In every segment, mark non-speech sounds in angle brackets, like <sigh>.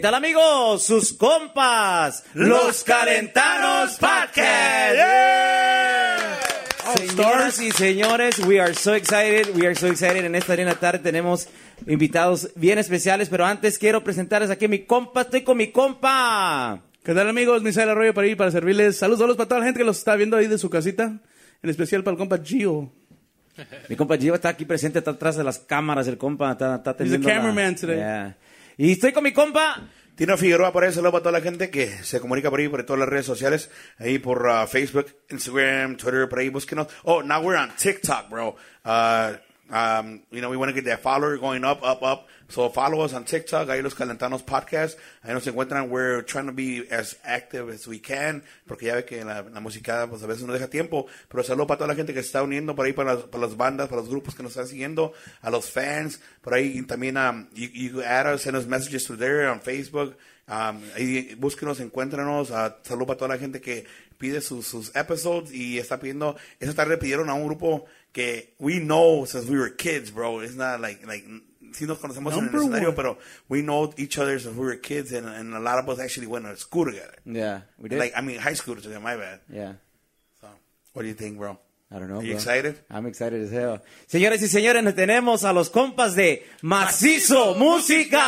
¿Qué tal amigos? Sus compas, los Calentanos Podcast. Señoras y señores, we are so excited, we are so excited. En esta linda tarde tenemos invitados bien especiales, pero antes quiero presentarles aquí a mi compa, estoy con mi compa. ¿Qué tal amigos? Misael Arroyo para ir para servirles. Saludos, saludos para toda la gente que los está viendo ahí de su casita. En especial para el compa Gio. Mi compa Gio está aquí presente, está atrás de las cámaras, el compa está, está atendiendo la- cameraman today. Yeah. Y estoy con mi compa. Tino Figueroa, por ahí saludo para toda la gente que se comunica por ahí, por todas las redes sociales, ahí por uh, Facebook, Instagram, Twitter, por ahí, búsquenos. Oh, now we're on TikTok, bro. Uh, um, you know, we want to get that follower going up, up, up. So follow us on TikTok, ahí los Calentanos Podcast. Ahí nos encuentran. We're trying to be as active as we can, porque ya ve que la, la música pues a veces no deja tiempo. Pero saludo para toda la gente que está uniendo por ahí, para las, para las bandas, para los grupos que nos están siguiendo, a los fans, por ahí y también um, you, you add us, send us messages through there on Facebook. Um, ahí búsquenos. Uh, saludo para toda la gente que pide sus, sus episodes y está pidiendo. Esta tarde pidieron a un grupo que we know since we were kids, bro. It's not like like sí nos conocemos en el Number escenario, one. pero we know each other since we were kids, and, and a lot of us actually went to school together. Yeah, we did. Like I mean, high school together. My bad. yeah. So, what do you think, bro? I don't know. Are you bro. excited? I'm excited as hell. Señores y señores, nos tenemos a los compas de Macizo Música.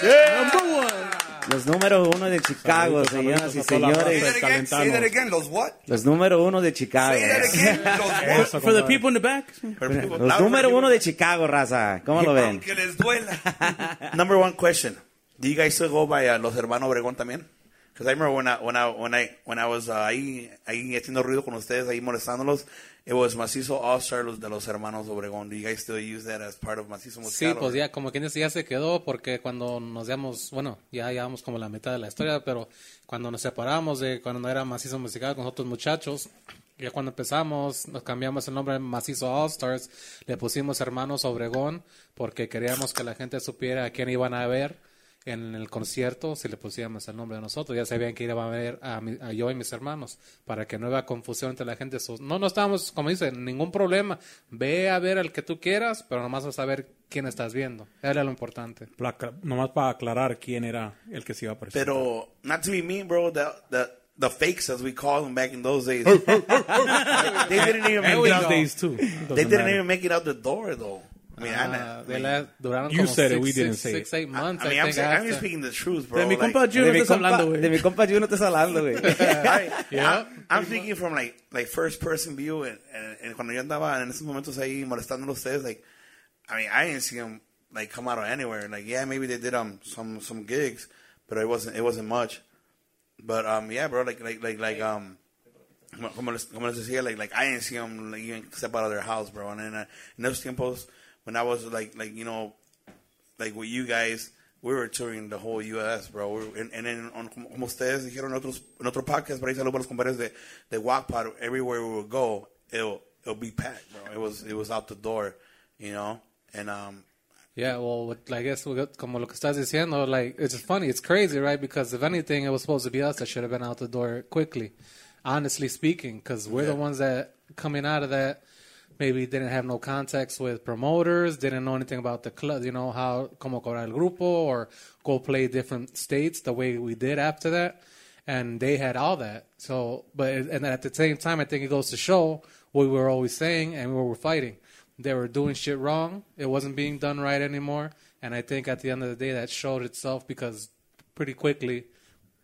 Number one. Los número uno de Chicago, señoras y señores. Say that again, say that again, Los what? Los número uno de Chicago. Say that again. <laughs> Los what? For the people in the back. Los número uno de Chicago, raza. ¿Cómo lo ven? Aunque les duela. <laughs> Number one question: Do you guys still go by uh, Los Hermanos Obregón también? Because I remember when I when I when I when I was uh, ahí ahí haciendo ruido con ustedes ahí molestándolos, it was Macizo All Star los de los Hermanos Obregón. Do you guys still use that as part of Macizo Sí, Musical? pues or- ya, como quien dice, ya se quedó porque cuando nos damos, bueno, ya llevamos como la mitad de la historia, pero cuando nos separamos de cuando era Macizo Musical con otros muchachos, ya cuando empezamos, nos cambiamos el nombre Macizo All Stars, le pusimos Hermanos Obregón porque queríamos que la gente supiera a quién iban a ver en el concierto si le pusiéramos el nombre de nosotros. Ya sabían que iban a ver a, mi- a yo y mis hermanos para que no haya confusión entre la gente. No, no estábamos, como dicen, ningún problema. Ve a ver al que tú quieras, pero nomás vas a ver quién estás viendo. Era lo importante. Placa- nomás para aclarar quién era el que se iba a presentar. Pero not to be mean, bro. The the the fakes as we called them back in those days. <laughs> they didn't even make it these out. days too. They didn't matter. even make it out the door though. I mean, I, Ah, I de mean, la- duraron You como said it, we didn't six- say six, it. eight months, I mean, I I'm, saying, I'm just speaking the truth, bro. De mi Like, compa Gio De no mi, estás compa, hablando, de mi compa Gio no estás hablando, güey. <laughs> I, <laughs> Yeah. I'm, I'm speaking from like like first person view, and, and, and cuando yo andaba en esos momentos ahí molestando a ustedes, like, I mean, I didn't see them like come out of anywhere. Like, yeah, maybe they did um some some gigs, but it wasn't it wasn't much. But um, yeah, bro, like like like like um. Como como les, como les decía, like, like I didn't see them like, even step out of their house, bro. And then uh, in those tiempos, when I was like, like you know, like with you guys, we were touring the whole U.S., bro. We were, and, and then, on, como ustedes dijeron en otros, en otro podcast, por ahí saludos los compañeros de, de Wackpad, everywhere we would go, it'll, it'll be packed, bro. It was, it was out the door, you know? And, um, Yeah, well, what- I guess we got- como lo que estás diciendo, like, it's funny, it's crazy, right? Because if anything, it was supposed to be us that should have been out the door quickly, honestly speaking, because we're the ones that, coming out of that, maybe didn't have no contacts with promoters, didn't know anything about the club, you know, how, como cobrar el grupo, or go play different states the way we did after that. And they had all that. So, but, and at the same time, I think it goes to show what we were always saying and what we're fighting they were doing shit wrong. It wasn't being done right anymore. And I think at the end of the day, that showed itself because pretty quickly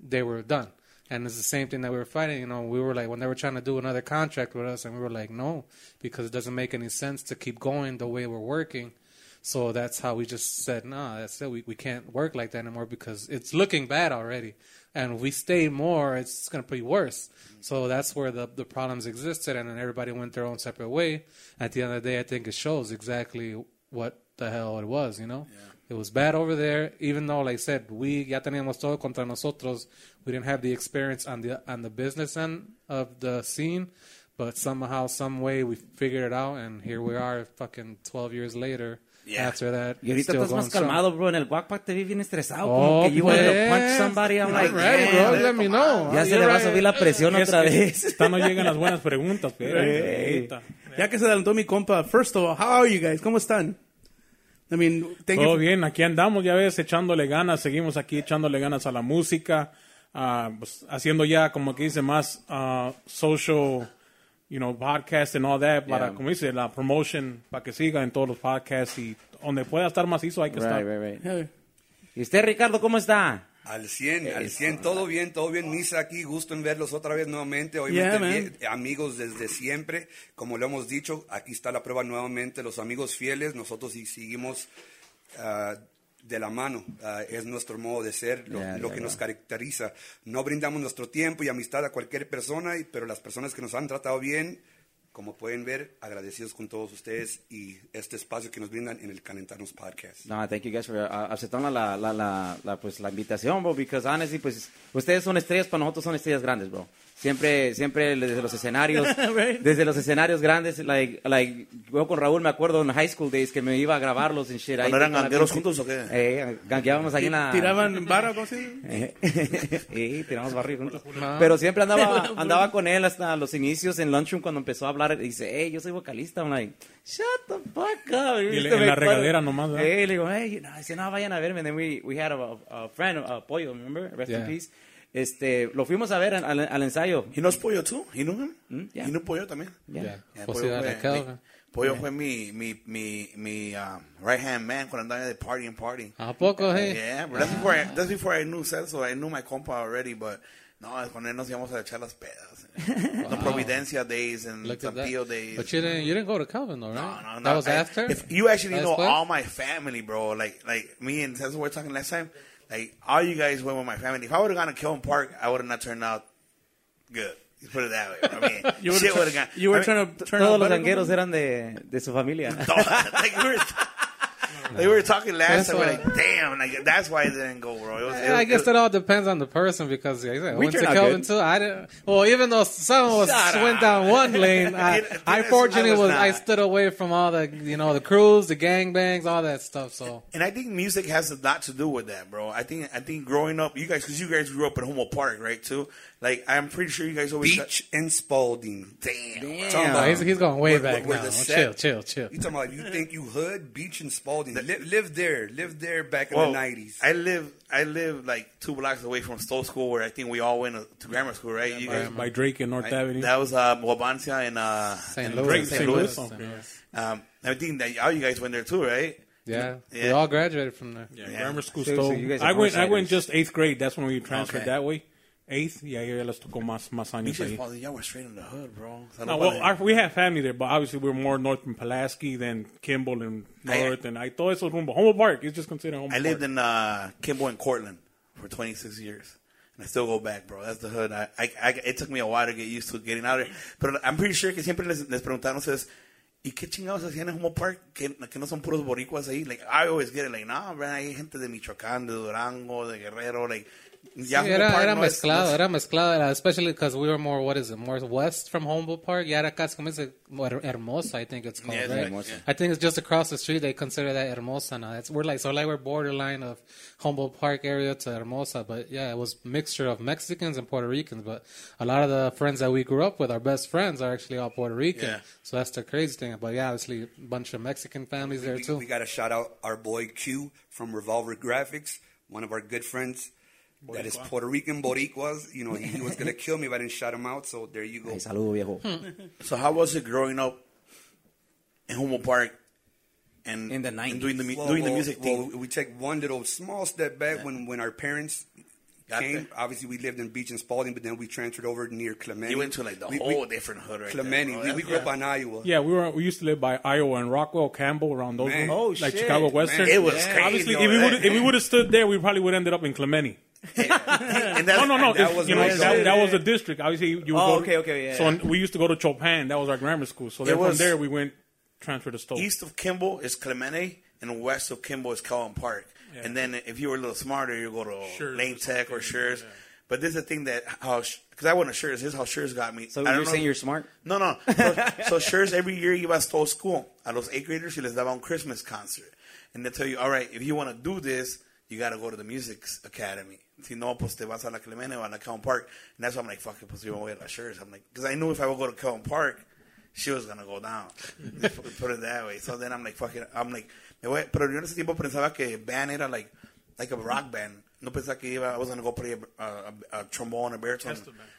they were done. And it's the same thing that we were fighting. You know, we were like, when they were trying to do another contract with us, and we were like, no, because it doesn't make any sense to keep going the way we're working. So that's how we just said, no, that's it. We, we can't work like that anymore because it's looking bad already. And we stay more, it's going to be worse. So that's where the, the problems existed, and then everybody went their own separate way. At the end of the day, I think it shows exactly what the hell it was, you know? It was bad over there, even though, like I said, we ya teníamos todo contra nosotros. We didn't have the experience on the on the business end of the scene, but somehow, some way, we figured it out, and here we are, fucking 12 years later. Yeah. After that, Y ahorita still estás más going strong. calmado, bro. En el Wackpack te vi bien estresado. Oh, como que you wanted to pues. punch somebody. I'm like, All right, damn. bro, let me know. Ya se You're le va a right. subir la presión Es otra que vez. Esta no llegan las buenas preguntas, <laughs> pero Ya que se adelantó mi compa, first of all, how are you guys? ¿Cómo están? I mean, thank Todo you. bien, aquí andamos, ya ves, echándole ganas, seguimos aquí echándole ganas a la música, pues, haciendo ya, como que dice, más ah, social, you know, podcast and all that, para, Yeah. como dice, la promotion, para que siga en todos los podcasts y donde pueda estar macizo hay que Right, estar. right, right. Yeah. ¿Y usted, Ricardo, cómo está? Al 100, al 100, todo bien, todo bien. Misa aquí, gusto en verlos otra vez nuevamente. Yeah, Obviamente, bien, amigos desde siempre, como lo hemos dicho, aquí está la prueba nuevamente. Los amigos fieles, nosotros sí seguimos ah, de la mano. Ah, es nuestro modo de ser, lo, Yeah, lo yeah, que nos yeah. caracteriza. No brindamos nuestro tiempo y amistad a cualquier persona, pero las personas que nos han tratado bien, como pueden ver, agradecidos con todos ustedes y este espacio que nos brindan en el Calentarnos Podcast. No, thank you guys for uh, aceptando la, la, la, la, pues, la invitación, bro, because honestly, pues, ustedes son estrellas, para nosotros son estrellas grandes, bro. Siempre, siempre desde los escenarios, <laughs> Right. desde los escenarios grandes, like, like, yo con Raúl me acuerdo en high school days que me iba a grabarlos en shit. ahí ¿Cuando eran gangueros juntos o qué? Eh, gangueábamos ahí en la... Tiraban ¿cómo se dice? Eh, sí, tiramos barrio juntos. <laughs> Pero siempre andaba, <laughs> andaba con él hasta los inicios en Lunchroom cuando empezó a hablar. y Dice, hey, yo soy vocalista. I'm like, shut the fuck up. Y Viste, en la regadera nomás, ¿verdad? Eh, le digo, hey, you know, dice, no, vayan a verme. And then we, we had a, a friend, a Pollo, remember? Rest in Yeah. peace. Este, lo fuimos a ver al, al- al ensayo. ¿Y no es Pollo tú? ¿Y no him? Mm, yeah. ¿Y no Pollo también? Yeah. Yeah. Yeah, Pollo sí, fue, mi, Pollo fue mi, mi, mi, mi um, right hand man cuando andaba de party and party. ¿A poco, hey? Yeah, but that's before I, that's before I knew Celso. I knew my compa already, but no, con él nos íbamos a echar las pedas. <laughs> The Providencia days and Look. Zampillo days. But you didn't, you didn't go to Calvin, though, No, right? no, no. That was I- after? If you actually know all my family, bro, like like me and Celso were talking last time, like all you guys went with my family. If I would have gone to Kelvyn Park, I would have not turned out good. Let's put it that way. I mean, <laughs> You were, shit would have gone. you were I mean, trying to turn Todos out los gangueros eran de, de su familia. <laughs> Like we were, like we were talking last That's time. We're like, damn, like that's why it didn't go, bro. It was, it Yeah, I guess it it all depends on the person because yeah, I We went to turned out Kelvyn good. too. I didn't. Well, even though some of us Shut went up. down one <laughs> lane, I, Tienes- I fortunately I was was I stood away from all the you know the crews, the gangbangs, all that stuff. So And I think music has a lot to do with that, bro. I think I think growing up, you guys, because you guys grew up in Humboldt Park, right? Too. Like I'm pretty sure you guys always Beach and Spaulding. Damn. Damn. Talking oh, he's, he's going way Where- back where now. the set- chill, chill, chill. You talking about you think you hood beach and Spaulding? Live, live there, live there back in Well, the nineties. I live I live like two blocks away from Stowe School, where I think we all went to, to grammar school, right? you By, guys. by Drake and North right? Avenue. That was uh, Wabansia and uh, St. Louis, Drake, St. St. Louis. Louis. St. Louis. Um, I think that all you guys went there too, right? Yeah, we Yeah. all graduated from there. Yeah, Yeah. grammar school So- Stowe. so you guys are I went. I went just eighth grade. That's when we transferred Okay. that way. Eighth, yeah, yeah, les tocó más más años Beaches, ahí. Father, y'all were straight in the hood, bro. So No, well, our, we have family there, but obviously we're more north from Pulaski than Kimball and I- North, and I todo eso rumbo. Humboldt Park is just considered Humboldt I lived Park. in uh, Kimball and Cortland for 26 years. And I still go back, bro. That's the hood. I, I, I, it took me a while to get used to getting out of there. But I'm pretty sure que siempre les, les preguntaron ustedes, ¿y qué chingados hacían en Humboldt Park? Que, que no son puros boricuas ahí. Like, I always get it. Like, no, bro, hay gente de Michoacán, de Durango, de Guerrero. Like, ya Sí, Humboldt era, Park era no es- mezclado, no es- era mezclado, era- especially because we were more, what is it, more west from Humboldt Park. Y era casi como Hermosa, I think it's called, Yeah, right? Hermosa. I think it's just across the street. They consider that Hermosa now. It's, we're like, so like we're borderline of Humboldt Park area to Hermosa. But yeah, it was mixture of Mexicans and Puerto Ricans. But a lot of the friends that we grew up with, our best friends, are actually all Puerto Rican. Yeah. So that's the crazy thing. But yeah, obviously a bunch of Mexican families there we, too. we got to shout out our boy Q from Revolver Graphics, one of our good friends. That is Puerto Rican Boricuas. You know, he, he was gonna kill me if I didn't shout him out. So there you go. Ay, saludo, viejo. <laughs> So how was it growing up in Humboldt Park and, In the and 90s. doing the, Well, doing the well, music thing? well, we take one little small step back when, when our parents Got came. there. Obviously, we lived in Beach and Spaulding, but then we transferred over near Clemente. You went to like the we, whole we, different hood right Clemente. there. we, we grew up on Iowa. Yeah, we were we used to live by Iowa and Rockwell, Campbell, around those Man. ones, Oh, like shit. Chicago Western. Man. It was Yeah. crazy. Obviously, if we would if we would have stood there, we probably would have ended up in Clemente. And <laughs> that's, No, no, no. That was you know, that, that was a district. Obviously, you would Oh, go okay, okay, yeah, So yeah. we used to go to Chopin. That was our grammar school. So then was- from there we went transferred to Stowe. East of Kimball is Clemente, and west of Kimball is Kelvyn Park. And then if you were a little smarter, you go to Schurz Lane Tech or something, Schurz. yeah. But this is the thing that how because I went to Schurz. This is how Schurz got me. So I don't you're know- saying you're smart? No, no. So, so Schurz every year you a Stowe School. A los eighth graders y les daba un Christmas concert. And they tell you, all right, if you want to do this, you got to go to the music academy. Si no, pues te vas a la Clemente o a la Kelvyn Park. And that's why I'm like, fuck it, pues yo voy a la Schurz. I'm like, because I knew if I would go to Kelvyn Park, she was gonna go down. <laughs> Put it that way. So then I'm like, fuck it. I'm like, me voy. Pero yo en ese tiempo pensaba que band era like, like a rock band. No pensaba que iba, I was gonna go play a, a, a trombone, a baritone.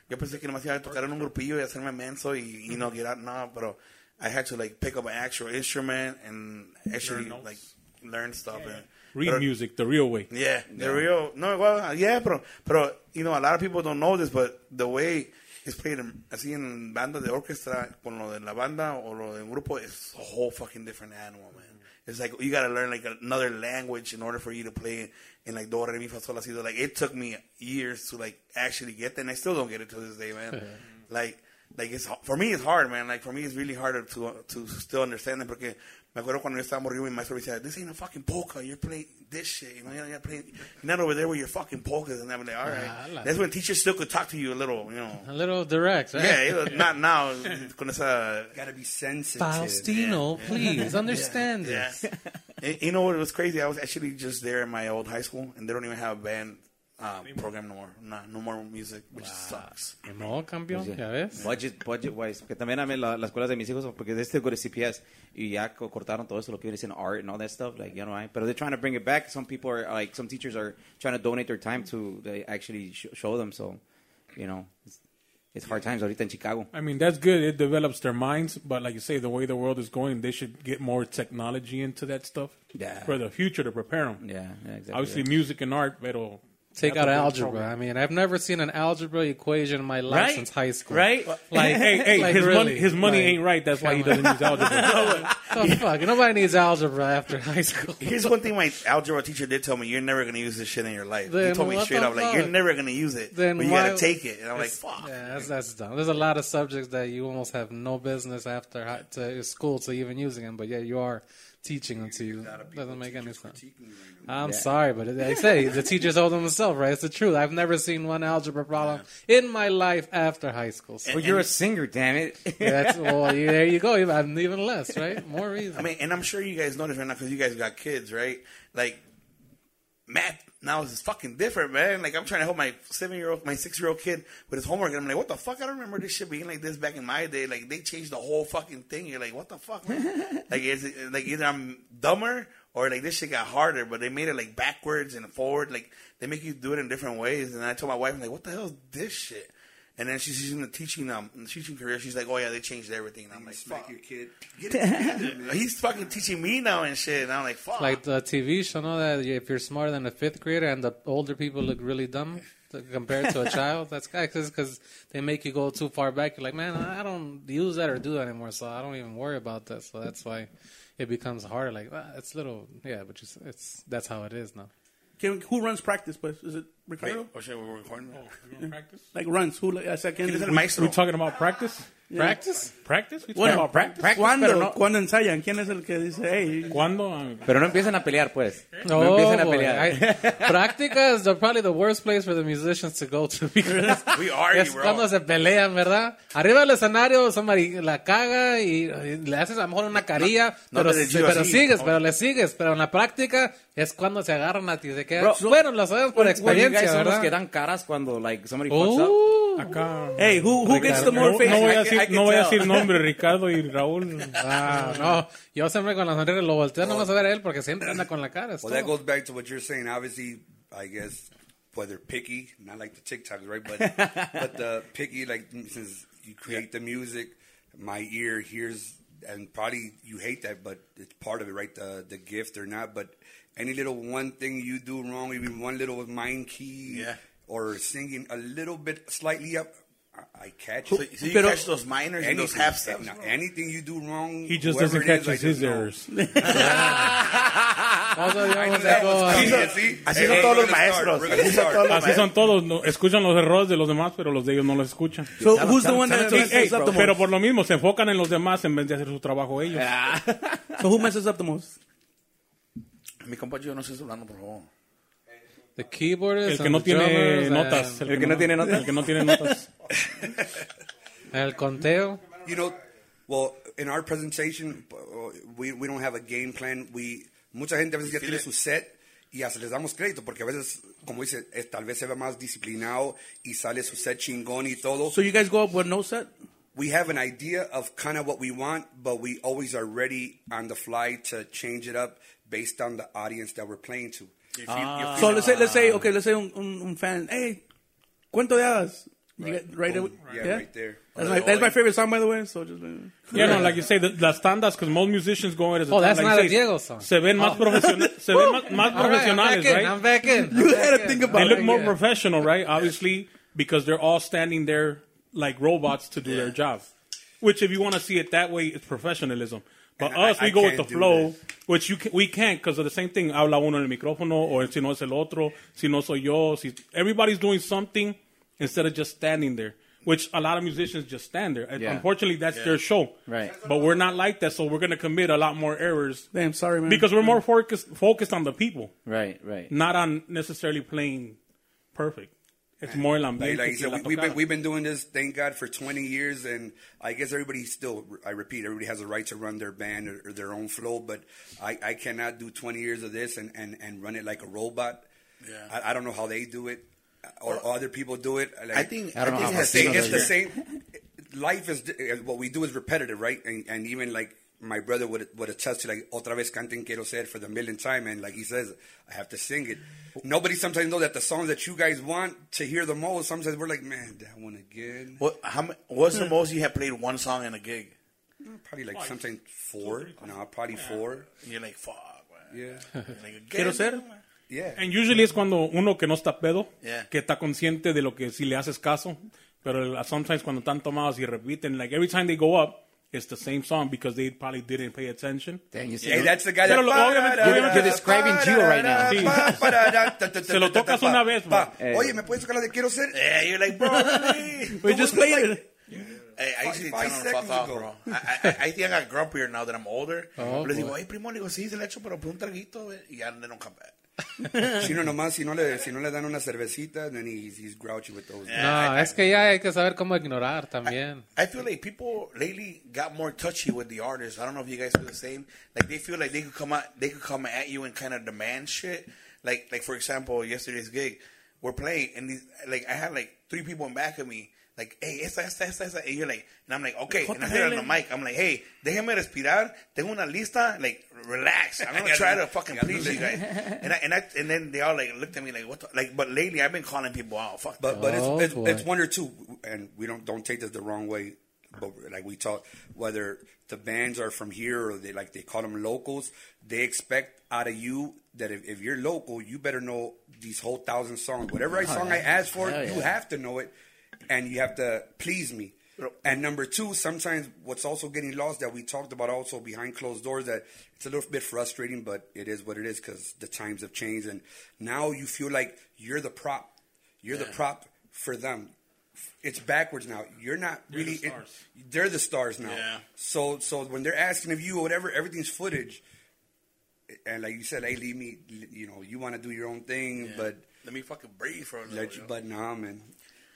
Yo pensé que nomás iba a tocar en un grupillo y hacerme menso y, you know, get out. No, pero I had to like pick up an actual instrument and actually like learn stuff. And, Read pero- music the real way. Yeah, the real. No, well, yeah, pero, pero, you know, a lot of people don't know this, but the way it's played in, así en banda de orquesta, con lo de la banda o lo de un grupo, it's a whole fucking different animal, man. It's like you gotta learn like another language in order for you to play in like do re mi fa sol la si do. Like it took me years to like actually get there, and I still don't get it to this day, man. like, like it's for me it's hard, man. Like for me it's really hard to to still understand it porque me acuerdo cuando yo estaba morrido mi maestro me decía, this ain't a fucking polka, you're playing this shit, you know, you're not playing, you're not over there with your fucking polkas, and I'm like, all right. Ah, like That's when teachers still could talk to you a little, you know. A little direct, right? Yeah, you not <laughs> now con esa Gotta be sensitive. Faustino, please understand <laughs> Yeah. this. And you know what was crazy? I was actually just there in my old high school, and they don't even have a band uh, program no more. Nah, no more music, which sucks. No, campeón, ya ves. Budget, budget wise. Porque también a mí la- las escuelas de mis hijos, porque de este go to CPS y ya co- cortaron todo eso, lo que viene siendo art and all that stuff, like, you know, right? Pero they're trying to bring it back. Some people are, like, some teachers are trying to donate their time to they actually sh- show them. So, you know, it's, it's hard times ahorita en Chicago. I mean, that's good. It develops their minds, but like you say, the way the world is going, they should get more technology into that stuff Yeah. for the future to prepare them. Yeah, yeah exactly. Obviously, music and art, pero Take out algebra. program. I mean, I've never seen an algebra equation in my life Right? since high school. Right? Like, Hey, hey, <laughs> like his really, money, his money like, ain't right. That's why he doesn't use algebra. <laughs> Oh, <laughs> fuck. Nobody needs algebra after high school. Here's one thing my algebra teacher did tell me: you're never gonna use this shit in your life. he told me straight the up, like you're never gonna use it, Then but you why- gotta take it. And I'm like, fuck. Yeah, that's, that's dumb. There's a lot of subjects that you almost have no business after high, to school to even using them, but yeah, you are teaching them to you. Doesn't make any sense. I'm sorry, but like I say the <laughs> teachers hold them themselves, right? It's the truth. I've never seen one algebra problem in my life after high school. So Well, you're a singer, damn it. that's well, you, there you go. Even even less, right? More reason. I mean, and I'm sure you guys notice right now because you guys got kids, right? Like, math now is fucking different, man. Like, I'm trying to help my seven year old, my six year old kid with his homework, and I'm like, what the fuck? I don't remember this shit being like this back in my day. Like, they changed the whole fucking thing. You're like, what the fuck? <laughs> Like, is it like either I'm dumber or like this shit got harder, but they made it like backwards and forward. Like, they make you do it in different ways. And I told my wife, I'm like, what the hell is this shit? And then she's in the teaching um in the teaching career. She's like, "Oh yeah, they changed everything." And I'm like, Smack "Fuck." your kid. Get it together, <laughs> man. He's fucking teaching me now and shit. And I'm like, fuck. like the TV show, know that if you're smarter than a fifth grader and the older people look really dumb compared to a <laughs> child, that's because they make you go too far back. You're like, man, I don't use that or do that anymore, so I don't even worry about that. So that's why it becomes harder. Like, ah, it's little, yeah, but just, it's that's how it is now. Can, who runs practice, pues? Is it Wait, Ricardo? oh shit, we're recording. practice? <laughs> Like runs? Who? Like, ¿Quién es el quién? maestro? We talking about practice? Practice? Practice? We talking Bueno, about practice? ¿Cuándo? pero no- ¿Cuándo ensayan? ¿Quién es el que dice, hey, ¿Cuándo? Pero no empiecen a pelear, pues. No, Oh, empiecen a boy. pelear. I- Práctica is the, probably the worst place for the musicians to go to <laughs> because We argue, es bro. cuando se pelean, ¿verdad? Arriba del escenario somebody la caga y, y le haces a lo mejor una carilla, no pero, pero sigues, pero le sigues, pero en la práctica es cuando se agarran a ti, se quedan, Bro, bueno, lo sabes por experiencia, guys son los ¿verdad? que dan caras cuando, like, somebody fucks up. Uh, acá. hey, who, who gets the No, more no face? voy a decir, no voy a decir nombre, <laughs> Ricardo y Raúl. ah, no, yo siempre con la sonrisa lo volteo nomás a ver a él porque siempre anda con la cara. Well, that todo. goes back to what you're saying. Obviously, I guess whether picky, not like the TikToks, right? But <laughs> but the picky, like since you create the music, my ear hears, and probably you hate that, but it's part of it, right? The the gift or not, but any little one thing you do wrong, even one little mind key, Yeah. or singing a little bit slightly up, I, I catch So, it. so you Pero- catch those minors and those half steps. no, anything you do wrong, He just doesn't is, catch his errors. <laughs> Así son- Hey, hey, todos los maestros. Así son todos no, escuchan los errores de los demás, pero los de ellos no los escuchan. So who's the one that tell me messes Ey, up the pero most? por lo mismo, se enfocan en los demás en vez de hacer su trabajo ellos. So who messes up the most? Mi compa, yo no estoy hablando, por favor. The keyboardist El que no tiene drummers notas. El que no tiene notas. El que no tiene notas. <laughs> El conteo. You know, well, in our presentation, we, we don't have a game plan. We, mucha gente a veces ya tiene su set y hasta les damos crédito porque a veces, como dice, es- tal vez se ve más disciplinado y sale su set chingón y todo. So you guys go up with no set? we have an idea of kind of what we want, but we always are ready on the fly to change it up based on the audience that we're playing to. You feel- ah. you So let's say, let's say, um, okay, let's say un, un, un fan, hey, cuento de hadas. You Right. get right, Boom. away- Yeah, right there. That's my, that's my favorite song, by the way. So just Yeah, no, like you say, the, las tandas, because most musicians go in as a Oh, that's tanda, not like a Diego song. Se ven más oh. profesionales, <laughs> se ven más, más All right, I'm back profesionales, in. right? I'm back in. you had to think about they it. look more Yeah. professional, right? Obviously, because they're all standing there like robots to do their job. Which, if you want to see it that way, it's professionalism. But And I- us, we I go with the flow, that. which you can, we can't because of the same thing. Habla uno en el micrófono, or si no es el otro, si no soy yo. Si, everybody's doing something instead of just standing there. Which a lot of musicians just stand there. Yeah. Unfortunately, that's their show. Right. But we're not like that, so we're going to commit a lot more errors Damn, sorry, man. because we're more focused focused on the people, Right, right. not on necessarily playing perfect. It's more el Like, like you said, we, we've been we've been doing this, thank God, for 20 years, and I guess everybody still, I repeat, everybody has a right to run their band or, or their own flow, but I, I cannot do 20 years of this and, and, and run it like a robot. Yeah. I, I don't know how they do it or other people do it. Like, I think I don't know think how it's it's the same. It's the same. <laughs> Life is eh, what we do is repetitive, right? And, and even like my brother would would attest to like otra vez canten quiero ser for the millionth time, and like he says, I have to sing it. Nobody sometimes know that the songs that you guys want to hear the most. Sometimes we're like, man, that one again. What? How? mu- What's the most you have played one song in a gig? Mm, probably like sometimes four. No, probably four. And you're like, fuck, man. Yeah, Like, Quiero ser. yeah. And usually es cuando uno que no está pedo, Yeah. que está consciente de lo que si le haces caso. Pero el- sometimes cuando están tomados y repiten, like every time they go up, it's the same song because they probably didn't pay attention. Damn, you see, Hey, that's the guy Pero that. lo- obviamente- You're- you're describing Gio right now. Sí. Se lo tocas una vez, Pa, man. Eh. Oye, ¿me puedes tocar la de quiero ser? Yeah, you're like, bro, <laughs> really? We just played it. Hey, eh, I used to Five tell them to fuck seconds off, ago. bro. I, I, I think I got grumpier now that I'm older. Oh, Les digo, boy. hey, primo, le digo, sí, se le echo, pero por un traguito, güey, y ya they don't come back. <laughs> Si no nomás, si no le, si no le dan una cervecita, then he's, he's grouchy with those. No, es que ya hay que saber cómo ignorar también. I feel like people lately got more touchy with the artists. I don't know if you guys feel the same. Like they feel like they could come out, they could come at you and kind of demand shit. Like, like for example, yesterday's gig, we're playing, and these, like I had like three people in back of me. Like, hey, esta, esta, esta, esta. And you're like, and I'm like, okay. What and I the hear hell, on the mic, I'm like, hey, déjeme respirar. Tengo una lista. Like, relax. I'm gonna <laughs> try to fucking please you guys. And I, and I, and then they all like looked at me like, what? The, like, but lately I've been calling people out. Fuck But but Oh, it's, it's it's one or two, and we don't don't take this the wrong way. But like we talk, whether the bands are from here or they like they call them locals, they expect out of you that if, if you're local, you better know these whole thousand songs. Whatever song I ask for, Hell you have to know it, and you have to please me. And number two, sometimes what's also getting lost that we talked about also behind closed doors that it's a little bit frustrating, but it is what it is because the times have changed, and now you feel like you're the prop, you're the prop for them. It's backwards now. You're not You're the really. it- they're the stars now. Yeah. So so when they're asking of you or whatever, everything's footage. And like you said, hey, leave me. You know, you want to do your own thing, but Let me fucking breathe for a little. let you, yo. but nah, man,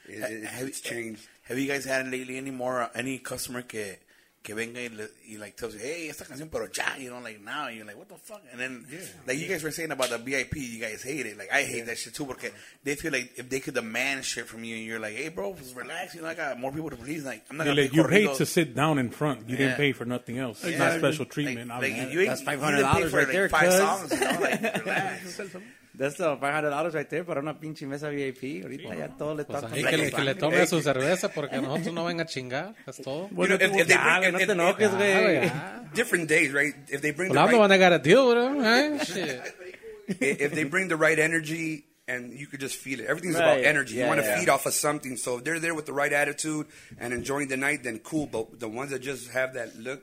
it, it, have, it's changed. Have you guys had lately any more uh, any customer que que venga y, le, y like tells you, hey, esta canción, pero ya, you know, like now, you're like, what the fuck? And then, yeah. like you guys were saying about the VIP, you guys hate it. Like I hate that shit too, because they feel like if they could demand shit from you, and you're like, hey, bro, just relax, you know, I got more people to please. Like I'm not gonna Like, you paid to sit down in front. You Yeah. didn't pay for nothing else. It's Yeah. not special treatment. Like, obviously. like, you ain't, That's $500 for right like there, five cuz. songs, you know, like relax. <laughs> That's the $500 right there para una pinche mesa VIP. Ahorita ya todo le Pues toca. ahí que le, que le tome su cerveza porque nosotros no venga a chingar. Es todo. You know, if, if they Ya, bring, güey, no if- te enojes, güey. different days, right? If they bring Well, the I'm the one right, that got a deal with him. Shit. if they bring the right energy and you could just feel it. Everything's Right. about energy. Yeah, you want to yeah. feed off of something. So if they're there with the right attitude and enjoying the night, then cool. But the ones that just have that look,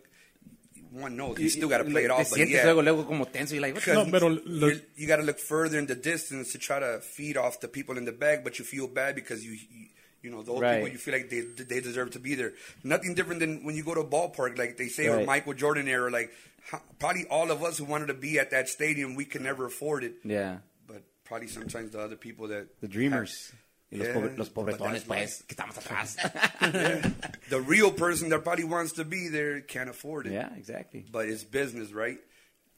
one knows you still got to play it Te off. But sientes yeah, luego, luego como tenso y like, No, pero you lo- you got to look further in the distance to try to feed off the people in the back, but you feel bad because you. you you know, those Right. people, you feel like they they deserve to be there. Nothing different than when you go to a ballpark, like they say, or Michael Jordan era. Like, probably all of us who wanted to be at that stadium, we could never afford it. Yeah, But probably sometimes the other people that the dreamers. Y los, Yeah, pobre- los pobretones, pues, que estamos atrás. <laughs> the real person that probably wants to be there can't afford it. yeah, exactly. But it's business, right?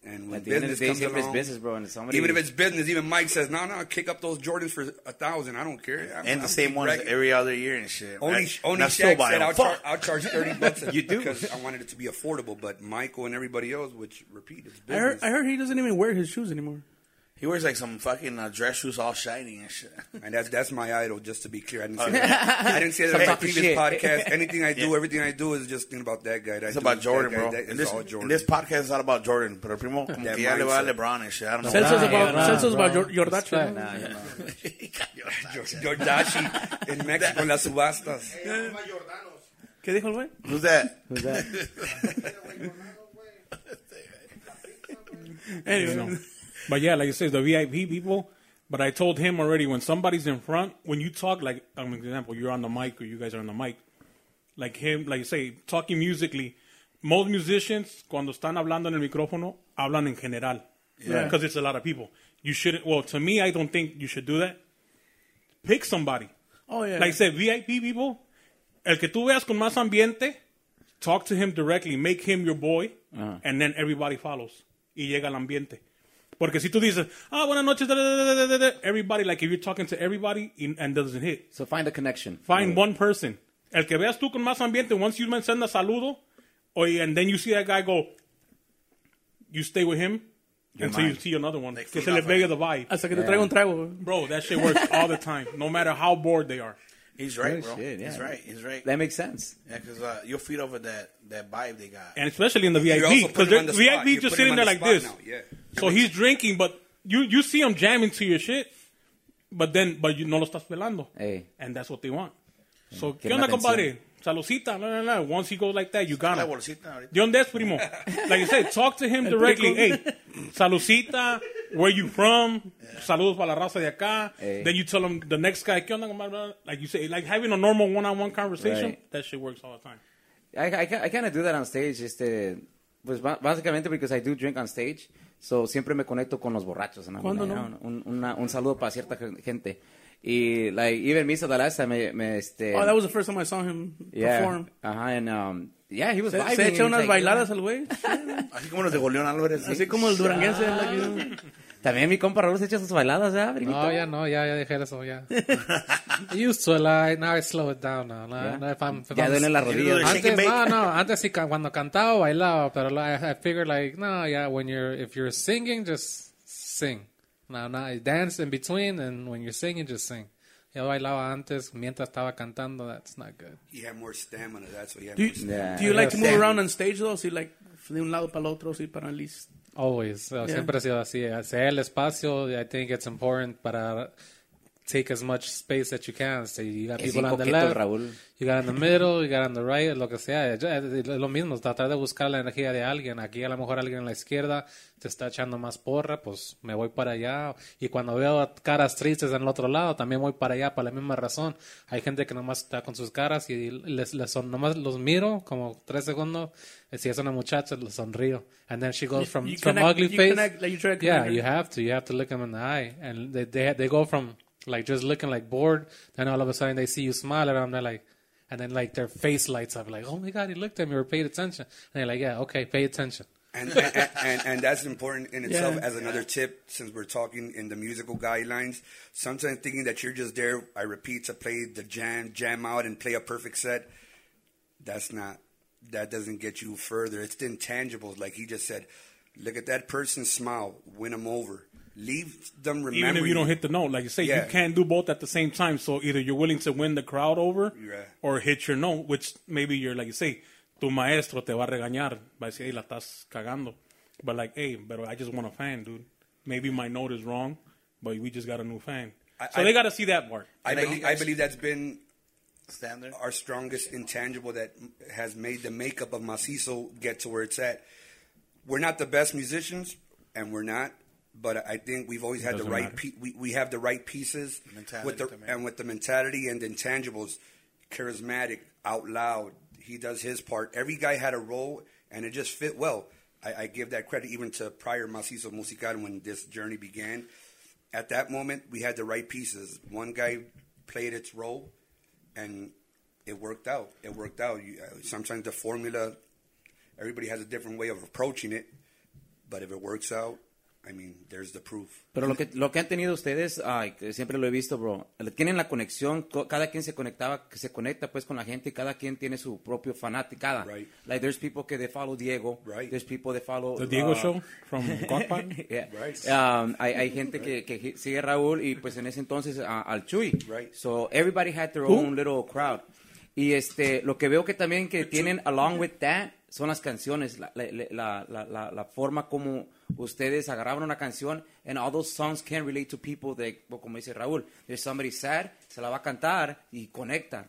And when At the end of business the day, comes siempre es along, business, bro. And somebody, even if it's business, even Mike says, "No, no, kick up those Jordans for a thousand. I don't care." I'm, And the I'm same ones regular. every other year and shit. Only, right? only And I still Shaq buy said them. I'll, char- I'll charge thirty <laughs> bucks. You do. because I wanted it to be affordable. But Michael and everybody else, which repeat, it's I business. heard, I heard he doesn't even wear his shoes anymore. He wears like some fucking uh, dress shoes all shiny and shit. <laughs> and that's that's my idol. Just to be clear, I didn't say that. I didn't say that Some in my previous shit. podcast. Anything I <laughs> do, Yeah. everything I do is just thinking about that guy. That It's dude, about that Jordan, guy, bro. that- And it's this, all Jordan. this podcast is not about Jordan. Pero primo, como That que ya le va a mindset. LeBron and shit. I don't know. Celso's Nah, about, nah, Celso's about bro. Jor- Jordache. Nah, you know. <laughs> Jordashi en México en las subastas. ¿Qué dijo el güey? Who's that? Who's that? Anyway. You know. But yeah, like you say, the VIP people. But I told him already when somebody's in front, when you talk, like um, example, you're on the mic or you guys are on the mic, like him, like you say, talking musically. Most musicians, cuando están hablando en el micrófono, hablan en general, Yeah. because it's a lot of people. You shouldn't. Well, to me, I don't think you should do that. Pick somebody. Oh, yeah. Like I said, VIP people, el que tú veas con más ambiente, talk to him directly, make him your boy, and then everybody follows. Y llega al ambiente. Porque si tú dices, ah, buenas noches, da, da, da, da, da, da, everybody, like if you're talking to everybody and and doesn't hit, So find a connection. find one person. El que veas tú con más ambiente, once you send a saludo, or, and then you see that guy go, you stay with him until you see another one. Like que se le pegue the vibe. Hasta que te traiga un trago. Bro, that shit works all the time, no matter how bored they are. He's right, Good bro. shit, yeah. He's right. He's right. That makes sense. Yeah, because uh, you'll feed over that, that vibe they got. and especially in the VIP because put the spot. VIP just sitting there the like this. now, yeah. So he's drinking, but you you see him jamming to your shit, but then but you no lo estás pelando, Hey. and that's what they want. So ¿qué Quieren onda, atención. compadre? Salucita, no, no, no. Once he goes like that, you got La him. bolsita ahorita. ¿De dónde es, primo? <laughs> Like you said, talk to him directly. perico. Hey, salucita, where you from? Saludos para la raza de acá. Hey. Then you tell him the next guy, ¿qué onda, compadre? Like you say, like having a normal one-on-one conversation, Right. that shit works all the time. I, I, ca- I kind of do that on stage, este, pues ba- básicamente because I do drink on stage, so siempre me conecto con los borrachos. ¿no? ¿Cuándo Like, no? Un, una- un saludo para cierta gen- gente. Y, like, even Misa Esta me, me, este... Oh, that was the first time I saw him yeah, perform. Ajá, and, um, yeah, he was Se, vibing. se He echa unas like, bailadas el güey. Así como los de Julián Álvarez. Así como el duranguense. like, También mi compa Raúl se echa sus bailadas, ¿ya, primito? No, ya no, ya, ya dejé eso, ya. I used to like, now I slow it down now. No, Yeah. no, if I'm, if Ya I'm- duelen las rodillas. Antes, no, no, antes sí, cuando cantaba, bailaba, pero like, I figured like, no, yeah, when you're, if you're singing, just sing. No, no, dance in between, and when you're singing, just sing. Yo bailaba antes, mientras estaba cantando, that's not good. He had more stamina. That's what he had Do you, do you like to move around on stage though? Si like de un lado para el otro, sí, para at least. Always. So, Siempre ha sido así. Hacer el espacio, I think it's important para take as much space that you can. So you got people on the left, Raúl. you got in the middle, you got on the right, lo que sea. Es lo mismo, tratar de buscar la energía de alguien. Aquí a lo mejor alguien en la izquierda te está echando más porra, pues me voy para allá. Y cuando veo caras tristes en el otro lado, también voy para allá por la misma razón. Hay gente que nomás está con sus caras y les, les son, nomás los miro como tres segundos. Si es una muchacha, le sonrío. And then she goes from, you from connect- ugly you face. connect, like, you yeah, you have to. You have to look them in the eye. And they, they, they go from like just looking like bored. Then all of a sudden they see you smile at them. They're like, and then like their face lights up like, oh my God, he looked at me or paid attention. And they're like, yeah, okay, pay attention. and, and, and and that's important in itself Yeah. as another tip since we're talking in the musical guidelines sometimes thinking that you're just there i repeat to play the jam jam out and play a perfect set that's not that doesn't get you further it's the intangibles like he just said look at that person smile win them over leave them remember Even if you don't hit the note, like you say, Yeah. you can't do both at the same time. So either you're willing to win the crowd over Yeah. or hit your note, which maybe you're like you say, tu maestro te va a regañar, va a decir, hey, la estás cagando. But like, hey, but I just want a fan, dude. Maybe my note is wrong, but we just got a new fan. I- so I- they got to see that part. I I- believe, I believe that's been Standard. our strongest intangible that has made the makeup of Macizo get to where it's at. We're not the best musicians, and we're not. But I think we've always had the right. Pe- we we have the right pieces Mentality with the también. and with the mentality and the intangibles. Charismatic, out loud. He does his part. Every guy had a role, and it just fit well. I, I give that credit even to prior Macizo Musical when this journey began. At that moment, we had the right pieces. One guy played its role, and it worked out. It worked out. You, uh, sometimes the formula, everybody has a different way of approaching it, But if it works out, I mean, there's the proof. Pero lo que, lo que han tenido ustedes, ay, que siempre lo he visto, bro, tienen la conexión, co- cada quien se conectaba, que se conecta pues con la gente y cada quien tiene su propio fanaticada. Right. Like there's people que they follow Diego, Right. there's people that follow... The Diego uh, Show from <laughs> Godpad. Yeah. Right. Um, hay, hay gente que, que sigue a Raúl y pues en ese entonces a- al Chuy. Right. So everybody had their Who? own little crowd. Y este, lo que veo que también que tienen along with that son las canciones, la, la, la, la, la- la forma como ustedes agarraban una canción and all those songs can relate to people that, como dice Raúl, there's somebody sad, se la va a cantar y conecta.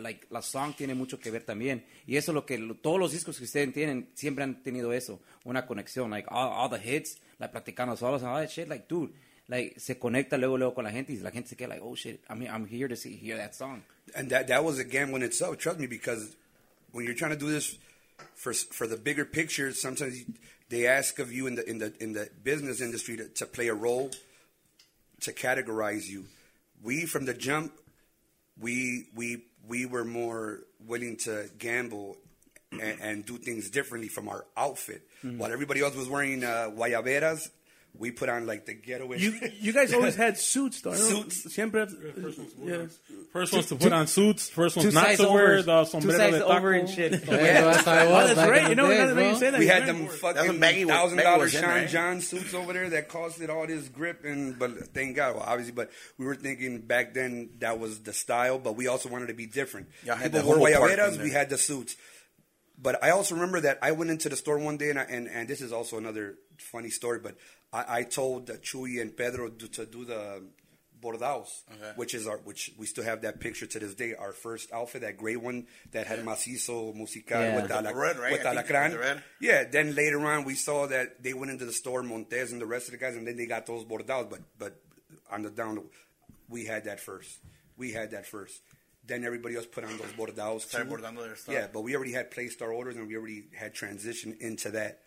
Like, la song tiene mucho que ver también. Y eso es lo que todos los discos que ustedes tienen siempre han tenido eso, una conexión. Like all, all the hits, like platicando solos and all that shit, like dude, like se conecta luego luego con la gente y la gente se queda like, oh shit, I'm, I'm here to see, hear that song. and that that was a gamble in itself. Trust me, because when you're trying to do this for for the bigger picture, sometimes you, they ask of you in the in the in the business industry to, to play a role, to categorize you. We from the jump, we we we were more willing to gamble. And, and do things differently from our outfit. While everybody else was wearing uh, guayaberas, we put on like the getaway. You <laughs> you guys always had suits, though. I know. Suits. Siempre. Yeah. First one's to put on suits. First one's not to wear over, the two sombrero sides de over and shit. <laughs> Yeah, that's how it Oh, that's right. in You the know, days, now that you say that, We had right. them fucking when Baggy was- thousand Baggy dollar Sean? John suits over there that costed all this grip and but thank God, well obviously, but we were thinking back then that was the style, but we also wanted to be different. Y'all had People the wore whole part guayaberas, in we had the suits. But I also remember that I went into the store one day and I, and, and this is also another funny story, but I, I told uh, Chuy and Pedro to, to do the bordados, Okay. which is our which we still have that picture to this day. Our first outfit, that gray one that had macizo musical Yeah. with, The ala- red, right? with alacran. the. Yeah, then later on we saw that they went into the store, Montez and the rest of the guys, and then they got those bordados. But but on the down, we had that first. We had that first. Then everybody else put on those bordados. Started too. bordando their stuff. Yeah, but we already had placed our orders and we already had transitioned into that.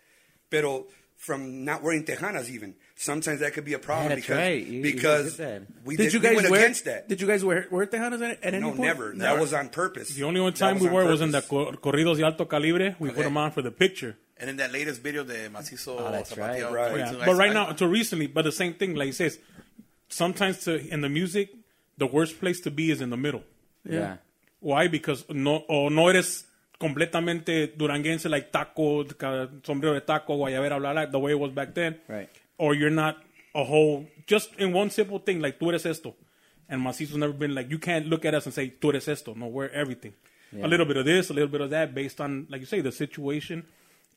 Pero from not wearing tejanas even, sometimes that could be a problem Yeah, that's because right. You- you because did we Did did, you we guys went wear? against that. Did you guys wear wear tejanas at, at any no, never. That was on purpose. The only one time we on wore was in the cor- corridos de alto calibre. We put them on for the picture. And in that latest video, the Macizo Oh, that's right. Zapateo Right. Yeah. But right now, to recently, but the same thing, like he says, sometimes to, in the music, the worst place to be is in the middle. Yeah. Why? Because no, o no eres completamente duranguense, like taco, sombrero de taco, guayabera, blah, blah, the way it was back then. Right. Or you're not a whole, just in one simple thing, like tú eres esto. And Macizo's never been like, you can't look at us and say, tú eres esto. No, we're everything. Yeah. A little bit of this, a little bit of that, based on, like you say, the situation.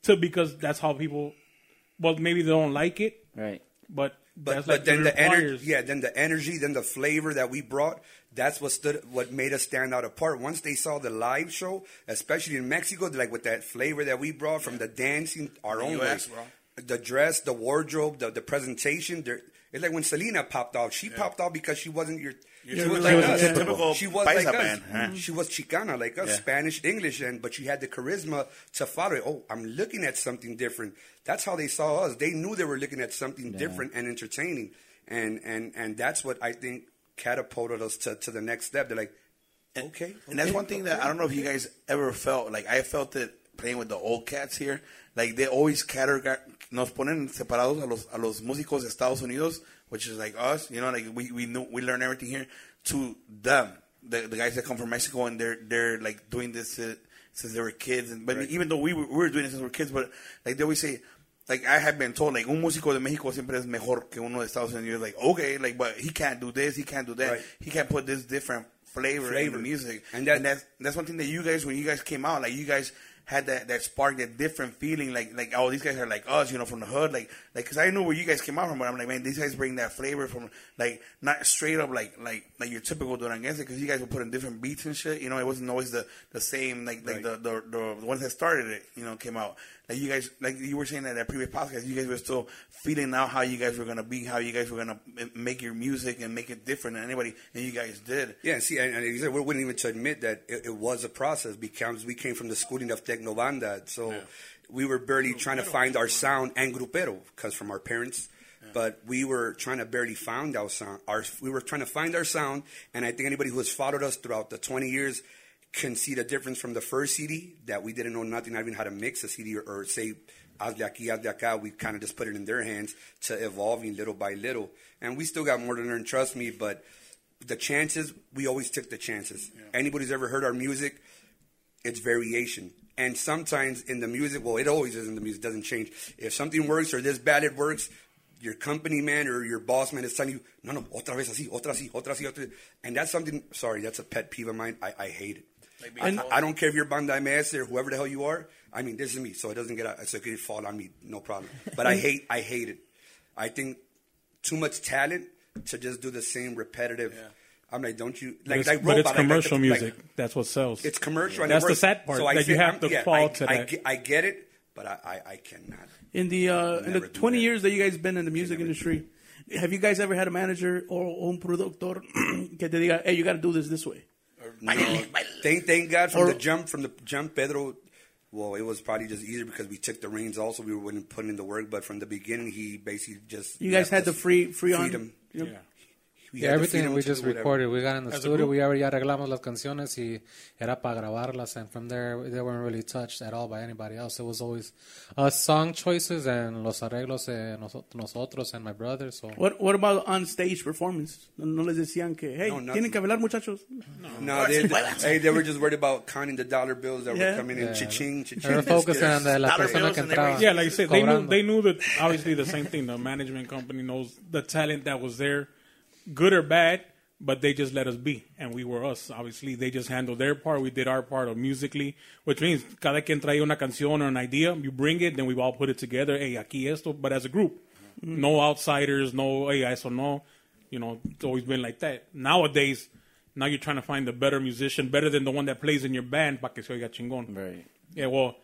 To because that's how people, well, maybe they don't like it, Right. but But, that's but like then the energy, yeah, then the energy, then the flavor that we brought, that's what stood, what made us stand out apart. Once they saw the live show, especially in Mexico, like with that flavor that we brought from the dancing, our The own US, way, bro. the dress, the wardrobe, the, the presentation. It's like when Selena popped off. She popped off because she wasn't your. She was like us. typical She was like us. huh? She was Chicana like us, Yeah. Spanish, English, and but she had the charisma to follow it. Oh, I'm looking at something different. That's how they saw us. They knew they were looking at something different and entertaining, and and and that's what I think catapulted us to, to the next step. They're like, okay, And that's okay, one thing that. I don't know if you guys ever felt. Like I felt it playing with the old cats here. Like they always categorize, nos ponen separados a los a los músicos de Estados Unidos, which is like us. You know, like we we know we learn everything here. To them, the the guys that come from Mexico and they're they're like doing this uh, since they were kids. And but Right. even though we were, we were doing it since we were kids, but like they always say. Like I have been told, like un músico de México siempre es mejor que uno de Estados Unidos. Like okay, like but he can't do this, he can't do that, Right. he can't put this different flavor, in the music. And And, that's that's one thing that you guys when you guys came out, like you guys had that that spark, that different feeling, like like oh these guys are like us, you know, from the hood, like like because I know where you guys came out from, but I'm like man, these guys bring that flavor from like not straight up like like like your typical Duranguense, because you guys were putting different beats and shit, you know, it wasn't always the the same like like Right. the, the the ones that started it, you know, came out. Like you guys, like you were saying that that previous podcast, you guys were still feeling out how you guys were gonna be, how you guys were gonna eh, make your music and make it different than anybody, and you guys did. Yeah, see, and, and we wouldn't even to admit that it, it was a process because we came from the schooling of Tecnobanda, so we were barely trying to find our sound and grupero because from our parents. But we were trying to barely find our sound. Our, we were trying to find our sound, and I think anybody who has followed us throughout the 20 years can see the difference from the first CD that we didn't know nothing, not even how to mix a CD or, or say, hazle aquí, hazle acá. We kind of just put it in their hands to evolving little by little. And we still got more to learn, trust me, but the chances, we always took the chances. Anybody's ever heard our music, it's variation. And sometimes in the music, well, it always is in the music, doesn't change. If something works or this ballad works, your company man or your boss man is telling you, no, no, otra vez así, otra así, otra así, otra. And that's something, sorry, that's a pet peeve of mine. I, I hate it. I, I don't care if you're Banda MS or whoever the hell you are. I mean, this is me, so it doesn't get out, so it could fall on me, no problem. But I <laughs> hate, I hate it. I think too much talent to just do the same repetitive. I'm like, don't you But like? it's, like but it's robot, like- commercial like- music. That's what sells. It's commercial. and That's the sad part, So I that you have I'm- to yeah, fall I, to I that. get- I get it, but I, I, I cannot. In the uh, in the 20 that. years that you guys been in the music industry, have you guys ever had a manager or un productor <clears throat> que te diga, hey, you got to do this this way? No, thank thank God from Or- the jump from the jump Pedro. Well, it was probably just easier because we took the reins. Also, we weren't putting in the work, but from the beginning, he basically just You guys left had the free free freedom. you know? yeah. We Yeah, everything freedom we just recorded. We got in the As studio. We already ya arreglamos las canciones y era para grabarlas. And from there, they weren't really touched at all by anybody else. It was always us song choices and los arreglos de noso- nosotros and my brother. So What What about on stage performance? No, no les decían que, hey, No, nothing. tienen que bailar muchachos. No, they, they, hey, they were just worried about counting the dollar bills that Yeah. were coming in. Yeah. Cha-ching, they were cha-ching. focusing on the, la Dollar persona que and they were- entraba. Yeah, like I said, they knew they knew that obviously the same thing. The management company knows the talent that was there, good or bad, but they just let us be, and we were us. Obviously, they just handled their part. We did our part of musically, which means cada quien trae una canción or an idea. You bring it, then we all put it together. Hey, aquí esto, but as a group, mm-hmm. no outsiders, no hey, eso no. You know, it's always been like that. Nowadays, now you're trying to find the better musician, better than the one that plays in your band, para que se oiga chingón. Right. Yeah, well,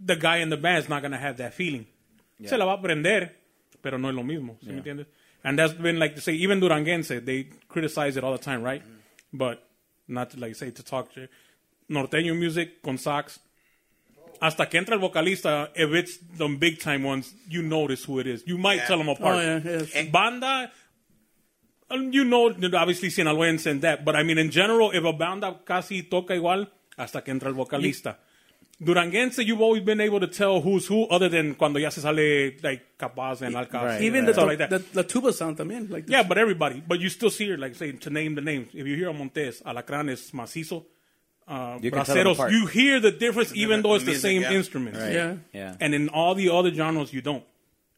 the guy in the band is not going to have that feeling. Se la va a aprender, pero no es lo mismo. ¿Sí me entiendes? And that's been like to say, even Duranguense, they criticize it all the time, right? But not to, like say to talk to Norteño music con sax. Hasta que entra el vocalista, if it's the big time ones, you notice who it is. You might tell them apart. Oh, yeah, yeah. Banda, um, you know, obviously sinaloense and that, but I mean, in general, if a banda casi toca igual, hasta que entra el vocalista. Duranguense, you've always been able to tell who's who, other than cuando ya se sale, like, K-Paz and Alcaz. Right, Even right. the, stuff like that. the, the tuba sound también. Like yeah, but everybody. But you still see her, like, say, to name the names. If you hear a Montes, Alacranes, Macizo, uh, You can tell them Braceros, you hear the difference even though it's the music, same yeah. instruments. Right. Yeah. Yeah. And in all the other genres, you don't.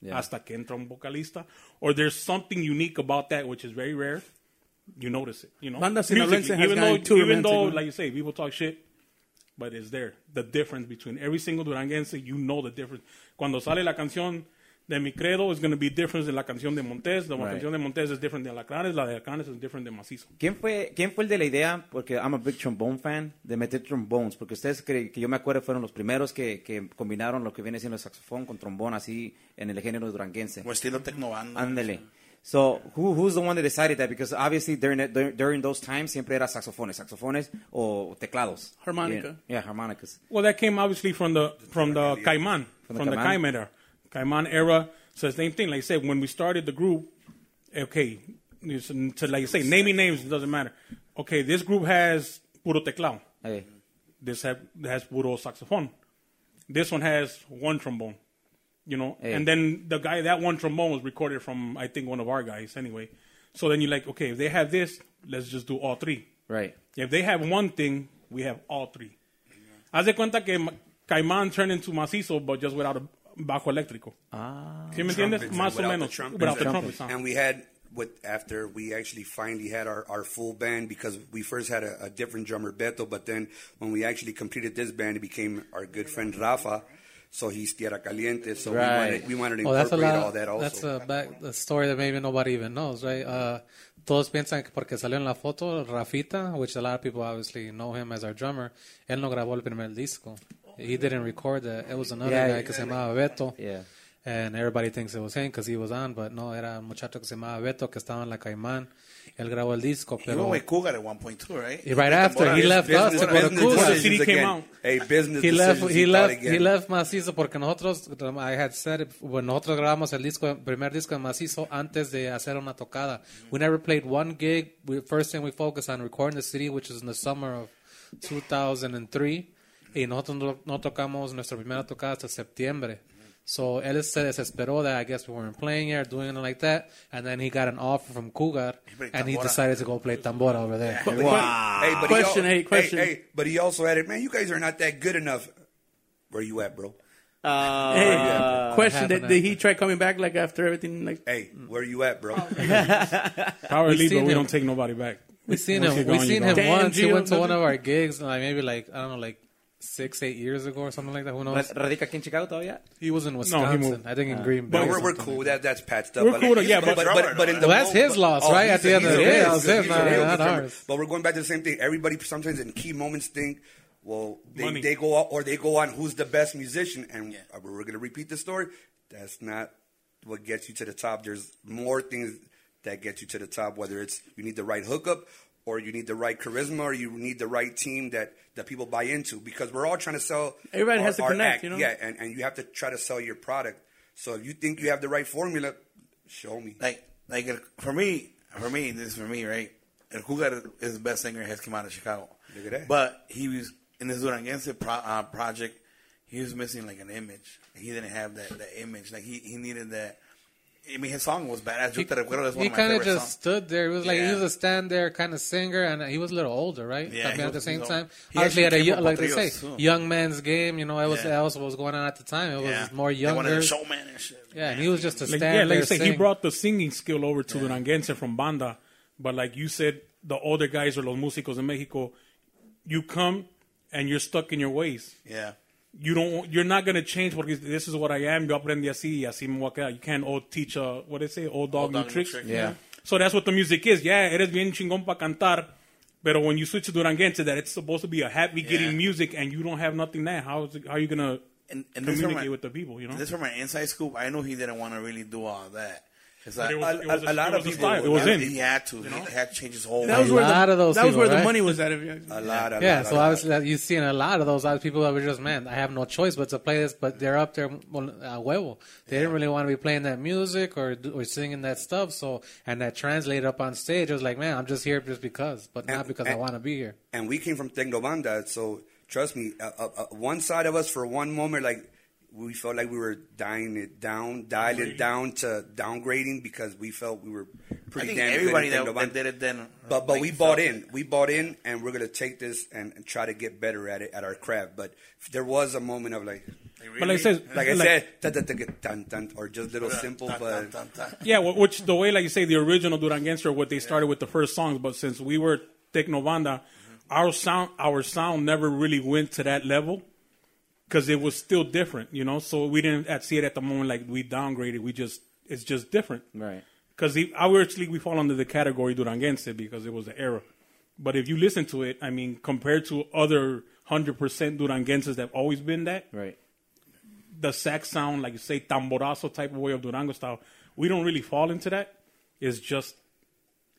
Yeah. Hasta que entra un vocalista. Or there's something unique about that, which is very rare. You notice it, you know. Banda Musically, Sinaloense has even though, gotten too even though, like you say, people talk shit, but it's there. The difference between every single Duranguense, you know the difference. Cuando sale la canción de Mi Credo, is going to be different than la canción de Montes. La Right. canción de Montes is different de Alacranes. La de Alacranes is different de Macizo. ¿Quién fue, ¿Quién fue el de la idea? Porque I'm a big trombone fan, de meter trombones. Porque ustedes, que, que yo me acuerdo, fueron los primeros que, que combinaron lo que viene siendo el saxofón con trombón, así, en el género duranguense. Como estilo tecnobanda. Ándale. So, who, who's the one that decided that? Because obviously during, it- during, during those times siempre era saxofones, saxofones o teclados. Harmonica. Yeah, yeah harmonicas. Well, that came obviously from the from the Caiman, From from the the Caiman? Caiman era. Caiman era. So same thing. Like I said, when we started the group, okay, it's- to like you say, naming names it doesn't matter. Okay, this group has puro teclado. Hey. This have, has puro saxophone. This one has one trombone. You know, Hey. and then the guy that one trombone was recorded from I think one of our guys anyway. So then you're like, okay, if they have this, let's just do all three. Right. If they have one thing, we have all three. Haz de cuenta que Ma- Caimán turned into macizo, but just without a bajo eléctrico. Ah. ¿Sí me entiendes? Más o menos. trumpets. Without the Trumpets. trumpet. And we had with after we actually finally had our, our full band because we first had a, a different drummer Beto, but then when we actually completed this band, it became our good friend Rafa. So he's Tierra Caliente. So Right. we wanted we wanted to Oh, that's a incorporate lot. all that also. That's a, back, a story that maybe nobody even knows, right? Uh, todos piensan que porque salió en la foto Rafita, which a lot of people obviously know him as our drummer, él no grabó el primer disco. He didn't record that. It was another Yeah, guy yeah. que se llamaba Beto. Yeah. And everybody thinks it was him because he was on, but no, era un muchacho que se llamaba Beto que estaba en la Caimán. Él grabó el disco, He pero... went with Cougar at one point too, right? Right after, he left us to go to Cougar. CD came again. out. Hey, business He left, he left, he left Macizo porque nosotros, I had said, it, when nosotros grabamos el disco, el primer disco de Macizo antes de hacer una tocada. We never played one gig. We, first thing we focused on recording the CD, which is in the summer of, 2003 y nosotros no, no tocamos nuestra primera tocada hasta septiembre. So él se desesperó that I guess we weren't playing here, doing it like that, and then he got an offer from Cougar, played and he decided to go play tambora over there. Wow. Hey, but Question, he, al- hey, question. Hey, hey, but he also added, man, you guys are not that good enough. Where you at, bro? Uh, Hey, question: happened did, did he try coming back like after everything? Like, Hey, where you at, bro? <laughs> Power We lead, but we him. don't take nobody back. We seen Once him. you're We seen him gone. Damn, once. He went to one of our gigs, like maybe like I don't know, like six, eight years ago or something like that. Who knows? ¿Radica aquí en Chicago todavía? He was in Wisconsin. moved. I think in Green Bay. But we're, we're cool. like That that's patched up. We're but cool, like, yeah, but, but- but, but, in the Well, that's moment- his loss, oh, right? At the end of the day, real- that's he's not- real not determined. ours. But we're going back to the same thing. Everybody sometimes in key moments think, well, they, Money. they go out or they go on who's the best musician, and uh, we're going to repeat the story. That's not what gets you to the top. There's more things that get you to the top. Whether it's you need the right hookup, or you need the right charisma, or you need the right team that that people buy into. Because we're all trying to sell. Everybody our- has to our connect, act. you know? Yeah, and, and you have to try to sell your product. So if you think you have the right formula, show me. like like for me, for me, this is for me, right? El Cougar is the best singer has come out of Chicago. Look at that. But he was in this Duranguense pro, uh, project. He was missing like an image. He didn't have that, that image. Like he, he needed that. I mean, his song was badass. Yo te recuerdo is one he of my kind of favorite just songs. stood there. He was like he was a stand there kind of singer, and he was a little older, right? Yeah, I mean, he at the same time, old. He obviously at a actually yo- came like from they say, too. young man's game. You know, it was Yeah. that was what was going on at the time. It was Yeah. more They wanted younger. a showman and shit. Yeah, and he was just a Like, stand yeah, like you say, he brought the singing skill over to Duranguense from Banda. But like you said, the older guys or los músicos in Mexico, you come and you're stuck in your ways. Yeah. You don't. You're not gonna change. Porque this is what I am. Yo aprendí así, y así me voy a quedar. You can't old teach a what they say, old dog, Old new dog, new tricks. tricks. Yeah. So that's what the music is. Yeah, eres bien chingón para cantar. Pero when you switch to Duranguense, that it's supposed to be a happy, Yeah. getting music, and you don't have nothing there. How is it, how are you gonna And, and this from communicate my, with the people? You know. this from my inside scoop. I know he didn't want to really do all that. 'Cause it was, a- it was a lot it of people- style. It was he, in. he had to. He had to change his whole. that was A where lot the, of those that was people, where the money was at. If A lot, a Yeah, lot, so a lot. obviously that- you've seen a lot of those other people that were just, man, I have no choice but to play this, but they're up there well, uh, huevo. They didn't really want to be playing that music or or singing that stuff. So and that translated up on stage. I was like, man, I'm just here just because, but not And- because I want to be here. and we came from Tecnobanda, so trust me, uh, uh, uh, one side of us for one moment, like we felt like we were dying it down, dialed it down to downgrading because we felt we were I pretty think damn good everybody in that, that did it then. But but like, we bought in. it. We bought in, and we're gonna take this and, and try to get better at it at our craft. But there was a moment of like, But like I said, like I like- said, ta- tan- tan, or just little simple, Dun, but dun, dun, dun. Yeah, which the way, like you say, the original Duranguense or what they started with the first songs, but since we were Tecnobanda, mm-hmm. our sound, our sound never really went to that level because it was still different, you know. So we didn't see it at the moment like we downgraded. We just it's just different Right. because obviously we fall under the category Duranguense because it was the era. But if you listen to it, I mean, compared to other hundred percent Duranguenses that have always been that, Right. the sax sound, like you say, tamborazo type of way of Durango style, we don't really fall into that. It's just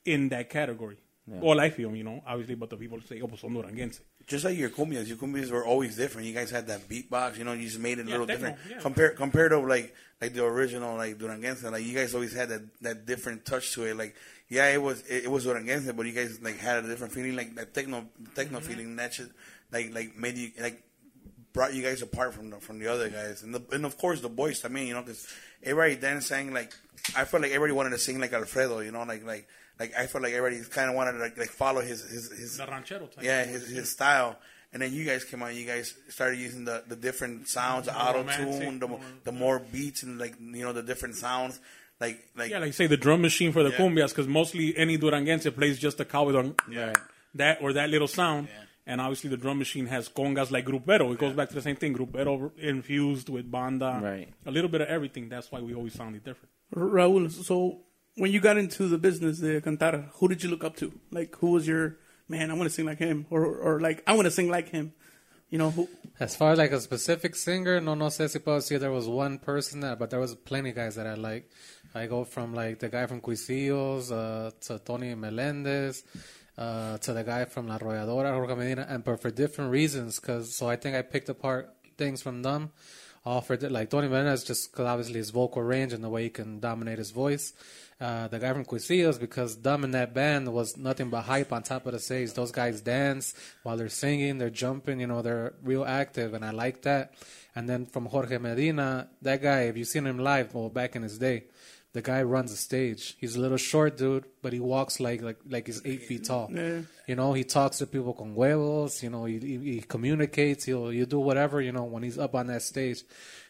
in that category. Well, I feel, you know, obviously, but the people say, oh, pues son duranguense. Just like your cumbias, your cumbias were always different. You guys had that beatbox, you know, you just made it a Yeah, little different. yeah. Compared compared to like like the original like Duranguense, like you guys always had that, that different touch to it. Like yeah, it was it, it was Duranguense, but you guys like had a different feeling, like that techno techno Mm-hmm. feeling that shit, like like made you like brought you guys apart from the from the other guys, and the, and of course the boys. I mean, you know, because everybody then sang like I felt like everybody wanted to sing like Alfredo, you know, like like like I felt like everybody kind of wanted to like, like follow his his his The ranchero type. yeah, his, his style. And then you guys came out. You guys started using the, the different sounds, the auto tune, the, more- the more beats, and like you know the different sounds. Like like Yeah, like you say, the drum machine for the Yeah. cumbias, because mostly any duranguense plays just a cowboy drum, Right. that or that little sound. And obviously, the drum machine has congas like grupero. It goes back to the same thing. Grupero infused with banda, Right. a little bit of everything. That's why we always sounded different. Raul, so when you got into the business, the cantar, who did you look up to? Like, who was your man? I want to sing like him, or or like I want to sing like him. You know, who, As far as like a specific singer, no, no sé si puedo decir there was one person that, but there was plenty of guys that I like. I go from like the guy from Cuisillos uh, to Tony Melendez uh, to the guy from La Arrolladora, Jorge Medina, and but for different reasons. Cause so I think I picked apart things from them. offered it. Like Tony Melendez, just because obviously his vocal range and the way he can dominate his voice. Uh, the guy from Cuisillos, because them in that band was nothing but hype on top of the stage. Those guys dance while they're singing, they're jumping, you know, they're real active, and I like that. And then from Jorge Medina, that guy, if you've seen him live, well, back in his day, the guy runs the stage. He's a little short dude, but he walks like like like he's eight feet tall. Yeah. You know, he talks to people con huevos. You know, he, he, he communicates. He'll you do whatever. You know, when he's up on that stage.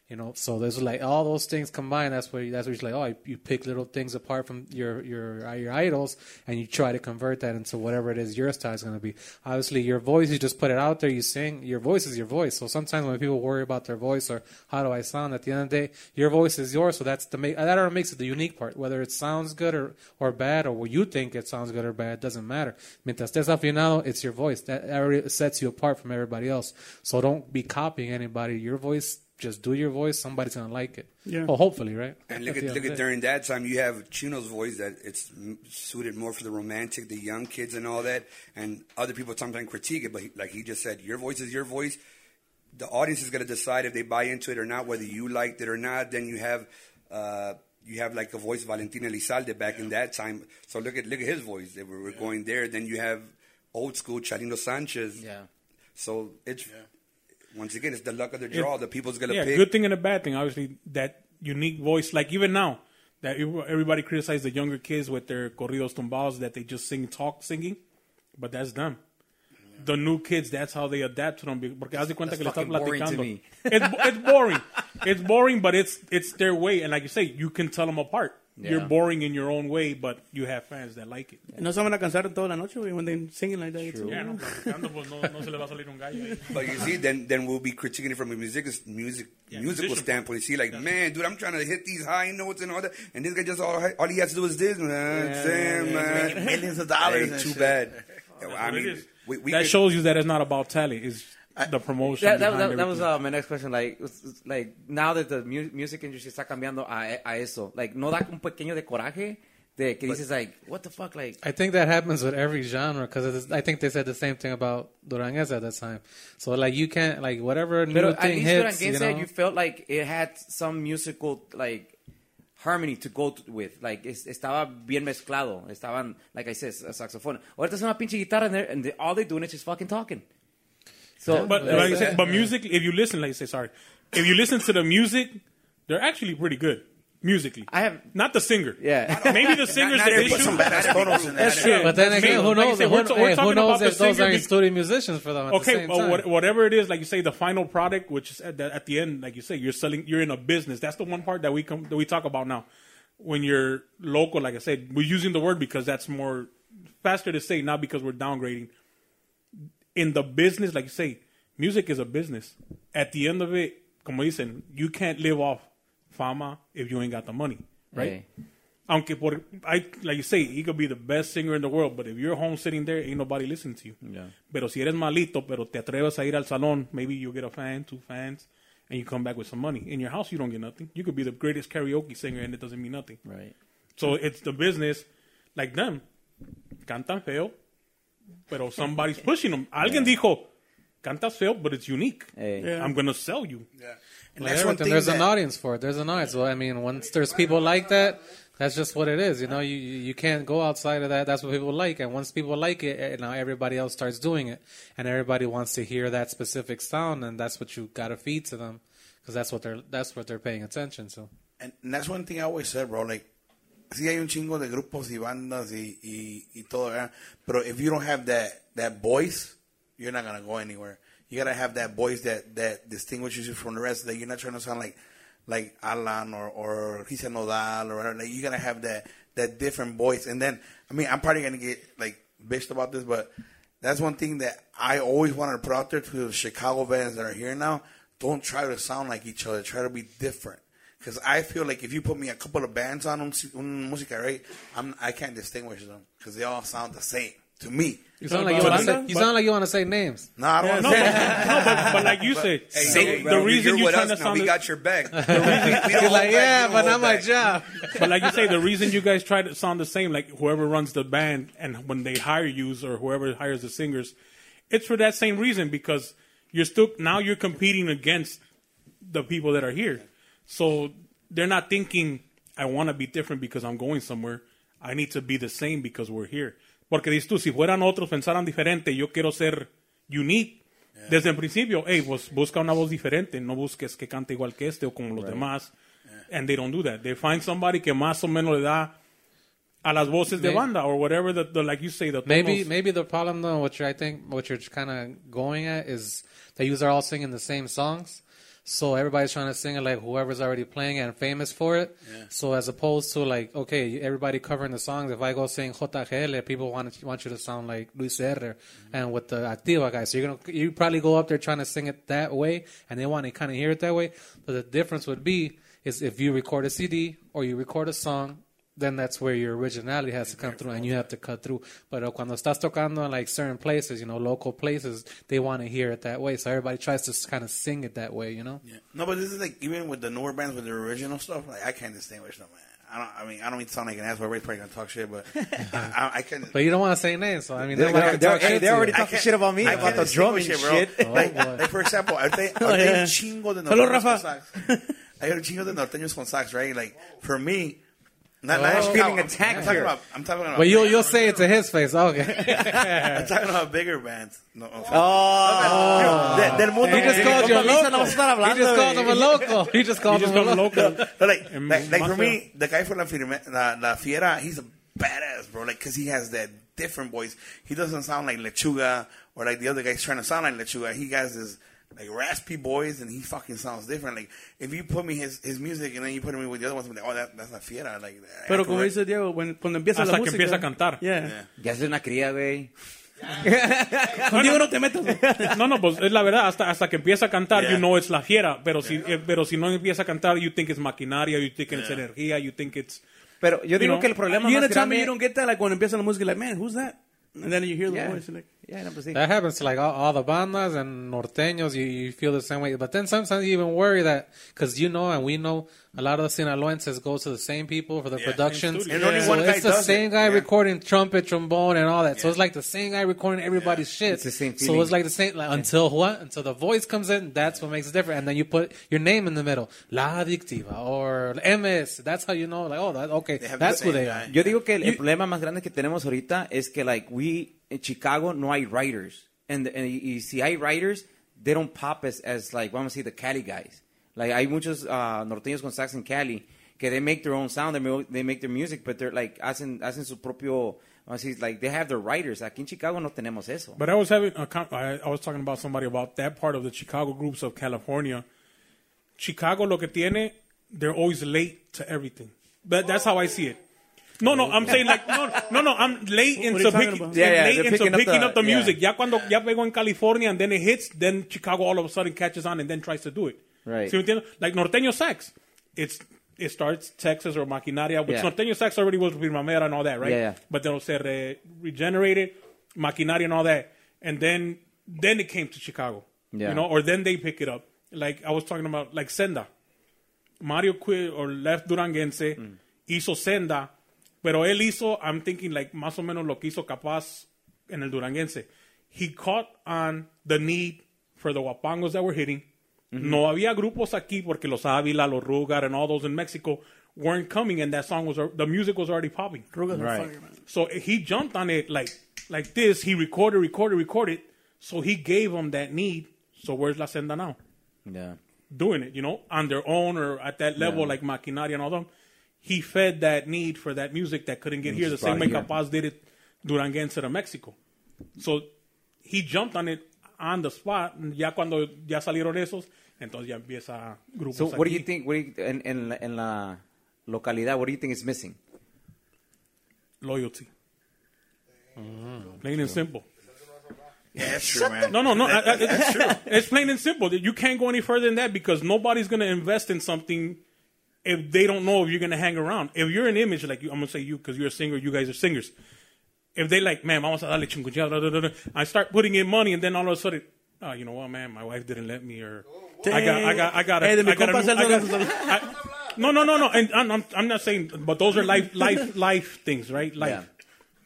You know, so there's like all those things combined. That's where that's where you're like, oh, you pick little things apart from your your your idols, and you try to convert that into whatever it is your style is going to be. Obviously, your voice, you just put it out there, you sing. Your voice is your voice. So sometimes when people worry about their voice or how do I sound, at the end of the day, your voice is yours. So that's the make that makes it the unique part. Whether it sounds good or or bad, or what you think it sounds good or bad, doesn't matter. Mientras estés afinado, it's your voice that already sets you apart from everybody else. So don't be copying anybody. Your voice just do your voice. Somebody's gonna like it. Yeah. Well, hopefully, right? And look the at look at during that time, you have Chino's voice that it's suited more for the romantic, the young kids, and all that. And other people sometimes critique it, but he, like he just said, your voice is your voice. The audience is going to decide if they buy into it or not, whether you liked it or not. Then you have. Uh, you have like a voice Valentina Elizalde back in that time. So look at look at his voice. If we're going there, then you have old school Chalino Sanchez. Yeah. So it's once again, it's the luck of the draw. the people's gonna yeah, pick. good thing and a bad thing. Obviously, that unique voice, like even now, that everybody criticizes the younger kids with their corridos tumbados that they just sing, talk, singing, but that's them. The new kids, that's how they adapt to them. Porque haz de cuenta That's que le estás fucking boring to platicando. me. It's, it's boring. It's boring, but it's it's their way, and like you say, you can tell them apart. You're boring in your own way, but you have fans that like it. No se van a cansar toda la noche, güey, when they singing like that. It's- Yeah, no, pues no, no se le va a salir un gallo. But you see, then then we'll be critiquing it from a music music Yeah, musical standpoint. You see, like, man, dude, I'm trying to hit these high notes and all that, and this guy just all all he has to do is this, man. Damn, man. Making millions of dollars Hey, too shit. bad. <laughs> I What it mean, we, we that could- shows you that it's not about talent. It's the promotion. That, that, that, that was uh, my next question. Like, like now that the mu- music industry está cambiando a, a eso, like, no da un pequeño de coraje de que dices like, what the fuck, like. I think that happens with every genre because I think they said the same thing about Duranguez at that time. So like you can't like whatever new at thing hits, Duranguense you know. you felt like it had some musical like harmony to go to, with. Like es- estaba bien mezclado. Estaban like I said, a saxophone. Ahorita es una pinche guitarra and, and they, all they doing is just fucking talking. So, But like I said, but music. If you listen, like I say, sorry, if you listen to the music, they're actually pretty good musically. I have- not the singer. Yeah. maybe the singer's not the issue. some badass photos in there. That's true. But then That's again, me. who Like you knows? said, who, we're we're hey, who knows about if those aren't be- studio musicians for them at the Okay, same well, time? whatever it is, like you say, the final product, which is at the, at the end, like you say, you're selling, you're in a business. That's the one part that we come that we talk about now. When you're local, like I said, we're using the word because that's more faster to say, not because we're downgrading. In the business, like you say, music is a business. At the end of it, como dicen, you can't live off fama if you ain't got the money, right? Hey. Aunque por, I, like you say, he could be the best singer in the world, but if you're home sitting there, ain't nobody listening to you. Yeah. Pero si eres malito, pero te atreves a ir al salón, maybe you get a fan, two fans, and you come back with some money. In your house, you don't get nothing. You could be the greatest karaoke singer, and it doesn't mean nothing. Right. So it's the business, like them. Cantan feo, pero <laughs> somebody's pushing them. Alguien dijo, cantas feo, but it's unique. Hey. Yeah. I'm gonna sell you. And Like that's one everything, thing there's an audience for it. There's an audience. Well, I mean, once there's people like that, that's just what it is. You know, you you you can't go outside of that. That's what people like, and once people like it, eh, now everybody else starts doing it, and everybody wants to hear that specific sound, and that's what you got to feed to them, because that's what they're that's what they're paying attention to. And, and that's one thing I always said, bro. Like, sí hay un chingo de grupos y bandas y, y, y todo, ¿verdad? Pero if you don't have that, that voice, you're not gonna go anywhere. You gotta have that voice that, that distinguishes you from the rest. That you're not trying to sound like like Alan or or Christian Nodal or whatever. Like, you gotta have that that different voice. And then, I mean, I'm probably gonna get like bitched about this, but that's one thing that I always wanted to put out there to the Chicago bands that are here now. Don't try to sound like each other. Try to be different. Because I feel like if you put me a couple of bands on un, un música, right, I'm, I can't distinguish them because they all sound the same to me. You sound like you want to say. You sound like you want to say names. No, I don't Yeah, want no, to but, say that. no, but, but like you said, Hey, the, bro, the reason you're you're with trying us to now. sound We got your back. <laughs> We don't You're like, yeah, We but don't not my job. but like you say, the reason you guys try to sound the same, like whoever runs the band and when they hire you or whoever hires the singers, it's for that same reason because you're still now you're competing against the people that are here. So they're not thinking, I want to be different because I'm going somewhere. I need to be the same because we're here. Porque dices tú, si fueran otros, pensaran diferente, yo quiero ser unique. Desde el principio, hey, pues busca una voz diferente, no busques que cante igual que este o como los demás. And they don't do that. They find somebody que más o menos le da a las voces de banda or whatever, the, the, like you say, the Maybe tonos. maybe the problem though, which I think what you're kind of going at is that you are all singing the same songs. So everybody's trying to sing it like whoever's already playing it and famous for it. So as opposed to like okay, everybody covering the songs. If I go sing JGL, people want want you to sound like Luis R. Mm-hmm. And with the Adictiva guys, so you're gonna you probably go up there trying to sing it that way, and they want to kind of hear it that way. But the difference would be is if you record a CD or you record a song then that's where your originality has to come through and you have to cut through. But uh, cuando estás tocando in like certain places, you know, local places, they want to hear it that way. So everybody tries to kind of sing it that way, you know? Yeah. No, but this is like even with the newer bands with the original stuff. Like I can't distinguish them, man. I don't. I mean, I don't mean to sound like an asshole. Everybody's probably gonna talk shit, but <laughs> I, I can. But you don't want to say names, so I mean, They're, they're, they're, talk hey, shit they're already talking shit about me I about the drumming distinguish it, shit. bro. like, like, for example, ahorita ahorita hay un <laughs> chingo de Hello, norteños con sax. Hay un chingo de norteños con sax, right? Like for me, not, Oh. not Chicago, Feeling I'm- attacked I'm talking here. about. I'm talking about. But you'll you'll say it to his face. Oh, okay. <laughs> I'm talking about bigger bands. No, Oh, del, del mundo. he just called you a local. vamos a estar He just called him a local. He just called him a local. local. No, like, like, like for me, the guy for La, Firme, La, La Fiera, he's a badass, bro. Like, cause he has that different voice. He doesn't sound like Lechuga or like the other guy's trying to sound like Lechuga. He has this like raspy voice, and he fucking sounds different. Like, if you put me his his music and then you put me with the other ones, I'm like, oh, that, that's La Fiera. Like, Pero como dice Diego, when, cuando empieza Hasta la que empieza a cantar. Yeah. Yeah. ya es una cría, güey. <laughs> Con Diego no te metas. <laughs> No, no, pues es la verdad. Hasta, hasta que empieza a cantar, Yeah. you know it's la fiera. Pero, si, eh, pero si no empieza a cantar, you think it's maquinaria, you think it's energía, you think it's... Pero yo digo know, que el problema You're más gonna tell me grande... you don't get that, like when empieza la música, like, man, who's that? And then you hear the Yeah. voice, you're like, Yeah, no, pues. That happens to like all, all the bandas and norteños. You, you feel the same way, but then sometimes you even worry that because you know and we know a lot of the Sinaloenses go to the same people for the productions. And only so one guy it's the same it. guy Yeah. recording trumpet, trombone, and all that. So it's like the same guy recording everybody's shit. It's the same So feeling. it's like the same like, until what? Until the voice comes in. That's what makes it different. And then you put your name in the middle, La Adictiva or MS. That's how you know. Like oh, that, okay, that's the who they guy. are. Yo digo que el, el problema más grande que tenemos ahorita es que, like, we, en Chicago no hay writers. And, and y si hay writers, they don't pop as, as like, vamos a decir, the Cali guys. Like, hay muchos uh, norteños con sax en Cali que they make their own sound, they make, they make their music, but they're like, hacen, hacen su propio, decir, like, they have their writers. Aquí en Chicago no tenemos eso. But I was having a I, I was talking about somebody about that part of the Chicago groups of California. Chicago lo que tiene, they're always late to everything. But that's how I see it. No, no, I'm saying like no, no, no. I'm late What are into you talking picking, about? Yeah, yeah, late into picking up the- up the yeah. music. Ya cuando ya pegó en California and then it hits, then Chicago all of a sudden catches on and then tries to do it. Right. ¿Sí me entiendes? Like norteño sax, it's it starts Texas or Maquinaria, which Yeah. norteño sax already was Primavera and all that, right? Yeah, yeah. But they'll say re- regenerated, Maquinaria and all that, and then then it came to Chicago, Yeah. you know, or then they pick it up. Like I was talking about, like Senda, Mario quit or left Duranguense, Mm. hizo Senda, pero él hizo, I'm thinking like más o menos lo que hizo K-Paz en el Duranguense. He caught on the need for the huapangos that were hitting. Mm-hmm. No había grupos aquí porque los Ávila, los Rugar, and all those in Mexico weren't coming, and that song was the music was already popping. Rugas Right. fire. So he jumped on it like like this. He recorded, recorded, recorded. So he gave them that need. So where's La Senda now? Yeah. Doing it, you know, on their own or at that level, like Maquinaria and all them. He fed that need for that music that couldn't get here the same brought way here. K-Paz did it Duranguense to Mexico. So he jumped on it on the spot. Ya cuando ya salieron esos, entonces ya empieza grupos So, what do you think, what do you, en, en, la, en la localidad, what do you think is missing? Loyalty. Plain and simple. Yeah, that's true, man. No, no, no. I- I- it's true. It's plain and simple. You can't go any further than that because nobody's going to invest in something if they don't know if you're going to hang around. If you're an image, like you, I'm going to say you because you're a singer, you guys are singers. If they like, man, vamos a darle da, da," I start putting in money and then all of a sudden, oh, you know what, man, my wife didn't let me or I got, I got, I got, a, Hey, I got, a I got I- no, no, no, no. And I'm, I'm, I'm not saying, but those are life, life, life things, right? Life. Yeah.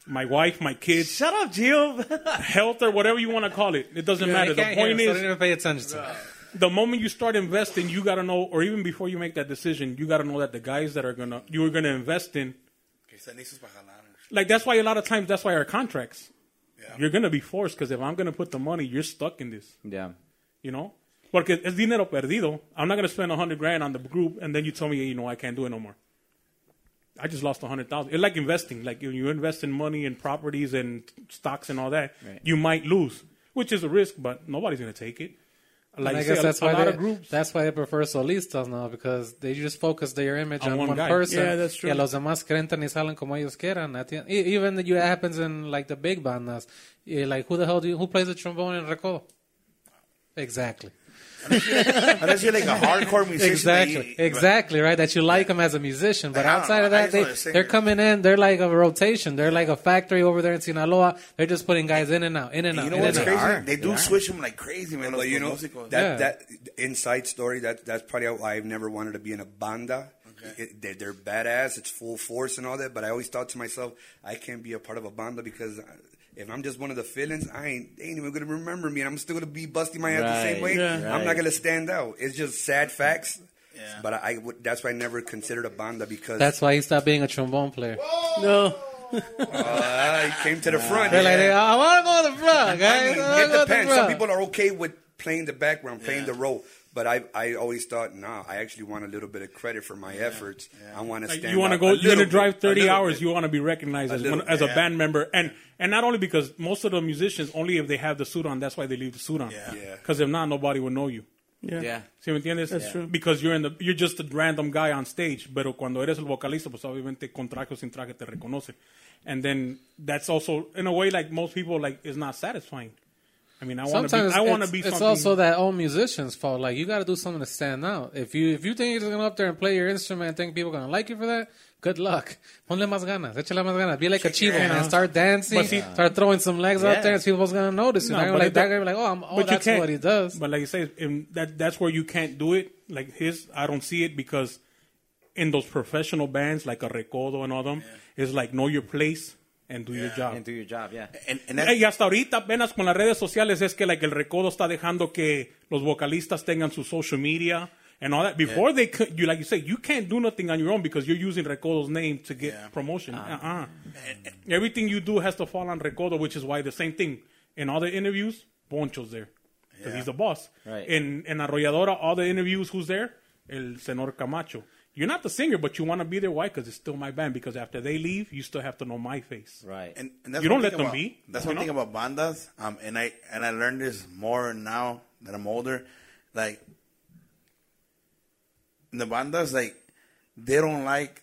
My wife, my kids, Shut up, Gio. health or whatever you want to call it. It doesn't Yeah, matter. The point is, don't even pay attention to it. The moment you start investing, you got to know, or even before you make that decision, you got to know that the guys that are gonna you are gonna invest in, Que están listos para jalar. like that's why a lot of times that's why our contracts, Yeah. you're gonna be forced because if I'm gonna put the money, you're stuck in this, Yeah. you know, porque es dinero perdido. I'm not gonna spend a hundred grand on the group and then you tell me, hey, you know, I can't do it no more. I just lost a hundred thousand. It's like investing. Like when you invest in money and properties and stocks and all that, Right. you might lose, which is a risk, but nobody's gonna take it. Like And I guess say, a- that's a, why lot they, of groups. that's why they prefer solistas now because they just focus their image On on, one one, person. Yeah, that's true. Y a los demás entran y salen como ellos quieran. At the end- Even that happens in like the big bandas. Like who the hell do you, who plays the trombone in Recodo? Exactly. Unless you're like a hardcore musician. Exactly. you- Exactly, right? That you like them as a musician. But I outside know. of that, they they're coming in, they're like a rotation. They're like a factory over there in Sinaloa. They're just putting guys in and out, in and out, You know in what's crazy? are. They do They are. switch them like crazy, man. Well, los- you know los that Yeah. that inside story. That that's probably why I've never wanted to be in a banda. It, they're, they're badass. It's full force and all that. But I always thought to myself, I can't be a part of a banda because if I'm just one of the fill-ins, I ain't, they ain't even gonna remember me, and I'm still gonna be busting my ass the same way. Yeah. I'm not gonna stand out. It's just sad facts. Yeah. But I, I that's why I never considered a banda because That's why he stopped being a trombone player. No. <laughs> uh, he came to the front. They're like, I want to go to the front, I guys. mean, I wanna it go to the depends. Some people are okay with playing the background, playing the role. But I, I always thought, nah, I actually want a little bit of credit for my efforts. I want to uh, stand. you want to go. You're going to drive 30 little hours. bit. You want to be recognized A as little one, as a band member, and and not only because most of the musicians only if they have the suit on. That's why they leave the suit on. Yeah. Yeah. Because if not, nobody would know you. Yeah. Yeah. ¿Sí me entiendes? That's true. Because you're in the, you're just a random guy on stage, pero cuando eres el vocalista, pues obviamente con traje o sin traje te reconocen. And then that's also in a way like most people like is not satisfying. I mean, I want to I want to be it's something. also that all musicians' fault. Like you got to do something to stand out. If you if you think you're just gonna go up there and play your instrument and think people are gonna like you for that, good luck. <laughs> Ponle más ganas. Échale más ganas. Be like a chivo, Yeah. man. Start dancing. See- start throwing some legs out there, and people's gonna notice you. No, but like that guy. Be like, oh, I'm, oh you that's what he does. But like you say, that that's where you can't do it. Like his, I don't see it because in those professional bands like a Recodo and all them, it's like know your place and do your job. And do your job, yeah. And, and Y hasta ahorita apenas con las redes sociales es que like el recodo está dejando que los vocalistas tengan su social media and all that. Before they could, you like you say, you can't do nothing on your own because you're using Recodo's name to get Yeah. promotion. Uh-uh. Everything you do has to fall on Recodo, which is why the same thing in all the interviews, Poncho's there because he's the boss. Right. In in Arrolladora, all the interviews, who's there? El Senor Camacho. You're not the singer, but you want to be there. Why? Because it's still my band. Because after they leave, you still have to know my face. Right. and, and that's You one don't let thing them about- be, That's one know? thing about bandas. Um, and I and I learned this more now that I'm older. Like in the bandas, like they don't like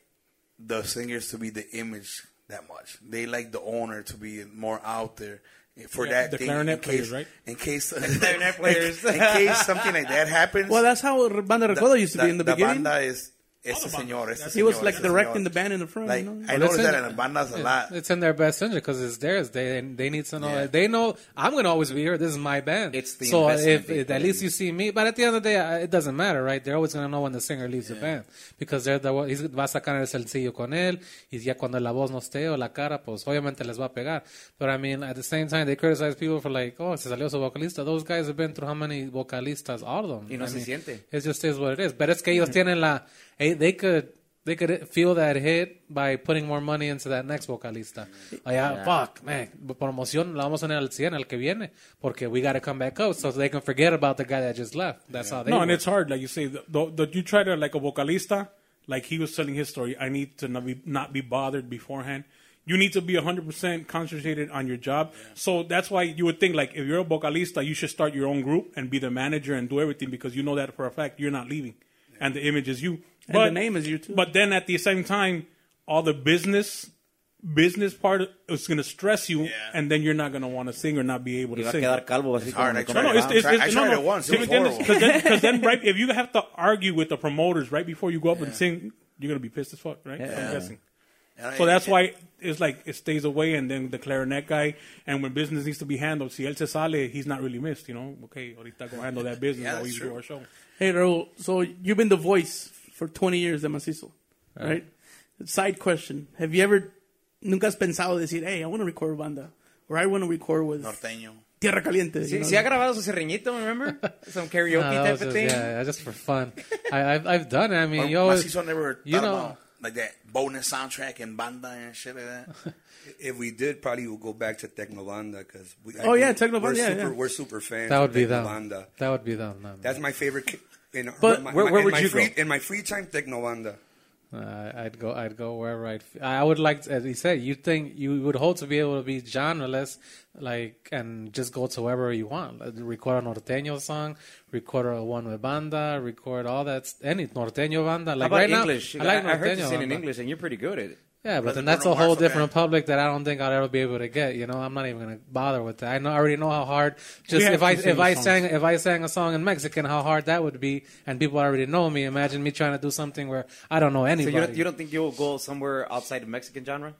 the singers to be the image that much. They like the owner to be more out there. For Yeah, that the thing, clarinet in players, case, right? In case, clarinet <laughs> players. in, case something like that happens. <laughs> Well, that's how Banda Recodo used to be in the, beginning. banda is ese señor. ese he was señor, like ese directing señor. the band in the front. Like you know? I noticed it's that in- in the bandas a lot. It's in their best interest because it's theirs. They they need to know. Yeah. They know I'm going to always be here. This is my band. It's the so investment if, they if put at least in. you see me. But at the end of the day, uh, it doesn't matter, right? They're always going to know when the singer leaves the band because they're the one. He's, va a sacar el sencillo con él y ya cuando la voz no esté o la cara, pues obviamente les va a pegar. But I mean, at the same time, they criticize people for like, oh, se salió su vocalista. Those guys have been through how many vocalistas? All of them. Y no I se mean, siente. It just is what it is. Pero es que ellos tienen la. Eh, They could. They could feel that hit by putting more money into that next vocalista. Oh, yeah, fuck, man. Promoción la vamos a poner al 100 al que viene. Porque we got to come back up so they can forget about the guy that just left. That's how they No, work. and it's hard, like you say. The, the, the, you try to like a vocalista, like he was telling his story. I need to not be not be bothered beforehand. You need to be hundred percent concentrated on your job. So that's why you would think like if you're a vocalista, you should start your own group and be the manager and do everything because you know that for a fact you're not leaving, and the image is you. And the name is you, too. But then at the same time, all the business business part is going to stress you, Yeah. and then you're not going to want to sing or not be able to sing. calvo así hard, I tried No, it. no, it's, it's, I tried no, it once. It was horrible. Because then, 'cause then, <laughs> right, if you have to argue with the promoters right before you go up and sing, you're gonna be pissed as fuck, right? Yeah. I'm guessing. And So I- that's why it's like it stays away, and then the clarinet guy, and when business needs to be handled, si él se sale, he's not really missed, you know. Okay, ahorita go handle that business Yeah, while that's you do our show. Hey, Raul, so you've been the voice for 20 years de Macizo, right? Side question. Have you ever, nunca has pensado decir, hey, I want to record banda, or I want to record with Norteño. Tierra Caliente. Sí, you know? sí ha grabado su serreñito, remember? <laughs> Some karaoke Ah, that type was of just, thing. yeah, just for fun. I, I've, I've done it. I mean, Or you always, Macizo never you know- about like that bonus soundtrack and banda and shit like that. <laughs> If we did, probably we'll go back to Tecnobanda because we. Oh, yeah, Tecnobanda, We're yeah, super, yeah. We're super fans. that would of be them. That would be them. No, no. That's my favorite. In, But my, where- my- where in would my you free, go? In my free time, Tecnobanda. Uh, I'd go. I'd go wherever I'd. f- I would like, as he said, you think you would hope to be able to be genreless, like, and just go to wherever you want. Like, record a norteño song, record a one with banda, record all that, any norteño banda. How Like about right English? now, I like I, I heard you sing in. English, and you're pretty good at it. Yeah, but then that's a whole different public that I don't think I'll ever be able to get. You know, I'm not even gonna bother with that. I know, I already know how hard. Just if I if I songs. sang if I sang a song in Mexican, how hard that would be, and people already know me. Imagine me trying to do something where I don't know So anybody. you don't, you don't think you'll go somewhere outside of Mexican genre?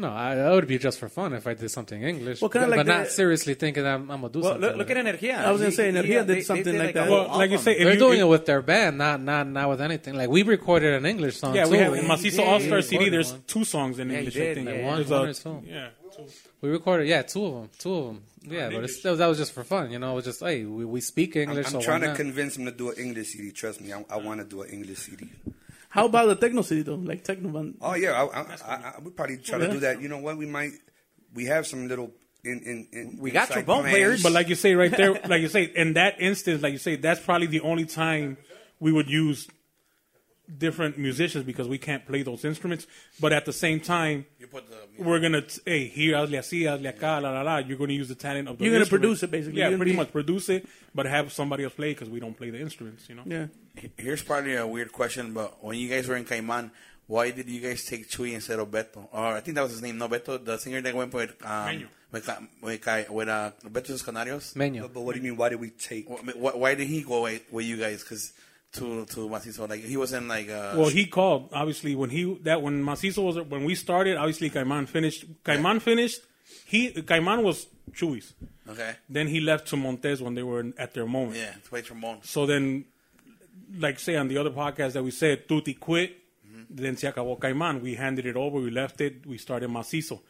No, I, that would be just for fun if I did something English. Well, kinda but like not seriously thinking I'm, I'm gonna do Well, something. look, with look it. at Energia. I was gonna say, He- Energia he- did they- they something did like a that. whole Well, like you say, if They're you, doing if- it with their band, not not not with anything. Like we recorded an English song. Yeah, too. we have in Macizo yeah, All yeah, Star. CD. There's One. two songs in Yeah, English. did, I think. yeah. One- There's one a- or two. Yeah. two. We recorded, yeah, two of them, two of them. Yeah, but it's, that was just for fun, you know. It was just, hey, we, we speak I'm, English. I'm so trying to convince him to do an English CD. Trust me, I, I want to do an English CD. How about the techno city though? Like techno band. Oh yeah, I, I, I, I would probably try Yeah. to do that. You know what? We might. We have some little. In, in, in We got inside trombone plans. players. But like you say right there, <laughs> like you say, in that instance, like you say, that's probably the only time we would use different musicians because we can't play those instruments. But at the same time, You put the we're gonna t- hey here hazle así, hazle acá, la la la. You're gonna use the talent of the. You're gonna produce it, basically. Yeah, pretty be- much produce it, but have somebody else play because we don't play the instruments. You know. Yeah. Here's probably a weird question, but when you guys were in Cayman, why did you guys take Chuy instead of Beto? Or I think that was his name, no Beto, the singer that went with um, Meño. with Ca- with, with uh, Beto y sus Canarios. Meño. But, but what do you mean? Why did we take? Wh- wh- Why did he go away with you guys? Because to to Macizo, like he wasn't like uh, Well, he called obviously when he that when Macizo was when we started. Obviously, Cayman finished. Cayman finished. He Cayman was Chuy's. okay, Then he left to Montez when they were at their moment. yeah, to play trombone. So then, like say on the other podcast that we said, Tutti quit. Then se acabó Cayman. We handed it over. We left it. We started Macizo.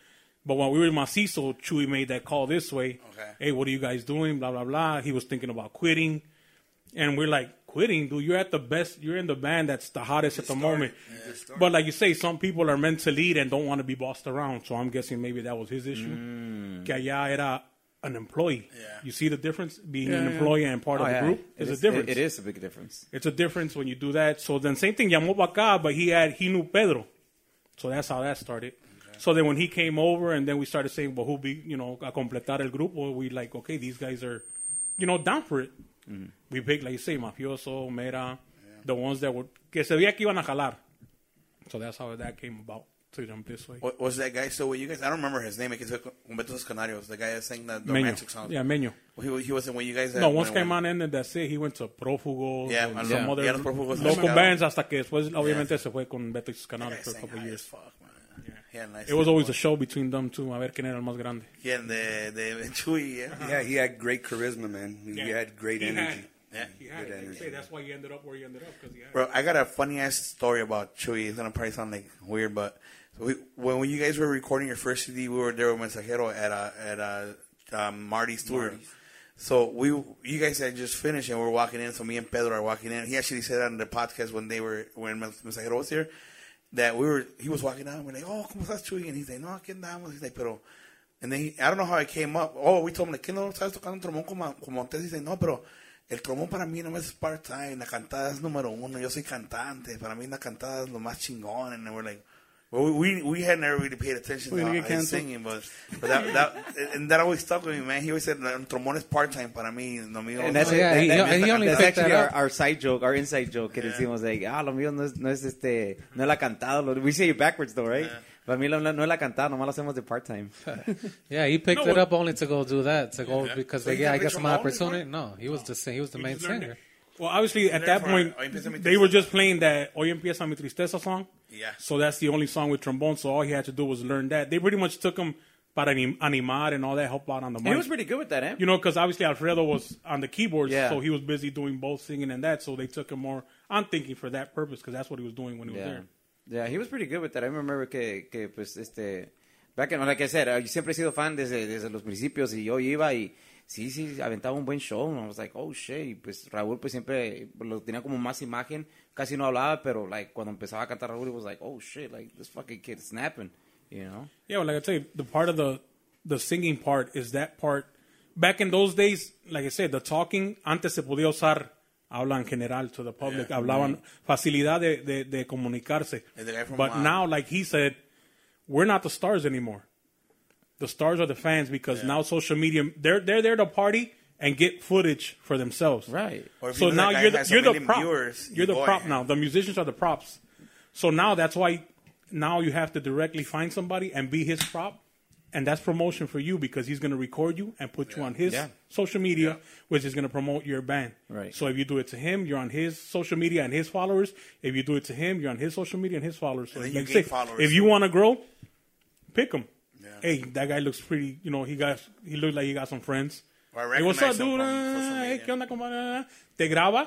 But when we were in Macizo, Chuy made that call this way. Okay. Hey, what are you guys doing? Blah blah blah. He was thinking about quitting, and we're like, quitting, dude. You're at the best. You're in the band that's the hottest at the moment. But like you say, some people are meant to lead and don't want to be bossed around. So I'm guessing maybe that was his issue. Que allá era an employee. Yeah. You see the difference being Yeah, an yeah. employee and part Oh, of the yeah. group. It There's is- a difference. It, it is a big difference. It's a difference when you do that. So then same thing, llamó para acá, but he had he knew Pedro. So that's how that started. So then when he came over and then we started saying, well, who be, you know, a completar el grupo, we like, okay, these guys are, you know, down for it. Mm. We picked, like you say, Mafioso, Mera, the ones that were, que se veía que iban a jalar. So that's how that came about to jump this way. What, was that guy still with you guys? I don't remember his name. Because Beto y sus Canarios, the guy that sang the, romantic song. Yeah, Meño. He, he wasn't with you guys. No, once when- Cayman ended, that's it. He went to Prófugos Yeah, and and some yeah. other Yeah, local bands hasta que después, obviamente, se fue con Beto That for a couple years. fuck, man. He had a nice It was little always a show between them two, a ver quién era el más grande. Yeah, and the the Chuy, yeah. <laughs> Yeah, he had great charisma, man. He, he had great He energy. Yeah. He had Good it. I energy. say, that's why he ended up where he ended up because he had. Bro, I got a funny ass story about Chuy. It's gonna probably sound like weird, but we, when you guys were recording your first CD, we were there with Mensajero at uh, at uh, um, Marty's tour. So we, you guys had just finished and we are walking in. So me and Pedro are walking in. He actually said on the podcast when they were when Mensajero was here that we were. He was walking out. We're like, "Oh, cómo estás, Chuy?" And he's like, "No, aquí andamos." He's like, "Pero." And then he, I don't know how it came up. Oh, we told him, like, ¿qué no estás tocando un trombón como, como antes? Dice, no, pero el trombón para mí no es part-time. La cantada es número uno. Yo soy cantante. Para mí la cantada es lo más chingón. And we're like, well, we we had never really paid attention We're to gonna get he's canceled. singing, but, but that, that, and that always stuck with me, man. He always said, el trombón is part-time para mí. Lo mío And that's, Oh, yeah, that- he- that- he only that's picked actually that our, up. our side joke, our inside joke que decimos like, ah, lo mío no es, no es este, no la cantada. Lo, we say it backwards though, right? Para mí lo- no es la cantado, nomás lo hacemos de part-time. <laughs> Yeah, he picked No, it up only to go do that, to go because So like, he yeah, I play guess my trombone opportunity. before? No, he was the sa- he was the main just learned singer. It. Well, obviously, at that point, Hoy Empieza Mi they were just playing that Hoy Empieza Mi Tristeza song. Yeah. So that's the only song with trombone. So all he had to do was learn that. They pretty much took him para anim- animar and all that, help out on the And mic. he was pretty good with that, eh? you know, because obviously Alfredo was on the keyboards, Yeah. so he was busy doing both singing and that. So they took him more. I'm thinking for that purpose because that's what he was doing when he was there. Yeah, he was pretty good with that. I remember que, que pues, este, Back in, like I said, uh, yo siempre he sido fan desde, desde los principios y yo iba y sí, sí, aventaba un buen show. I was like, oh shit. Y pues Raúl pues siempre lo tenía como más imagen. Casi no hablaba, pero like cuando empezaba a cantar Raúl, it was like, oh shit, like this fucking kid is snapping, you know? Yeah, well, like I tell you, the part of the the singing part is that part. Back in those days, like I said, the talking antes se podía usar habla en general to the public, hablaban facilidad de, de, de comunicarse. But now, like he said, we're not the stars anymore. The stars are the fans because now social media they're they're there to party and get footage for themselves. Right. Or So you know now you're the has you're the million prop. viewers, you're the boy. prop now. The musicians are the props. So now that's why now you have to directly find somebody and be his prop. And that's promotion for you because he's going to record you and put you on his Yeah. social media, which is going to promote your band. Right. So if you do it to him, you're on his social media and his followers. If you do it to him, you're on his social media and his followers. So And then you I gain say, followers, if you want to grow, pick him. Yeah. Hey, that guy looks pretty. You know, he got he looks like he got some friends. Or Hey, what's up, dude? from Ah, hey, ¿qué onda, compadre? Te graba,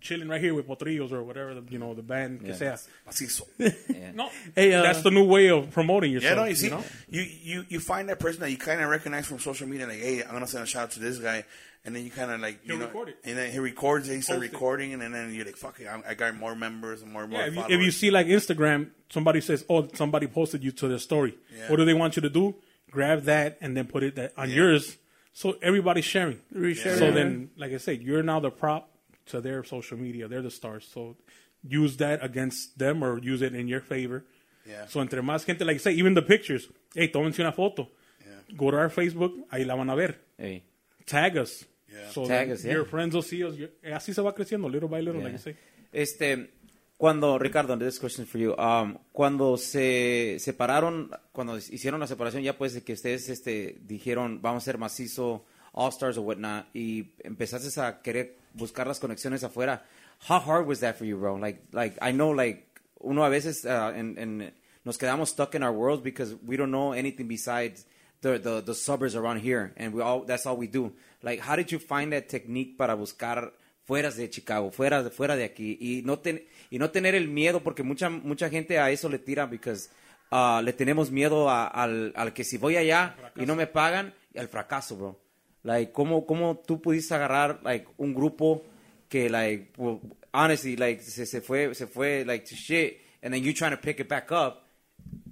chilling right here with Potrillos or whatever the, you know the band que sea. Macizo. <laughs> No, Hey, uh, that's the new way of promoting yourself. Yeah, yourself. no, you see, know? you, you, you find that person that you kind of recognize from social media, like, hey, I'm gonna send a shout out to this guy, and then you kind of like, you He'll know, record it. and then he records it, he starts Post it. recording, and then you're like, fuck it, I, I got more members and more and more Yeah, if you, followers. if you see like Instagram, somebody says, "Oh, somebody posted you to their story." Yeah. What do they want you to do? Grab that and then put it that on yours, so everybody's sharing. Reshare, So yeah. then, like I said, you're now the prop to their social media. They're the stars. So use that against them or use it in your favor. Yeah. So entre más gente, like I say, even the pictures. Hey, tómense una foto. Yeah. Go to our Facebook, ahí la van a ver. Hey. Tag us. Yeah. So Tag us, yeah. your friends will see us. Your- Así se va creciendo, little by little, like I say. Este, cuando, Ricardo, this question for you. Um, cuando se separaron, cuando hicieron la separación, ya pues de que ustedes este, dijeron, vamos a ser macizo, All Stars o whatnot, y empezaste a querer buscar las conexiones afuera. How hard was that for you, bro? Like, like I know, like, uno a veces uh, en, en, nos quedamos stuck in our world because we don't know anything besides the, the, the suburbs around here, and we all that's all we do. Like, how did you find that technique para buscar fuera de Chicago, fuera de, fuera de aquí, y no, ten- y no tener el miedo, porque mucha, mucha gente a eso le tira, because uh, le tenemos miedo a- al, al que si voy allá y no me pagan, al fracaso, bro. Like, ¿cómo, cómo tú pudiste agarrar, like, un grupo que, like, well, honestly, like, se, se fue, se fue, like, to shit, and then you trying to pick it back up,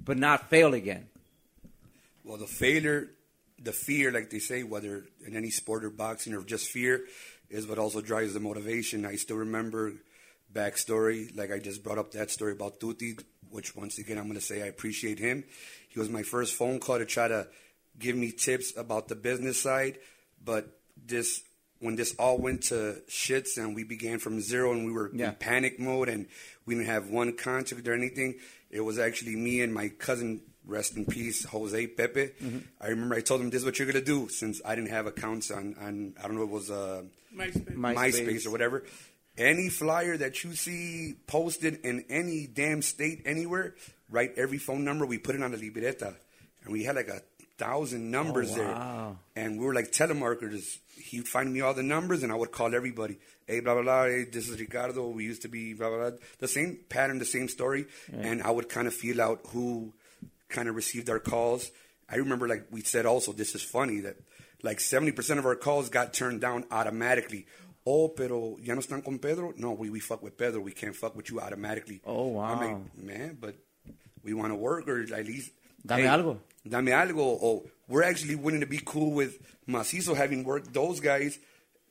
but not fail again? Well, the failure, the fear, like they say, whether in any sport or boxing or just fear, is what also drives the motivation. I still remember backstory, like I just brought up that story about Tuti, which once again I'm going to say I appreciate him. He was my first phone call to try to give me tips about the business side, but this when this all went to shits and we began from zero and we were Yeah. in panic mode and we didn't have one contact or anything. It was actually me and my cousin, rest in peace, Jose Pepe. I remember I told him this is what you're gonna do since I didn't have accounts on, on I don't know it was uh, MySpace. MySpace. MySpace or whatever. Any flyer that you see posted in any damn state anywhere, write every phone number. We put it on the libreta, and we had like a thousand numbers wow. there, and we were like telemarketers. He'd find me all the numbers, and I would call everybody. Hey, blah blah blah. Hey, this is Ricardo. We used to be blah blah blah. The same pattern, the same story, and I would kind of feel out who kind of received our calls. I remember, like we said, also this is funny that like seventy percent of our calls got turned down automatically. Oh, pero ya no están con Pedro? No, we, we fuck with Pedro. We can't fuck with you automatically. Oh, wow. I'm like, man, but we want to work or at least Dame algo. Dame algo. Or we're actually willing to be cool with Macizo having worked those guys.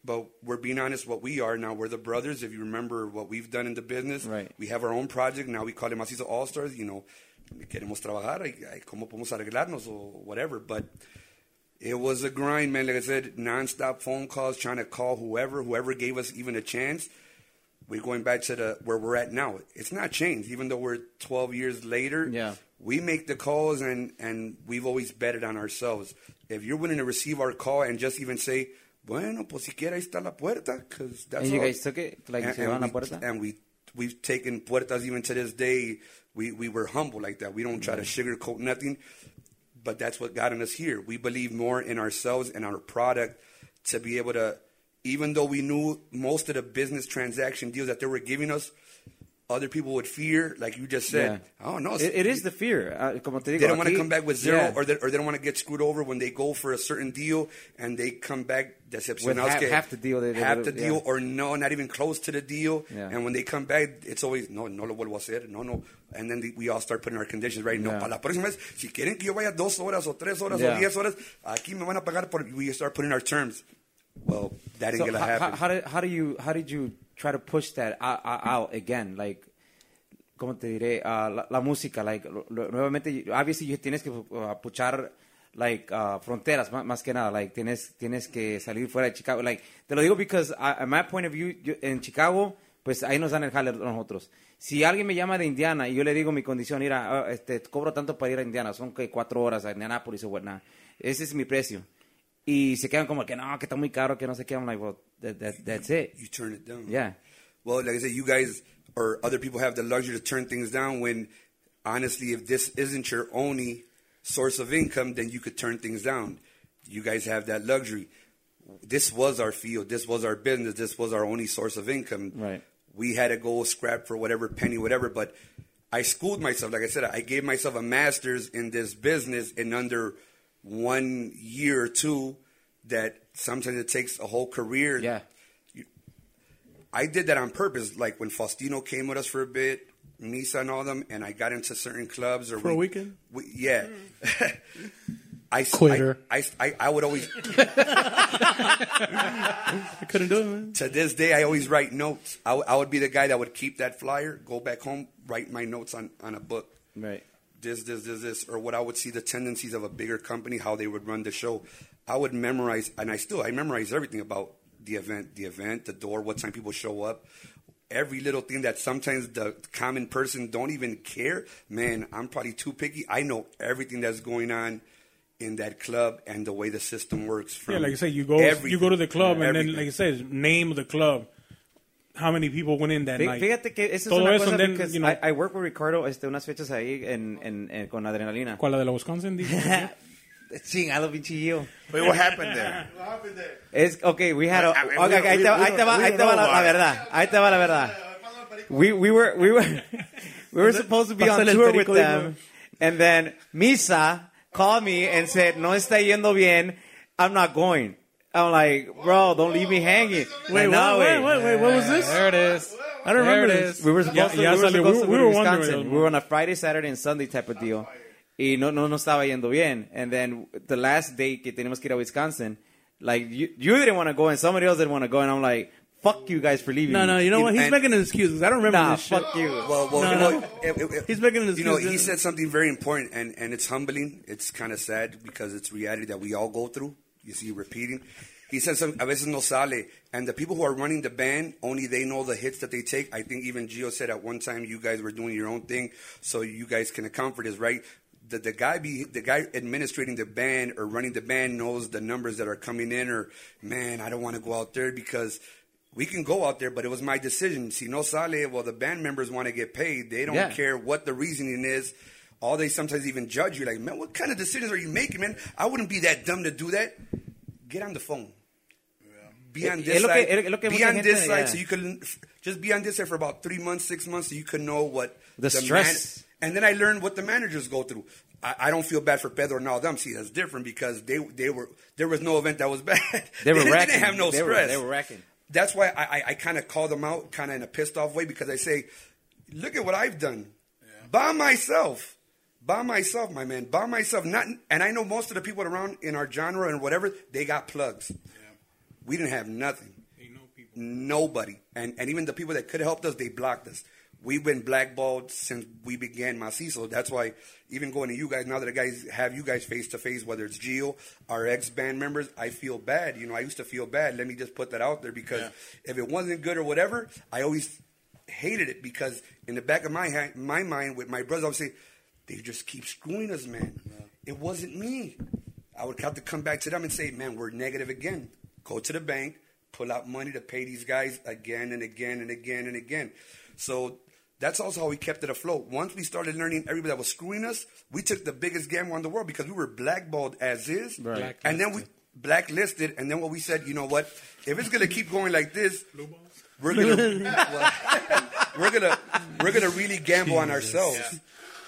But we're being honest, what we are now, we're the brothers. If you remember what we've done in the business, Right. we have our own project. Now we call it Macizo All Stars. You know, queremos trabajar, cómo podemos arreglarnos or whatever. But it was a grind, man. Like I said, nonstop phone calls, trying to call whoever, whoever gave us even a chance. We're going back to the where we're at now. It's not changed, even though we're 12 years later. Yeah. We make the calls, and and we've always betted on ourselves. If you're willing to receive our call and just even say, "Bueno, pues siquiera ahí está la puerta," that's And you all. guys took it? Like, and, se and we, puerta? and we we've taken puertas even to this day. We we were humble like that. We don't try to mm. sugarcoat nothing but that's what got us here. We believe more in ourselves and our product to be able to, even though we knew most of the business transaction deals that they were giving us, other people would fear, like you just said. Yeah. I don't know. It, it is the fear. Uh, como te digo, They don't want to come back with zero, Yeah. or, they, or they don't want to get screwed over when they go for a certain deal and they come back decepcionados half- half the deal they- they half the deal, or no, not even close to the deal. Yeah. And when they come back, it's always no, no lo vuelvo a hacer, no, no. And then the, we all start putting our conditions right. No, Yeah. para la próxima vez, si quieren que yo vaya dos horas o tres horas Yeah. o diez horas, aquí me van a pagar por. We start putting our terms. Well, that ain't So gonna happen. how, how, did, how do you how did you try to push that out, out again? Like, ¿cómo te diré? Uh, la, la música, like, lo- lo- nuevamente, obviously you tienes que uh, puchar like uh, fronteras más, más que nada, like tienes tienes que salir fuera de Chicago, like te lo digo because I, at my point of view yo- en Chicago pues ahí nos dan el jale nosotros. Si alguien me llama de Indiana y yo le digo mi condición, mira, ah, este, cobro tanto para ir a Indiana, son que cuatro horas a Indianapolis o whatnot, ese es mi precio. Y se quedan como que no, que está muy caro, que no sé qué. I'm like, well, that, that, that's it. you turn it down. Yeah. Well, like I said, you guys or other people have the luxury to turn things down when, honestly, if this isn't your only source of income, then you could turn things down. You guys have that luxury. This was our field. This was our business. This was our only source of income. Right. We had to go scrap for whatever penny, whatever. But I schooled myself. Like I said, I gave myself a master's in this business in under one year or two. That sometimes it takes a whole career. Yeah. I did that on purpose. Like when Faustino came with us for a bit, Misa and all them, and I got into certain clubs or For a weekend? We, yeah. <laughs> I, Quitter. I, I, I would always <laughs> <laughs> I couldn't do it, man. to this day I always write notes. I, w- I would be the guy that would keep that flyer, go back home, write my notes on, on a book. Right. This, this, this, this, or what I would see the tendencies of a bigger company, how they would run the show. I would memorize, and I still I memorize everything about the event, the event, the door, what time people show up, every little thing that sometimes the common person don't even care. Man, I'm probably too picky. I know everything that's going on in that club and the way the system works. From Yeah, like I say, you go everything. you go to the club and then, like I said, name of the club. How many people went in that Fí- night? Fíjate que esa es una cosa then, because you know- I, I work with Ricardo este, unas fechas ahí en, en, en- con adrenalina. ¿Cuál la de la Wisconsin? dice? <laughs> Chingado, pinche Gio. Wait, <laughs> what happened there? Es, okay, we had a, I okay, we- ahí te va, we- ahí te va, ahí te va la, la verdad, ahí te va la verdad. We, we were, we were, <laughs> we were supposed to be on tour with them, and then Misa called me and said, no está yendo bien, I'm not going. I'm like, bro, don't leave me hanging. Wait, Like, no, what, wait, wait, wait, what was this? There it is. I don't remember this. We were supposed to, ya we were salió. supposed to We- we to were Wisconsin. We were on a Friday, Saturday, and Sunday type of deal. Y no, no, no estaba yendo bien. And then the last day que teníamos que ir a Wisconsin, like, you, you didn't want to go and somebody else didn't want to go. And I'm like, fuck you guys for leaving. No, me. no, you know what? He's And- making an excuse. I don't remember Nah, this shit. fuck you. Well, well, No, you no. know, it- it- it- He's making an You know, he said something very important, and, and it's humbling. It's kind of sad because it's reality that we all go through. You see, repeating. He says, a veces no sale. And the people who are running the band, only they know the hits that they take. I think even Gio said at one time you guys were doing your own thing, so you guys can account for this, right? The, the guy be the guy administrating the band or running the band knows the numbers that are coming in or man I don't want to go out there because we can go out there but it was my decision si no sale well the band members want to get paid they don't Yeah. care what the reasoning is all they sometimes even judge you like man what kind of decisions are you making man I wouldn't be that dumb to do that get on the phone be on eh, this side es lo be on this side so you can just be on this side for about three months six months so you can know what The man- stress. and then I learned what the managers go through. I, I don't feel bad for Pedro and all them. See, that's different because they they were there was no event that was <laughs> bad. They were didn't- didn't have no They were- stress. they were wrecking. That's why I, I, I kind of call them out, kind of in a pissed off way, because I say, look at what I've done by myself, by myself, my man, by myself. Not, and I know most of the people around in our genre and whatever they got plugs. Yeah. We didn't have nothing. Nobody. And and even the people that could have helped us, they blocked us. We've been blackballed since we began Macizo. That's why even going to you guys, now that I guys have you guys face to face, whether it's Gio, our ex band members, I feel bad. You know, I used to feel bad. Let me just put that out there because if it wasn't good or whatever, I always hated it because in the back of my ha- my mind with my brothers, I would say, they just keep screwing us, man. It wasn't me. I would have to come back to them and say, man, we're negative again. Go to the bank, pull out money to pay these guys again and again and again and again. So that's also how we kept it afloat. Once we started learning everybody that was screwing us, we took the biggest gamble in the world because we were blackballed as is. Right. And then we blacklisted. And then what we said, you know what? If it's going to keep going like this, we're gonna <laughs> <laughs> well, we're gonna we're gonna really gamble on ourselves.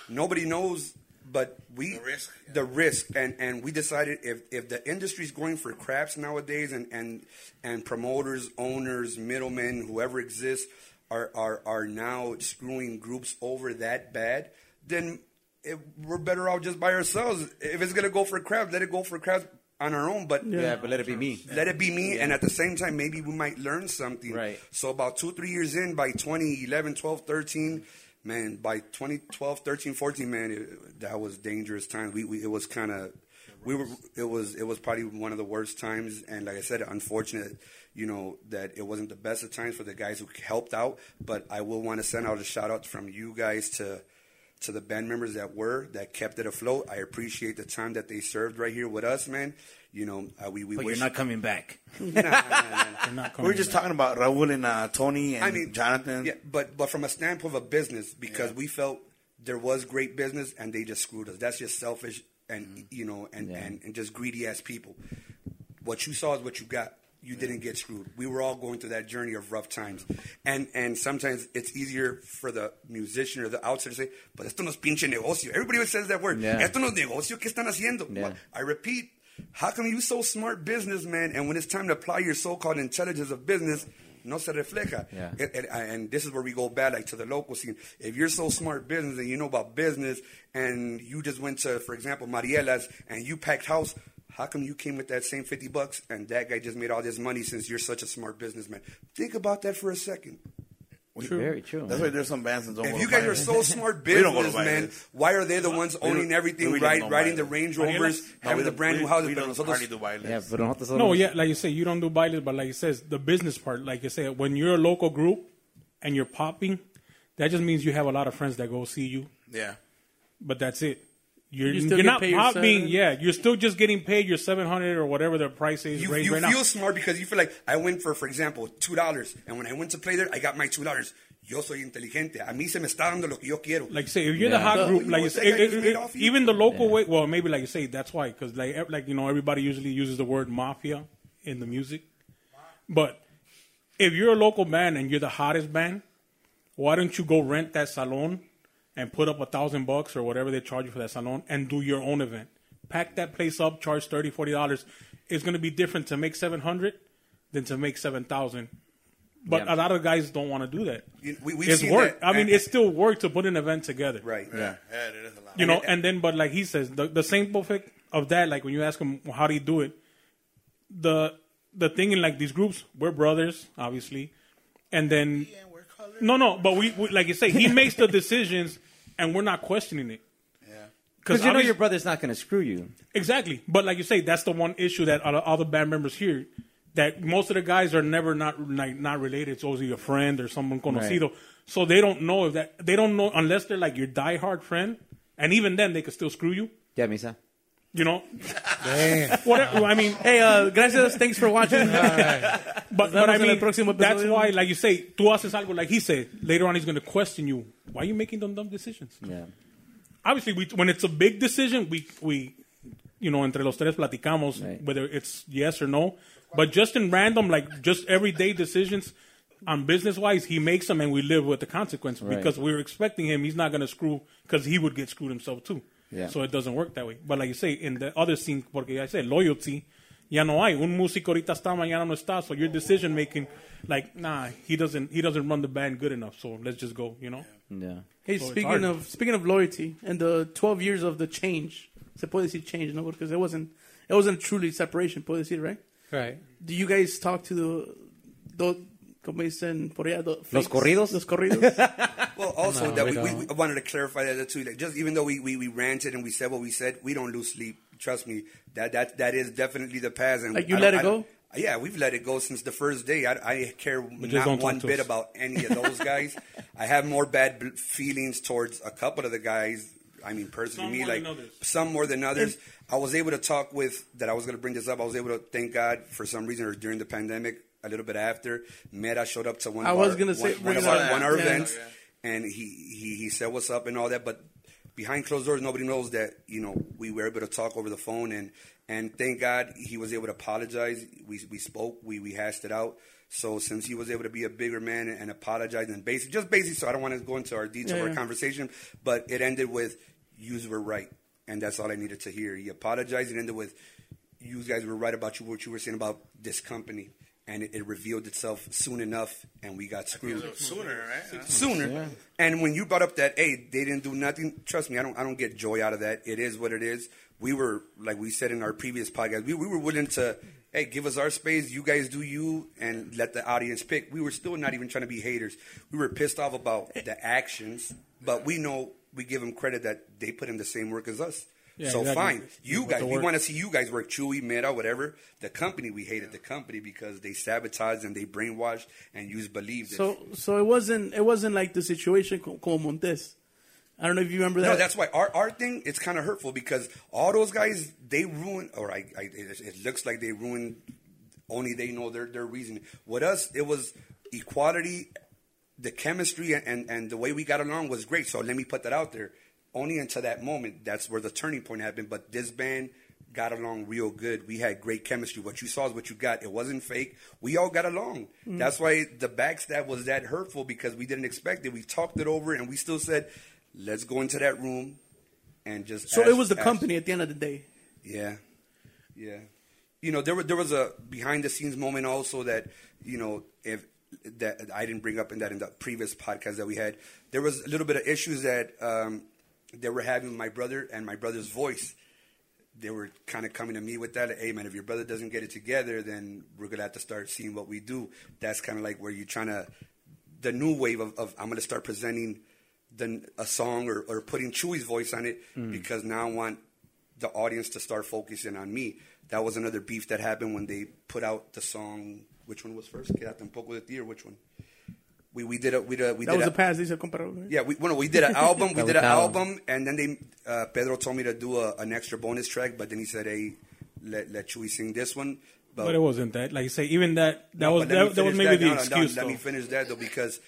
Nobody knows, but we The risk. the risk, and and we decided if if the industry's going for craps nowadays, and and and promoters, owners, middlemen, whoever exists, are are are now screwing groups over that bad, then it, we're better off just by ourselves. If it's gonna go for craps, let it go for craps on our own. But Yeah, but let it be me. let it be me and at the same time maybe we might learn something Right. so about two three years in by 2011 12 13 man by 2012 13 14 man it, that was dangerous time we, we it was kind of we were it was it was probably one of the worst times and like i said unfortunate you know that it wasn't the best of times for the guys who helped out but i will want to send out a shout out from you guys to to the band members that were that kept it afloat. I appreciate the time that they served right here with us, man. You know, uh, we we But wish you're not coming back. <laughs> Nah, nah, nah, nah. They're not We were just talking about Raul and uh, Tony and I mean, Jonathan. Yeah, but but from a standpoint of a business, because we felt there was great business and they just screwed us. That's just selfish and you know and, Yeah. and and just greedy ass people. What you saw is what you got. You didn't get screwed. We were all going through that journey of rough times, and and sometimes it's easier for the musician or the outsider to say, "But esto no es pinche negocio." Everybody always says that word. Yeah. Esto no es negocio. ¿Qué están haciendo? Yeah. I repeat, how come you so smart businessman, and when it's time to apply your so-called intelligence of business, no se refleja? Yeah. And, and, and this is where we go back, like to the local scene. If you're so smart business and you know about business, and you just went to, for example, Mariela's, and you packed house, how come you came with that same 50 bucks and that guy just made all this money since you're such a smart businessman? Think about that for a second. Very true. That's why there's some bands that don't. If you guys are so smart <laughs> We don't go to businessmen, why are they the ones owning everything, right, riding the Range Rovers, No, having the brand we- new houses? We don't nosotros- do violence. yeah, pero nosotros solo- No, yeah, like you say, you don't do bailes, but like it says, the business part, like you say, when you're a local group and you're popping, that just means you have a lot of friends that go see you, Yeah. but that's it. You're, You you still are not paid your popping, yeah. You're still just getting paid your seven hundred or whatever the price is You, raised you right feel now. smart because you feel like I went for, for example, two dollars, and when I went to play there, I got my two dollars. Yo soy inteligente. A mí se me está dando lo que yo quiero. Like you say, if you're Yeah. the hot So, group, like know you say, that it- it- you? even the local way. Well, maybe like you say, that's why because like like you know everybody usually uses the word mafia in the music, but if you're a local band and you're the hottest band, why don't you go rent that salon and put up a thousand bucks or whatever they charge you for that salon and do your own event? Pack that place up, charge 30 40 dollars. It's going to be different to make seven hundred than to make seven thousand. But Yeah. a lot of guys don't want to do that. We- we've it's seen work. that. I mean, And- it's still work to put an event together. Right. Yeah. Yeah, it is a lot. You know, and then, but like he says, the, the same effect of that, like when you ask him, how do you do it? The, the thing in like these groups, we're brothers, obviously. And then, no, no, but we, we like you say, he makes the decisions and we're not questioning it. Yeah. Because you know your brother's not going to screw you. Exactly. But like you say, that's the one issue that all, all the band members here, that most of the guys are never not like not related. It's always a friend or someone conocido. So they don't know if that they don't know unless they're like your diehard friend, and even then they could still screw you. Yeah, Misa. You know. <laughs> Whatever. I mean, Hey, uh, gracias. Thanks for watching. <laughs> but, but I mean, próximo that's why, like you say, tú haces algo like he said. Later on, he's going to question you. Why are you making them dumb decisions? Yeah. obviously we, when it's a big decision we we you know entre los tres platicamos Right. whether it's yes or no but just in random like just everyday decisions on business wise he makes them and we live with the consequence Right. because we're expecting him he's not going to screw because he would get screwed himself too Yeah. so it doesn't work that way but like you say in the other scene porque I say loyalty ya no hay un músico ahorita está mañana no está so your decision making like nah he doesn't he doesn't run the band good enough so let's just go you know Yeah. Hey, So speaking of speaking of loyalty and the 12 years of the change, se puede decir change, no? Because it wasn't it wasn't truly separation, puede decir, right? Right. Do you guys talk to the, the como dicen por allá, the fakes? corridos? Los corridos. <laughs> Well, also No, that we we, we, don't. wanted to clarify that too. Like, just even though we, we, we ranted and we said what we said, we don't lose sleep. Trust me, that that that is definitely the past. And Like, you I let don't- it go? don't- Yeah, we've let it go since the first day. I, I care just not one bit us. about any of <laughs> those guys. I have more bad bl- feelings towards a couple of the guys. I mean, personally, Some me like some more than others. I was able to talk with that. I was going to bring this up. I was able to thank God for some reason or during the pandemic, a little bit after. Meta showed up to one. I of was our, gonna say- one, one of our, one of our Yeah. events, and he, he he said what's up and all that. But behind closed doors, nobody knows that you know we were able to talk over the phone, and and thank God he was able to apologize. We we spoke, we we hashed it out. So since he was able to be a bigger man and, and apologize and basic, just basically, So I don't want to go into our detail Yeah, of our yeah. conversation, but it ended with "Yous were right," and that's all I needed to hear. He apologized. It ended with "You guys were right about you what you were saying about this company." And it, it revealed itself soon enough, and we got screwed Sooner, right? sooner. And when you brought up that, hey, they didn't do nothing. Trust me, I don't. I don't get joy out of that. It is what it is. We were, like we said in our previous podcast, we, we were willing to, hey, give us our space. You guys do you, and let the audience pick. We were still not even trying to be haters. We were pissed off about the actions, but we know we give them credit that they put in the same work as us. Yeah, so exactly. fine, you With guys. We want to see you guys work. Chewy, Meta, whatever. The company, we hated the company because they sabotaged and they brainwashed and you believed it. So so it wasn't it wasn't like the situation co- como Montes. I don't know if you remember that. No, that's why our our thing it's kind of hurtful because all those guys they ruin or I, I it, it looks like they ruined. Only they know their their reason. With us, it was equality, the chemistry, and and the way we got along was great. So let me put that out there. Only until that moment, that's where the turning point happened. But this band got along real good. We had great chemistry. What you saw is what you got. It wasn't fake. We all got along. That's why the backstab was that hurtful because we didn't expect it. We talked it over and we still said, let's go into that room and just. so ask- it was the ask- company at the end of the day. Yeah, yeah. You know, there was there was a behind the scenes moment also that you know if that I didn't bring up in that in the previous podcast that we had. There was a little bit of issues that um, they were having my brother and my brother's voice. They were kind of coming to me with that. Hey man, if your brother doesn't get it together, then we're gonna have to start seeing what we do. That's kind of like where you're trying to the new wave of, of I'm gonna start presenting the, a song or, or putting Chewy's voice on it mm. because now I want the audience to start focusing on me. That was another beef that happened when they put out the song. Which one was first? Quédate un poco de ti, or which one? We we did a we did a, we That did was a, the past. Dice el comparado. yeah, we bueno, we did an <laughs> album. we did an album, and then they uh, Pedro told me to do a, an extra bonus track, but then he said, "Hey, let let Chewy sing this one." But it wasn't that. Like you say, even that that No, was but let me that, that was maybe that. the No, no, no, excuse. Let though. me finish that though, because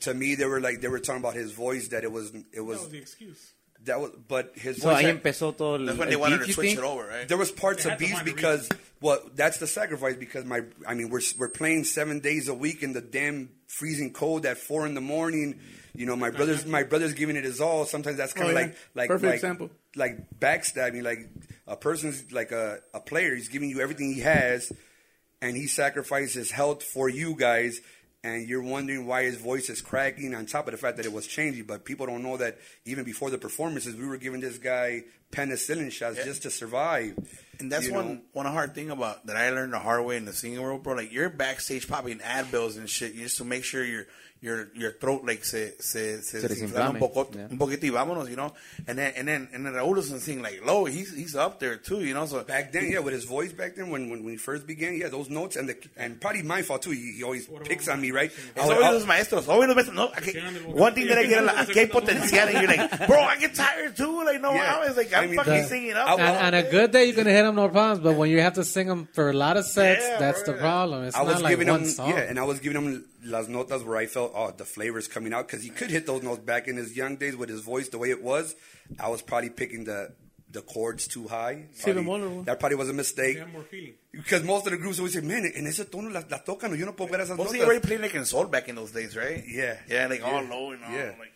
to me they were like they were talking about his voice that it was it was That was the excuse. That was but his So voice. ahí empezó todo el, That's when they wanted beef, to switch think? it over, right? There was parts of had to beefs because well, that's the sacrifice because my I mean we're we're playing seven days a week in the damn freezing cold at four in the morning. You know, my brother's my brother's giving it his all. Sometimes that's kind Oh, of yeah. like like Perfect like, example. like backstabbing. Like a person's like a a player. He's giving you everything he has, and he sacrificed his health for you guys. And you're wondering why his voice is cracking on top of the fact that it was changing. But people don't know that even before the performances, we were giving this guy penicillin shots just to survive. And that's one know? one hard thing about that I learned the hard way in the singing world, bro. Like you're backstage popping Advils and shit just to make sure your your your throat like se se se, Se desinflama un poco Yeah. un poquito y vámonos, you know. And then and then and then Raúl doesn't sing like low. He's he's up there too, you know. So Back then, yeah, with his voice back then, when when, when he first began, yeah, those notes and the and probably my fault too. He, he always picks on me, right? It's always ah, I'll- los maestros, always los maestros. No, aquí- one thing that I get, like, aquí hay potencial, and you're like, bro, I get tired too. Like, no, Yeah. I was like, I I'm mean, fucking the- singing up. And, and a good day, you can hit them no problems. But when you have to sing them for a lot of sets, Yeah, that's bro, the problem. It's I was not like giving one him, song. yeah, and I was giving him las notas where I felt, oh, the flavor's coming out because he could hit those notes back in his young days with his voice the way it was. I was probably picking the the chords too high. Probably- bemol, ¿no? that probably was a mistake. They have more feeling. Because most of the groups always say, man, en ese tono las la tocan, yo no puedo ver esas Well, see, notas. already playing like in soul back in those days, right? Yeah. Yeah, like all Yeah. low and all. Yeah. Like,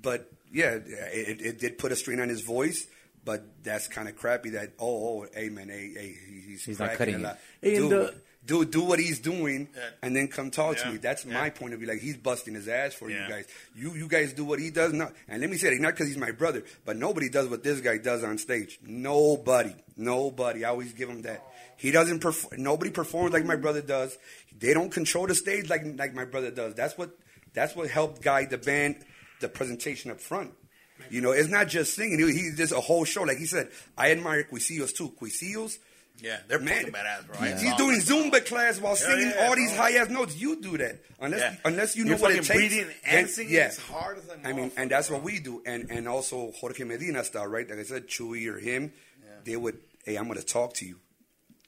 But yeah, it, it did put a strain on his voice. But that's kind of crappy. That oh, oh, hey man, hey, hey he's, He's not cutting a lot. it. And Dude, the- do do what he's doing, Yeah. and then come talk to me. That's Yeah. my point of view. Like he's busting his ass for Yeah. you guys. You you guys do what he does. Not and let me say it, not because he's my brother, but nobody does what this guy does on stage. Nobody, nobody. I always give him that. He doesn't perform. Nobody performs like my brother does. They don't control the stage like like my brother does. That's what that's what helped guide the band, the presentation up front. You know, it's not just singing. He, he's just a whole show. Like he said, I admire Quisillos too. Quisillos, yeah, they're man, fucking badass, bro. He's, he's doing. Zumba class while singing yeah, all these high ass notes. You do that unless Yeah. unless you know You're what it fucking takes. breathing then- and singing yeah. as hard as a I mean, and that's bro. what we do. And and also Jorge Medina style, right? Like I said, Chewy or him, they would, hey, I'm gonna talk to you.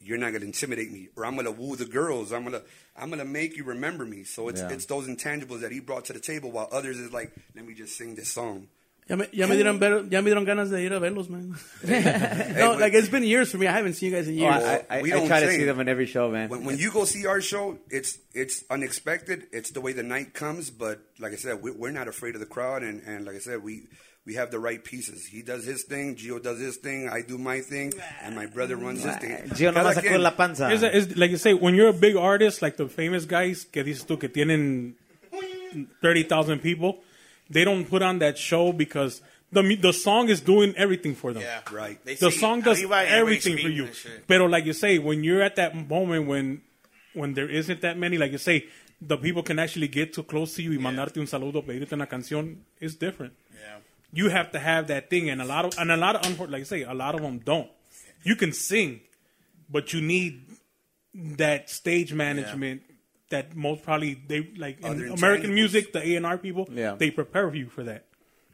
You're not gonna intimidate me, or I'm gonna woo the girls. I'm gonna I'm gonna make you remember me. So it's Yeah. it's those intangibles that he brought to the table, while others is like, let me just sing this song. Ya me, ya me dieron ver, ya me dieron ganas de ir a verlos, man. <laughs> <laughs> no, like it's been years for me. I haven't seen you guys in Oh, years. I, I, We I don't try to see them in every show, man. When, when you go see our show, it's it's unexpected. It's the way the night comes. But like I said, we, we're not afraid of the crowd, and, and like I said, we we have the right pieces. He does his thing, Gio does his thing, I do my thing, and my brother runs his thing. Gio Cada nomás sacó la panza. It's, it's like you say, when you're a big artist, like the famous guys que dices tú que tienen 30,000 people, they don't put on that show because the the song is doing everything for them. Yeah. Right. They The sing song does arriba and everything for you. and. But like you say, when you're at that moment when when there isn't that many, like you say, the people can actually get too close to you y mandarte un saludo, pedirte una canción, it's different. Yeah. You have to have that thing, and a lot of and a lot of unfor- like I say, a lot of them don't. You can sing, but you need that stage management. That most probably they like in American music, the A and R people, Yeah. they prepare you for that.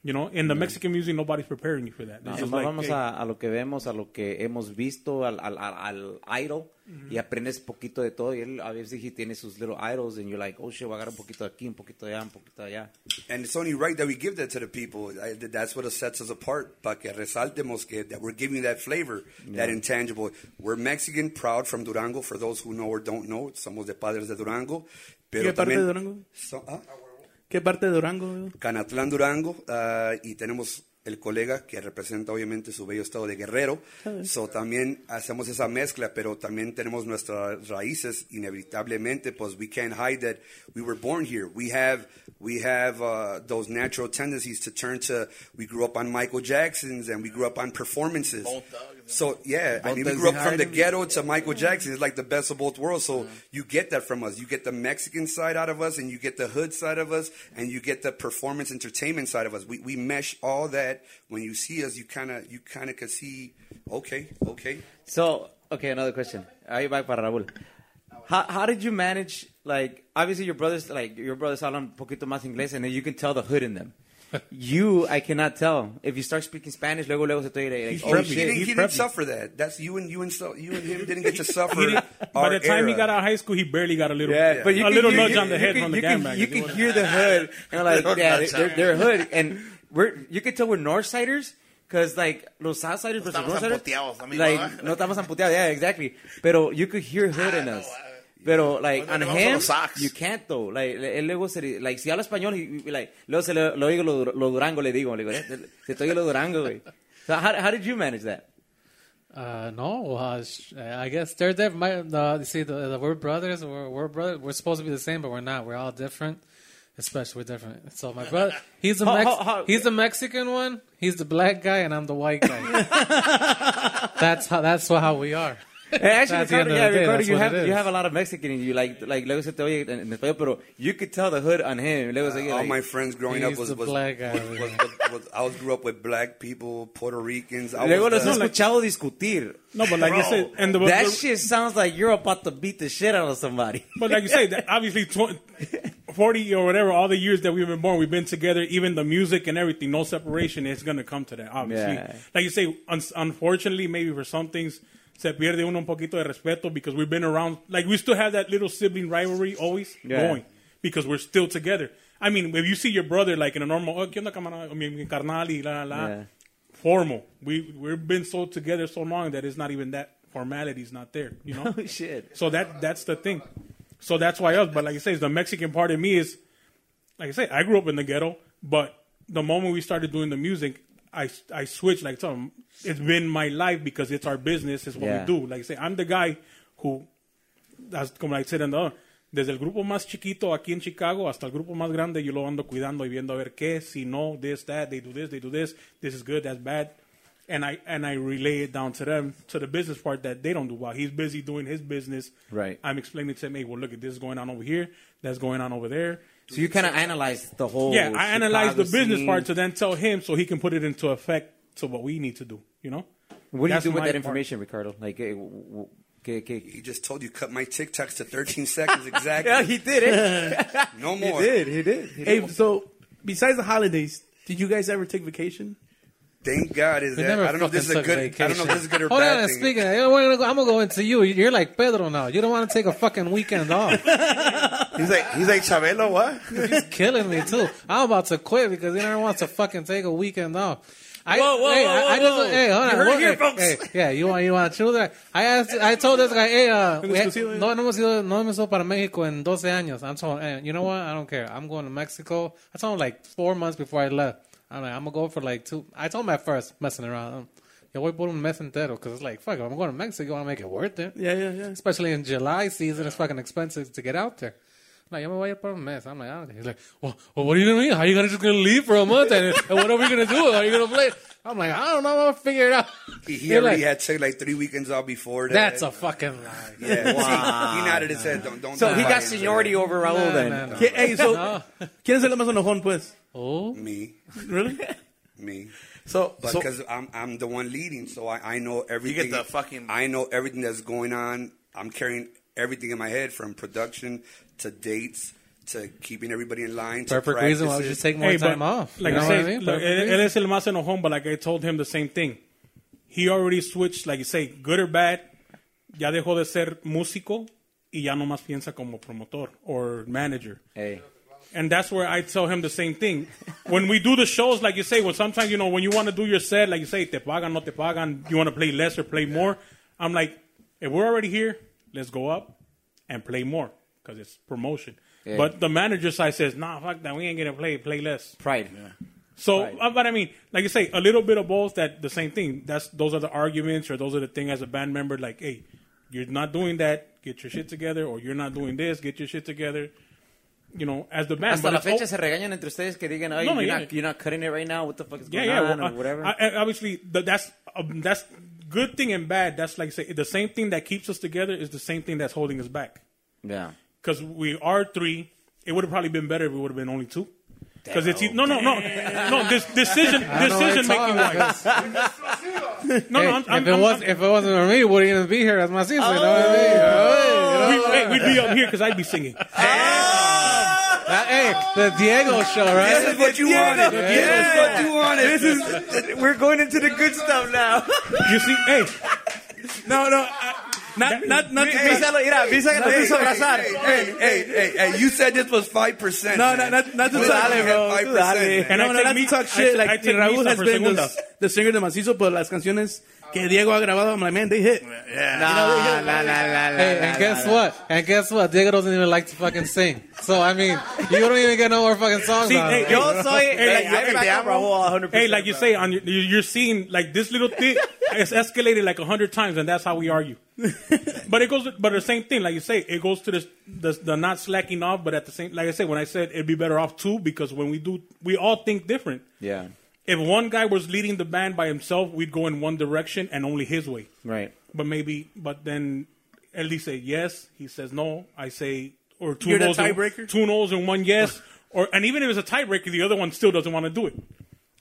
You know, in the Mexican music, nobody's preparing you for that. No, just nomás like, vamos hey, a, a lo que vemos, a lo que hemos visto, al, al, al, al idol, y aprendes poquito de todo. Y él a veces he tiene sus little idols, and you're like, oh shit, voy a agarrar un poquito de aquí, un poquito de allá, un poquito de allá. And it's only right that we give that to the people. I, that's what sets us apart. Para que resaltemos que that we're giving that flavor, that intangible. We're Mexican, proud from Durango. For those who know or don't know, somos de padres de Durango. Pero ¿Qué parte también- de Durango? So- ah, ¿Qué parte de Durango? Canatlán, Durango, ah, y tenemos el colega que representa obviamente su bello estado de Guerrero. So, también hacemos esa mezcla, pero también tenemos nuestras raíces inevitablemente, pues we can't hide that we were born here. We have we have uh, those natural tendencies to turn to. We grew up on Michael Jackson's and we grew up on performances. Bone Thugs. So yeah, I mean, we grew up from the ghetto to Michael Jackson. It's like the best of both worlds. So you get that from us. You get the Mexican side out of us, and you get the hood side of us, and you get the performance entertainment side of us. We we mesh all that. When you see us, you kind of you kind of can see. Okay, okay. So, okay, another question. Ahí va para Raúl. How, how did you manage, like, obviously your brothers, like, your brothers hablan un poquito más inglés, and then you can tell the hood in them. You, I cannot tell. If you start speaking Spanish, luego, luego se te oye, like, oh preppy. He shit. didn't, he's he didn't suffer that. That's you and you and so, you and him didn't get to <laughs> suffer. He by the time he got out of high school, he barely got a little, Yeah, but you a can little hear, nudge you, on the head can, from the you can, gangbang. You can hear the hood, and like, Little yeah, they're, on. they're hood, and we're you can tell we're Northsiders. Cause like los Southsiders versus estamos Northsiders, like ¿eh? ¿verdad? no estamos amputeados, yeah, exactly. Pero you could hear hood ah, in I us. Ah, know, I- Pero like on le vamos a him, you can't though. Like él luego se like si habla español, he, he- like luego se le, lo oigo lo, lo Durango le digo, le digo, eh, se te oye lo Durango, güey. So how, how did you manage that? Uh, no, uh, sh- I guess they're different. My, uh, you see, the, the, we're brothers. We're, we're brothers. We're supposed to be the same, but we're not. We're all different. Especially, we're different. So my brother, he's the How- Mex- how- how- he's the Mexican one. He's the black guy, and I'm the white guy. <laughs> that's how. That's how we are. And actually, Ricardo, yeah, the day, Ricardo, you have you have a lot of Mexican in you. Like like luego se te oye en, en español, pero you could tell the hood on him. Luego se oye, all like, my friends growing up was was, black guy was, was, was- was- I was grew up with black people, Puerto Ricans. I luego los escuchado discutir. No, but like you said, and the, That the- shit sounds like you're about to beat the shit out of somebody. But like you say, that <laughs> obviously, 20, 40 or whatever, all the years that we've been born, we've been together, even the music and everything, no separation, it's going to come to that, obviously. Yeah. Like you say, un- unfortunately, maybe for some things, se pierde uno un poquito de respeto because we've been around, like we still have that little sibling rivalry always Yeah. going because we're still together. I mean, if you see your brother like in a normal, oh, ¿qué onda, camarada? I mean, mi carnal y la, la, la, Yeah. formal. We, we've been so together so long that it's not even that formality's not there, you know? <laughs> oh shit. So that that's the thing. So that's why us. But like I say, the Mexican part of me is, like I say, I grew up in the ghetto. But the moment we started doing the music, I I switched. Like some, it's been my life because it's our business. It's what Yeah. we do. Like I say, I'm the guy who, as como like I said in the other, desde el grupo más chiquito aquí en Chicago hasta el grupo más grande, yo lo ando cuidando y viendo a ver qué, si no, this, that, they do this, they do this, this is good, that's bad. And I and I relay it down to them to the business part that they don't do while he's busy doing his business. Right. I'm explaining to him, hey, well, look at this is going on over here, that's going on over there. So you kind of analyze the whole. yeah, I analyze the business scene. part to then tell him so he can put it into effect to what we need to do. You know. What do you That's do with my that part. information, Ricardo? Like, eh, w- w- que, que, He just told you cut my TikToks to 13 seconds <laughs> exactly. yeah, he did it. <laughs> no more. he did. He did. He did. Hey, so besides the holidays, did you guys ever take vacation? Thank God is We that. I don't know if this is a good. took I don't know if this is good or Oh bad yeah, thing. speaking, of, I'm I'm gonna go into you. You're like Pedro now. You don't want to take a fucking weekend off. <laughs> He's like, he's like Chabelo, what? <laughs> He's killing me too. I'm about to quit because he never wants to fucking take a weekend off. I, Whoa, whoa, hey, whoa, I, I whoa, just, whoa. hey, hold You on. heard it here, hey, folks. hey, yeah, you want, you want to choose that? I asked, I told this guy, hey, uh, we, exclusivo, no, no hemos ido, no hemos ido para Mexico en 12 años. I'm told, hey, you know what? I don't care. I'm going to Mexico. I told him like four months before I left. I'm like, I'm gonna go for like two. I told him at first, messing around. Um, Yo voy por un mes entero because it's like, fuck, if I'm going to Mexico, I want to make it worth it. Yeah, yeah, yeah. Especially in July season, it's fucking expensive to get out there. I'm like, yo me voy a ir por un mes. I'm like, I don't care. He's like, well, well, what are you gonna do? How are you gonna just gonna leave for a month and, and what are we gonna do? How are you gonna play? I'm like, I don't know. I'm gonna figure it out. He, he They're already like, had took like three weekends off before that. That's a fucking lie. yeah. See, he nodded his head. Don't don't. So he got seniority over Raul Nah, then. nah, nah. ¿Qui- Hey, so, No. ¿quién es el más enojón, pues? Oh, Me, Really? me. So, But so because I'm I'm the one leading, so I, I know everything. You get the fucking- I know everything that's going on. I'm carrying everything in my head from production to dates to keeping everybody in line. To perfect reason why we practices. should take more Hey, time off. Like you know I what say, I mean? look, él, reason. él es el más enojón, but like I told him the same thing. He already switched, like you say, good or bad. Ya dejó de ser músico y ya no más piensa como promotor or manager. Hey. And that's where I tell him the same thing. When we do the shows, like you say, well, sometimes, you know, when you want to do your set, like you say, te pagan, no te pagan, you want to play less or play more. I'm like, if we're already here, let's go up and play more because it's promotion. Yeah. But the manager side says, nah, fuck that, we ain't going to play, play less. Pride. So, Right. uh, but I mean, like you say, a little bit of both. That the same thing. That's those are the arguments, or those are the thing as a band member. Like, hey, you're not doing that. Get your shit together, or you're not doing this. Get your shit together. You know, as the band. Hasta But la it's fecha all- se regañan entre ustedes que digan, "Ay, No, no, you're, yeah. not, you're not cutting it right now. What the fuck is going yeah. on?" well, or whatever. I, I, obviously, th- that's um, that's good thing and bad. That's like say the same thing that keeps us together is the same thing that's holding us back. yeah. Because we are three. It would have probably been better if we would have been only two. Because it's e- no, no, no, no. This decision, decision making wise. no, no. I'm, I'm, if it I'm- was if it wasn't for me, we wouldn't even be here as my sister? You know what I mean? Hey, you know? we, hey, we'd be up here because I'd be singing. <laughs> Hey, the Diego show, right? This is what you wanted. This is what you wanted. This is we're going into the good stuff now. You see, hey, No, no. uh, not, not, not. Vísalo, mira, Visa que nos Hey, hey, abrazar. hey, hey, hey, hey, you said this was five percent. No, no, not, not to Tú talk. dale, bro, tú dale. And no, I no, not me- to talk shit. like Raúl has been the, segunda. the singer de Macizo, pero las canciones que Diego ha grabado, I'm like, man, they hit. yeah. Nah, nah, nah, nah, Hey, nah, and nah, guess nah. what? And guess what? Diego doesn't even like to fucking sing. So I mean, you don't even get no more fucking songs See, on. hey, it. Yo soy. Hey, Hey, like, I hey, back 100%. hey, like you bro. say, on your, you- you're seeing like this little thing. It's escalated like a hundred times, and that's how we argue. <laughs> but it goes, but the same thing, like you say, it goes to this, the, the not slacking off, but at the same, like I said, when I said it'd be better off too, because when we do, we all think different. Yeah. If one guy was leading the band by himself, we'd go in one direction and only his way. Right. But maybe, but then Ellie say yes. He says no. I say or two You're the no's, and- tiebreaker? two no's and one yes. Or and even if it's a tiebreaker, the other one still doesn't want to do it.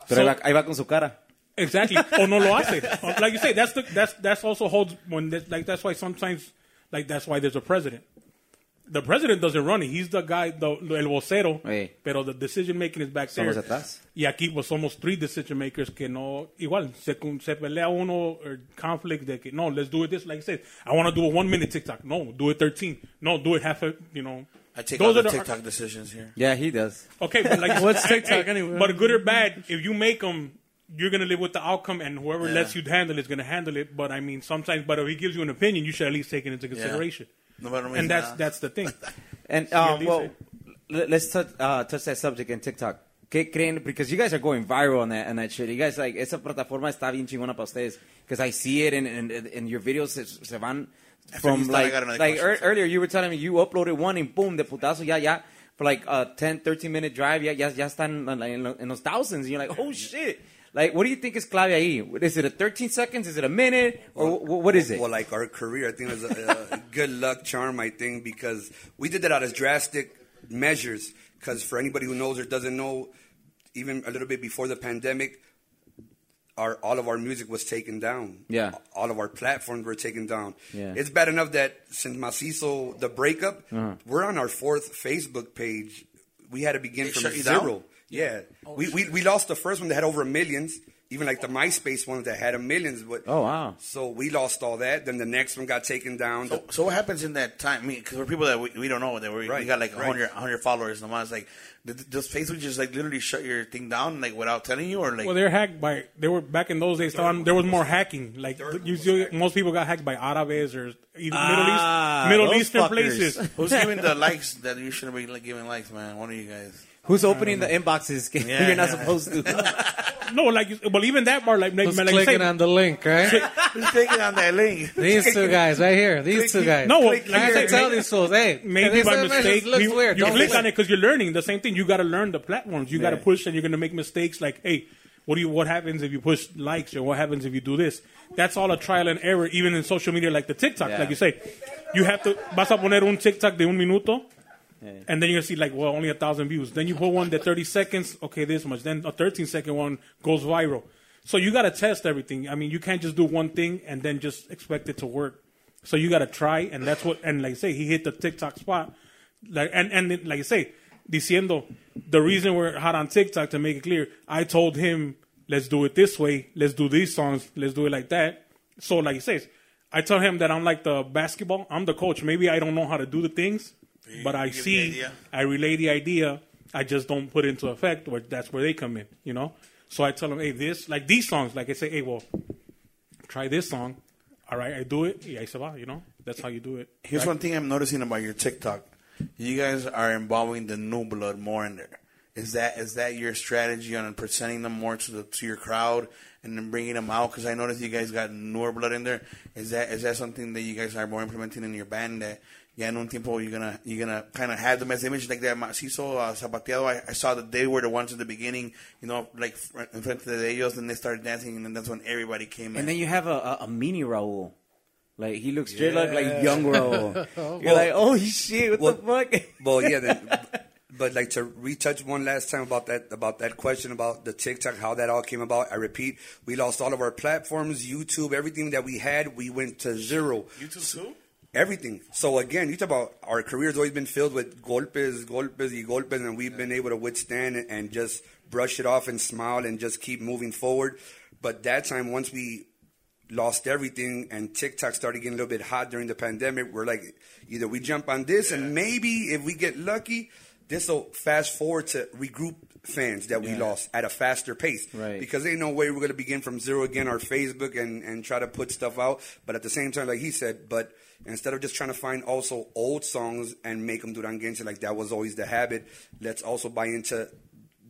Pero So- ahí va- ahí va con su cara. Exactly. or no lo hace. <laughs> Like you say, that's the that's that's also holds when like that's why sometimes like that's why there's a president. The president doesn't run it. He's the guy, the el vocero. Hey. Pero the decision making is back Son there. los de atrás. Y aquí pues somos three decision makers que no igual se, con- se pelea uno or conflict de que no let's do it this like I said I want to do a one minute TikTok no do it thirteen no do it half a you know I take Those all the the- TikTok decisions here. Yeah, he does. okay but like <laughs> What's TikTok hey, anyway? but good or bad if you make them you're gonna live with the outcome and whoever Yeah. lets you handle it is gonna handle it but I mean sometimes but if he gives you an opinion you should at least take it into consideration No matter and that's that's the thing <laughs> And um, well, let- let's touch, uh, touch that subject in TikTok. ¿Qué creen? Because you guys are going viral on that on that shit. You guys like esa plataforma está bien chingona para ustedes. Because I see it and and and your videos se, se van from He's like like question, ear- so- earlier you were telling me you uploaded one and boom de putazo ya ya for like a 10 13 minute drive ya ya ya están like, en, lo- en los thousands. And you're like oh shit. Like, what do you think is clave ahí? Is it a 13 seconds? Is it a minute? Or wh- what is it? Well, like our career, I think it was a, a <laughs> good luck charm. I think because we did that out as drastic measures. Because for anybody who knows or doesn't know, even a little bit before the pandemic, our all of our music was taken down. Yeah. all of our platforms were taken down. Yeah. It's bad enough that since Macizo the breakup, Uh-huh. we're on our fourth Facebook page. We had to begin They from shut down? zero. Yeah, we, we we lost the first one that had over millions. even like the MySpace ones that had a millions. But Oh, wow. So we lost all that. Then the next one got taken down. So, so what happens in that time? I mean, because for people that we, we don't know, that we, we got like right. 100, 100 followers, and it's like, th- does Facebook just like literally shut your thing down like without telling you, or like? Well, they're hacked by. They were back in those days. Tom, there was more hacking. Like usually, most people got hacked by Arabes or either Ah, Middle East, Middle Eastern fuckers. places. Who's giving the <laughs> likes that you shouldn't be like, giving likes, man? One of you guys. Who's opening the inboxes? <laughs> Yeah, You're not yeah. supposed to. <laughs> No, like, well, even that part, like, like, Who's like I clicking say, on the link, right? Who's taking on that link? <laughs> These two guys right here. These two guys. No, well, Click like I I said, tell these fools, hey, maybe this by image mistake looks you, weird. you Don't click click. on it because you're learning the same thing. You got to learn the platforms. You got to Yeah. push, and you're going to make mistakes. Like, hey, what do you? What happens if you push likes, or what happens if you do this? That's all a trial and error, even in social media like the TikTok. Yeah. Like you say, you have to. Vas a poner un TikTok de un minuto. And then you're gonna see like, well, only a thousand views. Then you put one that 30 seconds, okay, this much. Then a 13 second one goes viral. So you gotta test everything. I mean, you can't just do one thing and then just expect it to work. So you gotta try, and that's what. And like I say, he hit the TikTok spot. Like and and like I say, diciendo the reason we're hot on TikTok to make it clear. I told him, let's do it this way. Let's do these songs. Let's do it like that. So like he says, I tell him that I'm like the basketball. I'm the coach. Maybe I don't know how to do the things, but I you give the see. I relay the idea. I just don't put it into effect. Where that's where they come in, you know. So I tell them, hey, this like these songs. Like I say, hey, well, try this song. All right, I do it. Y ahí se va, you know. That's how you do it. Here's one thing I'm noticing about your TikTok. You guys are involving the new blood more in there. Is that is that your strategy on presenting them more to the to your crowd and then bringing them out? Because I noticed you guys got newer blood in there. Is that is that something that you guys are more implementing in your band? That yeah, en un tiempo you're gonna you're gonna kind of have them as image like that macizo uh, zapateado. I, I saw that they were the ones at the beginning, you know, like in front of the ellos, and they started dancing, and then that's when everybody came in. And then you have a, a, a mini Raul. Like he looks straight up like young Raul. <laughs> <laughs> You're Well- like, oh shit, what the fuck? <laughs> Well, yeah, then, but like to retouch one last time about that about that question about the TikTok, how that all came about. I repeat, we lost all of our platforms, YouTube, everything that we had, we went to zero. YouTube too. Everything. So again, you talk about our career's always been filled with golpes, golpes, y golpes, and we've been able to withstand it and just brush it off and smile and just keep moving forward. But that time, once we lost everything and TikTok started getting a little bit hot during the pandemic, we're like, either we jump on this and maybe if we get lucky, this will fast forward to regroup fans that we lost at a faster pace. Right. Because ain't no way we're going to begin from zero again our Facebook and, and try to put stuff out. But at the same time, like he said, but instead of just trying to find also old songs and make them duranguense, like that was always the habit, let's also buy into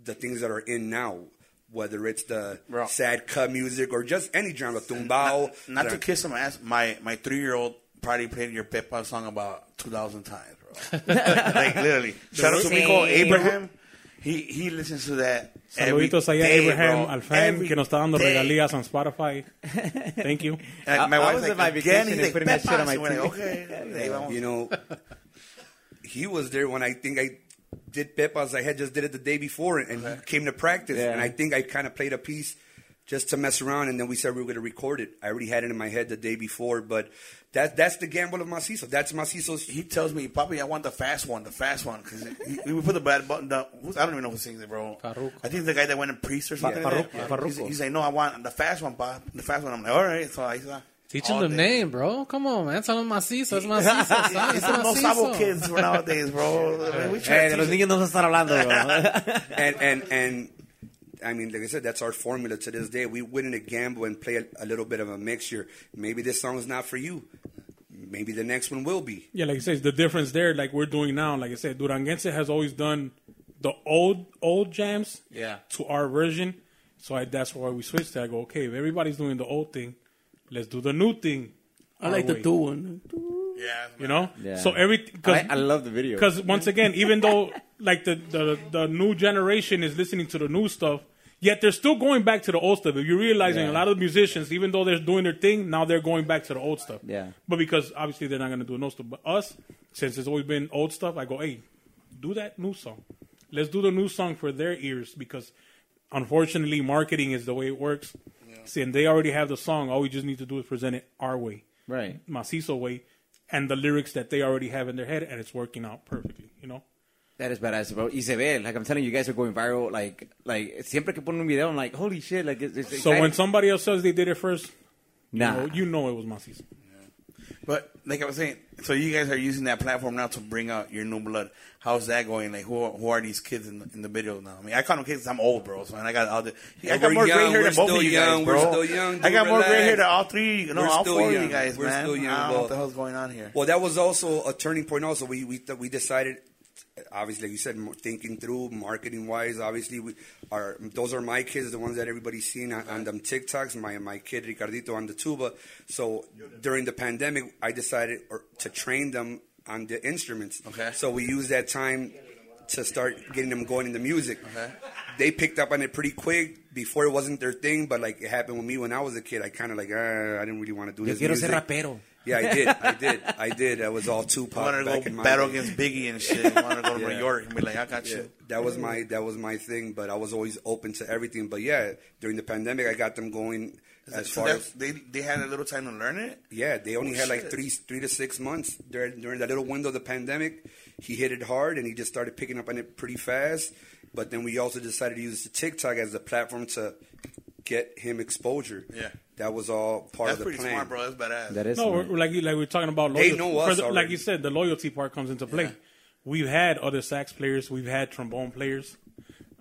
the things that are in now. Whether it's the Bro. sad cut music or just any genre, tumbao. Not to kiss some ass. My my three year old probably played your Pepa song about two thousand times, bro. <laughs> like literally. Shout out to Mico Abraham. He he listens to that. every Saluditos allá a day, Abraham bro. Alfan, Every que nos está dando day. regalías on Spotify. Thank you. <laughs> Like, I- my I wife's was like, at my again, vacation he's and like, putting that shit on my And we're like, TV. okay. <laughs> You know, he was there when I think I did Pepas. I had just did it the day before, and he came to practice. Yeah. And I think I kind of played a piece just to mess around, and then we said we were going to record it. I already had it in my head the day before, but that that's the gamble of Macizo. That's Macizo's. He tells me, Papi, I want the fast one, the fast one. Because we put the bad button down. Who's, I don't even know who sings it, bro. Farruko. I think the guy that went in priest or something. Yeah. like Farruko. that. He's, he's like, no, I want the fast one, pa. The fast one. I'm like, all right. So I saw. Teach him the name, bro. Come on, man. Tell him macizo. It's <laughs> macizo. son. It's It's the most sabo kids for nowadays, bro. <laughs> We try Hey, to de los teach niños no se están hablando, bro. <laughs> and and and I mean, like I said, that's our formula to this day. We wouldn't a gamble and play a, a little bit of a mixture. Maybe this song is not for you. Maybe the next one will be. Yeah, like I said, the difference there, like we're doing now, like I said, Duranguense has always done the old old jams Yeah. to our version. So I, that's why we switched to. I go, okay, if everybody's doing the old thing, let's do the new thing. I our like the way. two one. Yeah, You know, Yeah. so every I, I love the video. because once again, even though like the, the the new generation is listening to the new stuff, yet they're still going back to the old stuff. You're realizing Yeah. a lot of musicians, even though they're doing their thing, now they're going back to the old stuff. Yeah. But because obviously they're not going to do no stuff. But us, since it's always been old stuff, I go, hey, do that new song. Let's do the new song for their ears because unfortunately, marketing is the way it works. See, and they already have the song. All we just need to do is present it our way, Right. Macizo way, and the lyrics that they already have in their head, and it's working out perfectly. You know. That is badass, bro. Y se ve, like I'm telling you, you guys are going viral. Like, like siempre que ponen un video, I'm like, holy shit, like it's, it's So when somebody else says they did it first, you, know, you know it was Macizo. But like I was saying, so you guys are using that platform now to bring out your new blood. How's that going? Like, who who are these kids in the, in the video now? I mean, I call them kids. I'm old, bro. So and I got all the. I got more gray hair than both still of you young, guys, we're still young, I got more gray hair than all three. You know, We're all four of young. you guys, We're man. still young, I don't know what the hell's going on here. Well, that was also a turning point. Also, we we th- we decided, obviously, like you said, thinking through marketing wise. Obviously, we are those are my kids, the ones that everybody's seen on, on them TikToks. My my kid Ricardito on the tuba. So during the pandemic, I decided or, to train them on the instruments. Okay. So we used that time to start getting them going into music. Okay. They picked up on it pretty quick. Before it wasn't their thing, but like it happened with me when I was a kid. I kind of like, uh, I didn't really want to do Yo this. quiero ser music. rapero. Yeah, I did. I did. I did. I was all Tupac want to back go in my battle day. against Biggie and shit. I want to go to <laughs> Yeah. New York and be like, I got Yeah, you. that was my that was my thing. But I was always open to everything. But yeah, during the pandemic, I got them going as So far as they they had a little time to learn it. yeah. They only Oh, had like shit. three three to six months during during that little window of the pandemic. He hit it hard, and he just started picking up on it pretty fast. But then we also decided to use the TikTok as a platform to get him exposure. Yeah. That was all part That's of the plan. That's pretty plan. smart, bro. That's badass. That is No, smart. we're, like like we're talking about They loyalty. know us the- like you said, the loyalty part comes into play. We've had other sax players, we've had trombone players.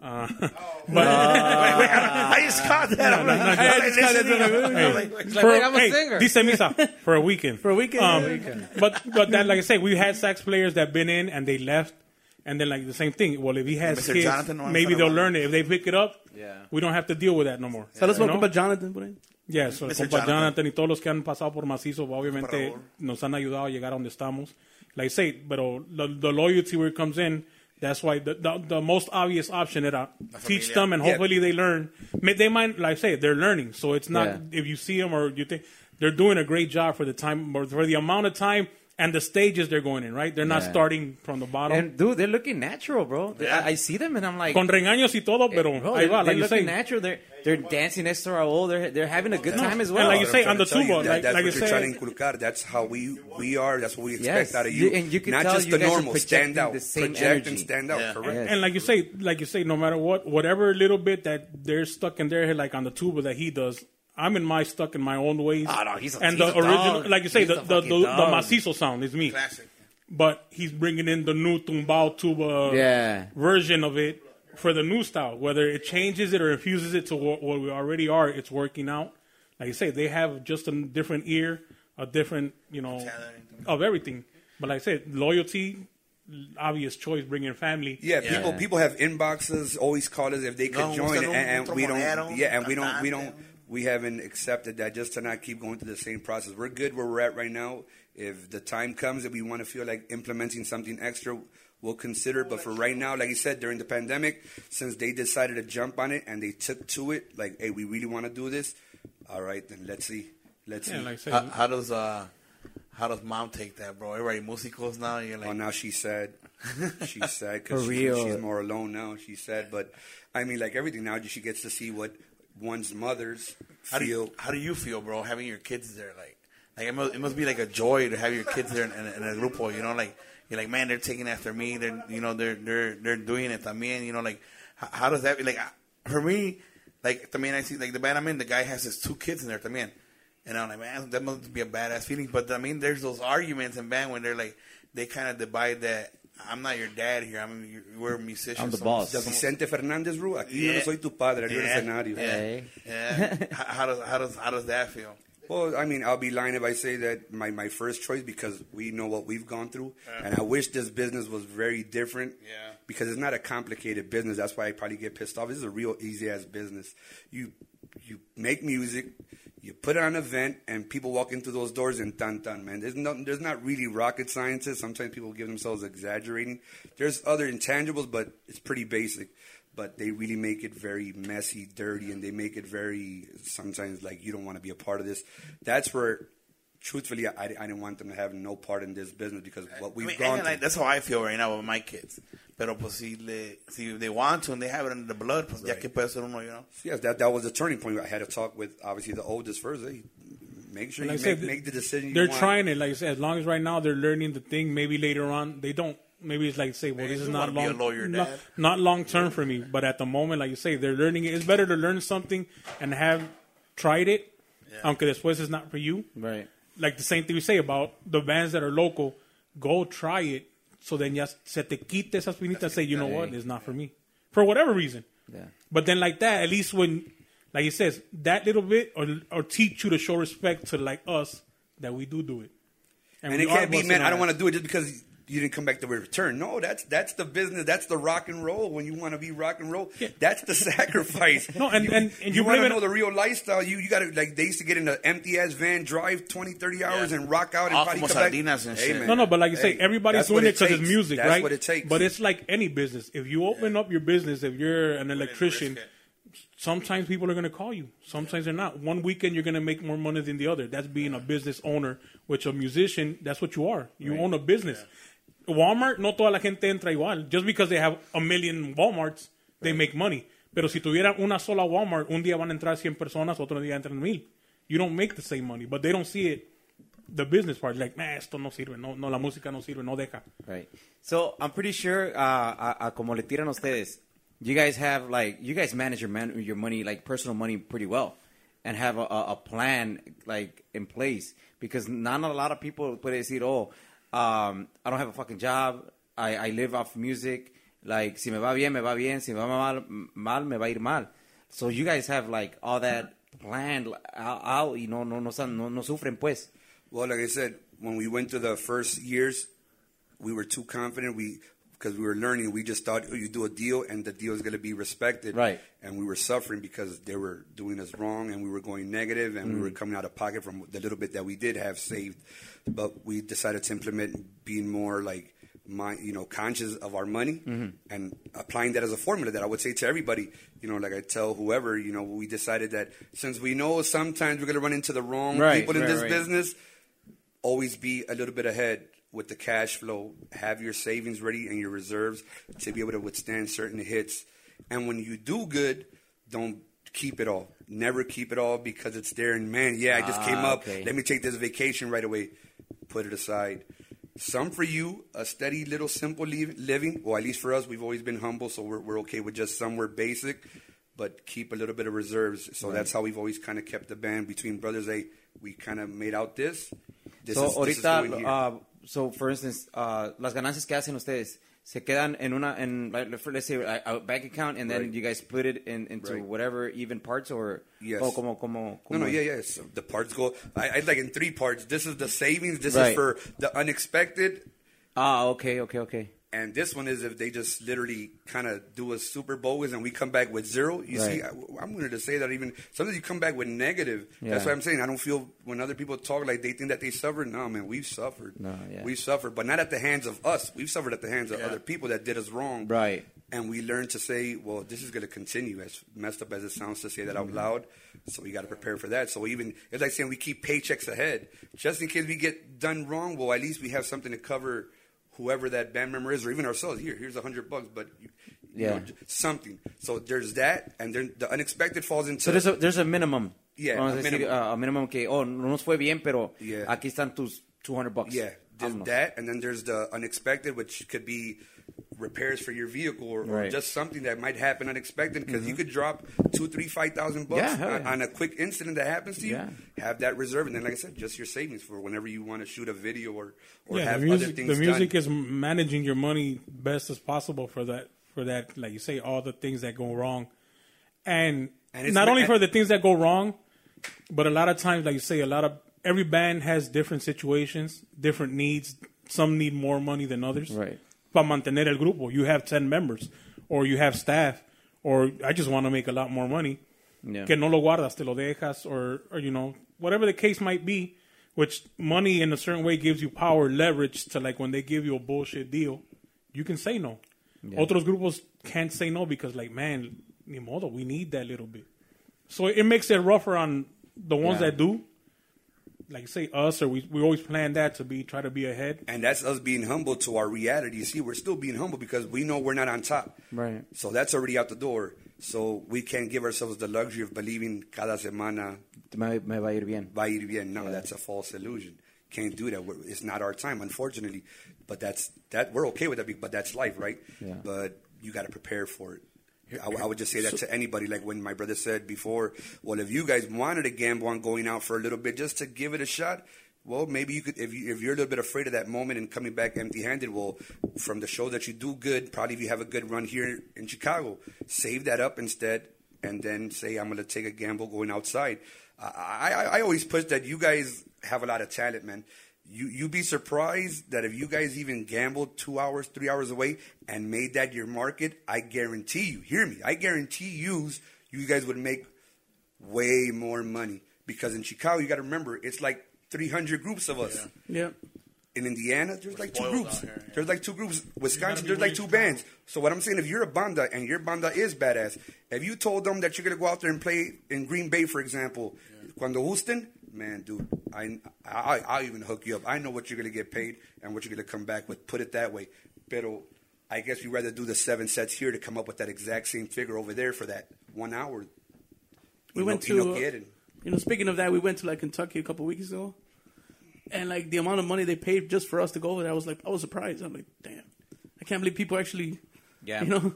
Uh, <laughs> but <laughs> I just caught that. I'm like, no, I I just caught that. listening. Hey. I'm like, like, for, wait, I'm a hey, singer. Dice misa <laughs> for a weekend. For a weekend. Um, But but that, like I say, we've had sax players that been in and they left, and then like the same thing. Well, if he has Mr. kids, Jonathan, maybe they'll learn it. If they pick it up, Yeah. we don't have to deal with that no more. Saludos You por know? compa Jonathan por ahí. Yeah, so, Mr. compa Jonathan. Jonathan. y todos los que han pasado por Macizo, obviamente Raúl. nos han ayudado a llegar a donde estamos. Like I say, pero the, the loyalty where it comes in, that's why the, the, the most obvious option era teach them and Yeah. hopefully they learn. They might, like I say, they're learning. So it's not, Yeah. if you see them or you think, they're doing a great job for the time, or for the amount of time and the stages they're going in, right? They're not Yeah. starting from the bottom. And dude, they're looking natural, bro. Yeah. I, I see them and I'm like, Con regaños y todo, eh, pero bro, ahí they're, va, they're like you looking say. natural. They're they're dancing next to Raul. They're they're having a good time as well. and like you say, on the trying to tell you. tuba, That- like- that's like what you you're said- trying to inculcar. That's how we we are. That's what we expect Yes. out of You- you. and you can Not tell just you the guys normal. Stand out, the same project energy. and stand out. Yeah. Correct. Yes. And like you say, like you say, no matter what, whatever little bit that they're stuck in their head, like on the tuba that he does, I'm in my stuck in my own ways. Oh, no, he's a- and he's the a original, dog. like you say, He's the the, the, fucking the macizo sound is me. Classic. But he's bringing in the new tumbao tuba Yeah. version of it for the new style. Whether it changes it or infuses it to what, what we already are, it's working out. Like you say, they have just a different ear, a different, you know, of everything. But like I said, loyalty, obvious choice, bringing family. Yeah, Yeah. people people have inboxes. Always call us if they could No, join, and, and we don't. Yeah, and we don't. We don't. We haven't accepted that just to not keep going through the same process. We're good where we're at right now. If the time comes that we want to feel like implementing something extra, we'll consider. But for right now, like you said, during the pandemic, since they decided to jump on it and they took to it, like, hey, we really want to do this. All right, then let's see. Let's Yeah, see. like How, how does uh, how does mom take that, bro? Everybody musicals now. You're like, Oh, now she's sad. <laughs> She's sad because she, she's more alone now. She's sad, but I mean, like everything now, she gets to see what one's mothers How do feel. you how do you feel, bro? Having your kids there, like, like it must, it must be like a joy to have your kids there in, in, in a grupo. You know, like you're like, man, they're taking after me. They're you know they're they're they're doing it también. You know, like how, how does that be? like for me? Like también I see like the band I'm in, the guy has his two kids in there también, and I'm like, man, that must be a badass feeling. But I mean, there's those arguments in band when they're like they kind of divide that. I'm not your dad here. I'm you- we're musicians. I'm the Somos- boss. The Vicente Fernández rule. Aquí yo no Yeah. soy tu padre, arriba del Yeah. escenario. Yeah. Hey. Yeah. how, how does how does how does that feel? Well, I mean, I'll be lying if I say that my, my first choice because we know what we've gone through, and I wish this business was very different. Yeah. Because it's not a complicated business. That's why I probably get pissed off. This is a real easy ass business. You you make music, you put it on an event, and people walk into those doors and dun dun man. There's no there's not really rocket sciences. Sometimes people give themselves exaggerating. There's other intangibles, but it's pretty basic but they really make it very messy, dirty, and they make it very sometimes like you don't want to be a part of this. That's where, truthfully, I, I didn't want them to have no part in this business because what we've I mean, gone and, like, through. that's how I feel right now with my kids. Pero pues si, le, si they want to and they have it in the blood, pues ya que puede ser uno, you know. Yes, that that was the turning point. I had to talk with obviously the oldest first. Hey, make sure Like you I make, said, make the decision. They're want. trying it. Like I said, as long as right now they're learning the thing, maybe later on they don't maybe it's like say, well, Man, this is not wanna be a long, lawyer, not, not long term for me. But at the moment, like you say, they're learning it. It's better to learn something and have tried it, aunque después it's not for you. Right. Like the same thing we say about the bands that are local, go try it. So then ya se te quite esa espinita and say, you know what, it's not for me. For whatever reason. Yeah. But then like that, at least when, like he says, that little bit or or teach you to show respect to like us that we do do it. And we it can't be, man. I don't want to do it just because you didn't come back the to return. No, that's that's the business. That's the rock and roll. When you want to be rock and roll, Yeah. that's the <laughs> sacrifice. No, and- you, and- and you you want to know the real lifestyle. You you got to like they used to get in an empty ass van, drive 20, 30 hours, Yeah. and rock out and Ah, probably como come back. and shit. man. No, no, but like you say, everybody's doing it because it's music, That's right? what it takes. But it's like any business. If you open up your business, if you're an electrician, sometimes people are going to call you. Sometimes they're not. One weekend you're going to make more money than the other. That's being a business owner. Which a musician, that's what you are. You own a business. Walmart, no toda la gente entra igual. Just because they have a million Walmarts, they make money. Pero si tuvieran una sola Walmart, un día van a entrar 100 personas, otro día entran mil. You don't make the same money, but they don't see it. The business part, like, nah, esto no sirve, no, no, la música no sirve, no deja. Right. So I'm pretty sure, uh, a, a como le tiran ustedes, you guys have like you guys manage your man your money like personal money pretty well, and have a, a a plan like in place because not a lot of people puede decir, oh, um, I don't have a fucking job, I, I live off music, like si me va bien me va bien, si me va mal mal me va a ir mal. So you guys have like all that planned out, You know, no no no no sufren pues. Well, like I said, when we went to the first years, we were too confident. We because we were learning, we just thought oh, you do a deal and the deal is going to be respected. Right. And we were suffering because they were doing us wrong, and we were going negative, and we were mm. coming out of pocket from the little bit that we did have saved. But we decided to implement being more like. My, you know, conscious of our money mm-hmm. and applying that as a formula that I would say to everybody, you know, like I tell whoever, you know, we decided that since we know sometimes we're going to run into the wrong Right, people in right, this right. business, always be a little bit ahead with the cash flow. Have your savings ready and your reserves to be able to withstand certain hits. And when you do good, don't keep it all. Never keep it all because it's there. And man, yeah, I just came Ah, up. okay. Let me take this vacation right away. Put it aside. Some for you, a steady little simple li- living. Well, at least for us, we've always been humble, so we're, we're okay with just somewhere basic, but keep a little bit of reserves. So that's how we've always kind of kept the band between brothers. Hey, we kind of made out this. This so is, this is ahorita, here. uh, so for instance, uh, las ganancias que hacen ustedes se quedan en una, en like, let's say a, a bank account, and then Right. you guys split it in, into Right. whatever even parts, or Yes. oh, como, como, No, no, yeah, yeah. So the parts go. I, I like in three parts. This is the savings. This Right. is for the unexpected, Ah, okay, okay, okay. And this one is if they just literally kind of do a super bogus and we come back with zero. You see, I, I'm going to say that even sometimes you come back with negative. That's what I'm saying. I don't feel when other people talk like they think that they suffered. No, man, we've suffered. No, yeah. we've suffered, but not at the hands of us. We've suffered at the hands of other people that did us wrong. Right. And we learn to say, well, this is going to continue, as messed up as it sounds to say that Mm-hmm. out loud. So we got to prepare for that. So even, it's like saying we keep paychecks ahead. Just in case we get done wrong, well, at least we have something to cover whoever that band member is, or even ourselves. Here, here's a hundred bucks, but you, you Yeah. know, something. So there's that, and then the unexpected falls into. So there's a, there's a minimum. Yeah, a decir, minimum. uh, a minimum que, oh, no nos fue bien, pero Yeah. aquí están tus 200 bucks. Yeah, there's that, and then there's the unexpected, which could be repairs for your vehicle or, or Right. Mm-hmm. just something that might happen unexpected because you could drop two, three, five thousand bucks Yeah, on, yeah. on a quick incident that happens to you. Yeah. Have that reserve, and then, like I said, just your savings for whenever you want to shoot a video or or yeah, have music, other things the music done. is managing your money best as possible for that. For that, like you say, all the things that go wrong, and, And it's not ma- only for the things that go wrong, but a lot of times, like you say, a lot of every band has different situations, different needs. Some need more money than others. Right. Para mantener el grupo, you have ten members, or you have staff, or I just want to make a lot more money. Yeah. Que no lo guardas, te lo dejas, or, or you know, whatever the case might be. Which money in a certain way gives you power, leverage to like when they give you a bullshit deal, you can say no. Otros grupos can't say no because like man, ni modo, we need that little bit. So it makes it rougher on the ones Yeah. that do. Like say us, or we we always plan that to be try to be ahead. And that's us being humble to our reality. See, we're still being humble because we know we're not on top. Right. So that's already out the door. So we can't give ourselves the luxury of believing cada semana Me, me va a ir bien. va a ir bien. No, that's a false illusion. can't do that. We're, it's not our time, unfortunately. But that's that. We're okay with that, but that's life, right? Yeah. But you got to prepare for it. I, I would just say that to anybody. Like when my brother said before, well, if you guys wanted to gamble on going out for a little bit just to give it a shot, well, maybe you could. If, you, if you're a little bit afraid of that moment and coming back empty-handed, well, from the show that you do good, probably if you have a good run here in Chicago, save that up instead, and then say I'm going to take a gamble going outside. I, I, I always push that you guys have a lot of talent, man. You you'd be surprised that if you guys even gambled two hours, three hours away and made that your market, I guarantee you, hear me, I guarantee you, you guys would make way more money. Because in Chicago, you got to remember, it's like 300 groups of us. Yeah. In Indiana, there's like two groups. here, yeah. There's like two groups. Wisconsin, there's like two too bands. So what I'm saying, if you're a banda and your banda is badass, if you told them that you're gonna go out there and play in Green Bay, for example, cuando gusten, man, dude, I, I I'll even hook you up. I know what you're gonna get paid and what you're gonna come back with. Put it that way. Pero I guess we'd rather do the seven sets here to come up with that exact same figure over there for that one hour. We Y went no- y no to, uh, quieren. you know, speaking of that, we went to like Kentucky a couple weeks ago, and like the amount of money they paid just for us to go over there, I was like, I was surprised. I'm like, damn, I can't believe people actually, Yeah. you know,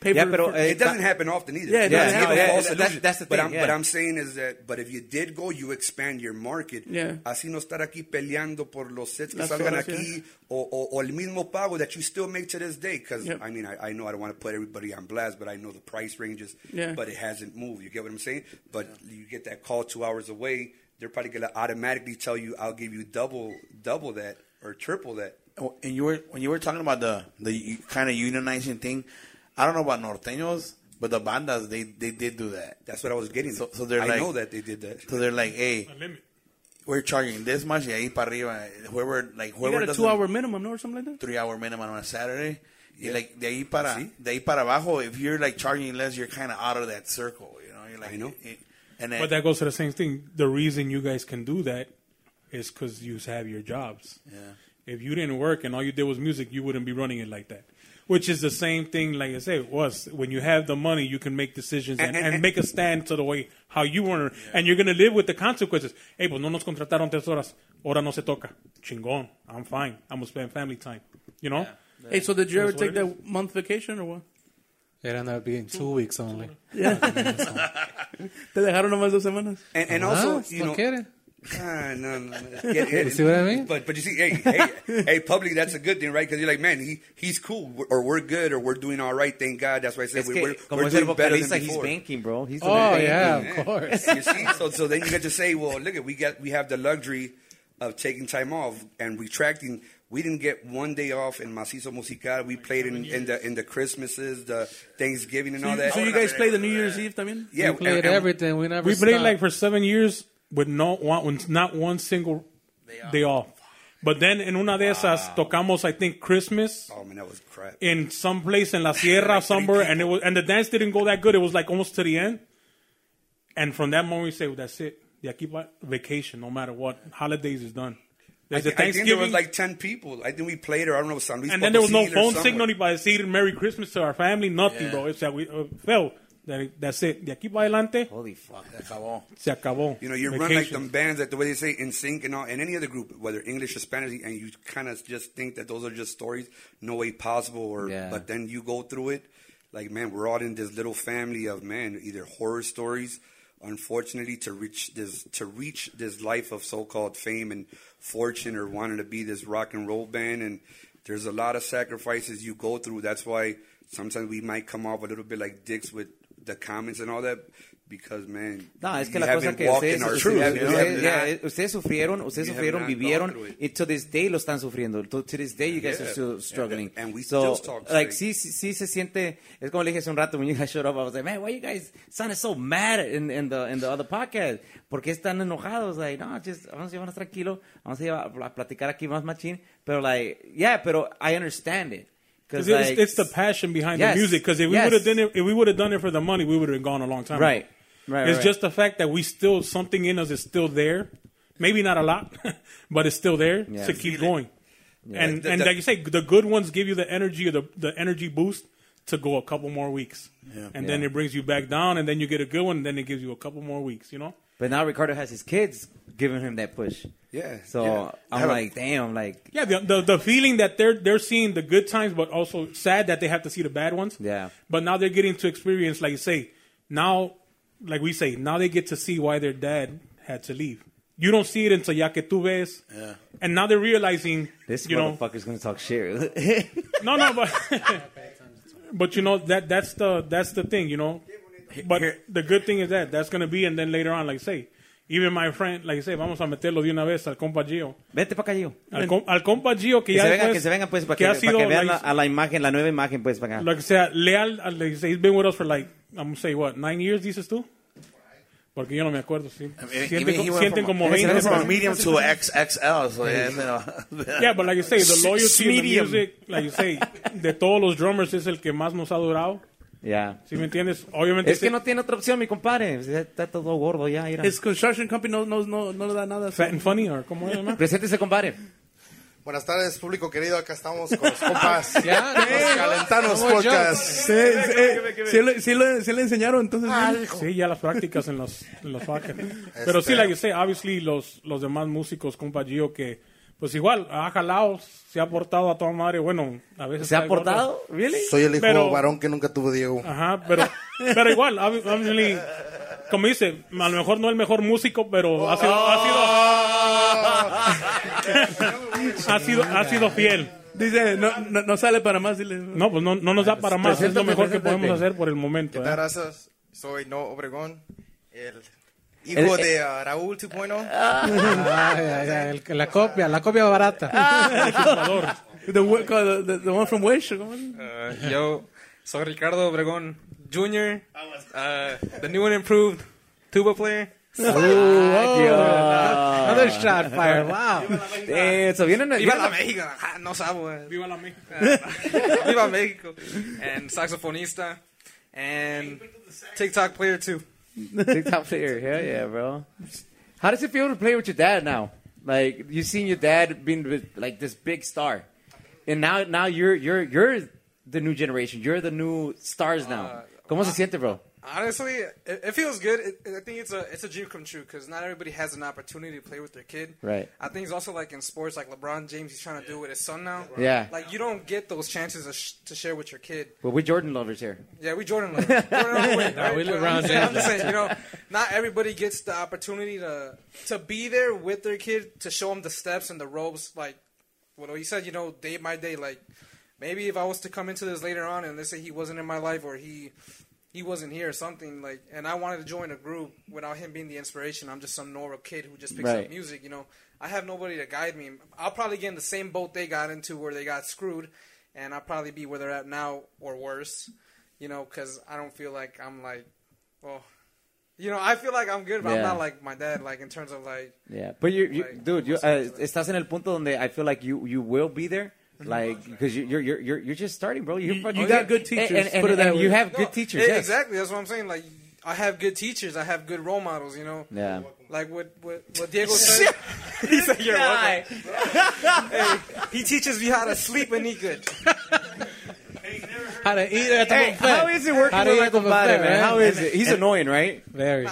pay Yeah, for. pero, for- eh, It doesn't happen often either. Yeah, it doesn't give a happen. Yeah, false that- that's the but thing, I'm, yeah. But I'm saying is that, but if you did go, you expand your market. Yeah. Así no estar aquí peleando por los sets que Las salgan horas, aquí o, o, o el mismo pago that you still make to this day. Because, Yep. I mean, I, I know I don't want to put everybody on blast, but I know the price ranges. Yeah. But it hasn't moved. You get what I'm saying? But you get that call two hours away, they're probably going to automatically tell you, I'll give you double double that or triple that. Oh, and you were when you were talking about the the kind of unionizing thing. I don't know about norteños, but the bandas they they did do that. That's what I was getting. So- so they're I like- know that they did that. So they're like, hey, we're charging this much, y ahí para arriba. Whoever like you whoever got a doesn't- two hour minimum, no, or something like that. three hour minimum on a Saturday. Y like de ahí para Sí. de ahí para abajo, if you're like charging less, you're kind of out of that circle. You know, you're like, I know. eh, And then, But that goes to the same thing. The reason you guys can do that is because you have your jobs. Yeah. If you didn't work and all you did was music, you wouldn't be running it like that. Which is the same thing, like I say, was when you have the money, you can make decisions and, And- and- and make a stand to the way how you want to, and you're gonna live with the consequences. Hey, pues no nos contrataron tres horas, ahora no se toca. Chingón, I'm fine. I'm gonna spend family time. You know. Hey, so did you ever take it that month vacation or what? It ended up being two weeks only. <laughs> <laughs> Te dejaron nomás dos semanas. And, and Ah, also, you know, quiere. Ah, no, no. <laughs> Get it. You see what I mean? But but you see, hey, hey, hey, publicly, that's a good thing, right? Because you're like, man, he he's cool, or we're good, or we're doing all right. Thank God. That's why I said Es we, que, we're, como we're es el doing better than vocalista, he's banking, bro. He's Oh banking. yeah, Yeah. of course. you see, so so then you get to say, well, look at we got we have the luxury of taking time off and retracting. We didn't get one day off in Macizo Musical. We played in, in the in the Christmases, the Thanksgiving, and So, all that. so you guys play the New Year's Eve I mean? yeah, we played and- and- everything. We never. We played stopped. like for seven years with no one, not one single day off. But then in una de esas tocamos, I think Christmas Oh man, that was crap. in some place in La <laughs> Sierra somewhere, and it was and the dance didn't go that good. It was like almost to the end. And from that moment, we say, well, "That's it. Aquí pa vacation, no matter what. Holidays is done." I, There's the thi- I think there was like ten people. I think we played, or I don't know, San Luis and then there was no phone signal para decir Merry Christmas to our family. Nothing, Yeah. bro. It's that we uh, fell. That, that's it. De aquí para adelante, Holy fuck. se acabó. se acabó. You know, you run like Vacation. them bands that the way they say in sync and all, and any other group, whether English or Spanish, and you kind of just think that those are just stories, no way possible. Or Yeah. but then you go through it, like man, we're all in this little family of man, either horror stories. Unfortunately, to reach this to reach this life of so-called fame and fortune, or wanting to be this rock and roll band, and there's a lot of sacrifices you go through. That's why sometimes we might come off a little bit like dicks with the comments and all that, because man, No, es que la cosa que ustedes, ustedes- ustedes- yeah, ustedes sufrieron, ustedes sufrieron, vivieron, y to this day lo están sufriendo. To, to this day you guys Yeah. are still struggling. And we so, still talk like, sí, sí, sí se siente, es como le dije hace un rato, when you guys showed up, I was like, man, why you guys sounded so mad in, in the, in the other podcast? ¿Por qué están enojados? Like, no, just, vamos a llevarnos tranquilo, vamos a, llevar, a platicar aquí más machín. Pero like, yeah, pero I understand it. Cause 'Cause it's, like, it's the passion behind Yes. the music. Because if we Yes. would have done it, if we would have done it for the money, we would have gone a long time. Right. ago. Right, It's right. just the fact that we still something in us is still there. Maybe not a lot, <laughs> but it's still there Yeah. to keep going. And The- and the- like you say, the good ones give you the energy or the the energy boost to go a couple more weeks. And then it brings you back down, and then you get a good one, and then it gives you a couple more weeks. You know. But now Ricardo has his kids giving him that push. Yeah, So yeah. I'm Have like, damn, like, Yeah, the, the the feeling that they're they're seeing the good times, but also sad that they have to see the bad ones. Yeah. But now they're getting to experience, like you say, now, like we say, now they get to see why their dad had to leave. You don't see it until ya que tú ves. Yeah. And now they're realizing, this you know, motherfucker's gonna talk shit. no, no, but <laughs> <laughs> but you know that that's the that's the thing, you know. But the good thing is that that's gonna be, and then later on, like say, even my friend, like say, vamos a meterlo de una vez al compa Gio, Vete para acá, yo. al, com- al compa Gio que, Que ya se vengan, después- que se vengan, pues, para que que, ha para sido, que vean like, la, a la imagen, la nueva imagen, pues, para acá. like sea leal, al- like say, he's been with us for like I'm gonna say what nine years, dices tú? Porque yo no me acuerdo, sí. Even Sienten, co- sienten from- como he 20. went from pero- a medium to XXL. So, yeah, you know. <laughs> Yeah, but like you say, the loyalty in the music, like you say, de todos los drummers es el que más nos ha durado. Ya. ¿Sí me entiendes? Obviamente. Es que no tiene otra opción, mi compadre. Está todo gordo ya. Mira. His construction company no, no, no, no le da nada. Fat and funny, or ¿cómo es? Preséntese, compadre. Buenas tardes, público querido. Acá estamos con los compas. <laughs> Ya, Los Calentanos Podcast. Sí, sí, sí, le, sí, le, sí le enseñaron, entonces. Sí, ya las prácticas en los, en los fuckers. <laughs> Pero sí, like you say, obviously los, los demás músicos, compa Gio, que pues igual ha jalado, se ha portado a toda madre. Bueno, a veces. ¿Se ha portado? ¿Really? Soy el hijo Pero- varón que nunca tuvo Diego. Ajá, pero, pero igual, ob- obviously, como dice, a lo mejor no el mejor músico, pero ha sido, ha sido, <laughs> ha sido, ha sido fiel. Dice, no, no, no sale para más, dile. No, pues no, no nos da para más, es lo mejor que podemos hacer por el momento. Muchas ¿eh? gracias. Soy No Obregón, el hijo El- de uh, Raúl 2.0. Ay, ay, ay, el- la copia, la copia barata. The, we- the, the, the one from Wish. ¿cómo es? Uh, yo soy Ricardo Obregón Jr., uh, the new and improved tuba player. Another shot fired. Wow. Eh, Eso vienen. Viva la México, ajá, no sabo. eh. Viva la México. <laughs> Viva México. And saxofonista. And TikTok player too. <laughs> TikTok player. Hell yeah, bro. How does it feel to play with your dad now? Like you've seen your dad being like this big star, and now now you're you're you're the new generation. You're the new stars now. Uh, ¿Cómo se siente, bro? Honestly, it, it feels good. It, I think it's a it's a dream come true because not everybody has an opportunity to play with their kid. Right. I think it's also like in sports, like LeBron James, he's trying to do it with his son now. Yeah. Like you don't get those chances to, sh- to share with your kid. Well, we Jordan lovers here. Yeah, we Jordan love. Jordan all the way, <laughs> right? we LeBron I'm, just saying, I'm James. just saying, you know, not everybody gets the opportunity to to be there with their kid to show them the steps and the ropes. Like what he said, you know, day by day. Like maybe if I was to come into this later on and let's say he wasn't in my life or he he wasn't here or something like, and I wanted to join a group without him being the inspiration. I'm just some normal kid who just picks Right. up music. You know, I have nobody to guide me. I'll probably get in the same boat they got into where they got screwed, and I'll probably be where they're at now or worse. You know, because I don't feel like I'm like, well, you know, I feel like I'm good, but I'm not like my dad. Like in terms of like, Yeah, but you, you Like, dude, you uh, estás en el punto donde I feel like you you will be there, like because you, you're you're you're you're just starting, bro. You're, You- you got good teachers, and, and, put it that and you have No, good teachers. yes. Exactly, that's what I'm saying. Like I have good teachers, I have good role models. You know, Yeah. like what what, what Diego <laughs> said. <laughs> he said, "You're welcome." <laughs> hey, he teaches me how to sleep and eat good. How to eat at the Hey, buffet. how is it working How to with eat my at buffet, man? How is And- it? He's annoying, right? Very.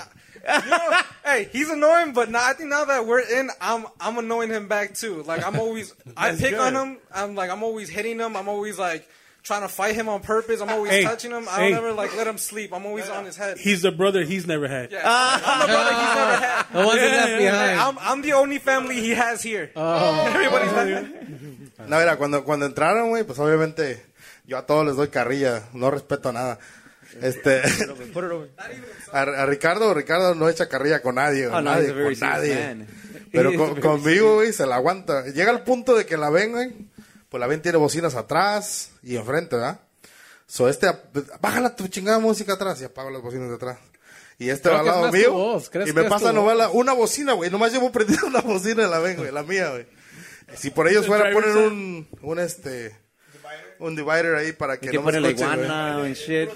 You <laughs> know, hey, he's annoying, but now I think now that we're in, I'm I'm annoying him back too. Like I'm always, <laughs> I pick on him. I'm like I'm always hitting him. I'm always like trying to fight him on purpose. I'm always Hey, touching him. I hey. don't ever like let him sleep. I'm always on his head. He's the brother he's never had. yeah, I'm the brother he's never had. The ones that left Hey, behind. I'm, I'm the only family he has here. Oh. Everybody's like, No, mira, cuando, cuando entraron, güey, pues obviamente yo a todos les doy carrilla. No respeto nada. Este. <laughs> a, a Ricardo, Ricardo no echa carrilla con nadie, Oh, no, nadie, con nadie. man. Pero <laughs> con- conmigo, güey, se la aguanta. Llega al punto de que la ven, güey. Pues la ven tiene bocinas atrás y enfrente, ¿verdad? So este, bájala tu chingada música atrás y apago las bocinas de atrás. Y este Creo va al lado mío. voz, ¿crees Y me pasa novela, una bocina, güey. Nomás llevo prendida <laughs> una bocina de la ven, güey, la mía, güey. Si por ellos fuera a poner un, un este, un divider ahí para que Que no me la escuchen, and shit.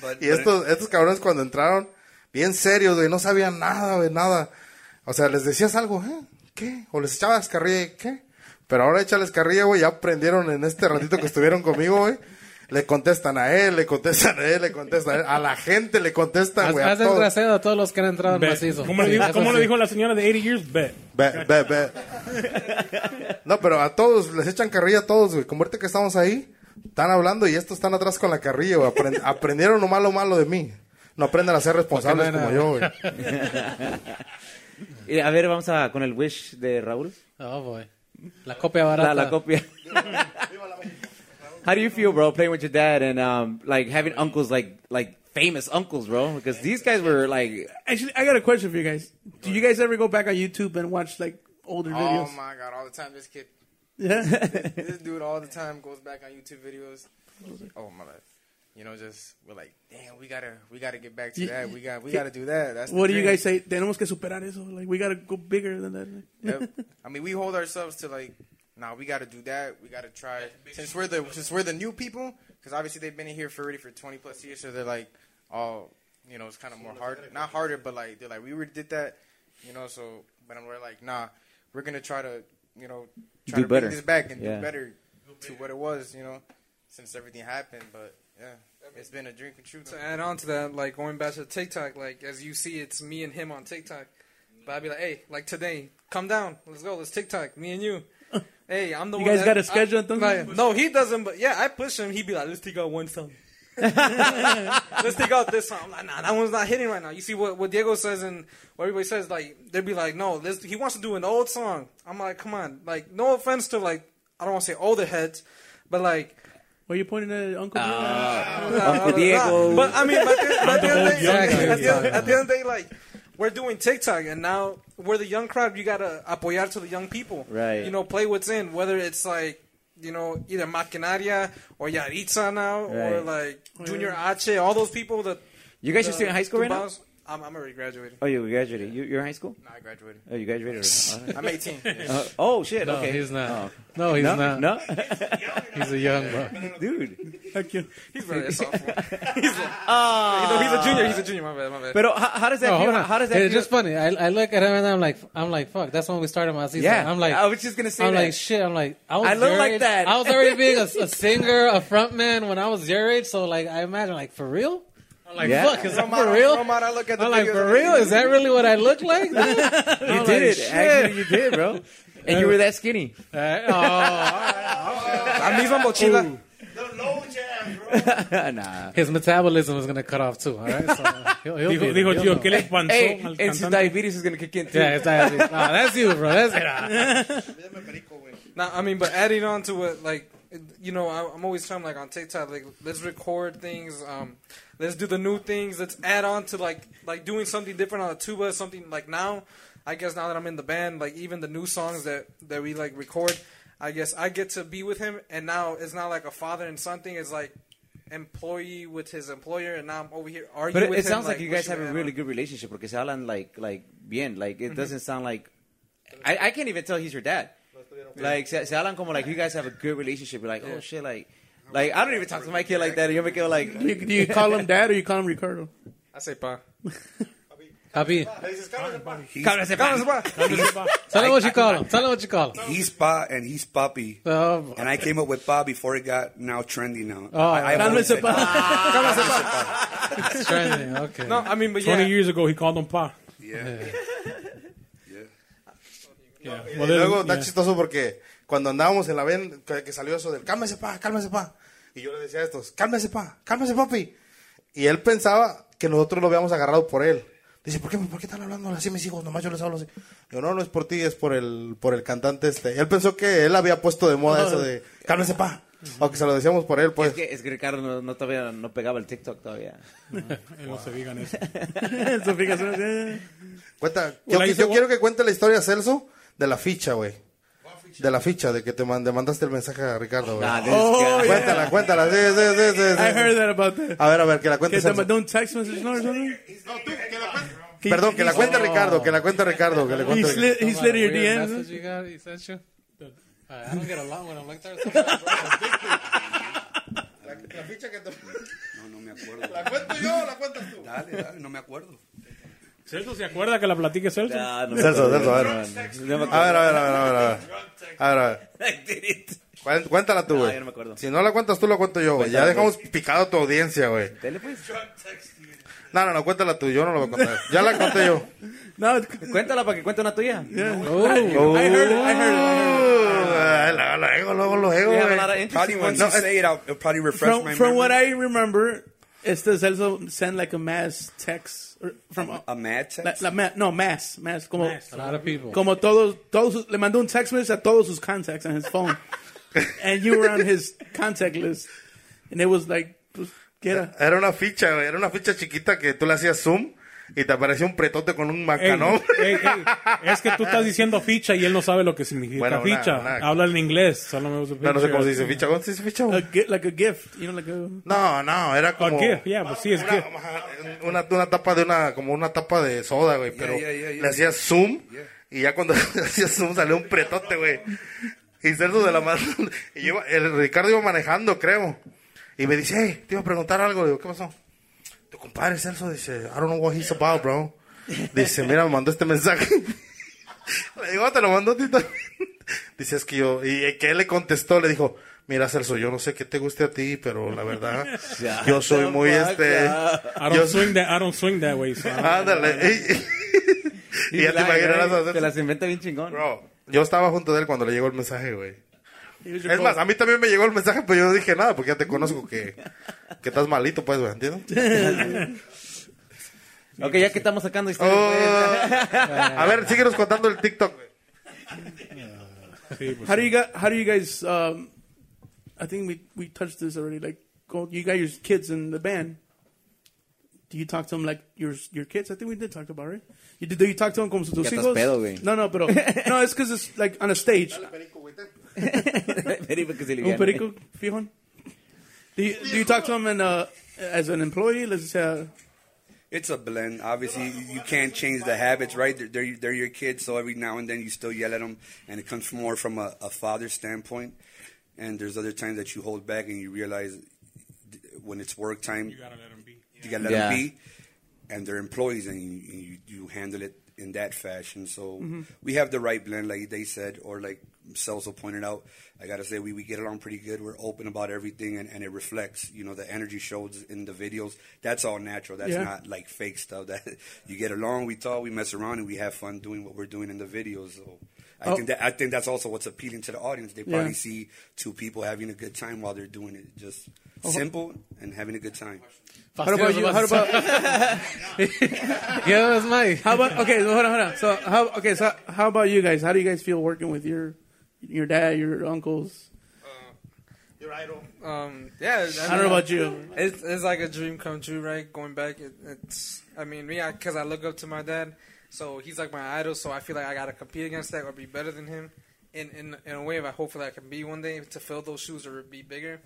But, <laughs> Y estos, estos cabrones cuando entraron, bien serios, güey, no sabían nada, güey, nada. O sea, les decías algo, ¿eh? ¿Qué? O les echabas carrilla, ¿qué? Pero ahora échales carrilla, güey, ya aprendieron en este ratito que estuvieron conmigo, güey. Le contestan a él, le contestan a él, le contestan a él. A la gente le contestan, güey. a has todos. desgraciado a todos los que han entrado en Bet. macizo. ¿Cómo, le Sí, dijo, cómo le dijo la señora de 80 years? Bet. Ve, ve, ve. No, pero a todos, les echan carrilla a todos, güey. Como ahorita que estamos ahí, están hablando y estos están atrás con la carrilla, güey. Aprend- <laughs> aprendieron lo malo malo de mí. No aprenden a ser responsables no como yo, güey. <laughs> A ver, vamos a con el wish de Raúl. Oh, boy. La copia barata. La, la copia. <laughs> How do you feel, bro, playing with your dad and um, like having uncles like like famous uncles, bro? Because these guys were like, Actually, I got a question for you guys. Do you guys ever go back on YouTube and watch like older Oh videos? Oh my god, all the time this kid, Yeah. <laughs> this dude all the time goes back on YouTube videos. Oh my bad. You know, just we're like, damn, we gotta, we gotta get back to Ye- that. We got, we gotta do that. That's the what do you guys say? Tenemos que superar eso. Like we gotta go bigger than that. Yep. I mean, we hold ourselves to like, nah, we got to do that. We got to try since we're the since we're the new people, because obviously they've been in here for already for twenty plus years, so they're like, oh, you know, it's kind of more hard, not harder, but like they're like, we already did that, you know. So, but we're like, nah, we're gonna try to, you know, try Do to better. bring this back and Yeah. do better to what it was, you know, since everything happened. But yeah, it's been a dream come true. To add on to that, like going back to TikTok, like as you see, it's me and him on TikTok. But I'd be like, hey, like today, come down, let's go, let's TikTok, me and you. Hey, I'm the You one. You guys that- got a schedule I- and things? like, no, he doesn't. But yeah, I push him. He'd be like, let's take out one song. <laughs> let's take out this song. I'm like, nah, that one's not hitting right now. You see what what Diego says and what everybody says. Like they'd be like, no, let's, he wants to do an old song. I'm like, come on. Like no offense to like I don't want to say older heads, but like. Were you pointing at Uncle? Diego? Uh, Uncle Diego. But I mean, at the, at the end of day, Exactly. at the end- at the end of the day, like we're doing TikTok, and now we're the young crowd. You gotta apoyar to the young people, Right. You know, play what's in. Whether it's like you know either Maquinaria or Yaritza now, or like Junior H, all those people that. you guys are the still in high school right now? Tumbas- I'm, I'm already graduated. Oh, you graduated. You, you're in high school? No, I graduated. Oh, you graduated. already. <laughs> I'm 18. Yeah. Uh, oh shit. No, okay. he's not. Oh. No, he's no, not. no, <laughs> He's a young bro. dude. Heck yeah. He's very <laughs> sophomore. he's, a, Ah. no, he's a junior. He's a junior. My bad. My bad. But how, how does that Oh, feel? hold on. How does that it's feel? just funny. I, I look at him and I'm like, I'm like, fuck. That's when we started my season. Yeah, I'm like, I was just gonna say I'm that. like, shit. I'm like, I was. I look like age. that. I was already being a, a singer, a frontman when I was your age. So like, I imagine like for real. I'm like, Yeah. fuck. Is that From out- for real? from out, I look at the I'm like, for real? Is that really what I look <laughs> like? you <laughs> I'm did. like. Actually, you did, bro. And you were that skinny. Uh, oh, all right. La misma mochila. <laughs> nah. His metabolism is gonna cut off too. All right. So he'll, he'll Dijo, be- dijo he'll tío, know. ¿qué le pasó Hey, al and his diabetes is gonna kick in too. Yeah, it's diabetes. Nah, that's you, bro. That's it. No, I mean, but adding on to it, like, you know, I, I'm always trying, like, on TikTok, like, let's record things, um, let's do the new things, let's add on to, like, like doing something different on the tuba, something like now. I guess now that I'm in the band, like, even the new songs that that we like record, I guess I get to be with him, and now it's not like a father and son thing. It's like employee with his employer, and now I'm over here arguing But it, with it him. sounds like, you guys have a really on? good relationship because se hablan like like bien. Like Mm-hmm. it doesn't sound like I, I can't even tell he's your dad. Like se, se hablan como like you guys have a good relationship. You're like oh shit like like I don't even talk to my kid like that. And you make it like Do you, do you call him dad or you call him Ricardo? I say pa. Happy. Cállese, pa. Tell him what you call him. Tell him what you call him. He's Pa and he's Puppy. Oh, And I came up with Pa before it got now trendy now. Oh, I, I've always Cálmese, said pa. it's trending. Okay. No, I mean, but yeah. 20 years ago, he called him Pa. Yeah. Yeah. Y Well, then- luego está yeah. chistoso porque cuando andábamos en la ven, que, que salió eso del cálmese pa, cálmese pa. Y yo le decía a estos, cálmese pa, cálmese papi. Y él pensaba que nosotros lo habíamos agarrado por él. Dice, ¿por qué, ¿por qué están hablando así mis hijos? Nomás yo les hablo así. Yo, no, no es por ti, es por el, por el cantante este. Y él pensó que él había puesto de moda eso de, cálmese pa. Aunque se lo decíamos por él, pues. Es que, es que Ricardo no, no todavía no pegaba el TikTok todavía. No se digan eso. <laughs> Eso. Cuenta, yo, quiero que cuente la historia, Celso, de la ficha, güey. De la ficha, de que te mand- mandaste el mensaje a Ricardo. Nah, Oh, yeah. Cuéntala, cuéntala. Sí, sí, sí, sí, sí. I heard that about that. A ver, a ver, que la Que cuente te Celso. mandó un text message, ¿no? Or something? Perdón, que la cuente Ricardo, que la cuente Ricardo, que le He cuente slid, he slid in your DMs. message you got, he sent you? I don't get along when I'm like that. Bro. La ficha que te... No, no me acuerdo. ¿La cuento yo o la cuentas tú? Dale, dale, no me acuerdo. Celso, ¿se acuerda que la platique Celso? Nah, no Celso, Celso, a ver. No A ver, a ver, a ver, a ver, a ver. A <laughs> Cuéntala tú, No, güey. yo no me acuerdo. Si no la cuentas tú, la cuento yo, güey. Ya dejamos picado a tu audiencia, güey. Dele, pues. No, no, no, cuéntala tú. Yo no la voy a contar. Ya la conté yo. <laughs> No, Cuéntala para que cuente una tuya. <laughs> yeah. Oh, I heard it. I heard it. I heard it. Uh, luego, luego, luego, a lot of interesting you say it, I'll, it'll probably refresh From, my from memory. what I remember, este Celso sent like a mass text from uh, a mad text. la, la ma- no mass mass como a lot of people. como todos todos sus- le mandó un text message a todos sus contacts on his phone, <laughs> and you were on his contact list, and it was like pues, ¿qué era? Era una ficha, güey. Era una ficha chiquita que tú le hacías zoom y te aparecía un pretote con un Ey, macanón. ey, ey, es que tú estás diciendo ficha y él no sabe lo que significa Bueno, ficha. una- Habla en inglés. Solo me gusta No, no sé cómo se ficha. dice ficha. ¿Cómo se dice ficha, A like a gift, you know, like a No, no, era como... ¿Por qué? Ya, pues sí, es una, ajá, una, una tapa de una, como una tapa de soda, güey, pero yeah, yeah, yeah. le hacías zoom y ya cuando <laughs> le hacías zoom salió un pretote, güey. Y Celso de la mano, <laughs> y yo, el Ricardo iba manejando, creo. Y me dice, hey, te iba a preguntar algo. Le digo, ¿qué pasó? Tu compadre Celso dice, I don't know what he's about, bro. Dice, mira, me mandó este mensaje. <laughs> Le digo, "Ah, te lo mandó a ti también". <laughs> Dice, es que yo, y que él le contestó, le dijo, mira Celso, yo no sé qué te guste a ti, pero la verdad, <laughs> yo soy muy este... I don't swing that, I don't swing that way. so I don't- Ándale. Y, y ya te imaginarás hacer- Te las inventa bien chingón. Bro, yo estaba junto de él cuando le llegó el mensaje, güey. Es co- más, a mí también me llegó el mensaje, pero yo no dije nada porque ya te conozco que, que estás malito, pues, güey, ¿entiendes? <laughs> Ok, ya que estamos sacando historias. Oh, pues. a ver, síguenos contando el TikTok, güey. Sí, pues, How do you guys? How do you guys? Um, I think we we touched this already. Like, you got your kids in the band. Do you talk to them like your your kids? I think we did talk about it. Right? You did? Do you talk to them como estás hijos? pedo. No, no, pero no. It's because it's like on a stage. Perico que Un perico, fijón. Do you, do you talk to them in, uh, as an employee? Let's say, It's a blend. Obviously, you you can't change the habits, right? They're, they're, they're your kids, so every now and then you still yell at them, and it comes more from a, a father standpoint. And there's other times that you hold back and you realize when it's work time, you gotta let him be. you gotta let Yeah. them be, and they're employees, and you, you, you handle it in that fashion. So we have the right blend, like they said, or like Celso pointed out. I gotta say, we, we get along pretty good. We're open about everything, and, and it reflects. You know, the energy shows in the videos. That's all natural. That's Yeah. not like fake stuff. <laughs> That you get along, we talk, we mess around, and we have fun doing what we're doing in the videos. So. I Oh. think that I think that's also what's appealing to the audience. They Yeah. probably see two people having a good time while they're doing it, just oh. simple and having a good time. how about you? How about <laughs> yeah, that's my. how about okay? So hold on, hold on. So how okay? So how about you guys? How do you guys feel working with your your dad, your uncles? Your idol. Um, yeah, I don't know about you. It's, it's like a dream come true, right? Going back, it, it's. I mean, me, because I, look up to my dad, so he's like my idol. So I feel like I gotta compete against that or be better than him. In in in a way, I hopefully I can be one day to fill those shoes or be bigger.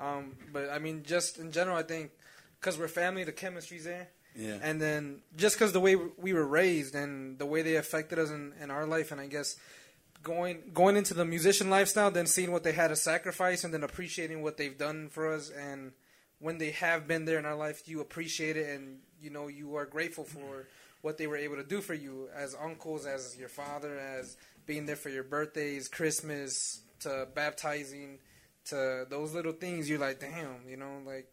Um, but I mean, just in general, I think because we're family, the chemistry's there. Yeah. And then just because the way we were raised and the way they affected us in, in our life, and I guess going going into the musician lifestyle, then seeing what they had to sacrifice, and then appreciating what they've done for us, and when they have been there in our life, you appreciate it, and you know you are grateful for what they were able to do for you as uncles, as your father, as being there for your birthdays, Christmas, to baptizing, to those little things. You're like, damn, you know, like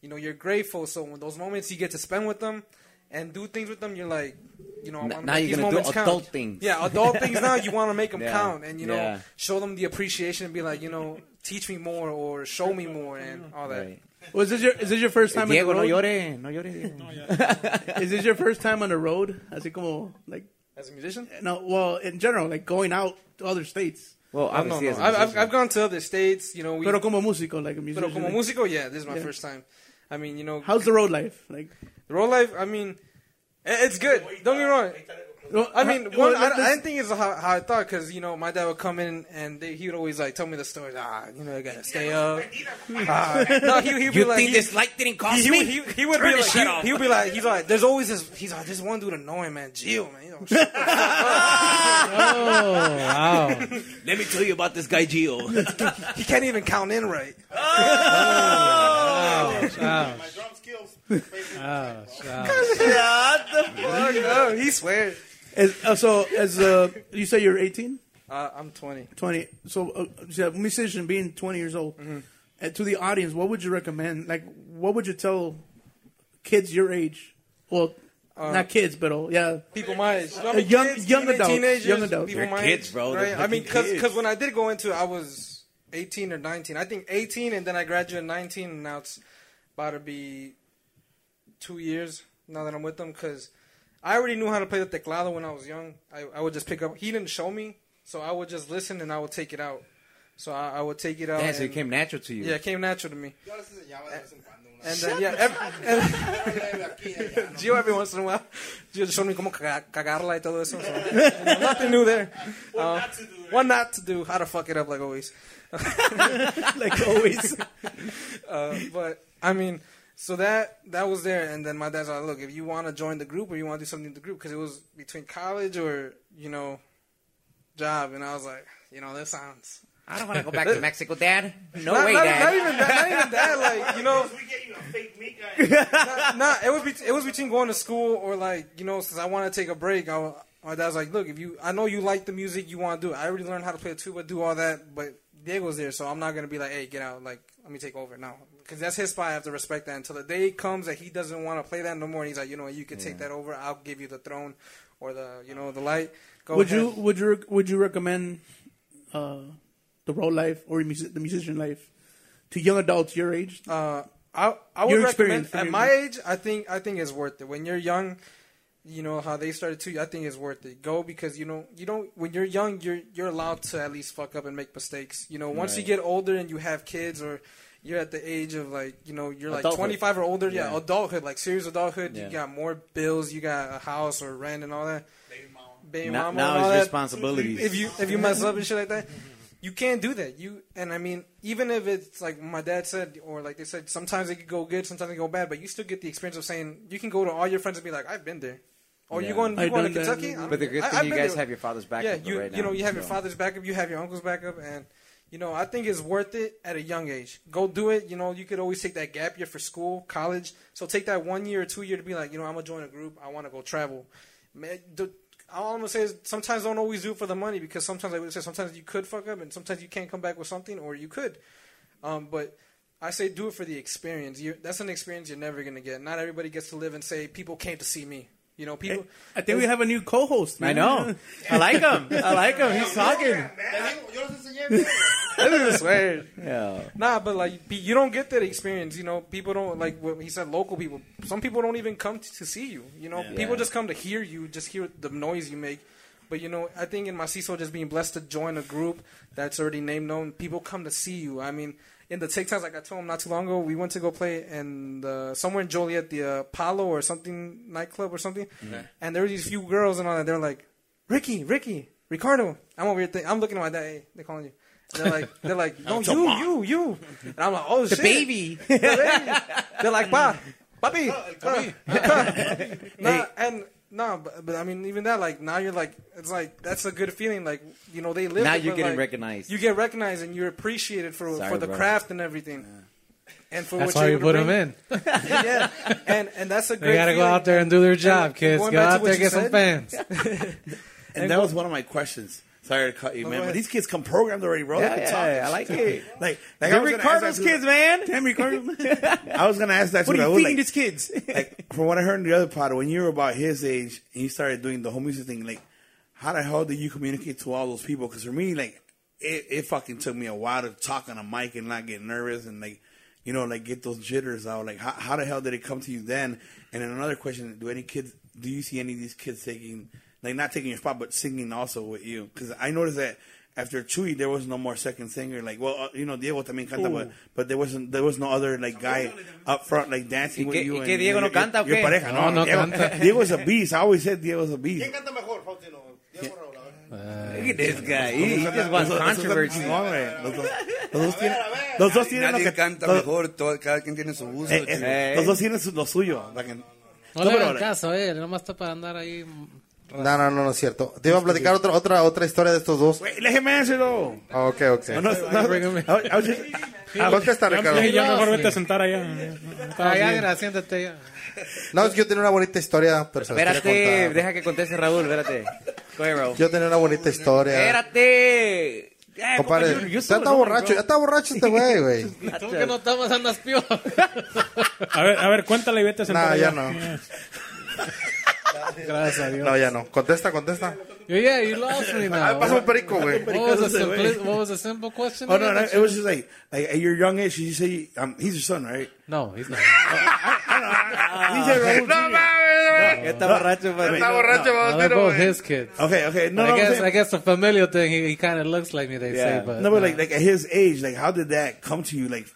you know, you're grateful. So when those moments you get to spend with them and do things with them, you're like, you know, I N- wanna now make you're these gonna do moments count. adult things. Yeah, adult <laughs> things now. You want to make them Yeah. count, and you know, Yeah. show them the appreciation and be like, you know, teach me more or show me more and all that. Right. Was this your is this your first time Diego, on no the road? llore, no llore. Diego. <laughs> Is this your first time on the road? Así como like As a musician, no, well, in general, like going out to other states. Well, I don't know. obviously, as a I've, I've, musician. I've gone to other states. You know, we, Pero como músico, like a musician. pero como like- músico, yeah, this is my Yeah. first time. I mean, you know, How's the road life? Like, the road life. I mean, it's good. Don't get me wrong. well, I mean, well, one, I, I didn't think it's how, how I thought because you know my dad would come in and they, he would always like tell me the stories. Ah, you know, I gotta stay up. Ah. <laughs> no, he he'd be You like, think he, this light didn't cost he, he, me? would- he, he would Turn be like, shit he, off. he would be like, he's like, there's always this, he's like, this one dude annoying man, Gio, man, you know, shut the fuck Oh, wow. <laughs> Let me tell you about this guy Gio. <laughs> he can't even count in right. Ouch, ouch. Ouch, ouch. Oh, <laughs> he swears. As, uh, so, as uh, you say, you're 18. Uh, I'm 20. 20. So, uh, so a musician being 20 years old, Mm-hmm. and to the audience, what would you recommend? Like, what would you tell kids your age? Well, not kids, but all, yeah. People my age. I Uh, young- young teenage- adults, Teenagers, young adults. People They're my kids, age, bro. Right? I mean, fucking because when I did go into it, I was 18 or 19. I think 18, and then I graduated 19, and now it's about to be two years now that I'm with them. Because I already knew how to play the teclado when I was young. I, I would just pick up. He didn't show me, so I would just listen and I would take it out. So I, I would take it out. Yeah, so it came natural to you. Yeah, it came natural to me. Yo les enseñaba de vez en cuando una- And then, yeah, every, and, Gio every once in a while, Gio showed me cómo caga- cagarla y todo eso. So, you <laughs> know, nothing new there. Uh, what not to do, how to fuck it up like always. <laughs> like always. <laughs> Uh, but I mean, so that that was there, and then my dad's like, "Look, if you want to join the group or you want to do something in the group, because it was between college or you know, job," and I was like, "You know, this sounds." I don't want to go back to Mexico, Dad. No not, way, not, Dad. not even that. Not even that. <laughs> Like you know, nah, nah, it was bet- it was between going to school or like you know, since I want to take a break. I, wa- my dad's like, look, if you, I know you like the music, you want to do it. I already learned how to play the tuba, do all that, but Diego's there, so I'm not gonna be like, hey, get out, like, let me take over now, because that's his spot. I have to respect that until the day comes that he doesn't want to play that no more. And he's like, you know, you can take that over. I'll give you the throne or the, you know, the light. Go would ahead. you would you would you recommend uh, the road life or the musician life to young adults your age? Uh, I I would Your recommend at my age. I think I think it's worth it. When you're young, you know how they started too. I think it's worth it. Go because you know you don't. When you're young, you're you're allowed to at least fuck up and make mistakes. You know, once you get older and you have kids or you're at the age of like you know you're like 25 or older. Yeah, Yeah. adulthood, like serious adulthood. Yeah. You got more bills. You got a house or rent and all that. Baby mama, Now- mama now and all it's that. responsibilities. If you if you mess up and shit like that, you can't do that. You and I mean, even if it's like my dad said, or like they said, sometimes it could go good, sometimes it go bad, but you still get the experience of saying you can go to all your friends and be like, I've been there. Or you Yeah. going you I've going to done that. Kentucky? But the good thing, I've you guys there. have your father's backup yeah, you right you know you have your father's backup, you have your uncle's backup, and you know I think it's worth it at a young age. Go do it. You know you could always take that gap year for school, college. So take that one year or two year to be like, you know, I'm gonna join a group. I want to go travel. Man, the, all I'm gonna say is sometimes don't always do it for the money because sometimes like we said, sometimes you could fuck up and sometimes you can't come back with something or you could. Um, but I say do it for the experience. you that's an experience you're never gonna get. Not everybody gets to live and say people came to see me. You know, people. I think we have a new co-host. Man. I know. I like him. I like him. He's talking. I swear. Yeah. Nah, but like you don't get that experience. You know, people don't like what he said. Local people. Some people don't even come t- to see you. You know, people just come to hear you, just hear the noise you make. But you know, I think in my CISO, just being blessed to join a group that's already name known, people come to see you. I mean, in the TikToks, like I told him not too long ago, we went to go play in the, somewhere in Joliet, the uh, Apollo or something nightclub or something, and there were these few girls and all that. They're like, Ricky, Ricky, Ricardo. I'm over here. Th- I'm looking at my dad. Hey, they're calling you. And they're like, they're like, <laughs> no, you, you, you. And I'm like, oh The shit, baby. <laughs> the baby. They're like, pa, papi, <laughs> pa. nah, and no, but, but I mean, even that, like, now you're like, it's like that's a good feeling. Like, you know, they live. Now it, you're getting like, recognized. You get recognized, and you're appreciated for Sorry, for the bro. craft and everything. And for That's what why you're put able them in. <laughs> yeah, and and that's a great. They gotta go out there and do their job, And kids. Go out there, you get some fans. <laughs> And that was one of my questions. Sorry to cut you, oh, man. But these kids come programmed already, bro. Yeah, can yeah. I <laughs> like it. Like, like I They're was gonna Ricardo's ask that kids, man. Damn, Ricardo. <laughs> I was gonna ask that What are you feeding like, these kids? <laughs> like from what I heard in the other pod, when you were about his age and you started doing the whole music thing, like how the hell did you communicate to all those people? Because for me, like it, it fucking took me a while to talk on a mic and not get nervous and like you know like get those jitters out. Like how, how the hell did it come to you then? And then another question: Do any kids? Do you see any of these kids taking like not taking your spot, but singing also with you? Because I noticed that. After Chuy, there was no more second singer. Like, well, uh, you know, Diego también canta, but, but there wasn't, there was no other like guy up front like dancing with qué- you. y and, qué, Diego and no your- canta o your pareja, No, no Diego, canta. <laughs> Diego's a beast. I always said Diego's a beast. ¿Quién canta mejor, Faustino? Diego Raúl, a ver. Look at this guy. He, he just wants Eso- eso está controversy. chingón, güey. Los dos- los dos tienen, los dos tienen lo que canta mejor, todo- cada quien tiene su gusto. eh, eh. Eh. Los dos tienen su- lo suyo. Like No No, le hagan caso, eh. Nomás está para andar ahí. No, no, no, no es cierto. Te iba a platicar otra, otra, otra historia de estos dos. Güey, déjeme hacerlo. Ah, Ok, ok. No, no, no, Contesta, Ricardo. Ya, mejor vete a sentar allá. Allá, mira, siéntate ya. No, es que yo tenía una bonita historia, pero Espérate, deja que conteste Raúl, espérate. Go ahead, bro. Yo tenía una bonita historia. Espérate. Ya, Compadre, ya está annoying, borracho, bro. ya está borracho este güey, güey. <laughs> ¿Tú que no tomas andas pío? A ver, a ver, cuéntale y vete a sentar No, ya allá. no. <laughs> <laughs> Gracias a Dios. No, ya no. Contesta, contesta. Yo, yeah, you lost me now. Ah, pásame un perico, güey. What was, the simpli- what was the simple question? Oh no, no, it was just like, like at your young age, you say um, he's your son, right? No, he's not. <laughs> He said Raúl Jr. Ya está borracho, padre. Está borracho, No, they're both güey. his kids. Okay, okay, no, I no, I'm guess saying- I guess the familial thing. He, he kind of looks like me. They Yeah. say, but no, but like, like at his age, like how did that come to you? Like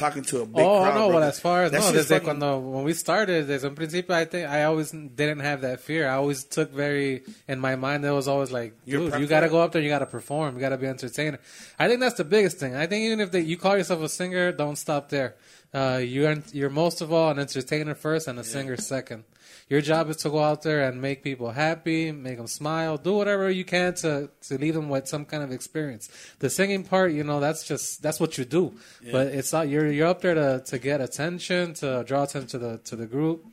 talking to a big oh crowd. no, bro? well as far as That no, desde fucking- cuando when we started, desde un principio, I think I always didn't have that fear. I always took very in my mind. It was always like, dude, you got to go up there, you got to perform, you got to be entertainer. I think that's the biggest thing. I think even if they, you call yourself a singer, don't stop there. Uh, you're you're most of all an entertainer first and a singer second. Your job is to go out there and make people happy, make them smile, do whatever you can to to leave them with some kind of experience. The singing part, you know, that's just that's what you do. But it's not you're you're up there to to get attention, to draw attention to the to the group.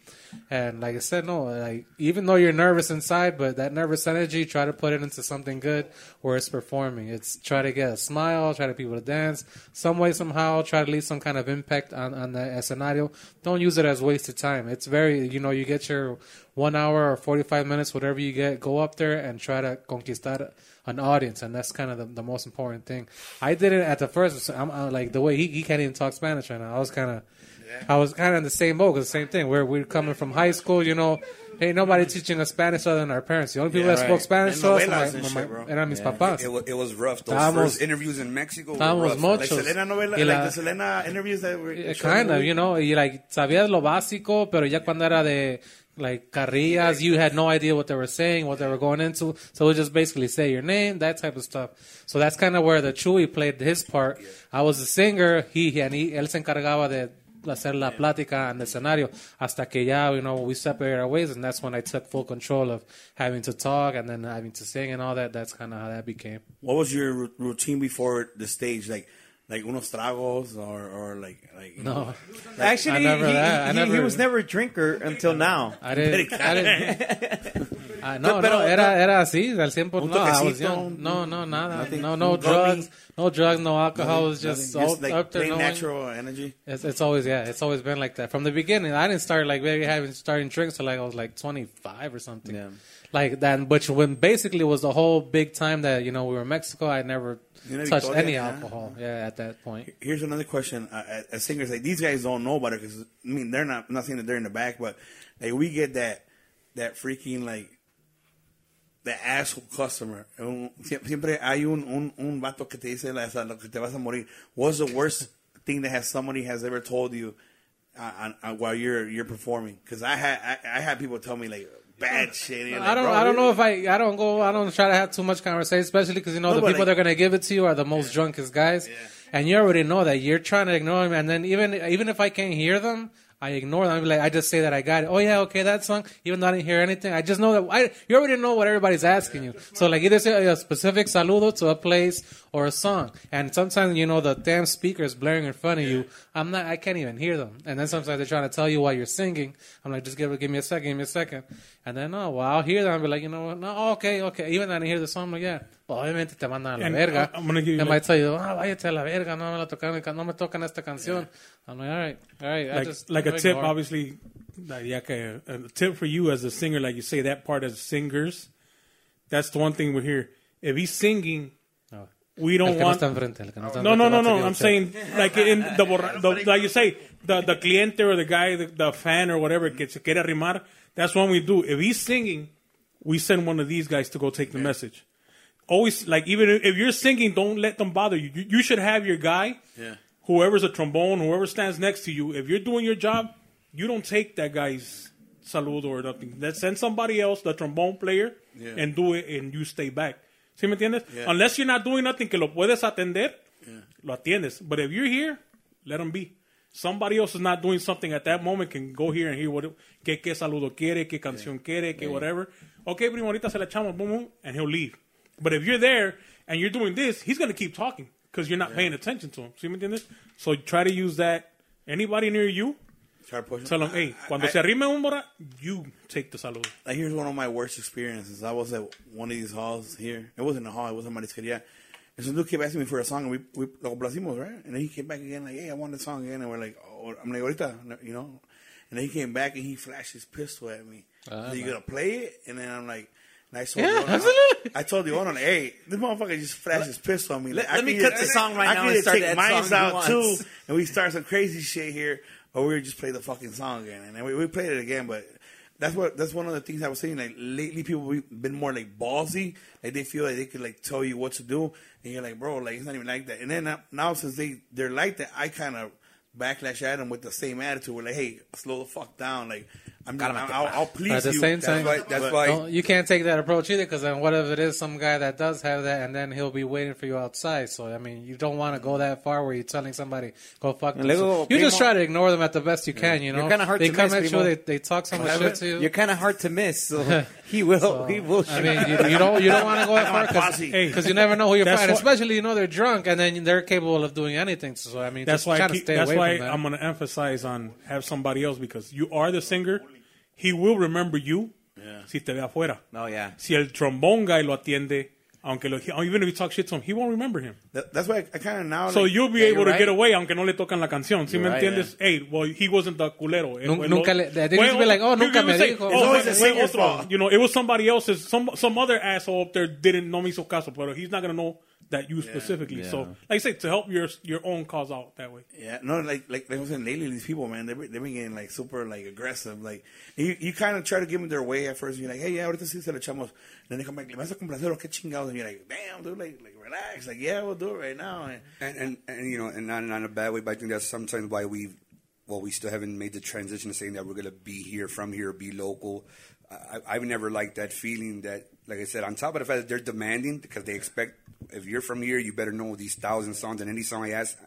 And like I said, no, like even though you're nervous inside, but that nervous energy, try to put it into something good where it's performing. It's try to get a smile, try to people to dance, some way somehow, try to leave some kind of impact on on the escenario. Don't use it as wasted time. It's very, you know, you get your one hour or forty five minutes, whatever you get, go up there and try to conquistar an audience, and that's kind of the, the most important thing. I did it at the first. I'm, i like the way he, he can't even talk Spanish right now. I was kind of. I was kind of in the same boat, the same thing. We're we're coming from high school, you know. Ain't nobody teaching us Spanish other than our parents. The only people Yeah, that right. spoke Spanish to us, my, and my, shit, bro. mis Yeah. papás. It was, it was rough. Those Estábamos- first interviews in Mexico were rough. much- like Selena novela, la- like the Selena interviews that were eh, kind of, you? know, y like sabías lo básico, pero ya cuando era de like carrillas, you had no idea what they were saying, what they were going into. So it was just basically say your name, that type of stuff. So that's kind of where the Chuy played his part. I was the singer, he and he, él se encargaba de hacer la plática en el escenario hasta que ya, you know, we separated our ways, and that's when I took full control of having to talk and then having to sing and all that. That's kind of how that became. What was your routine before the stage? Like, like unos tragos or, or like, like No, know, <laughs> Actually, I never he, that. I he- he was never a drinker until now. I didn't. I didn't Ah, <laughs> no, Pero- no, era, era así, al 100%. Un No, I was toquecito, young. No, no, nada. nothing, no, no no drugs. No drugs, no alcohol. It was nothing, just, just like up there knowing. natural energy. It's, it's always, yeah, it's always been like that. From the beginning, I didn't start like maybe having starting drinks till like I was like 25 or something. Yeah. Like that, which when basically was the whole big time that, you know, we were in Mexico, I never You touched any that, yeah. alcohol. Yeah, at that point. Here's another question. Uh, as- singers, like these guys don't know about it because I mean they're not. I'm not saying that they're in the back, but like we get that that freaking like the asshole customer. Un- Siempre hay un, un, un vato que te dice la, lo que te vas a morir. What's the worst thing that has somebody has ever told you uh, on, on, while you're you're performing? Because I had I, I had people tell me like bad shit. I don't. I don't know if I. I don't go. I don't try to have too much conversation, especially because you know No, the people that are gonna give it to you are the most drunkest guys, and you already know that. You're trying to ignore them, and then even even if I can't hear them, I ignore them. I'm like, I just say that I got it. Oh yeah, okay, that song. Even though I didn't hear anything, I just know that I. You already know what everybody's asking you. So like either say a specific saludo to a place or a song, and sometimes you know the damn speaker is blaring in front of you. I'm not. I can't even hear them, and then sometimes they're trying to tell you while you're singing. I'm like, just give give me a second, give me a second, and then oh well, I'll hear them. I'll be like, you know what? No, oh, okay, okay. Even I hear the song, I'm like, yeah. Well, obviamente te mandan a la verga. I- I'm gonna give you They like- might tell you, ah, váyate a la verga, no me la tocan, no me tocan esta canción. I'm like, all right, all right. Like just, like a tip, obviously. Like, yeah, okay, a tip for you as a singer, like you say, that part as singers. That's the one thing we hear. If he's singing. We don't que no want. está enfrente, el que no está No, no, no, no. I'm saying like in the, borra- <laughs> the like you say the the cliente or the guy, the, the fan or whatever que se quiere arrimar. That's what we do. If he's singing, we send one of these guys to go take the message. Always like even if if you're singing, don't let them bother you. You, you should have your guy. Yeah. Whoever's a trombone, whoever stands next to you. If you're doing your job, you don't take that guy's salud or nothing. Let's send somebody else, the trombone player, Yeah. and do it, and you stay back. ¿Sí me entiendes? Yeah. Unless you're not doing nothing que lo puedes atender, lo atiendes. But if you're here, let them be. Somebody else is not doing something at that moment can go here and hear what qué, qué saludo quiere, qué canción quiere, qué whatever. Okay, primo, ahorita se la echamos, boom, boom, and he'll leave. But if you're there and you're doing this, he's going to keep talking because you're not paying attention to him. ¿Sí me entiendes? So try to use that. Anybody near you, Try to push. Tell him, hey, cuando I- se arrime un mora, you take the salud. Like, here's one of my worst experiences. I was at one of these halls here. It wasn't a hall. It was a marisqueria. And some dude kept asking me for a song, and we, we lo complacimos, right? And then he came back again, like, hey, I want the song again. And we're like, oh, I'm like, ahorita, you know? And then he came back, and he flashed his pistol at me. Ah, you gonna play it? And then I'm like, and I told Yeah, the owner, absolutely. I told the owner, like, hey, this motherfucker just flashed his pistol on me. Let- Like, I let me cut the song right I now could and either start take that mine song he out too, and we start some crazy shit here, or we would just play the fucking song again. And we, we played it again, but that's what that's one of the things I was saying. Like lately, people been more like ballsy. Like they feel like they could like tell you what to do, and you're like, bro, like it's not even like that. And then now, now since they they're like that, I kind of backlash at them with the same attitude. We're like, hey, slow the fuck down. Like I'm, Gotta I'll, I'll. I'll please At the you. same time, That's why. That's But- why. Don't, you can't take that approach either, because then what if it is some guy that does have that, and then he'll be waiting for you outside? So I mean, you don't want to go that far where you're telling somebody go fuck. Them. So you just try to ignore them at the best you can. You know, You're kinda hard they to come miss, at you, they, they talk so much shit to you. You're kind of hard to miss, so <laughs> he will. he will. I mean, you, you don't you don't want to go that far Posse. because you never know who you're fighting. Especially you know they're drunk and then they're capable of doing anything. So I mean, That's why. try I to keep, stay that's why. I'm going to emphasize on have somebody else because you are the singer. He will remember you. Si te ve afuera. No, yeah. Si el trombone guy lo atiende, aunque lo, even if you talk shit to him, he won't remember him. That- that's why I, I kind of now. So like, you'll be Yeah, able to right. get away aunque no le tocan la canción. Si me You're right, entiendes? Hey, well, he wasn't the culero. Nun- el nunca le- they used to be like, oh, you nunca me say, dijo. oh, It's always otro. fault. You know, it was somebody else's, some some other asshole up there didn't know me so caso, but he's not gonna know that you specifically. So, like I say, to help your your own cause out that way. Yeah, no, like like like I was saying lately, these people, man, they've been, they've been getting like super like aggressive. Like you, you kind of try to give them their way at first. And you're like, hey, yeah, ahorita sí se lo echamos. Then they come back, le vas a complacer, qué chingados. And you're like, damn, dude, like like relax, like yeah, we'll do it right now. And, and, and and you know, and not, not in a bad way, but I think that's sometimes why we, well, we still haven't made the transition to saying that we're gonna be here from here, be local. I, I've never liked that feeling that, like I said, on top of the fact that they're demanding because they expect if you're from here, you better know these thousand songs and any song I ask.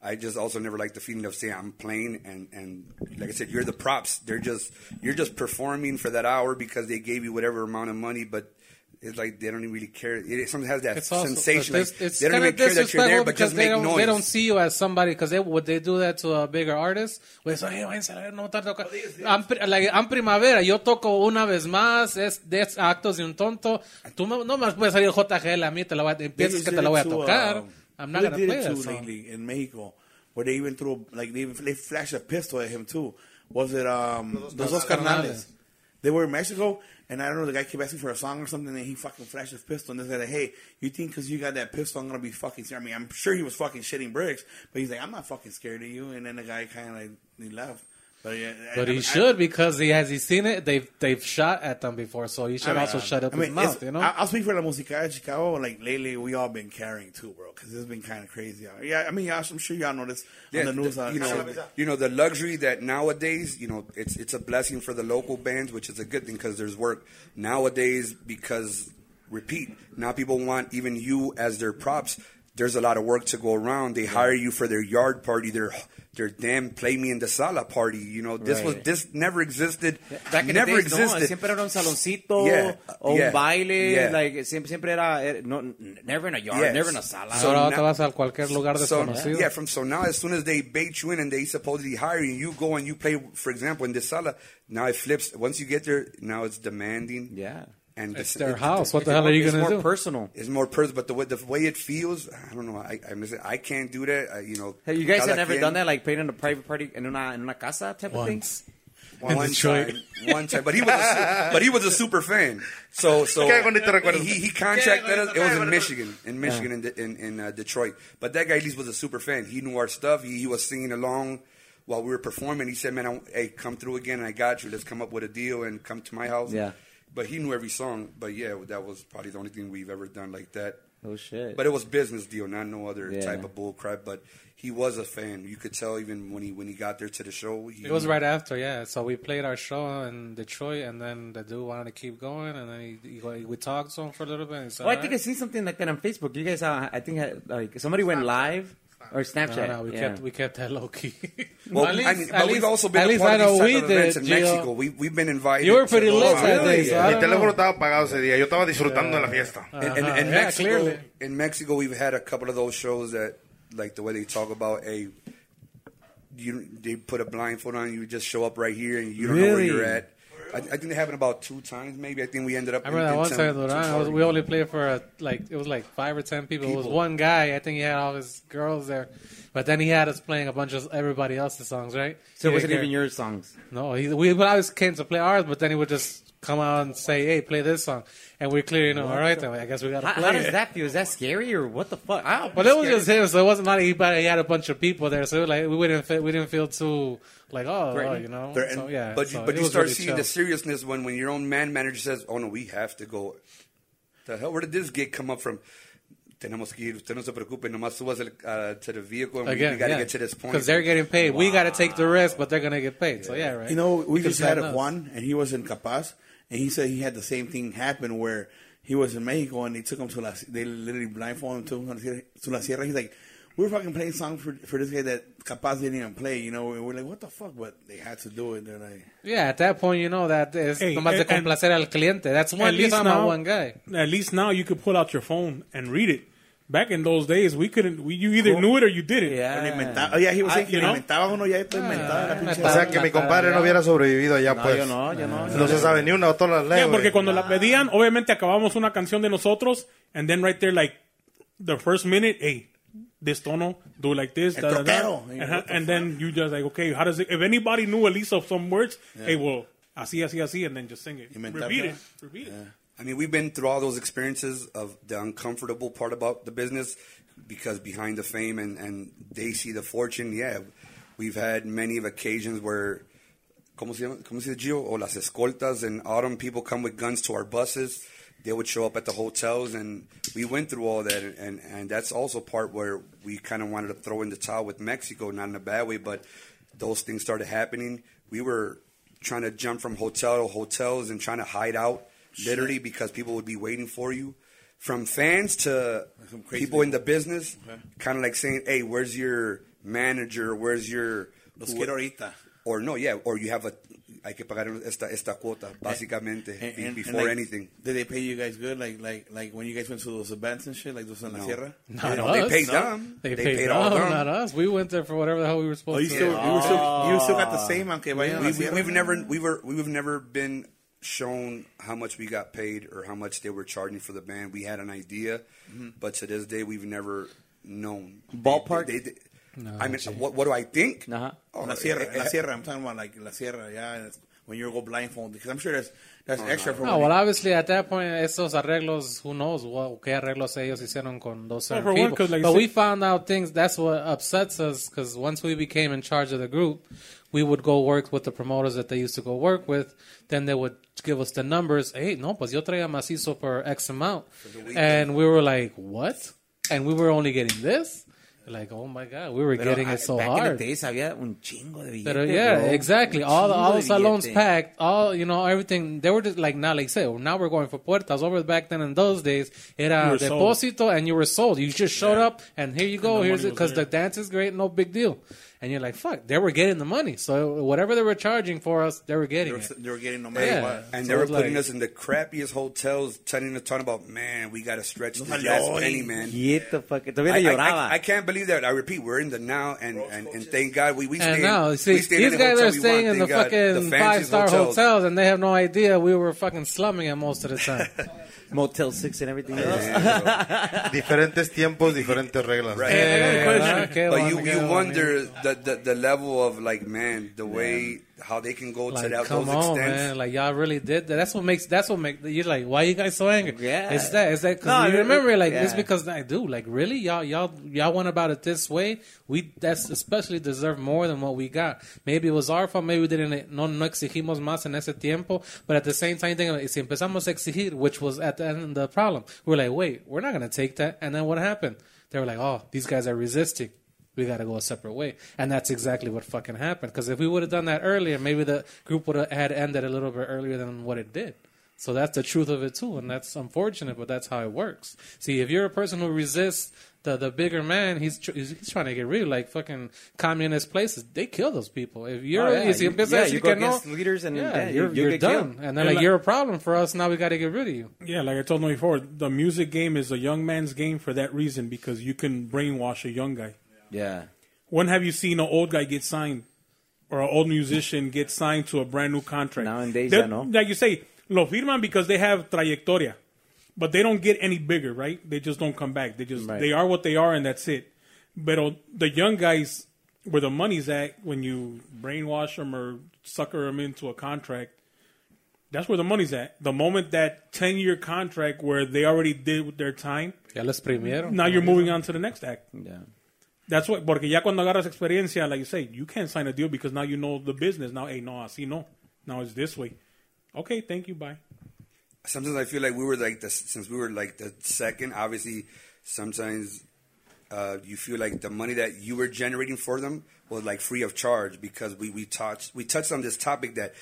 I just also never like the feeling of saying I'm playing and, and like I said, you're the props. They're just you're just performing for that hour because they gave you whatever amount of money, but it's like they don't even really care. It sometimes has that It's also sensation. it's, like, it's they don't even care that you're there, disrespectful but because just they make don't noise. they don't see you as somebody because they would they do that to a bigger artist. Pues oye, váyanse a no estar tocando. I'm, pri- like, I'm primavera, yo toco una vez más, es 10 actos de un tonto. Tú no me puedes salir JGL a mí, te la voy a, piensas que te la it voy a to, tocar. um, I'm not gonna play it that song. lately in Mexico, where they even threw like they even they flashed a pistol at him too. Was it um Los Dos Carnales? They were in Mexico, and I don't know. The guy kept asking for a song or something, and he fucking flashed his pistol. And they said, "Hey, you think because you got that pistol, I'm gonna be fucking?" Scared? I mean, I'm sure he was fucking shitting bricks, but he's like, "I'm not fucking scared of you." And then the guy kind of like he left. But yeah, But I- he I- should because he has he seen it. They've they've shot at them before, so he should I mean, also shut up I mean, his mouth. You know, I- I'll speak for La Musica de Chicago. Like lately, we all been carrying too, bro, because it's been kind of crazy. Yeah, I mean, y'all- I'm sure y'all know this Yeah, on the news. the- uh, you know, you know the luxury that nowadays, you know, it's it's a blessing for the local bands, which is a good thing because there's work nowadays. Because repeat, now people want even you as their props. There's a lot of work to go around. They hire you for their yard party, their their damn play me in the sala party. You know, this was this never existed. Back in never the days, existed. no, siempre era un saloncito Yeah, o yeah, un baile, yeah. like siempre, siempre era, era- no, never in a yard, Yes. never in a sala. So ahora now- te vas a cualquier lugar So, desconocido. yeah, from so now as soon as they bait you in and they supposedly hire you, you go and you play. For example, in the sala, now it flips. Once you get there, now it's demanding. yeah. And It's the- their it- house. What the hell are you gonna do? It's more personal. It's more personal, but the way, the way it feels, I don't know. I I, miss it. I can't do that. I, you know, Hey, you guys have never quien- done that, like playing in a private party in una, in una casa type of thing? Once. one, time, one time. But he was, a, <laughs> but he was a super fan. So, so Qué bonito recuerdo. he, he contracted us. It was in Michigan, in Michigan, in, in, in uh, Detroit. But that guy at least was a super fan. He knew our stuff. He, he was singing along while we were performing. He said, "Man, I, hey, come through again. I got you. Let's come up with a deal and come to my house." Yeah. But he knew every song. But yeah, that was probably the only thing we've ever done like that. Oh shit. But it was business deal, not no other Yeah. type of bull crap. But he was a fan. You could tell even when he when he got there to the show. He, It was right after, yeah. So we played our show in Detroit, and then the dude wanted to keep going, and then he, he we talked to him for a little bit. And he said, Oh, I think I "Alright." seen something like that on Facebook. You guys, uh, I think, had, like somebody went live or Snapchat. No, no, we yeah. kept we kept that low key. <laughs> Well, At I least- mean, at but we've least- also been at a least part I of know these we type of events did, in Gio. Mexico. We, we've been invited. You were pretty lit that day, so Mi teléfono estaba apagado ese día. Yo estaba disfrutando de la fiesta. In, in, Uh-huh. in Yeah, Mexico, in Mexico, we've had a couple of those shows that, like the way they talk about a. you they put a blindfold on you, just show up right here, and you don't know where you're at. I, I think it happened about two times, maybe. I think we ended up. I remember that in- in one some- time, Duran, was, we only played for a, like it was like five or ten people. It was one guy. I think he had all his girls there, but then he had us playing a bunch of everybody else's songs, right? So it He wasn't didn't even your songs. No, he, we would always came to play ours, but then he would just come out and say, "Hey, play this song," and we're clearing you know, all right, then I guess we got to How, play how it. does that feel? Is that scary or what the fuck? I don't But it was just him, so it wasn't like he, but he had a bunch of people there, so like we wouldn't feel, we didn't feel too like oh, oh, you know, so, yeah. but so you, but you start really seeing chill. the seriousness when, when your own man manager says, "Oh no, we have to go." The hell, where did this gig come up from? Tenemos que ir. Usted no se preocupe. Nomás subas el, uh, to the vehicle, and we, Again, we got to yeah. get to this point because they're getting paid. We got to take the risk, but they're gonna get paid. So yeah, right. You know, we just had plan a us. And he was in K-Paz, and he said he had the same thing happen where he was in Mexico, and they took him to la, they literally blindfolded him to la Sierra- to la Sierra. He's like, we were fucking playing songs for for this guy that K-Paz didn't even play, you know, and we're like, what the fuck? But they had to do it. They're like, Yeah, at that point, you know that is es Hey, nomás de and- and- complacer al cliente. That's one. At least talking now, one guy. at least now you could pull out your phone and read it. Back in those days, we couldn't. We, you either knew it or you didn't. Yeah. inventaba- oh, yeah, que know? inventaba uno, ya está inventada la pinche- O sea que mi compadre no hubiera sobrevivido allá, No, pues. yo no, yo no. No se sabe ni una o todas las Yeah, leyes. porque cuando la pedían, obviamente acabamos una canción de nosotros, and then right there, like the first minute, hey, this tono, do it like this, El da, da, da. the and then you just like, okay, how does it? If anybody knew at least of some words, hey, well, así, así, así, and then just sing it, Inventar, repeat ¿no? it, repeat it. I mean, we've been through all those experiences of the uncomfortable part about the business because behind the fame and, and they see the fortune. Yeah, we've had many of occasions where, ¿cómo se llama? ¿Cómo se dice? O oh, las escoltas in autumn, people come with guns to our buses. They would show up at the hotels, and we went through all that. And, and that's also part where we kind of wanted to throw in the towel with Mexico, not in a bad way, but those things started happening. We were trying to jump from hotel to hotels and trying to hide out literally because people would be waiting for you. From fans to Some crazy people in the people. business, kind of like saying, "Hey, where's your manager? Where's your Los quiero ahorita. or no, yeah, or you have a hay que pagar esta esta cuota básicamente And- and- before and, like, anything. Did they pay you guys good? Like, like, like when you guys went to those events and shit, like those in La No. Sierra? Not No, they us. paid No. them. They, They paid, paid all them, them. not us. We went there for whatever the hell we were supposed Oh, you to. still, you, were still, you still got the ah. same, okay? vayan We, we, we've never we were we've never been shown how much we got paid or how much they were charging for the band. We had an idea, but to this day we've never known Ballpark? They, they, No, I mean, what what do I think? Uh-huh. Oh, La Sierra, eh, La eh, Sierra. I'm talking about like La Sierra, yeah. And it's- When you go blindfolded, because I'm sure there's that's extra for No, well, obviously at that point, esos arreglos, who knows what, qué arreglos ellos hicieron con those certain for one, like but you we found out things. That's what upsets us because once we became in charge of the group, we would go work with the promoters that they used to go work with. Then they would give us the numbers. Hey, no, pues yo traía macizo for X amount, and we were like, what? And we were only getting this. Like, oh my god, we were Pero, getting ah, it so back hard. in the days había un chingo de billetes, Pero yeah, bro. exactly. Un All the all the salons billete. packed. All you know, everything. They were just like now, like you say, now we're going for puertas. Over back then in those days, era You were sold. deposito, and you were sold. You just showed up, and here you go. Here's it because the dance is great, no big deal. And you're like, fuck, they were getting the money. So whatever they were charging for us, they were they getting were, it. they were getting no matter Yeah. what. And So they were putting like- us in the crappiest hotels, telling us talking about, man, we got to stretch this last penny, man. Get the fuck. I, I. I, I can't believe that. I repeat, we're in the now, and, and, and thank God we we stay. And now, see, we stay in these the guys hotel are staying in the God. fucking five star hotels. hotels, and they have no idea we were fucking slumming it most of the time. <laughs> Motel 6 and everything else. Diferentes tiempos, diferentes reglas. Right. Eh, ¿verdad? Qué But you, you wonder the, the, the level of like man the way how they can go to that come those on, extents. man! Like y'all really did that. That's what makes. That's what make you're like. Why are you guys so angry? Yeah. it's that. It's that because No, you remember, like it's because I do. Like really, y'all, y'all, y'all went about it this way. We that's especially deserve more than what we got. Maybe it was our fault. Maybe we didn't. No, no exigimos más en ese tiempo. But at the same time, think about it, si empezamos a exigir, which was at the end of the problem, we're like, wait, we're not gonna take that. And then what happened? They were like, oh, these guys are resisting we got to go a separate way. And that's exactly what fucking happened. Because if we would have done that earlier, maybe the group would have had ended a little bit earlier than what it did. So that's the truth of it too, and that's unfortunate, but that's how it works. See, if you're a person who resists the the bigger man, he's tr- he's, he's trying to get rid of like fucking communist places. They kill those people. If you're Oh, yeah. you You- yeah, a decir you go que no, against leaders and- yeah, yeah, you're, you- you you're done. killed. And then And like, like- you're a problem for us. Now we got to get rid of you. Yeah, like I told them before, the music game is a young man's game for that reason because you can brainwash a young guy. Yeah. When have you seen an old guy get signed or an old musician get signed to a brand new contract? Nowadays, They're- ya no. Like you say, lo firman because they have trayectoria, but they don't get any bigger, right? They just don't come back. They just Right. they are what they are, and that's it. But the young guys, where the money's at, when you brainwash them or sucker them into a contract, that's where the money's at. The moment that ten year contract where they already did with their time, Ya les primieron. now you're moving on to the next act. Yeah. That's what, porque ya cuando agarras experiencia, like you say, you can't sign a deal because now you know the business. Now, hey, no, así no. Now it's this way. Okay, thank you, bye. sometimes I feel like we were like the since we were like the second. Obviously, sometimes uh, you feel like the money that you were generating for them was like free of charge because we we touched we touched on this topic that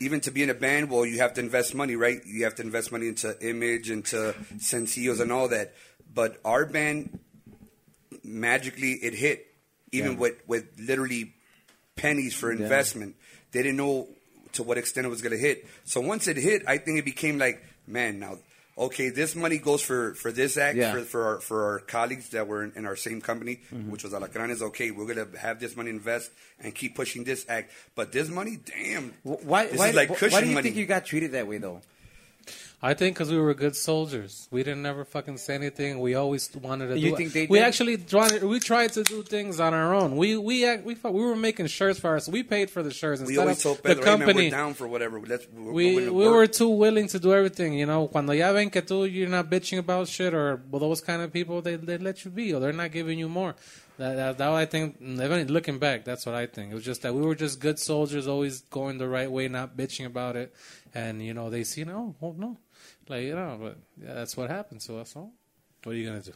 even to be in a band, well, you have to invest money, right? You have to invest money into image, into sencillos, and all that. But our band, magically, it hit, even Yeah. with with literally pennies for investment. They didn't know to what extent it was going to hit. So once it hit, I think it became like, man, now, okay, this money goes for, for this act, Yeah. for, for, our, for our colleagues that were in, in our same company, Mm-hmm. which was Alacranes. Okay, we're going to have this money invest and keep pushing this act. But this money, damn. Why? This why, like wh- cushion why do you money. think you got treated that way though? I think because we were good soldiers, we didn't never fucking say anything. We always wanted to. You do think they We did? actually tried. We tried to do things on our own. We we act- we fu- we were making shirts for us. We paid for the shirts we instead always of told the Pedro, hey, man, company. we're down for whatever. Let's, we're we we work. were too willing to do everything. You know, cuando ya ven que tú you're not bitching about shit or well, those kind of people, they they let you be or they're not giving you more. That, that, that I think, looking back, that's what I think. It was just that we were just good soldiers, always going the right way, not bitching about it. And you know, they see, no, oh no, like you know, but yeah, that's what happened to us. So, what are you gonna do?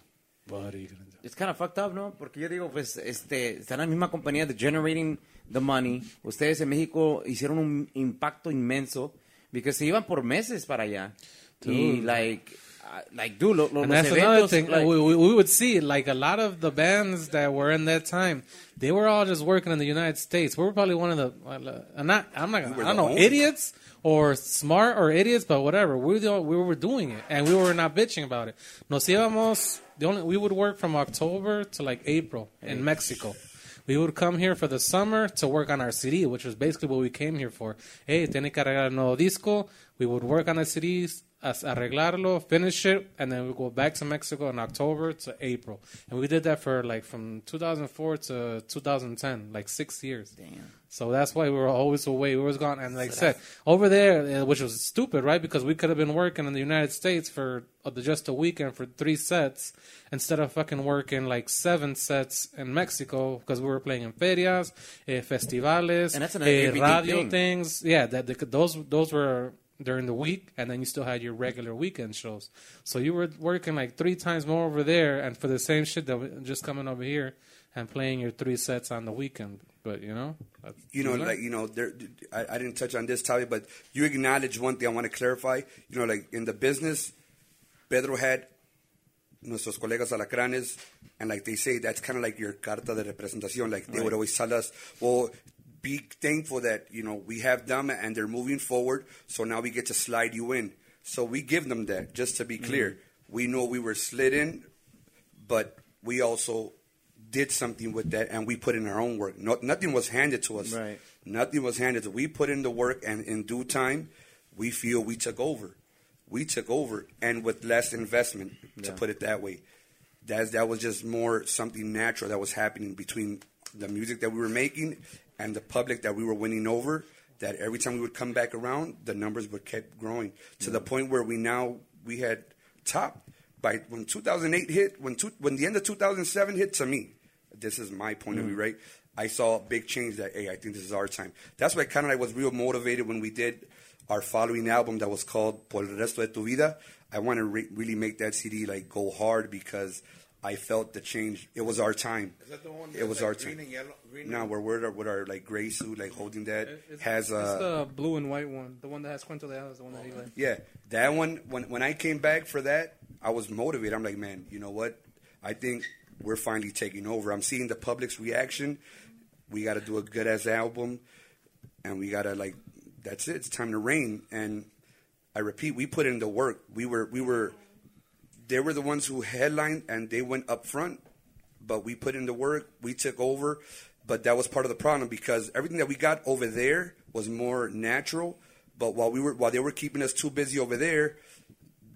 What are you gonna do? It's kind of fucked up, ¿no? Porque yo digo, pues, este, están en la misma compañía de generating the money. Ustedes en México hicieron un impacto inmenso, porque se iban por meses para allá. Y, Dude. like, uh, like, do lo- lo- and that's another eventos, thing. like- we, we, we would see like a lot of the bands that were in that time. They were all just working in the United States. We were probably one of the. Uh, I'm not. I'm not. were I don't know. Idiots or smart or idiots, but whatever. We were the, we were doing it, and we were not bitching about it. Nos íbamos. The only we would work from October to like April in Mexico. We would come here for the summer to work on our CD, which was basically what we came here for. Hey, tiene que arreglar nuevo disco. We would work on the CDs, as- arreglarlo, finish it, and then we go back to Mexico in October to April. And we did that for like from 2004 to 2010, like six years. Damn. So that's why we were always away. We was gone, and like I said, over there, uh, which was stupid, right? Because we could have been working in the United States for uh, just a weekend for three sets instead of fucking working like seven sets in Mexico because we were playing in ferias, eh, festivales, And that's eh, radio thing. things. Yeah, that those those were during the week, and then you still had your regular weekend shows. So you were working like three times more over there, and for the same shit that we- just coming over here and playing your three sets on the weekend. But you know, that's- you know, like you know, there. I, I didn't touch on this topic, but you acknowledge one thing. I want to clarify. You know, like in the business, Pedro had nuestros colegas alacranes, and like they say, that's kind of like your carta de representación. Like they would always tell us, well. Be thankful that you know we have them and they're moving forward. So now we get to slide you in. So we give them that. Just to be mm-hmm. clear, we know we were slid in, but we also did something with that and we put in our own work. No, nothing was handed to us. Right. Nothing was handed to We put in the work and in due time, we feel we took over. We took over and with less investment, to put it that way. That, that was just more something natural that was happening between the music that we were making and the public that we were winning over. That every time we would come back around, the numbers would keep growing to the point where we now we had top by when 2008 hit, when two, when the end of 2007 hit to me, this is my point of view, mm. right? I saw a big change that hey, I think this is our time. That's why kind of I was real motivated when we did our following album that was called Por el resto de tu vida. I want to re- really make that CD like go hard because I felt the change. It was our time. Is that the one It was like our time. yellow- green no, we're with our, with our like gray suit, like holding that It's, has it's uh the blue and white one, the one that has Cuento de Hadas, the one that he liked. yeah, that one. When when I came back for that, I was motivated. I'm like, man, you know what? I think we're finally taking over. I'm seeing the public's reaction. We got to do a good ass album, and we got to like, that's it. It's time to reign. And I repeat, we put in the work. We were we were, they were the ones who headlined, and they went up front. but we put in the work. We took over, but that was part of the problem because everything that we got over there was more natural. But while we were while they were keeping us too busy over there,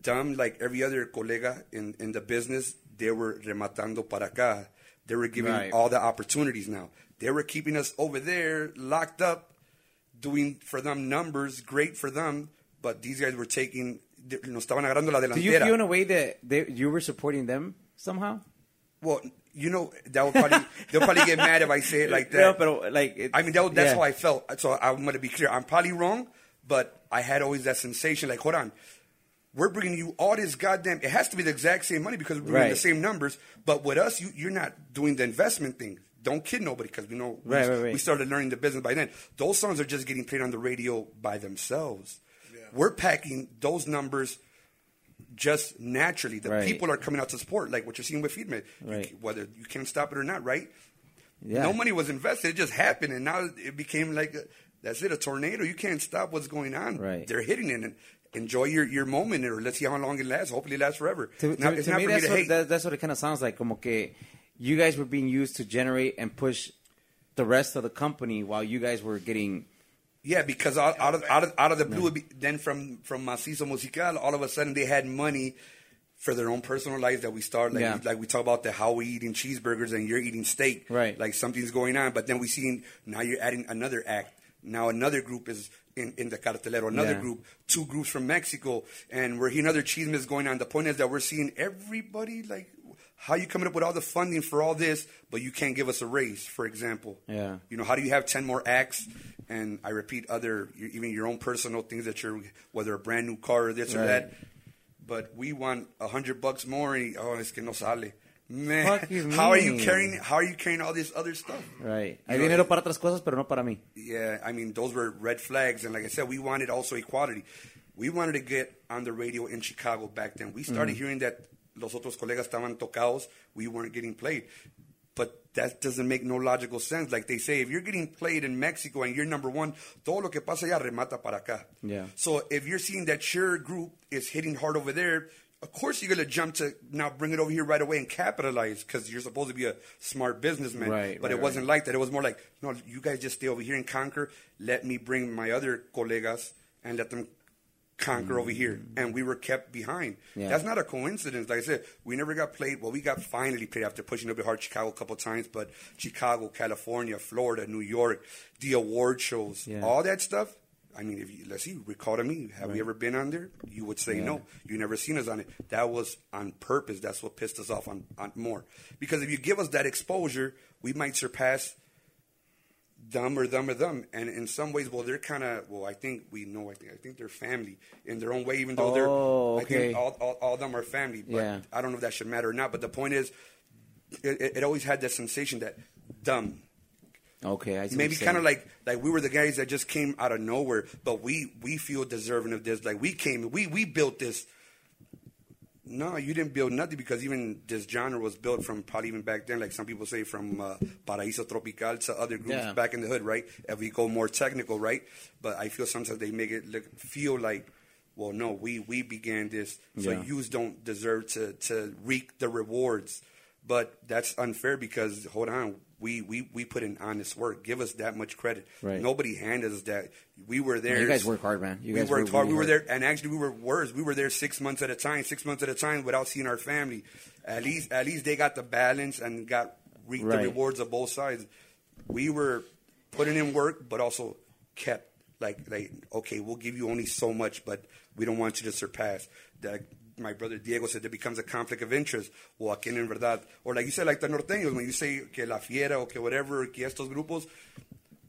dumb like every other colega in in the business, they were rematando para acá. They were giving Right. all the opportunities now. They were keeping us over there locked up, doing for them numbers, great for them. But these guys were taking, nos estaban agarrando la Do you feel in a way that they, you were supporting them somehow? Well, you know that would probably they'll probably get mad if I say it like <laughs> that. No, but like it- I mean, that, that's yeah. how I felt. So I'm going to be clear. I'm probably wrong, but I had always that sensation like, hold on, we're bringing you all this goddamn. It has to be the exact same money because we're doing Right. the same numbers. But with us, you, you're not doing the investment thing. Don't kid nobody because we know we, Right, right, right. we started learning the business by then. Those songs are just getting played on the radio by themselves. We're packing those numbers just naturally. The Right. people are coming out to support, like what you're seeing with Feedmed. Right. whether you can't stop it or not, right? Yeah. No money was invested. It just happened, and now it became like a, that's it, a tornado. You can't stop what's going on. Right. They're hitting it. And enjoy your, your moment, or let's see how long it lasts. Hopefully, it lasts forever. To, Now, to- to me, me that's to what, that, that's what it kind of sounds like. Como que you guys were being used to generate and push the rest of the company while you guys were getting. Yeah, because out, out of out of out of the blue, be, then from from Macizo Musical, all of a sudden they had money for their own personal lives that we start like Yeah. we, like we talk about the how we eating cheeseburgers and you're eating steak, Right. Like something's going on, but then we see now you're adding another act. Now another group is in, in the cartelero, another Yeah. group, two groups from Mexico, and we're hearing other chismes going on. The point is that we're seeing everybody like. How you coming up with all the funding for all this, but you can't give us a raise, for example? Yeah. You know, how do you have 10 more acts? And I repeat, other, even your own personal things that you're, whether a brand new car or this or that. But we want a hundred bucks more. And, oh, es que no sale. Man, how are you carrying, how are you carrying all this other stuff? Right. Hay You know, dinero para otras cosas, pero no para mí. Yeah, I mean, those were red flags. And like I said, we wanted also equality. We wanted to get on the radio in Chicago back then. We started Mm-hmm. hearing that los otros colegas estaban tocados. We weren't getting played. But that doesn't make no logical sense. Like they say, if you're getting played in Mexico and you're number one, todo lo que pasa allá remata para acá. Yeah. So if you're seeing that your group is hitting hard over there, of course you're going to jump to now bring it over here right away and capitalize because you're supposed to be a smart businessman. Right, but right, it wasn't like that. It was more like, no, you guys just stay over here and conquer. Let me bring my other colegas and let them conquer over here. And we were kept behind. Mm. Yeah. That's not a coincidence. Like I said, we never got played. Well, we got finally played after pushing a bit hard Chicago a couple times, but Chicago, California, Florida, New York, the award shows, Yeah. all that stuff. I mean, if you, let's see, recall to me, have we ever been on there? You would say Yeah. no. You never seen us on it. That was on purpose. That's what pissed us off on, on more. Because if you give us that exposure, we might surpass them or them or them. And in some ways, well, they're kind of, well, I think we know, I think, I think they're family in their own way, even though Oh, they're, I okay. think all, all, all of them are family. But Yeah. I don't know if that should matter or not. But the point is, it, it, it always had that sensation that dumb. Okay, I see Maybe kind of like like we were the guys that just came out of nowhere, but we we feel deserving of this. Like we came, we we built this. No, you didn't build nothing because even this genre was built from probably even back then, like some people say, from uh, Paraíso Tropical to other groups Yeah. back in the hood, right? If we go more technical, right? But I feel sometimes they make it look, feel like, well, no, we we began this, so Yeah. yous don't deserve to to reap the rewards. But that's unfair because hold on, we we we put in honest work. Give us that much credit. Right. Nobody handed us that. We were there. you guys work hard, man. You we guys worked work hard. really we were hard. there, and actually, we were worse. We were there six months at a time, six months at a time, without seeing our family. At least, at least they got the balance and got reaped Right. the rewards of both sides. We were putting in work, but also kept like like okay, we'll give you only so much, but we don't want you to surpass. That my brother Diego said it becomes a conflict of interest. O aquí en verdad, or like you said, like the norteños, when you say que la fiera or que whatever, que estos grupos,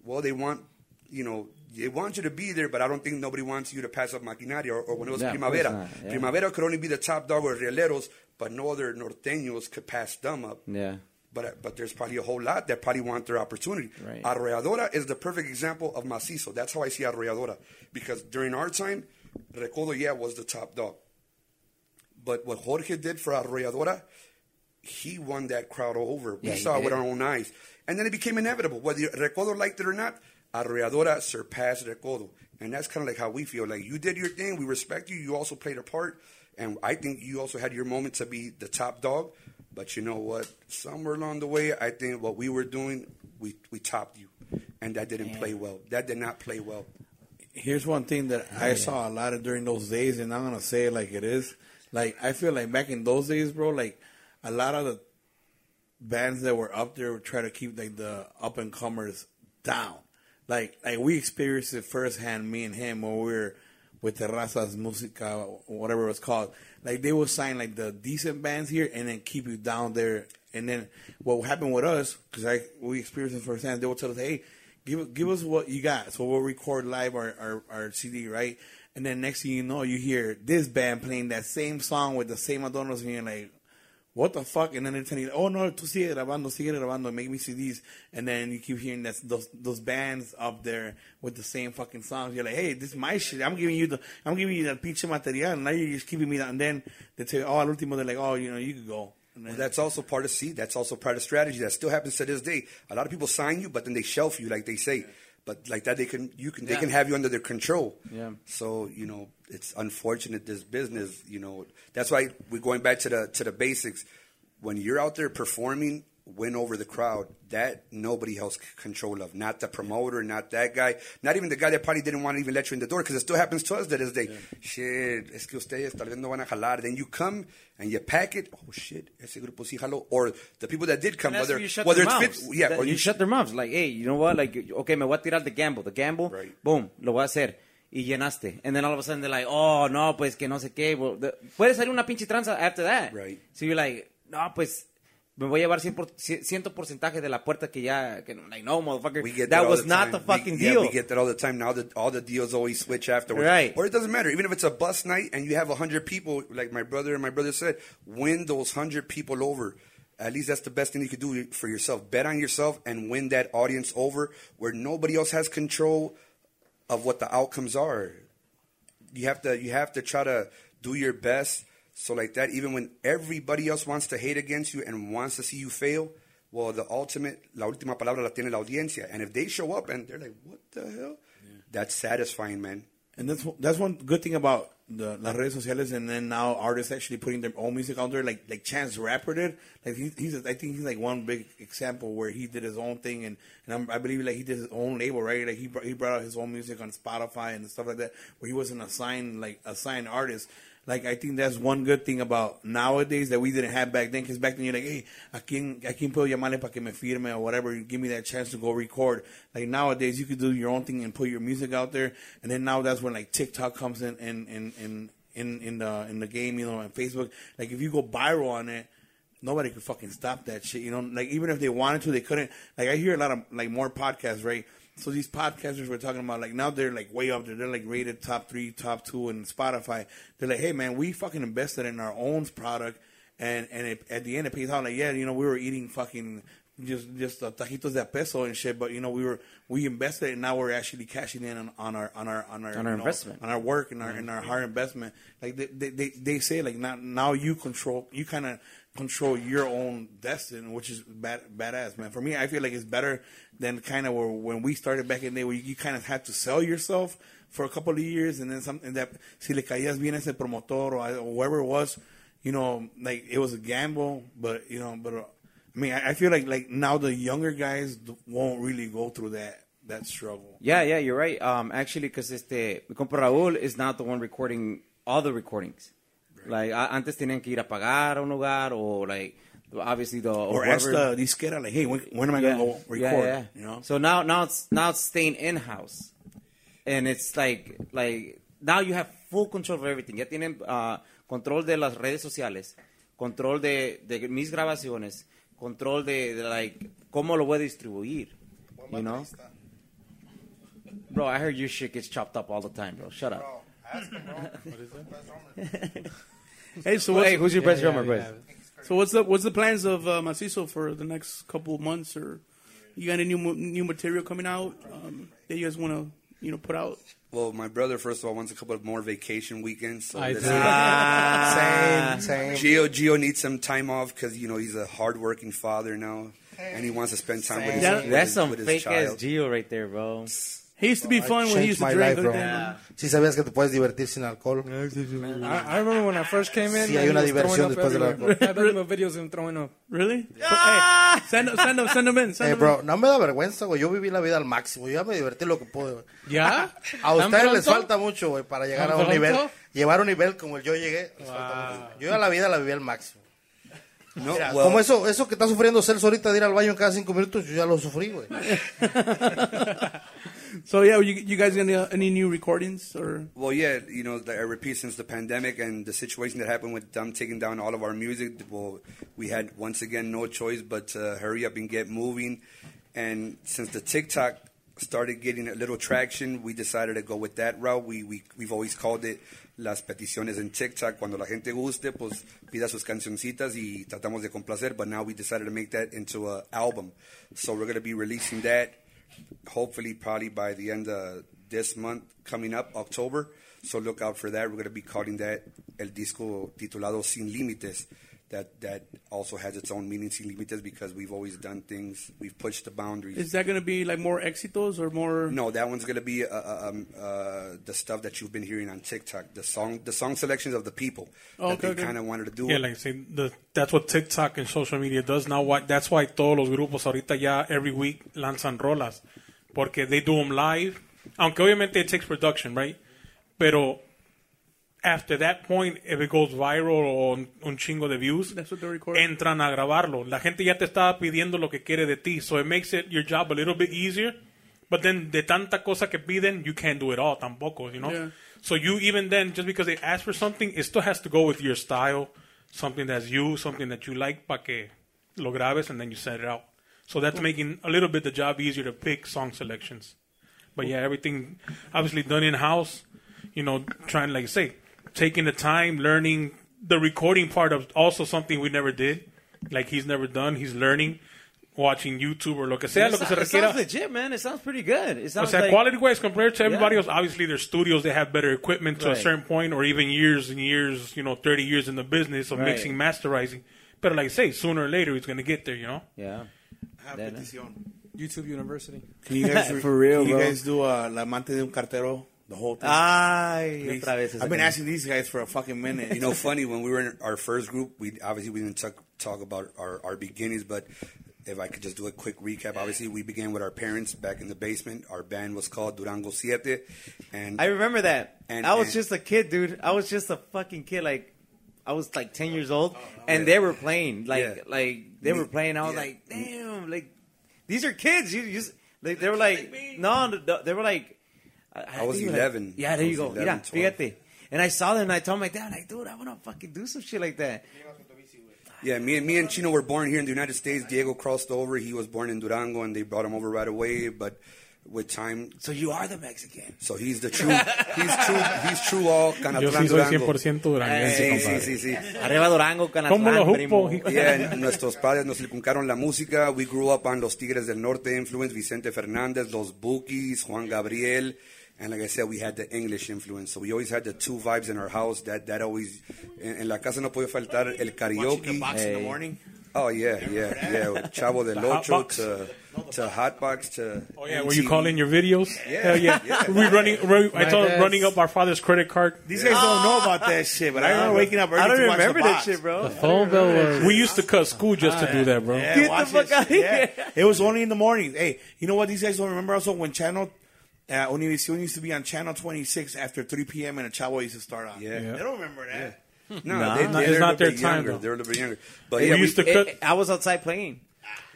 well, they want, you know, they want you to be there, but I don't think nobody wants you to pass up Maquinaria or, or when it was of Primavera. yeah. Primavera could only be the top dog or Rieleros, but no other norteños could pass them up. Yeah. But uh, but there's probably a whole lot that probably want their opportunity. Right. Arrolladora is the perfect example of Macizo. That's how I see Arrolladora. Because during our time, Recodo, yeah, was the top dog. But what Jorge did for Arrolladora, he won that crowd over. We Yeah, he saw it with our own eyes. And then it became inevitable. Whether Recodo liked it or not, Arrolladora surpassed Recodo. And that's kind of like how we feel. Like, you did your thing. We respect you. You also played a part. And I think you also had your moment to be the top dog. But you know what? Somewhere along the way, I think what we were doing, we we topped you, and that didn't play well. That did not play well. Here's one thing that I saw a lot of during those days, and I'm gonna say it like it is. Like I feel like back in those days, bro, like a lot of the bands that were up there would try to keep like the up and comers down. Like like we experienced it firsthand, me and him, when we were with Terrazas Musica, whatever it was called. Like they would sign like the decent bands here and then keep you down there. And then what happened with us, because I we experienced it firsthand, they would tell us, hey, give give us what you got. So we'll record live our, our, our CD, right? And then next thing you know, you hear this band playing that same song with the same adornos, and you're like, what the fuck? And then they're telling you, oh no, tú sigue grabando, sigue grabando, make me CDs. And then you keep hearing that those those bands up there with the same fucking songs. You're like, hey, this is my shit. I'm giving you the, I'm giving you that pinche material. And Now you're just keeping me that. And then they tell you, oh, al último, they're like, oh, you know, you could go. Well, that's also part of C. That's also part of strategy. That still happens to this day. A lot of people sign you, but then they shelf you, like they say. But like that, they can you can they Yeah. can have you under their control. Yeah. So you know, it's unfortunate this business. You know, that's why we're going back to the to the basics. When you're out there performing, win over the crowd. That nobody else c- control of. Not the promoter, not that guy, not even the guy that probably didn't want to even let you in the door because it still happens to us to this day. Shit, es que ustedes tal vez no van a jalar. Then you come and you pack it. Oh shit, ese grupo sí jaló. Or the people that did come, whether you shut whether it's mouths. fit, yeah, That- or you, you shut their mouths. Like, hey, you know what? Like, okay, me voy a tirar the gamble. The gamble, Right. boom, lo voy a hacer. Y llenaste. And then all of a sudden they're like, oh, no, pues que no sé qué. Well, the- puede salir una pinche tranza after that. Right. So you're like, no, pues me voy a llevar 100%, por- ciento porcentaje de la puerta que ya, que, like, no, motherfucker. We get that was the not the fucking we, yeah, deal. we get that all the time. Now that all the deals always switch afterwards. Right. Or it doesn't matter. Even if it's a bus night and you have hundred people, like my brother and my brother said, win those hundred people over. At least that's the best thing you could do for yourself. Bet on yourself and win that audience over where nobody else has control of what the outcomes are. You have to you have to try to do your best. So like that, even when everybody else wants to hate against you and wants to see you fail, well, the ultimate, la última palabra la tiene la audiencia. And if they show up and they're like, "What the hell?" That's satisfying, man. And that's that's one good thing about the las redes sociales, and then now artists actually putting their own music out there, like like Chance Rapper did. Like he, he's, I think he's like one big example where he did his own thing, and and I'm, I believe like he did his own label, right? Like he brought, he brought out his own music on Spotify and stuff like that, where he wasn't assigned like assigned artist. Like I think that's one good thing about nowadays that we didn't have back then. Because back then you're like, hey, a quién, a quién puedo llamarle para que me firme or whatever. Give me that chance to go record. Like nowadays you could do your own thing and put your music out there. And then now that's when like TikTok comes in in in in in, in the in the game, you know, and Facebook. Like if you go viral on it. Nobody could fucking stop that shit, you know. Like even if they wanted to, they couldn't. Like I hear a lot of like more podcasts, right? So these podcasters we're talking about, like now they're like way up there. They're like rated top three, top two in Spotify. They're like, hey man, we fucking invested in our own product, and and it, at the end it pays out. Like yeah, you know, we were eating fucking just just uh, tajitos de peso and shit, but you know, we were we invested, and now we're actually cashing in on, on our on our on our On our know, investment. on our work and our and our hard investment. Like they they they, they say, like now now you control you kind of control your own destiny, which is bad badass, man. For me, I feel like it's better than kind of when we started back in the day, where you, kind of had to sell yourself for a couple of years, and then something that si le caías bien ese promotor or, or whoever it was, you know, like it was a gamble, but you know, but. Uh, I mean, I I feel like like now the younger guys won't really go through that that struggle. Yeah, yeah, you're right. Um, actually, because este, mi compa Raúl is not the one recording all the recordings. Like, a- antes tenían que ir a pagar a un lugar, or like, obviously the Or ask the disquera, like, hey, when, when am I yeah. gonna go record? Yeah, yeah. You know, So now, now it's now it's staying in house, and it's like like now you have full control of everything. Ya tienen ah, control de las redes sociales, control de, de mis grabaciones, control de, de like cómo lo voy a distribuir. You know, bro. I heard your shit gets chopped up all the time, bro. Shut up. Bro. Hey, so what's, Hey, who's your best drummer, bro? so what's the what's the plans of uh, Macizo for the next couple of months? Or you got any new new material coming out um, that you guys want to you know put out? Well, my brother, first of all, wants a couple of more vacation weekends. So I this do. is- Same, same. Gio Gio needs some time off because you know he's a hardworking father now, and he wants to spend time with his, Same. with That's his, some with his fake ass child. Gio right there, bro. He used to be fun when he used to my drink. life, bro. everything. Sí sabías que te puedes divertir sin alcohol. I, I remember when I first came in. Sí, hay una diversión después del alcohol. I've done little videos him throwing up. Really? Hey, send, send, send him in. Send Eh, him bro, no me da vergüenza, güey. Yo viví la vida al máximo. Yo ya me divertí lo que pude, güey. ¿Ya? <laughs> A ¿Tan ustedes les falta mucho, güey, para llegar a ¿Tan un nivel. Llevar un nivel como el yo llegué. les falta mucho. Yo ya la vida la viví al máximo. No, Mira, well, como eso, eso que está sufriendo Celso ahorita de ir al baño cada cinco minutos, yo ya lo sufrí, güey. <laughs> <laughs> So yeah, you, you guys any, any new recordings or? Well, yeah, you know, I repeat, since the pandemic and the situation that happened with them taking down all of our music, well, we had once again no choice but to hurry up and get moving. And since the TikTok started getting a little traction, we decided to go with that route. We, we we've always called it las peticiones en TikTok. Cuando la gente guste, pues pida sus cancioncitas y tratamos de complacer. But now we decided to make that into an album. So we're gonna be releasing that hopefully probably by the end of this month coming up october. So look out for that. We're going to be calling that el disco titulado sin límites that that also has its own meaning sin límites because we've always done things we've pushed the boundaries Is that gonna be like more éxitos or more? no that one's going to be uh, uh, um, uh, the stuff that you've been hearing on tiktok the song the song selections of the people Oh, that okay, they okay. kind of wanted to do Yeah, like I say, the, that's what TikTok and social media does now. Why, that's why todos los grupos ahorita ya every week lanzan rolas. Porque they do them live. Aunque obviamente it takes production, right? Pero after that point, if it goes viral o un, un chingo de views, That's what entran a grabarlo. La gente ya te está pidiendo lo que quiere de ti. So it makes it your job a little bit easier. But then de tanta cosa que piden, you can't do it all tampoco, you know? Yeah. So you even then, just because they ask for something, it still has to go with your style, something that's you, something that you like, pa que lo grabes and then you send it out. So that's making a little bit the job easier to pick song selections. But yeah, everything obviously done in house. You know, trying like I say, taking the time, learning the recording part of also something we never did. Like he's never done. He's learning, watching YouTube or lo que sea, It, lo que se sounds- it requiera. sounds legit, man. It sounds pretty good. It O sounds sea, like, quality wise compared to everybody Yeah. else, obviously their studios they have better equipment to a certain point, or even years and years, you know, thirty years in the business of Right. mixing, masterizing. But like I say, sooner or later it's gonna get there, you know. Yeah. Then, YouTube University. Can you guys, <laughs> For real, can you bro. guys do uh, La Amante de un Cartero? The whole thing. Ay, Please? otra vez. I've been asking these guys for a fucking minute. You know, <laughs> funny when we were in our first group, we obviously we didn't talk, talk about our, our beginnings, but if I could just do a quick recap, obviously we began with our parents back in the basement. Our band was called Durango Siete, and I remember that. And- I was and- just a kid, dude. I was just a fucking kid. Like, I was like ten years old, oh, and they were playing. Like, Yeah. like they were playing. I was yeah. like, damn, like these are kids. You just like they were like, no, no, they were like. I, I was think they were 11. Like, yeah, there I you go. 11, yeah, 12. fíjate. And I saw them, and I told my dad, like, dude, I want to fucking do some shit like that. yeah, me and me and Chino were born here in the United States. Diego crossed over; he was born in Durango, and they brought him over right away. But with time, So you are the Mexican. so he's the true, he's true, he's true all Yo Canatlán sí soy Durango. 100% duranguense, Sí, sí, compadre. sí, sí. Arriba Durango, ¿Cómo lo Canatlán, primo. jupo? Yeah, nuestros padres nos inculcaron la música. We grew up on Los Tigres del Norte influence, Vicente Fernández, Los Bookies, Juan Gabriel. And like I said, we had the English influence. So we always had the two vibes in our house. That that always, en, en la casa no podía faltar el Watching the karaoke. box in the eh, morning. Oh, yeah, yeah, yeah. Chavo del hot Ocho box. to, to Hotbox to. Oh yeah, where you MTV. call in your videos? Yeah, Hell yeah. yeah. We running. Run, I My told dad's- running up our father's credit card. These guys don't know about that shit, but I remember waking up early I don't to watch remember the that shit, bro. The phone bill was. We used to cut school just to do that, bro. Yeah, Get the fuck that outta shit. Yeah. here. It was only in the morning. Hey, you know what these guys don't remember also when channel uh, Univision used to be on channel 26 after 3 p.m. and a chavo used to start on. Yeah. They don't remember that. No, Nah. they, they're it's not their time, younger. though. They're a little bit younger. But We yeah, used to cut. eh, I was outside playing.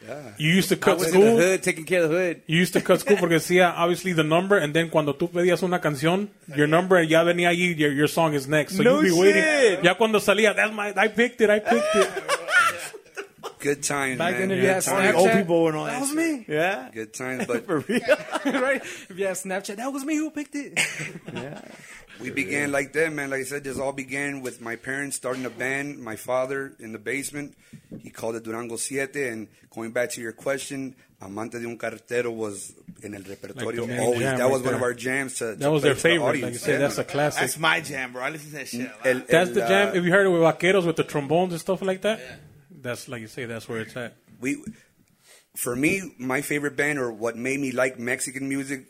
Yeah. You used to I cut was in the school. hood, taking care of the hood. You used to cut school porque decía obviously the number, and then cuando tú pedías una canción, your number ya venía allí, your, your song is next. So No you'd be waiting. shit. Ya cuando salía, that's my, I picked it, I picked it. <laughs> good times, Back man. then, if good you had times. Only old people and all that. that was shit. me. Yeah. Good times, <laughs> but For real. <laughs> right? If you had Snapchat, that was me who picked it. <laughs> Yeah. we began like that, man. Like I said, this all began with my parents starting a band. My father in the basement, he called it Durango Siete. And going back to your question, Amante de un Cartero was in el repertorio Like the main always. jam That right was one there. of our jams. To, That to was play their to the favorite. Like audience. you said, Yeah. that's a classic. That's my jam, bro. I listen to that shit. a lot. El- That's el, the jam. uh, If you heard it with vaqueros with the trombones and stuff like that, that's like you say, that's where it's at. we, for me, my favorite band or what made me like Mexican music,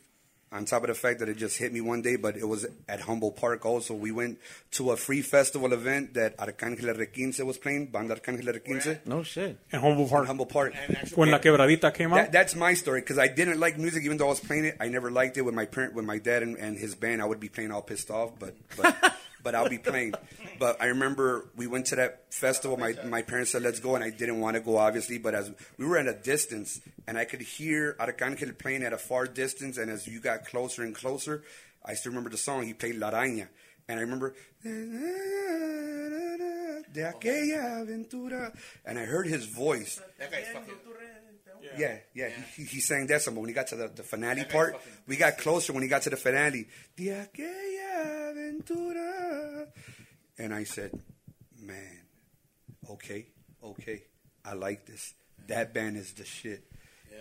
On top of the fact that it just hit me one day, but it was at Humboldt Park also. We went to a free festival event that Arcángel R15 was playing, Banda Arcángel R15. No shit. In Humboldt In Park. Humboldt Park. When La Quebradita came out. That, that's my story because I didn't like music, even though I was playing it. I never liked it with my parent, with my dad and, and his band. I would be playing all pissed off, but but <laughs> but I'll be playing. <laughs> But I remember we went to that festival. My my parents said let's go, and I didn't want to go, obviously. But as we were at a distance, and I could hear Arcángel playing at a far distance, and as you got closer and closer, I still remember the song. He played La Araña, and I remember. De aquella aventura, and I heard his voice. Yeah, yeah, he, he, he sang that song, but when he got to the, the finale part, we got closer when he got to the finale. De aquella aventura. And I said, man, okay, okay, I like this. That band is the shit.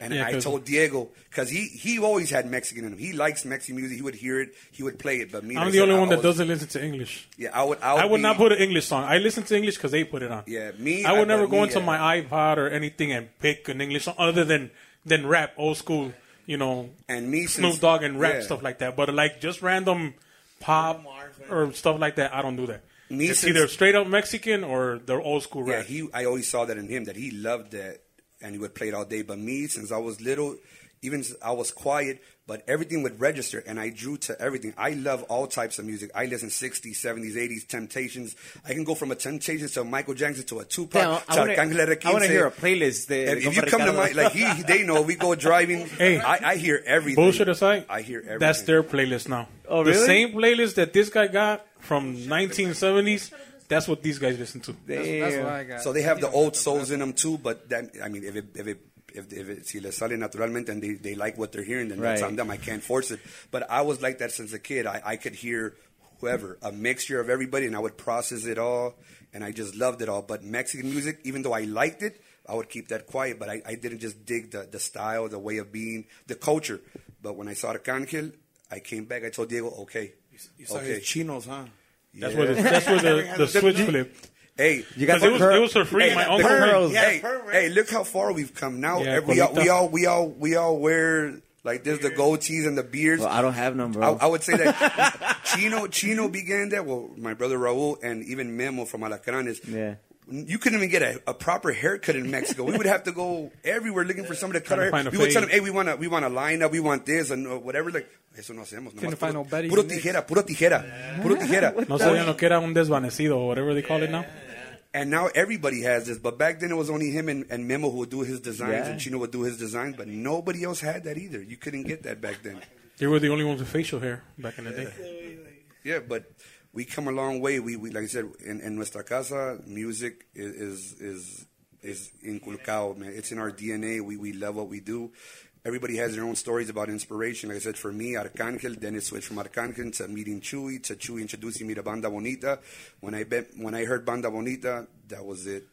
And Yeah, I 'cause- told Diego, because he, he always had Mexican in him. He likes Mexican music. He would hear it. He would play it. But me, I'm I the said, only I one that was- doesn't listen to English. Yeah, I would. I would, I would be- not put an English song. I listen to English because they put it on. Yeah, me. I would but never go me, into yeah. my iPod or anything and pick an English song other than than rap, old school, you know, And me, Snoop Dogg and rap yeah. stuff like that. But like just random pop or stuff like that, I don't do that. Me it's either straight up Mexican or the old school Yeah, he. I always saw that in him that he loved that, and he would play it all day. But me, since I was little, even I was quiet, but everything would register, and I drew to everything. I love all types of music. I listen 60s, 70s, 80s, Temptations. I can go from a Temptations to a Michael Jackson to a Tupac Damn, to I wanna- Arcángel R15. I wanna hear a playlist de- If, if you compa come to my like he, they know we go driving. <laughs> Hey. I, I hear everything. Bullshit aside, I hear everything. That's their playlist now. Oh, really? The same playlist that this guy got from 1970s. That's what these guys listen to. That's, that's what I got. So they have the old souls in them too, but that I mean, if it if it if, if it si les sale naturalmente and they, they like what they're hearing, then that's on them. I can't force it. But I was like that since a kid. I, I could hear whoever, a mixture of everybody, and I would process it all, and I just loved it all. But Mexican music, even though I liked it, I would keep that quiet. But I, I didn't just dig the, the style, the way of being, the culture. But when I saw Arcángel, I came back. I told Diego, okay, You saw okay. his chinos, huh? That's where the, that's where the, <laughs> the switch flipped. Hey, You got Because it was, it was for free. Hey, My the uncle pearls. paid. Yeah, hey, perm, right? hey, look how far we've come now. Yeah, Every- we, all, we all we all we all wear like there's the goatees and the beards. Well, I don't have none, I, bro. I would say that <laughs> Chino Chino began that. Well, my brother Raul and even Memo from Alacranes. Yeah. You couldn't even get a, a proper haircut in Mexico. We would have to go everywhere looking for somebody to cut our hair. We would tell them, "Hey, we want to we want to line up. We want this and uh, whatever." Like eso no hacemos. Couldn't Nomás find puro, puro tijera, puro tijera, puro tijera. No sabían lo que era un desvanecido or whatever they call it now. And now everybody has this. But back then it was only him and, and Memo who would do his designs Yeah. and Chino would do his designs. But nobody else had that either. You couldn't get that back then. They were the only ones with facial hair back in the day. Yeah, but we come a long way. We, we like I said, in, in nuestra casa, music is is is, is inculcado, man. It's in our DNA. We we love what we do. Everybody has their own stories about inspiration. Like I said, for me, Arcángel, then it switched from Arcángel to meeting Chuy, to Chuy introducing me to Banda Bonita. When I bet, when I heard Banda Bonita, that was it.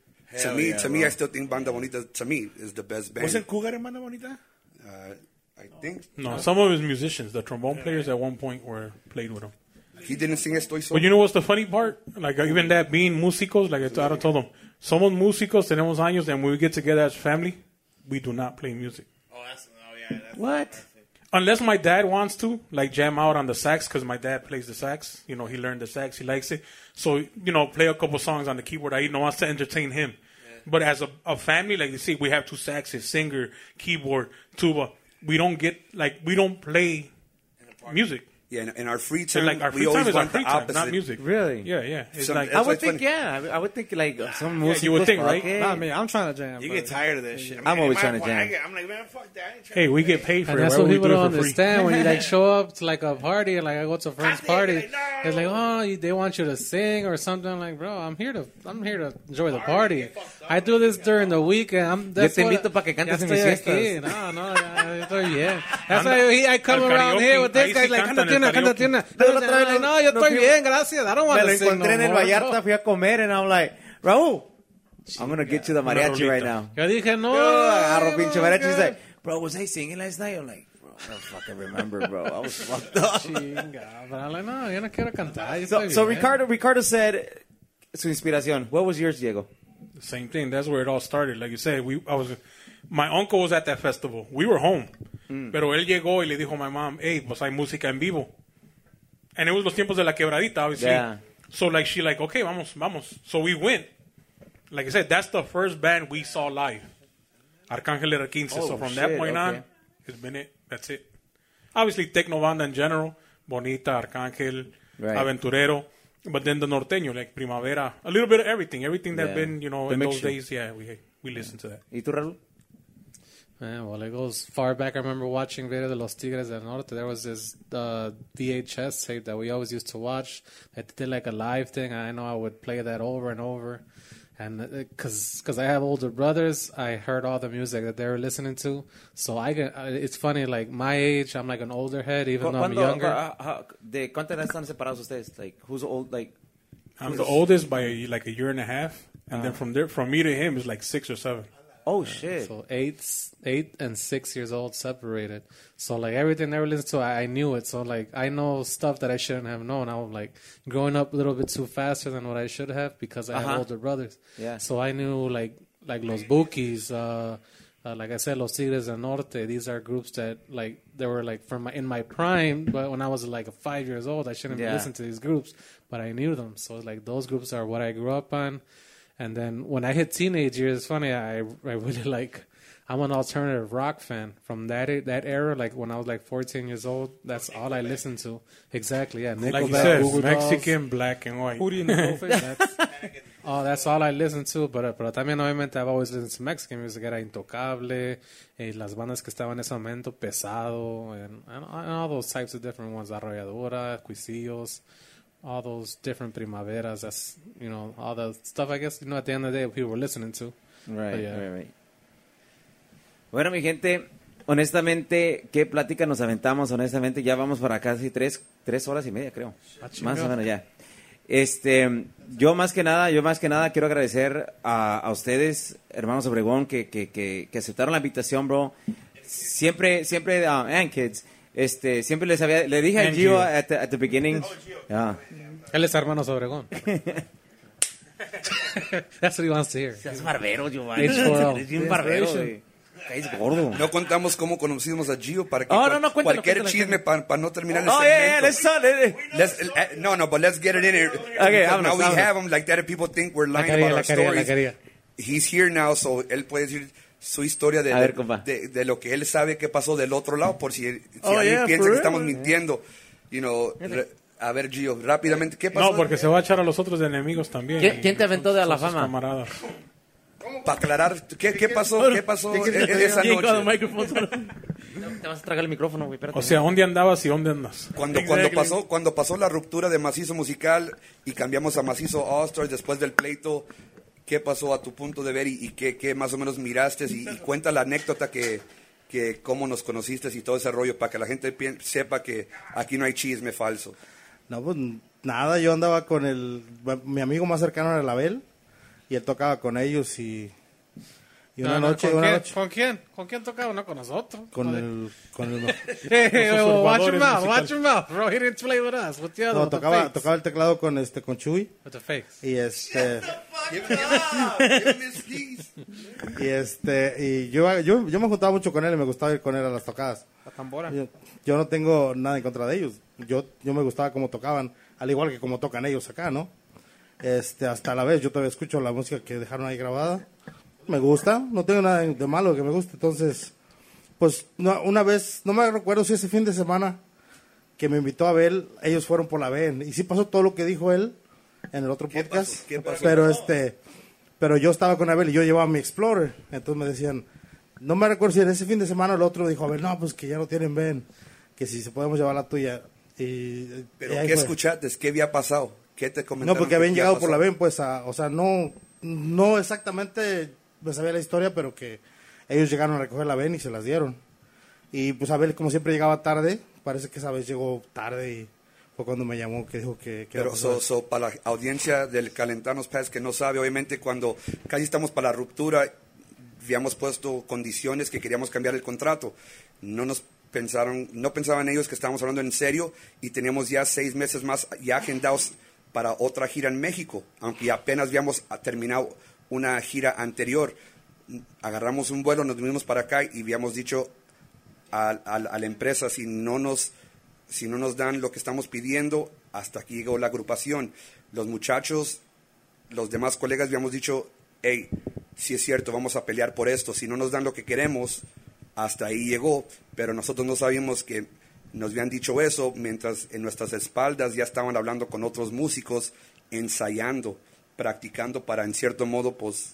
to me, yeah, to me. I still think Banda Bonita, to me, is the best band. ¿Was el Cougar, Banda bonita? Uh, I think No, some of his musicians, the trombone players at one point were played with him. He didn't sing Estoy Solo. But you know what's the funny part? Like even that being músicos, like I told them, somos músicos, tenemos años, and when we get together as family, we do not play music. Oh, that's, oh yeah. That's What? Unless my dad wants to, like jam out on the sax, because my dad plays the sax. You know, he learned the sax, he likes it. So, you know, play a couple songs on the keyboard. I know wants to entertain him. But as a, a family, like you see, we have two saxes, singer, keyboard, tuba. We don't get, like, we don't play music. Yeah, in, in our free So time, like our we free time always is our want the free time, opposite. not music. Really? Yeah, yeah. It's Some- like I why would it's think, funny. yeah. I would- I would think like uh, some Yeah, you would músicos, think, right? it. Nah, man, I'm trying to jam. You but- get tired of this shit. I I'm always trying to jam. I'm like, man, fuck that. I ain't trying hey, to we do get paid for And it. that's Why what would we people do don't it for free? understand when you like <laughs> show up to like a party and like I go to a friend's think party. like, no. It's like oh you, they want you to sing or something. Like bro, I'm here to I'm here to enjoy the party. I do this during the week and I'm. That's te what- invito pa' que cantes en mis fiestas. No, no, ya, ya estoy bien. That's why he- I come Al around karaoke, here with this ahí guy like cantan cántate el una, cántate karaoke. una. Pero otra vez no- No, yo estoy bien, gracias. I don't want Me lo to sing no encontré en el more, Vallarta, fui a comer, and I'm like, Raúl, I'm gonna get you the mariachi right now. Yo dije no. Agarro pinche mariachi. He's like, bro, was I singing last night? I'm like, I don't fucking remember, bro. I was fucked up. Chinga, pero I'm like, no, yo no quiero cantar. yo So, so. Ricardo, Ricardo said su inspiración. What was yours, Diego? Same thing. That's where it all started. Like you said, we I was my uncle was at that festival. We were home. Pero él llegó y le dijo a my mom, hey, pues hay música en vivo. And it was los tiempos de la quebradita, obviously. Yeah. So like she like, okay, vamos, vamos. So we went. Like I said, that's the first band we saw live. Arcángel era 15. so Oh, from that point okay. on, it's been it. That's it. Obviously, Tecno Banda in general, Bonita, Arcángel, Right. Aventurero. But then the norteño, like Primavera, a little bit of everything. Everything that Yeah. been, you know, The in those days, yeah, we we listened to that. ¿Y tú, Raúl? Yeah, well, it goes far back. I remember watching Video de los Tigres del Norte. There was this uh, VHS tape that we always used to watch. That did like a live thing. I know I would play that over and over. And because cause I have older brothers, I heard all the music that they were listening to. So I get, uh, it's funny, like my age, I'm like an older head, even though I'm ¿Cuándo- younger. ah, ah, ¿De cuánta edad están separados ustedes? Like, who's old? Like, I'm the oldest by like a year and a half, and then from there, from me to him is like six or seven. Oh shit. So eight, eight and six years old separated. So like everything they were listening to, I, I knew it. So like I know stuff that I shouldn't have known. I was like growing up a little bit too faster than what I should have because I Uh-huh. have older brothers. Yeah. So I knew like like Los Bukis, uh, uh, like I said, Los Tigres del Norte. These are groups that like they were like from my, in my prime, but when I was like five years old, I shouldn't Yeah. be listening to these groups, but I knew them. So like those groups are what I grew up on. And then when I hit teenage years, it's funny. I I really <laughs> like. I'm an alternative rock fan from that that era. Like when I was like 14 years old, that's all I listened to. Exactly, yeah. Like you said, Goo Goo Dolls. Mexican, black and white. Who do you know? <laughs> That's, oh, that's all I listen to. Pero, pero también, obviamente, I've always listened to Mexican music. Era Intocable, eh, las bandas que estaban en ese momento, Pesado, and, and, and all those types of different ones. Arrolladora, Cuisillos, all those different primaveras. That's, you know, all the stuff, I guess, you know, at the end of the day, people were listening to. Right, yeah. right, right. Bueno, mi gente, honestamente, ¿qué plática nos aventamos? Honestamente, ya vamos para casi tres, tres horas y media, creo. Más o menos ya. Este, yo más que nada, yo más que nada quiero agradecer a, a ustedes, hermanos Obregón, que, que, que, que aceptaron la invitación, bro. Siempre, siempre, uh, and kids, este, siempre les había, le dije a Gio Gio. at the, at the beginning. Yeah. Él es hermano Obregón. <laughs> That's what he wants to hear. Seas barbero, Giovanni. H4O. <laughs> Eres bien barbero, güey. Caes gordo. No contamos cómo conocimos a Gio para que Oh, cual- no, no, cuéntalo, cualquier cuéntalo, chisme para no terminar el Oh, yeah, yeah, let's start it. Let's, uh, no, no, but let's get it in here. Vámonos, now we vámonos. have him like that. People think we're lying quería, about la our la stories, he's here now, so él puede decir su historia de, ver, de, de lo que él sabe que pasó del otro lado, por si, si Oh, alguien yeah, piensa que estamos real. mintiendo. You know, re- a ver, Gio, rápidamente, ¿qué pasó? No, porque se va a echar a los otros enemigos también. ¿Quién- quién te aventó de a la fama? camaradas. Para aclarar, ¿qué, qué pasó? ¿Qué pasó ¿Qué e- quieres que e- te esa noche? <laughs> Te vas a tragar el micrófono, güey. espérate. O sea, ¿dónde andabas y dónde andas? Cuando, cuando, pasó, cuando pasó la ruptura de Macizo Musical y cambiamos a Macizo All Stars después del pleito, ¿qué pasó a tu punto de ver y, y qué, qué más o menos miraste? Y, y cuenta la anécdota que, que cómo nos conociste y todo ese rollo para que la gente sepa que aquí no hay chisme falso. No, pues nada, yo andaba con el. Mi amigo más cercano era el Abel. Y él tocaba con ellos y. Y una No, no, noche, ¿con, una quién? noche. ¿Con quién? ¿Con quién tocaba? No con nosotros. Con Joder. el. Con el <laughs> Hey, Los well, watch your mouth, musicales. watch your mouth, bro. He didn't play with us. With the other, no, with the tocaba, fakes. tocaba el teclado con este con Chuy. With the fakes. Y este. Y este. Y yo, yo, yo me juntaba mucho con él y me gustaba ir con él a las tocadas. La tambora. Yo, yo no tengo nada en contra de ellos. Yo, yo me gustaba cómo tocaban, al igual que como tocan ellos acá, ¿no? Este, hasta la vez, yo todavía escucho la música que dejaron ahí grabada. Me gusta, no tengo nada de malo que me guste. Entonces, pues no- una vez, no me recuerdo si ese fin de semana que me invitó a ver, ellos fueron por la VN. Y sí pasó todo lo que dijo él en el otro podcast. pasó? ¿Qué pasó? Pero este, pero yo estaba con Abel y yo llevaba mi Explorer. Entonces me decían, no me recuerdo si en ese fin de semana el otro dijo, a ver, no, pues que ya no tienen ven, que si se podemos llevar la tuya. Y, Pero y ¿qué fue. escuchaste? ¿Qué había pasado? ¿Qué te No, comentaron? porque que habían había llegado por la ven, pues, a- o sea, no, no exactamente me sabía la historia, pero que ellos llegaron a recoger la ven y se las dieron. Y pues Abel, como siempre, llegaba tarde, parece que esa vez llegó tarde y fue cuando me llamó que dijo que... que Pero so, so, para la audiencia del Calentanos Pass que no sabe, obviamente cuando casi estamos para la ruptura, habíamos puesto condiciones que queríamos cambiar el contrato. No nos pensaron, no pensaban ellos que estábamos hablando en serio y teníamos ya seis meses más ya agendados para otra gira en México, aunque apenas habíamos terminado una gira anterior. Agarramos un vuelo, nos vinimos para acá y habíamos dicho a, a- la empresa si no nos si no nos dan lo que estamos pidiendo. Hasta aquí llegó la agrupación. Los muchachos, los demás colegas habíamos dicho, hey, si es cierto, vamos a pelear por esto. Si no nos dan lo que queremos, hasta ahí llegó. Pero nosotros no sabíamos que nos habían dicho eso mientras en nuestras espaldas ya estaban hablando con otros músicos, ensayando, practicando para en cierto modo, pues,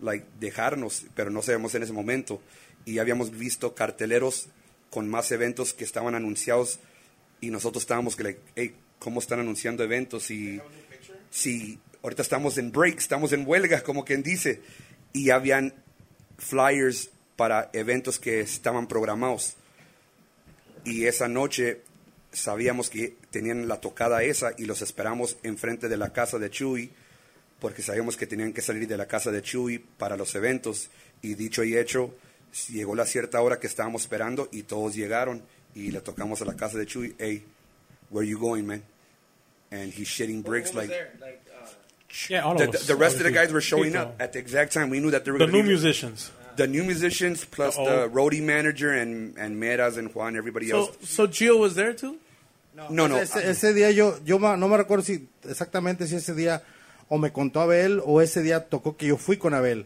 like, dejarnos, pero no sabemos en ese momento. Y habíamos visto carteleros con más eventos que estaban anunciados y nosotros estábamos que, like, hey, ¿cómo están anunciando eventos? Y si ahorita estamos en break, estamos en huelga, como quien dice, y habían flyers para eventos que estaban programados. Y esa noche sabíamos que tenían la tocada esa y los esperamos enfrente de la casa de Chuy porque sabíamos que tenían que salir de la casa de Chuy para los eventos. Y dicho y hecho, llegó la cierta hora que estábamos esperando y todos llegaron y le tocamos a la casa de Chuy, hey, where you going, man? And he's shitting bricks like... Yeah, all The, of the, us. the rest of the guys were showing People. up at the exact time. We knew that they were The new be- musicians. The new musicians plus The the roadie manager and and Meras and Juan, everybody So, else. so Gio was there too? No, no. Ese, ese día yo, yo no me recuerdo si exactamente si ese día o me contó Abel o ese día tocó que yo fui con Abel.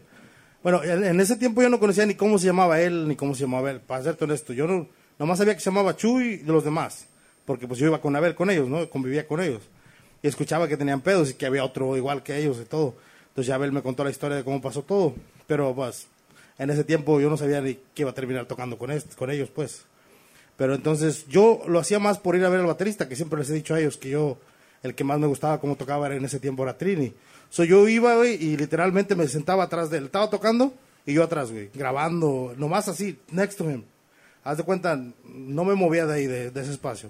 Bueno, en, ese tiempo yo no conocía ni cómo se llamaba él ni cómo se llamaba él. Para serte honesto, yo no, nomás sabía que se llamaba Chuy y de los demás. Porque pues yo iba con Abel con ellos, ¿no? Convivía con ellos. Y escuchaba que tenían pedos y que había otro igual que ellos y todo. Entonces ya Abel me contó la historia de cómo pasó todo. Pero pues en ese tiempo yo no sabía ni que iba a terminar tocando con, este, con ellos, pues. Pero entonces yo lo hacía más por ir a ver al baterista, que siempre les he dicho a ellos que yo, el que más me gustaba cómo tocaba era en ese tiempo era Trini. So yo iba, y literalmente me sentaba atrás de él. Estaba tocando y yo atrás, güey, grabando, nomás así, next to him. Haz de cuenta, no me movía de ahí, de, ese espacio.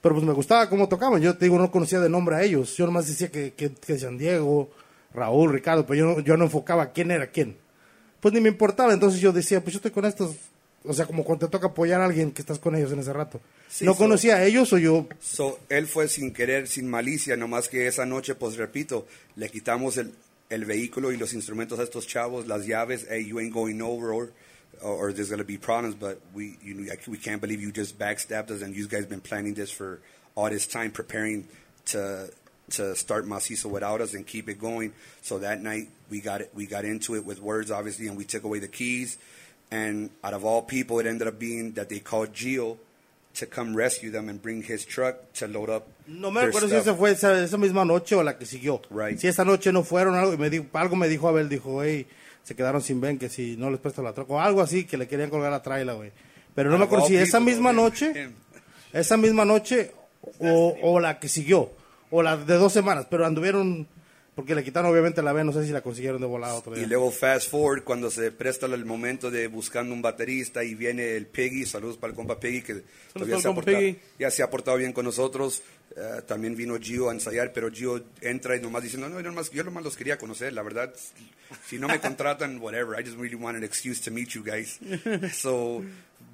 Pero pues me gustaba cómo tocaban. Yo te digo, no conocía de nombre a ellos. Yo nomás decía que, que, San Diego, Raúl, Ricardo, pero yo yo no enfocaba quién era quién. Pues ni me importaba. Entonces yo decía, pues yo estoy con estos. O sea, como cuando te toca apoyar a alguien que estás con ellos en ese rato. Sí, no so- conocía a ellos o yo. So, él fue sin querer, sin malicia, nomás que esa noche, pues repito, le quitamos el, el vehículo y los instrumentos a estos chavos, las llaves, hey, you ain't going nowhere, or, or there's going to be problems, but we, you, we can't believe you just backstabbed us, and you guys been planning this for all this time, preparing to to start Macizo without us and keep it going. So that night, we got it, we got into it with words, obviously, and we took away the keys. And out of all people, it ended up being that they called Gio to come rescue them and bring his truck to load up. No me recuerdo si esa fue esa, esa misma noche o la que siguió. Right. Si esa noche no fueron algo, me dijo, algo me dijo Abel, dijo, hey, se quedaron sin ven, que si no les presto la troca, o algo así, que le querían colgar la traila, güey. Pero no Out me acuerdo si esa people, misma him- noche, <laughs> him. esa misma noche o, o la que siguió, o la de dos semanas, pero anduvieron, porque le quitaron obviamente la ven, no sé si la consiguieron de volada otro Y día. luego fast forward cuando se presta el momento de buscando un baterista y viene el Piggy, saludos para el compa Piggy que todavía se ha, portado, Piggy. ya se ha portado bien con nosotros. Eh, también vino Gio a ensayar, pero Gio entra y nomás dice, no, no, yo nomás, yo nomás los quería conocer, la verdad, si no me contratan, <laughs> whatever, I just really want an excuse to meet you guys. <laughs> so,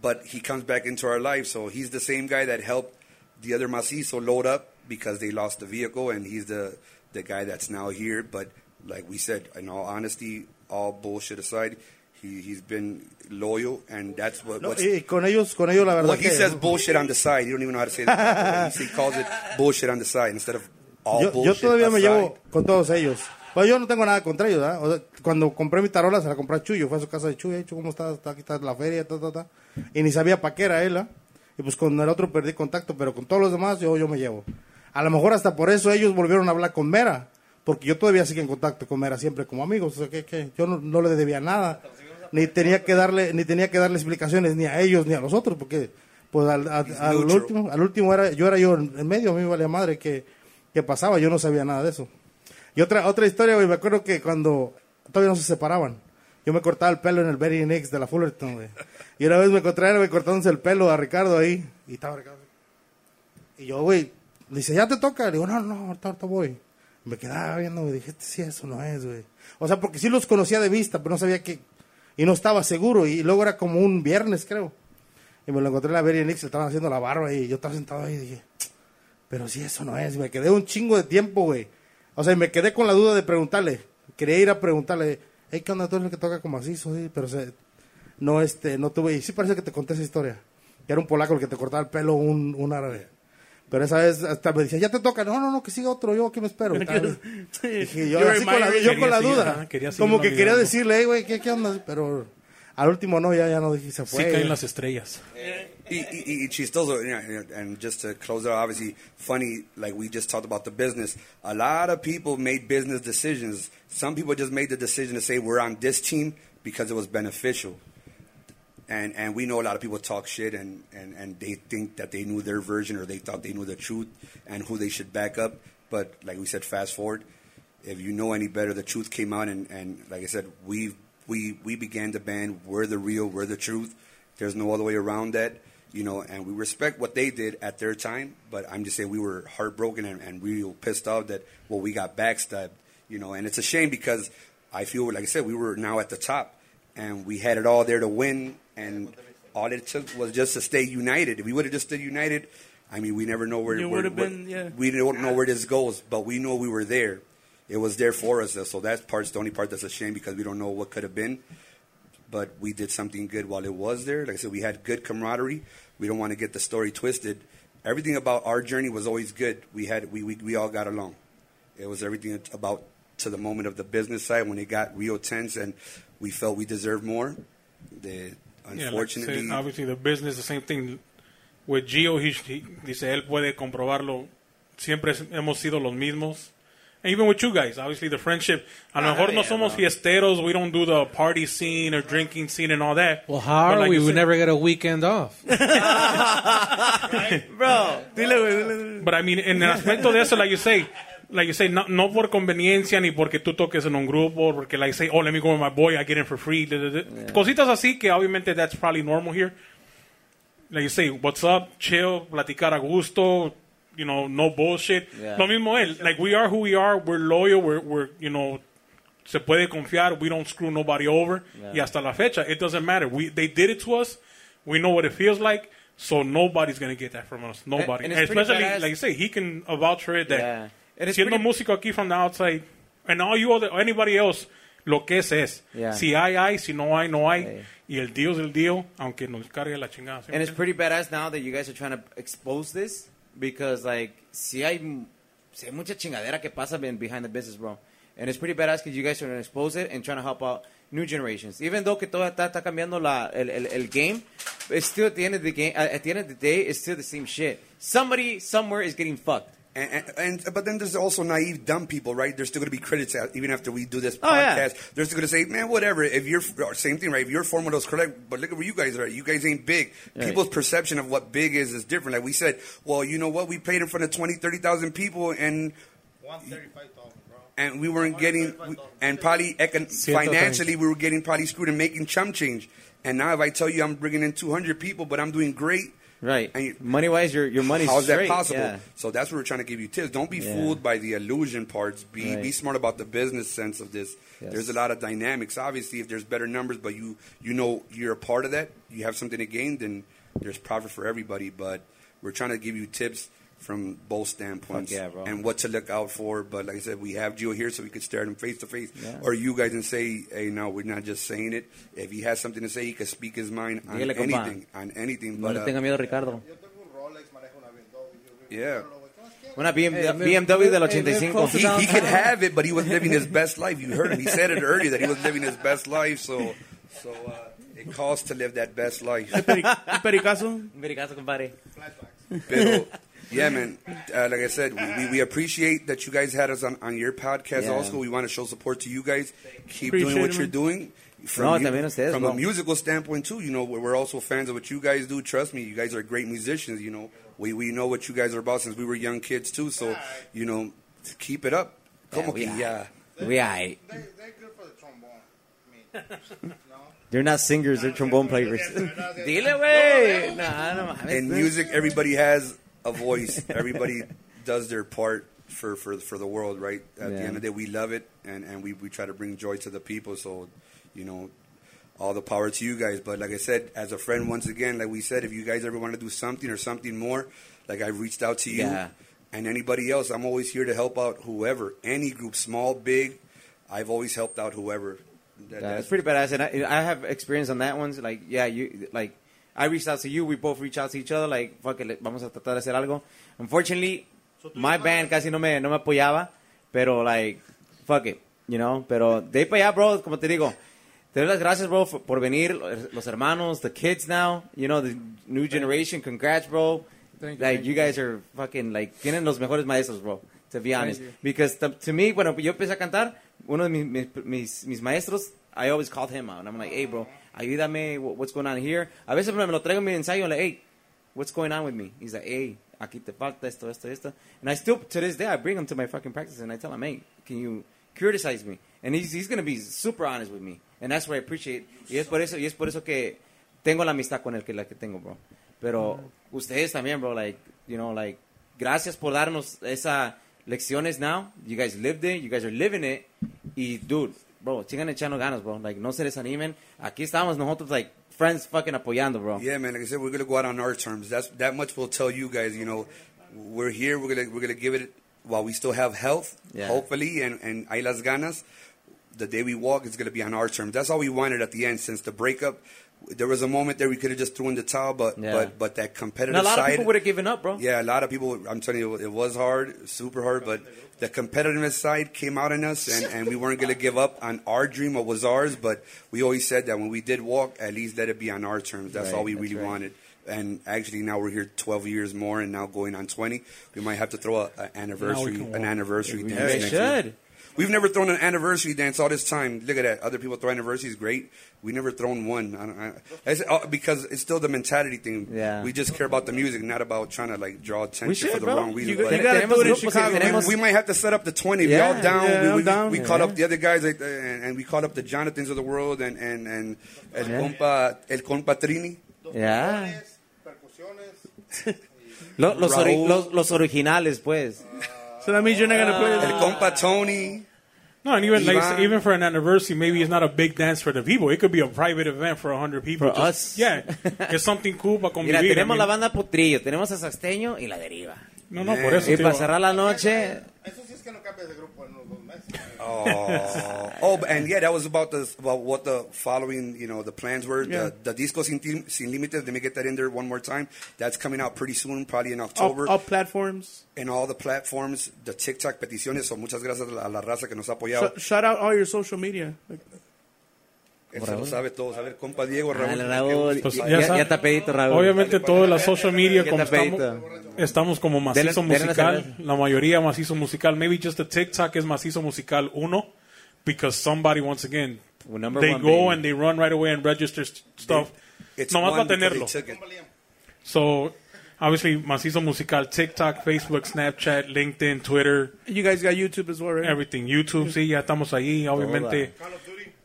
but he comes back into our life, so he's the same guy that helped the other Macizo load up because they lost the vehicle, and he's the, the guy that's now here, but like we said, in all honesty, all bullshit aside, he, he's been loyal, and that's what, No, what's, y con ellos, con ellos la verdad well, he que- says bullshit on the side. You don't even know how to say that. <laughs> he calls it bullshit on the side instead of all yo, yo bullshit todavía me aside. llevo con todos ellos. Pues yo no tengo nada contra ellos, ¿verdad? O sea, cuando compré mi tarola se la compré a Chuyo, fue a su casa de Chuyo, Chuyo, ¿cómo está? Está aquí está la feria, ta, ta, ta. Y ni sabía para qué era él. Y pues con el otro perdí contacto, pero con todos los demás yo, yo me llevo. A lo mejor hasta por eso ellos volvieron a hablar con Mera, porque yo todavía sigo en contacto con Mera siempre como amigos, o sea, que, que yo no, no le debía nada, ni tenía que darle, ni tenía que darle explicaciones ni a ellos ni a los otros, porque pues al, al- último, al último era, yo era yo en medio, a mí me valía madre que, que pasaba, yo no sabía nada de eso. Y otra, otra historia, güey, me acuerdo que cuando todavía no se separaban, yo me cortaba el pelo en el Very Next de la Fullerton, güey. Y una vez me encontré a él, cortándose el pelo a Ricardo ahí, y estaba Ricardo. Y yo, güey, dice, ¿ya te toca? Le digo, no, no, ahorita, voy. Me quedaba viendo, güey, dije, este sí, eso no es, güey. O sea, porque sí los conocía de vista, pero no sabía que... Y no estaba seguro, y luego era como un viernes, creo. Y me lo encontré en la Very Next, le estaban haciendo la barba, y yo estaba sentado ahí y dije, pero si eso no es, me quedé un chingo de tiempo, güey. O sea, me quedé con la duda de preguntarle. Quería ir a preguntarle, hey, ¿qué onda? Tú eres el que toca como así, sí, pero se, no, este, no tuve, y sí parece que te conté esa historia. que era un polaco el que te cortaba el pelo, un, un árabe. Pero esa vez hasta me decía, ya te toca. No, no, no, que siga otro, yo aquí me espero. <laughs> <laughs> Sí. Dije, yo, así con la, admiring. yo con la Quería seguir, duda. como que quería decirle, hey, güey, ¿qué, ¿qué onda? Pero al último no, ya, ya no dije, se Sí fue. caen las estrellas. Y, y, y chistoso, you know, and just to close it out, obviously funny, like we just talked about the business. A lot of people made business decisions. Some people just made the decision to say we're on this team because it was beneficial. And and we know a lot of people talk shit and, and, and they think that they knew their version or they thought they knew the truth and who they should back up. But like we said, fast forward, if you know any better, the truth came out and, and like I said, we we we began the band. We're the real, we're the truth. There's no other way around that, you know. And we respect what they did at their time, but I'm just saying we were heartbroken and, and real pissed off that well we got backstabbed, you know. And it's a shame because I feel like I said we were now at the top and we had it all there to win, and all it took was just to stay united. If we would have just stayed united, I mean, we never know where, where, where- been, yeah. we don't know where this goes, but we know we were there. It was there for us, so that part's the only part that's a shame because we don't know what could have been. But we did something good while it was there. Like I said, we had good camaraderie. We don't want to get the story twisted. Everything about our journey was always good. We had we, we, we all got along. It was everything about to the moment of the business side when it got real tense and we felt we deserved more. The, Yeah, like I unfortunately, said, obviously the business, the same thing with Gio. He, he- dice él puede comprobarlo. Siempre es- hemos sido los mismos. And even with you guys, obviously the friendship. A lo Ah, mejor no yeah, somos bro. fiesteros. We don't do the party scene or drinking scene and all that. Well, how are like we? you We never get a weekend off. <laughs> Bro, Dile, güey, dile. But I mean, en el aspecto de eso, like you say, like you say, no, no por conveniencia ni porque tú toques en un grupo, porque like I say, oh, let me go with my boy, I get in for free. da. Cositas así que obviamente that's probably normal here. Like you say, what's up, chill, platicar a gusto, you know, no bullshit. Yeah. Lo mismo él, like we are who we are, we're loyal, we're, we're you know, se puede confiar, we don't screw nobody over. Yeah. Y hasta la fecha, it doesn't matter. We, they did it to us, we know what it feels like. So nobody's gonna get that from us. Nobody. and pretty Especially, like you say, he can vouch for it that Yeah. And it's siendo pretty- músico aquí from the outside, and all you other, anybody else, lo que es es. Yeah. Si hay, hay, si no hay, no hay. Yeah. Y el es el deal, aunque nos cargue la chingada. ¿sí And it's pretty badass now that you guys are trying to expose this because like si hay, si hay mucha chingadera que pasa be- behind the business, bro. And it's pretty badass because you guys are trying to expose it and trying to help out new generations. Even though que todo está, está cambiando la, el, el, el game, it's still at the end of the game. At the end of the day, it's still the same shit. Somebody somewhere is getting fucked. And, and, and but then there's also naive dumb people, right? There's still going to be critics out- even after we do this Oh, yeah. podcast. They're still going to say, "Man, whatever." If you're same thing, right? If your formula's correct, but look at where you guys are. at. You guys ain't big. Right. People's perception of what big is is different. Like we said, well, you know what? We played in front of 20, 30,000 people, and and we weren't getting, and probably econ- financially we were getting probably screwed and making chump change. And now if I tell you I'm bringing in 200 people, but I'm doing great, Right. And you- money wise, your your money's How's that possible? Yeah. So that's what we're trying to give you tips. Don't be Yeah. fooled by the illusion parts. Be Right. be smart about the business sense of this. Yes. There's a lot of dynamics. Obviously, if there's better numbers, but you you know you're a part of that, you have something to gain. Then there's profit for everybody. But we're trying to give you tips from both standpoints yeah, bro. and what to look out for. But like I said, we have Gio here so we could stare at him face to face, or you guys and say, "Hey, no, we're not just saying it." If he has something to say, he can speak his mind on Dígale, compa. anything, on anything. No But le uh, tenga miedo, Ricardo. yeah. Una BM, Hey, live- BMW del live- hey, live 85. he, he could <laughs> have it, but he was living his best life. You heard him. He said it earlier that he was living his best life. So, so uh, it costs to live that best life. Peri- Pericazo. Vericazo, compadre. Pero, yeah, man. Uh, like I said, we, we, we appreciate that you guys had us on, on your podcast. Yeah. Also, we want to show support to you guys. Keep Appreciate doing what it, you're man. doing. No, mu- también ustedes, from bro. a musical standpoint too, you know, we're we're also fans of what you guys do. Trust me, you guys are great musicians. You know, we we know what you guys are about since we were young kids too. So, you know, keep it up. Como we que are. ya. We aight. They're, they're good for the trombone. I mean, <laughs> no? They're not singers, they're trombone players. <laughs> Dile, güey. Nah, no mames. in music, everybody has a voice. <laughs> Everybody does their part for, for, for the world, right? At the end of the day, we love it, and, and we, we try to bring joy to the people. So, you know, all the power to you guys. But like I said, as a friend, once again, like we said, if you guys ever want to do something or something more, like I reached out to you Yeah. and anybody else, I'm always here to help out whoever, any group, small, big. I've always helped out whoever. That- Yeah, it's pretty badass, and I, I have experience on that ones. Like, yeah, you like I reached out to you. We both reached out to each other. Like, fuck it, vamos a tratar de hacer algo. Unfortunately, my band casi no me, no me apoyaba. Pero, like, fuck it, you know. Pero de ahí para allá, bro, como te digo, te doy las gracias, bro, for- por venir. Los hermanos, the kids now, you know, the new generation. Congrats, bro. Thank you, like, thank you guys are fucking, like, tienen los mejores maestros, bro. To be honest. Because to, to me, bueno, yo empecé a cantar, uno de mis, mis, mis maestros, I always called him out. And I'm like, hey, bro, ayúdame, what's going on here? A veces me lo traigo en mi ensayo, like, hey, what's going on with me? He's like, hey, aquí te falta esto, esto, esto. And I still, to this day, I bring him to my fucking practice and I tell him, hey, can you criticize me? And he's, he's going to be super honest with me. And that's what I appreciate. Y es por eso, y es por eso que tengo la amistad con el que la que tengo, bro. Pero ustedes también, bro, like, you know, like, gracias por darnos esa lecciones now. You guys lived it, you guys are living it. Y, dude, bro, sigan echando ganas, bro. Like, no se desanimen. Aquí estamos nosotros, like, friends fucking apoyando, bro. Yeah, man. Like I said, we're gonna go out on our terms. That's that much. We'll tell you guys. You know, we're here. We're gonna we're gonna give it while we still have health, Yeah. hopefully, and and hay las ganas. The day we walk is gonna be on our terms. That's all we wanted at the end. Since the breakup, there was a moment there we could have just thrown the towel, but Yeah. but but that competitive And a lot side. of people would have given up, bro. Yeah, a lot of people. I'm telling you, it was hard, super hard, but the competitiveness side came out in us, and, and we weren't going to give up on our dream, what was ours. But we always said that when we did walk, at least let it be on our terms. That's Right, all we that's really right. wanted. And actually, now we're here 12 years more, and now going on 20. We might have to throw a, a anniversary, an walk. anniversary Yeah, dance. we next should. year. We've never thrown an anniversary dance all this time. Look at that. Other people throw anniversaries, great. We never thrown one. I don't, I, it's, uh, because it's still the mentality thing. Yeah. We just care about the music, not about trying to like draw attention We for the bro. wrong reason. You, But- you gotta do it in Chicago. tenemos- man. we might have to set up the 20. Yeah, y'all down, yeah, we, we, down. we caught Yeah. up the other guys like, uh, and, and we caught up the Jonathans of the world and, and, and el, Yeah. compa, el compa Trini. Yeah. Percusiones. <laughs> Lo- los, ori- los, los originales, pues. So that means you're not gonna play. El compa Tony. No, and even like even for an anniversary, maybe it's not a big dance for the people. It could be a private event for hundred people. For Just- us. yeah, it's something cool para <laughs> Mira, convivir. I tenemos mean- la banda Potrillo, tenemos a Sasteño y la Deriva. no, no, por eso. Y para cerrar la noche, Eso Oh, oh, and yeah, that was about the about what the following, you know, the plans were. Yeah. The, the disco sin, sin límites. Let me get that in there one more time. That's coming out pretty soon, probably in October. all platforms. in all the platforms, the TikTok peticiones. So muchas gracias a la, a la raza que nos ha apoyado. Sh- shout out all your social media. Like, Él se lo sabe todo. A ver, compa Diego, Raúl. Pues ya, ya ya, sabe- está pedito, Raúl. Obviamente toda la social media, Ya como estamos, estamos como macizo musical, la mayoría macizo musical. Maybe just the TikTok is macizo musical uno, because somebody once again Well, they one, go baby. and they run right away and register st- stuff. It's Nomás para tenerlo. So obviously macizo musical, TikTok, Facebook, Snapchat, LinkedIn, Twitter, you guys got YouTube as well, right? everything. YouTube, sí, ya estamos ahí. Obviamente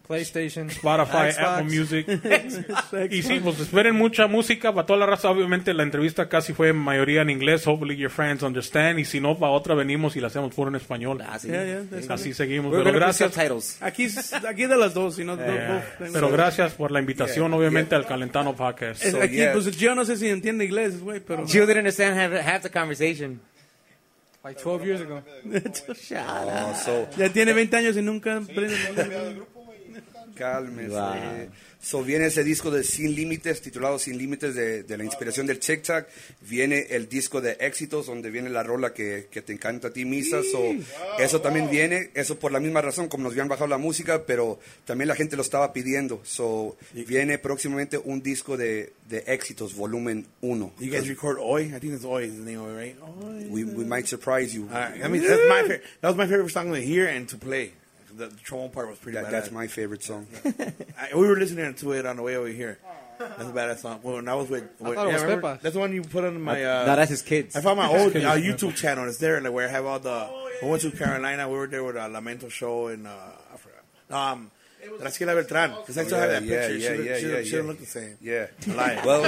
PlayStation, Spotify, Xbox. Apple Music. <laughs> Y sí, pues esperen mucha música para toda la raza. Obviamente la entrevista casi fue en mayoría en inglés. Hopefully your fans understand. Y si no, para otra venimos y la hacemos puro en español. Ah, sí. Yeah, yeah, Así seguimos. We're Pero gracias. Aquí, aquí de las dos, you know, Eh, both. pero gracias por la invitación, obviamente, al Calentano Podcast. So, aquí, yeah. pues yo no sé si entiende inglés, güey, pero. Jill didn't understand half, half the conversation. like 12 years ago. <laughs> Oh, so, Ya tiene 20 años y nunca. Cálmese. Wow. So, viene ese disco de Sin Límites, titulado Sin Límites, de, de la inspiración del TikTok. Viene el disco de éxitos, donde viene la rola que, que te encanta a ti, Misa. So, eso también viene, eso por la misma razón, como nos habían bajado la música, pero también la gente lo estaba pidiendo. So, viene próximamente un disco de, de éxitos, volumen 1. You guys record Oi? I think that's Oi is the name of it, right? We, we might surprise you. Right. I mean, that's my favorite. That was my favorite song to hear and to play. The, the trombone part was pretty That, badass. that's my favorite song. I, we were listening to it on the way over here. That's a badass song. Well, when I was with, with thought it was remember? Pepa. that's the one you put on my. Uh, no, that's his kids. I found my <laughs> old uh, YouTube channel. It's there, like where I have all the. We went to Carolina. We were there with a Lamento show and uh, I forgot. Um, Graciela Beltran. Because I still have that Yeah, picture. yeah, she, yeah, she, yeah, she yeah. don't look the same. Yeah. <laughs> Lying. Well,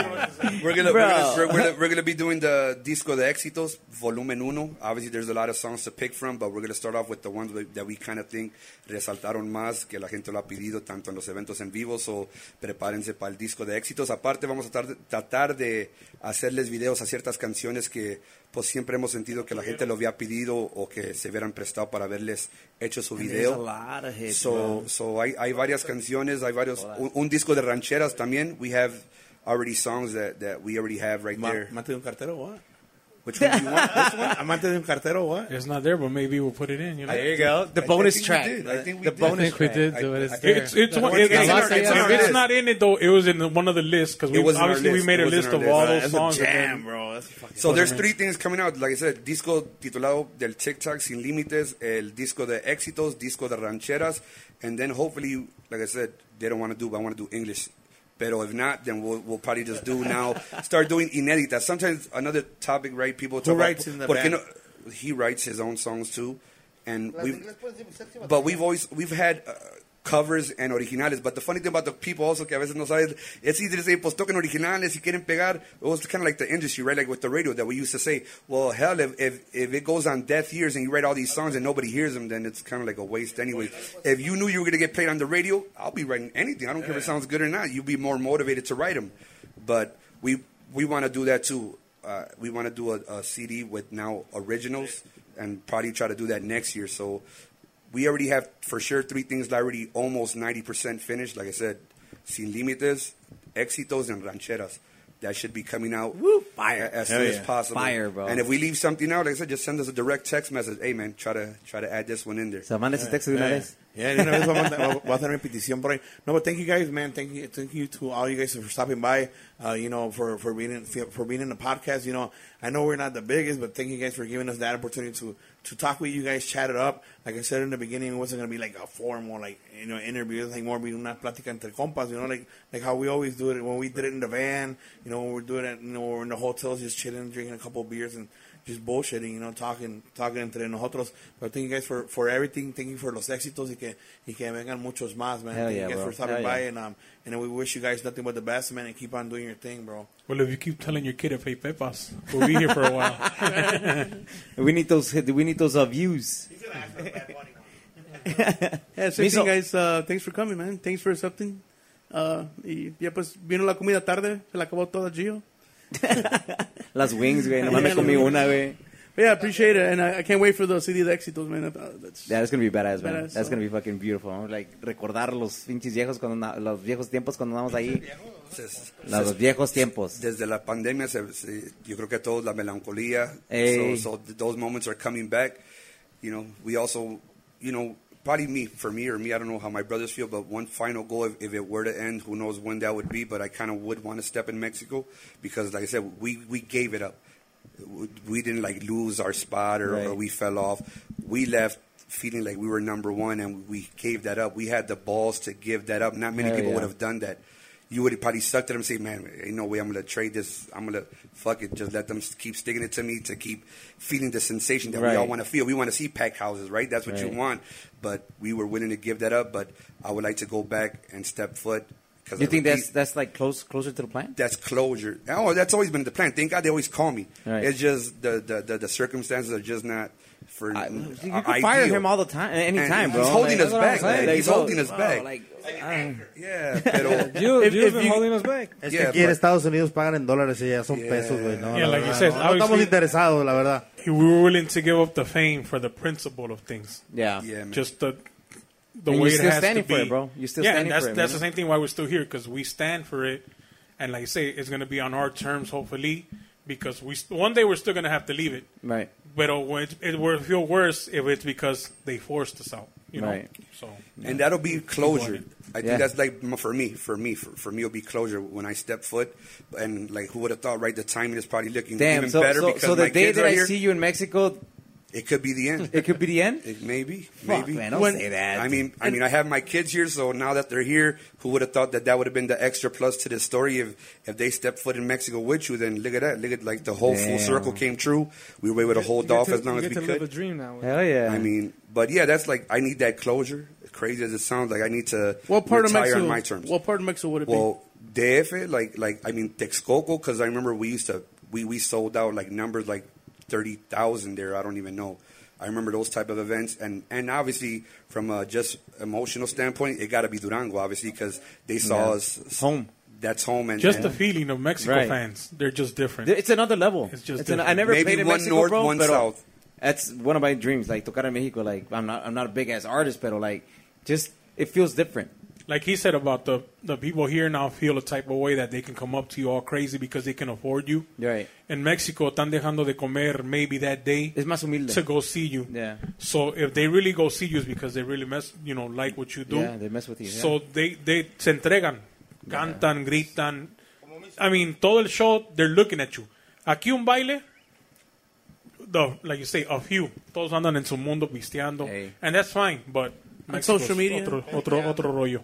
we're gonna, we're gonna we're, we're, gonna, we're gonna be doing the Disco de Éxitos, Volumen Uno. Obviously, there's a lot of songs to pick from, but we're gonna start off with the ones that we kind of think resaltaron más, que la gente lo ha pedido tanto en los eventos en vivo. So, prepárense para el Disco de Éxitos. Aparte, vamos a tratar de hacerles videos a ciertas canciones que pues siempre hemos sentido que la gente lo había pedido o que se hubieran prestado para haberles hecho su video. So, so hay, hay varias canciones, hay varios, un, un disco de rancheras también. We have already songs that, that we already have right Ma- there. Amante de un cartero, what? Which one do you want? Which one? <laughs> Amante de un cartero, what? It's not there, but maybe we'll put it in. You know, There you go. The I- I bonus think we track. did. I think we the did. I bonus think we track. did do it. It's there. it's it's, one, what it's, it is. it's, It's not, in our it's list. not in it though. It was in the, one of the lists because we It was in our obviously we list. made It a was in list our of list. all those That's songs. a and jam, bro. That's fucking So there's three things coming out. Like I said, disco titulado del TikTok Sin Límites, el disco de éxitos, disco de rancheras, and then hopefully, like I said, they don't want to do, but I want to do English. Pero if not, then we'll, we'll probably just do now, start doing inéditas. Sometimes another topic, right? People talk writes about, in the ¿por qué band? no- he writes his own songs too, and we but we've always we've had uh, covers and originales. But the funny thing about the people also que a veces no sabes, it's easy to say, pues toquen originales y quieren pegar. It was kind of like the industry, right? Like with the radio that we used to say, well, hell, if, if, if it goes on deaf ears and you write all these songs and nobody hears them, then it's kind of like a waste anyway. If you knew you were going to get played on the radio, I'll be writing anything. I don't care if it sounds good or not. You'd be more motivated to write them. But we, we want to do that too. Uh, we want to do a, a CD with now originals and probably try to do that next year. So we already have for sure three things that are already almost 90% finished. Like I said, Sin Límites, Éxitos, and Rancheras. That should be coming out fire. as Hell soon yeah. as possible. Fire, bro. And if we leave something out, like I said, just send us a direct text message. Hey, man, try to try to add this one in there. So, manda ese texto de una Yeah, vez. Yeah, de una vez a voy a. No, but thank you guys, man. Thank you, thank you to all you guys for stopping by. Uh, you know, for for being in, for being in the podcast. You know, I know we're not the biggest, but thank you guys for giving us that opportunity to to talk with you guys, chat it up. Like I said in the beginning, it wasn't gonna be like a formal like you know interview. It's like more be una plática entre compas. You know, like like how we always do it when we did it in the van. You know, when we're doing it, you know, we're in the hotels just chilling, drinking a couple of beers and just bullshitting, you know, talking, talking entre nosotros. But thank you guys for, for everything. Thank you for los éxitos y que, y que vengan muchos más, man. Hell thank yeah, you guys bro. for stopping Hell by, yeah. and um, and we wish you guys nothing but the best, man, and keep on doing your thing, bro. Well, if you keep telling your kid to pay pepas, we'll be here for a while. <laughs> We need those. We need those uh, views. <laughs> Yeah, same Me thing, so- guys. Uh, thanks for coming, man. Thanks for accepting. Uh, y ya pues vino la comida tarde, se la acabó toda Gio. <laughs> Las wings, güey. Nomás me comí una, güey. But yeah, I appreciate it, and I, I can't wait for the CD de éxitos, man. Uh, that's, Yeah, that's gonna be badass, man. Badass, that's so- gonna be fucking beautiful. Like recordar los pinches viejos cuando na- los viejos tiempos cuando andamos ahí. Ses- Los viejos tiempos. Desde la pandemia, se, se- yo creo que todos la melancolía. Ey. So, so th- those moments are coming back. You know, we also, you know, probably me, for me or me, I don't know how my brothers feel, but one final goal, if, if it were to end, who knows when that would be, but I kind of would want to step in Mexico because, like I said, we, we gave it up. We didn't like lose our spot or, or we fell off. We left feeling like we were number one and we gave that up. We had the balls to give that up. Not many Hell people yeah. would have done that. You would have probably sucked at them and say, man, ain't no way I'm going to trade this. I'm going to fuck it. Just let them keep sticking it to me to keep feeling the sensation that we all want to feel. We want to see packed houses, right? That's what you want. But we were willing to give that up. But I would like to go back and step foot. Cause You I think repeat, that's that's like close closer to the plan? that's closure. Oh, that's always been the plan. Thank God they always call me. Right. It's just the, the, the, the circumstances are just not for I, you can fire him all the time, anytime, And bro. he's holding Like, us that's what I'm back, man. Like, He's bro, holding us bro, back. Like, Yeah, <laughs> pero You, If- you've if been you- holding us back. Es Yeah, que aquí en but- Estados Unidos pagan en dólares y ya son Yeah. pesos, güey. No, Yeah, like you said, no, no estamos obviously- interesados, la verdad. we were willing to give up the fame for the principle of things. yeah. yeah, man. Just the the And way you're it still has standing to be. for it, bro. You're still yeah, standing and that's for it, that's man. the same thing why we're still here because we stand for it, and like I say, it's going to be on our terms, hopefully, because we one day we're still going to have to leave it. Right. But uh, it, it will feel worse if it's because they forced us out. You know, Right. so and that'll be closure. I think Yeah. that's like for me, for me, for, for me, it'll be closure when I step foot. And like, who would have thought? Right, the timing is probably looking Damn. even So, better so, because so my the day kids that I here. see you in Mexico, it could be the end. it could be the end. It, maybe, Fuck, maybe. man, don't When- say that. I mean, I mean, I have my kids here, so now that they're here, who would have thought that that would have been the extra plus to the story if if they stepped foot in Mexico with you? Then look at that, look at like the whole full circle came true. We were able to hold off to- as long you as get we to live a could. dream now. hell yeah. I mean, but yeah, that's like I need that closure. As crazy as it sounds, like I need to What part of Mexico? on my terms. What part of Mexico would it be Well, DF, like like I mean Texcoco, because I remember we used to we we sold out like numbers like thirty thousand there. I don't even know. I remember those type of events, and and obviously from a just emotional standpoint, it got to be Durango, obviously, because they saw Yeah. us Home. That's home, and just and the feeling of Mexico Right. fans, they're just different. It's another level. It's just an, I never Maybe played in one Mexico, north, bro, one pero south. That's one of my dreams, like tocar en Mexico. Like I'm not, I'm not a big ass artist, but like, just it feels different. Like he said about the the people here now feel a type of way that they can come up to you all crazy because they can afford you. Right. In Mexico, están dejando de comer maybe that day Es más humilde. to go see you. Yeah. So if they really go see you, it's because they really mess, you know, like what you do. Yeah, they mess with you, yeah. So they they se entregan, cantan, gritan. I mean, todo el show they're looking at you. Aquí un baile, the like you say, a few. Todos andan en su mundo pisteando, Hey. and that's fine. But On Mexico's social media. otro otro otro rollo.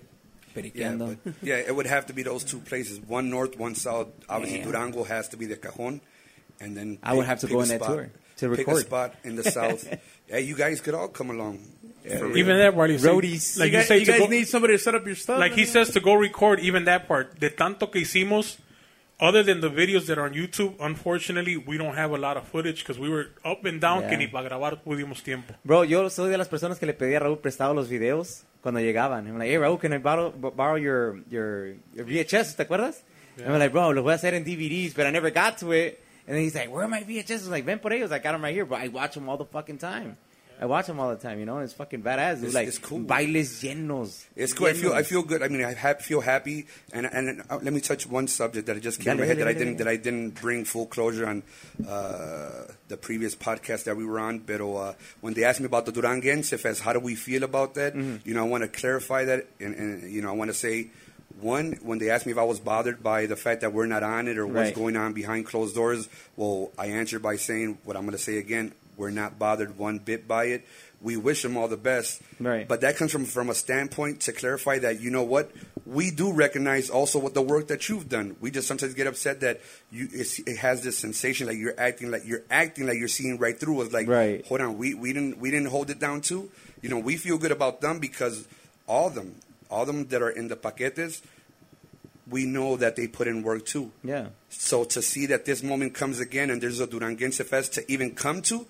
Yeah, Periqueando. but, yeah, it would have to be those two places. One north, one south. Obviously, Damn. Durango has to be the cajon, and then I would have to pick go a on that spot- tour to Pick a spot in the south. <laughs> yeah, you guys could all come along. For real. Even that part, you say- Roadies. like you you, guys, say, you guys go- need somebody to set up your stuff. like he says to go record even that part. De tanto que hicimos, other than the videos that are on YouTube, unfortunately, we don't have a lot of footage because we were up and down Yeah. que ni para grabar pudimos tiempo. Bro, yo soy de las personas que le pedía a Raúl prestado los videos cuando llegaban. I'm like, hey, Raúl, can I borrow, borrow your, your, your VHS? ¿Te acuerdas? I'm like, bro, los voy a hacer en DVDs, but I never got to it. And then he's like, where are my VHS? I was like, ven por ellos. I got them right here, but I watch them all the fucking time. I watch them all the time, you know, it's fucking badass. It's, It's- like it's cool. bailes llenos. It's cool. I feel I feel good. I mean, I ha- feel happy. And and uh, let me touch one subject that I just came Dale, to my head dale, that I dale, didn't that I didn't bring full closure on uh, the previous podcast that we were on. But uh, when they asked me about the Duranguense Fest, how do we feel about that? Mm-hmm. You know, I want to clarify that, and, and you know, I want to say. One, when they asked me if I was bothered by the fact that we're not on it or what's Right. going on behind closed doors, well, I answered by saying what I'm going to say again. We're not bothered one bit by it. We wish them all the best. Right. But that comes from from a standpoint to clarify that you know what we do recognize also what the work that you've done. We just sometimes get upset that you it's, it has this sensation like you're acting like you're acting like you're seeing right through us. Like, Right. hold on, we we didn't we didn't hold it down too. You know, we feel good about them because all of them, all of them that are in the paquetes, we know that they put in work too. Yeah. So to see that this moment comes again and there's a Duranguense Fest to even come to,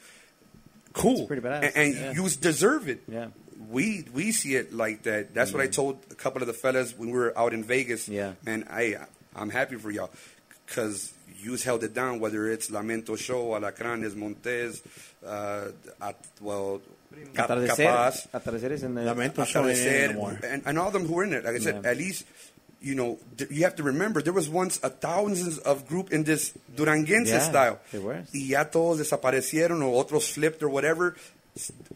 cool. It's pretty badass. And, and Yeah. you deserve it. Yeah. We we see it like that. That's what I told a couple of the fellas when we were out in Vegas. Yeah. And I I'm happy for y'all because you held it down. Whether it's Lamento Show, Alacranes, Montes, uh, at, well, Cap- Atardecer. K-Paz, Atardeceres en el... Lamento Show ain't and, and all of them who were in it. Like I said, Yeah. at least, you know, you have to remember there was once a thousands of group in this Duranguense Yeah, style. there were. Y ya todos desaparecieron o otros flipped or whatever.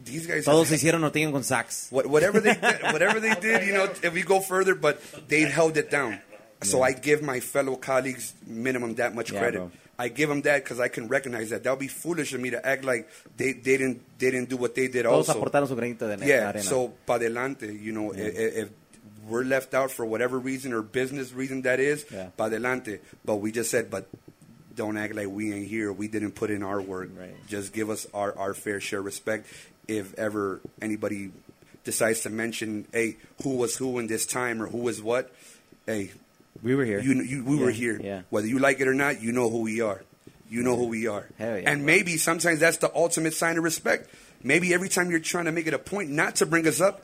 These guys, Todos se hicieron norteño con sax. what, whatever they did, <laughs> whatever they did, you know, if we go further, but they held it down. So I give my fellow colleagues minimum that much Yeah, credit. bro. I give them that because I can recognize that. That would be foolish of me to act like they, they didn't they didn't do what they did Todos also. aportaron su granito de Yeah, arena. so pa adelante, you know, i- i- if, we're left out for whatever reason or business reason that is, Yeah. pa adelante. But we just said, but don't act like we ain't here. We didn't put in our work. Right. Just give us our, our fair share of respect. If ever anybody decides to mention, hey, who was who in this time or who was what, hey, we were here. you, you we were here. yeah. Whether you like it or not, you know who we are. You know who we are. Hell yeah, and bro. maybe sometimes that's the ultimate sign of respect. Maybe every time you're trying to make it a point not to bring us up,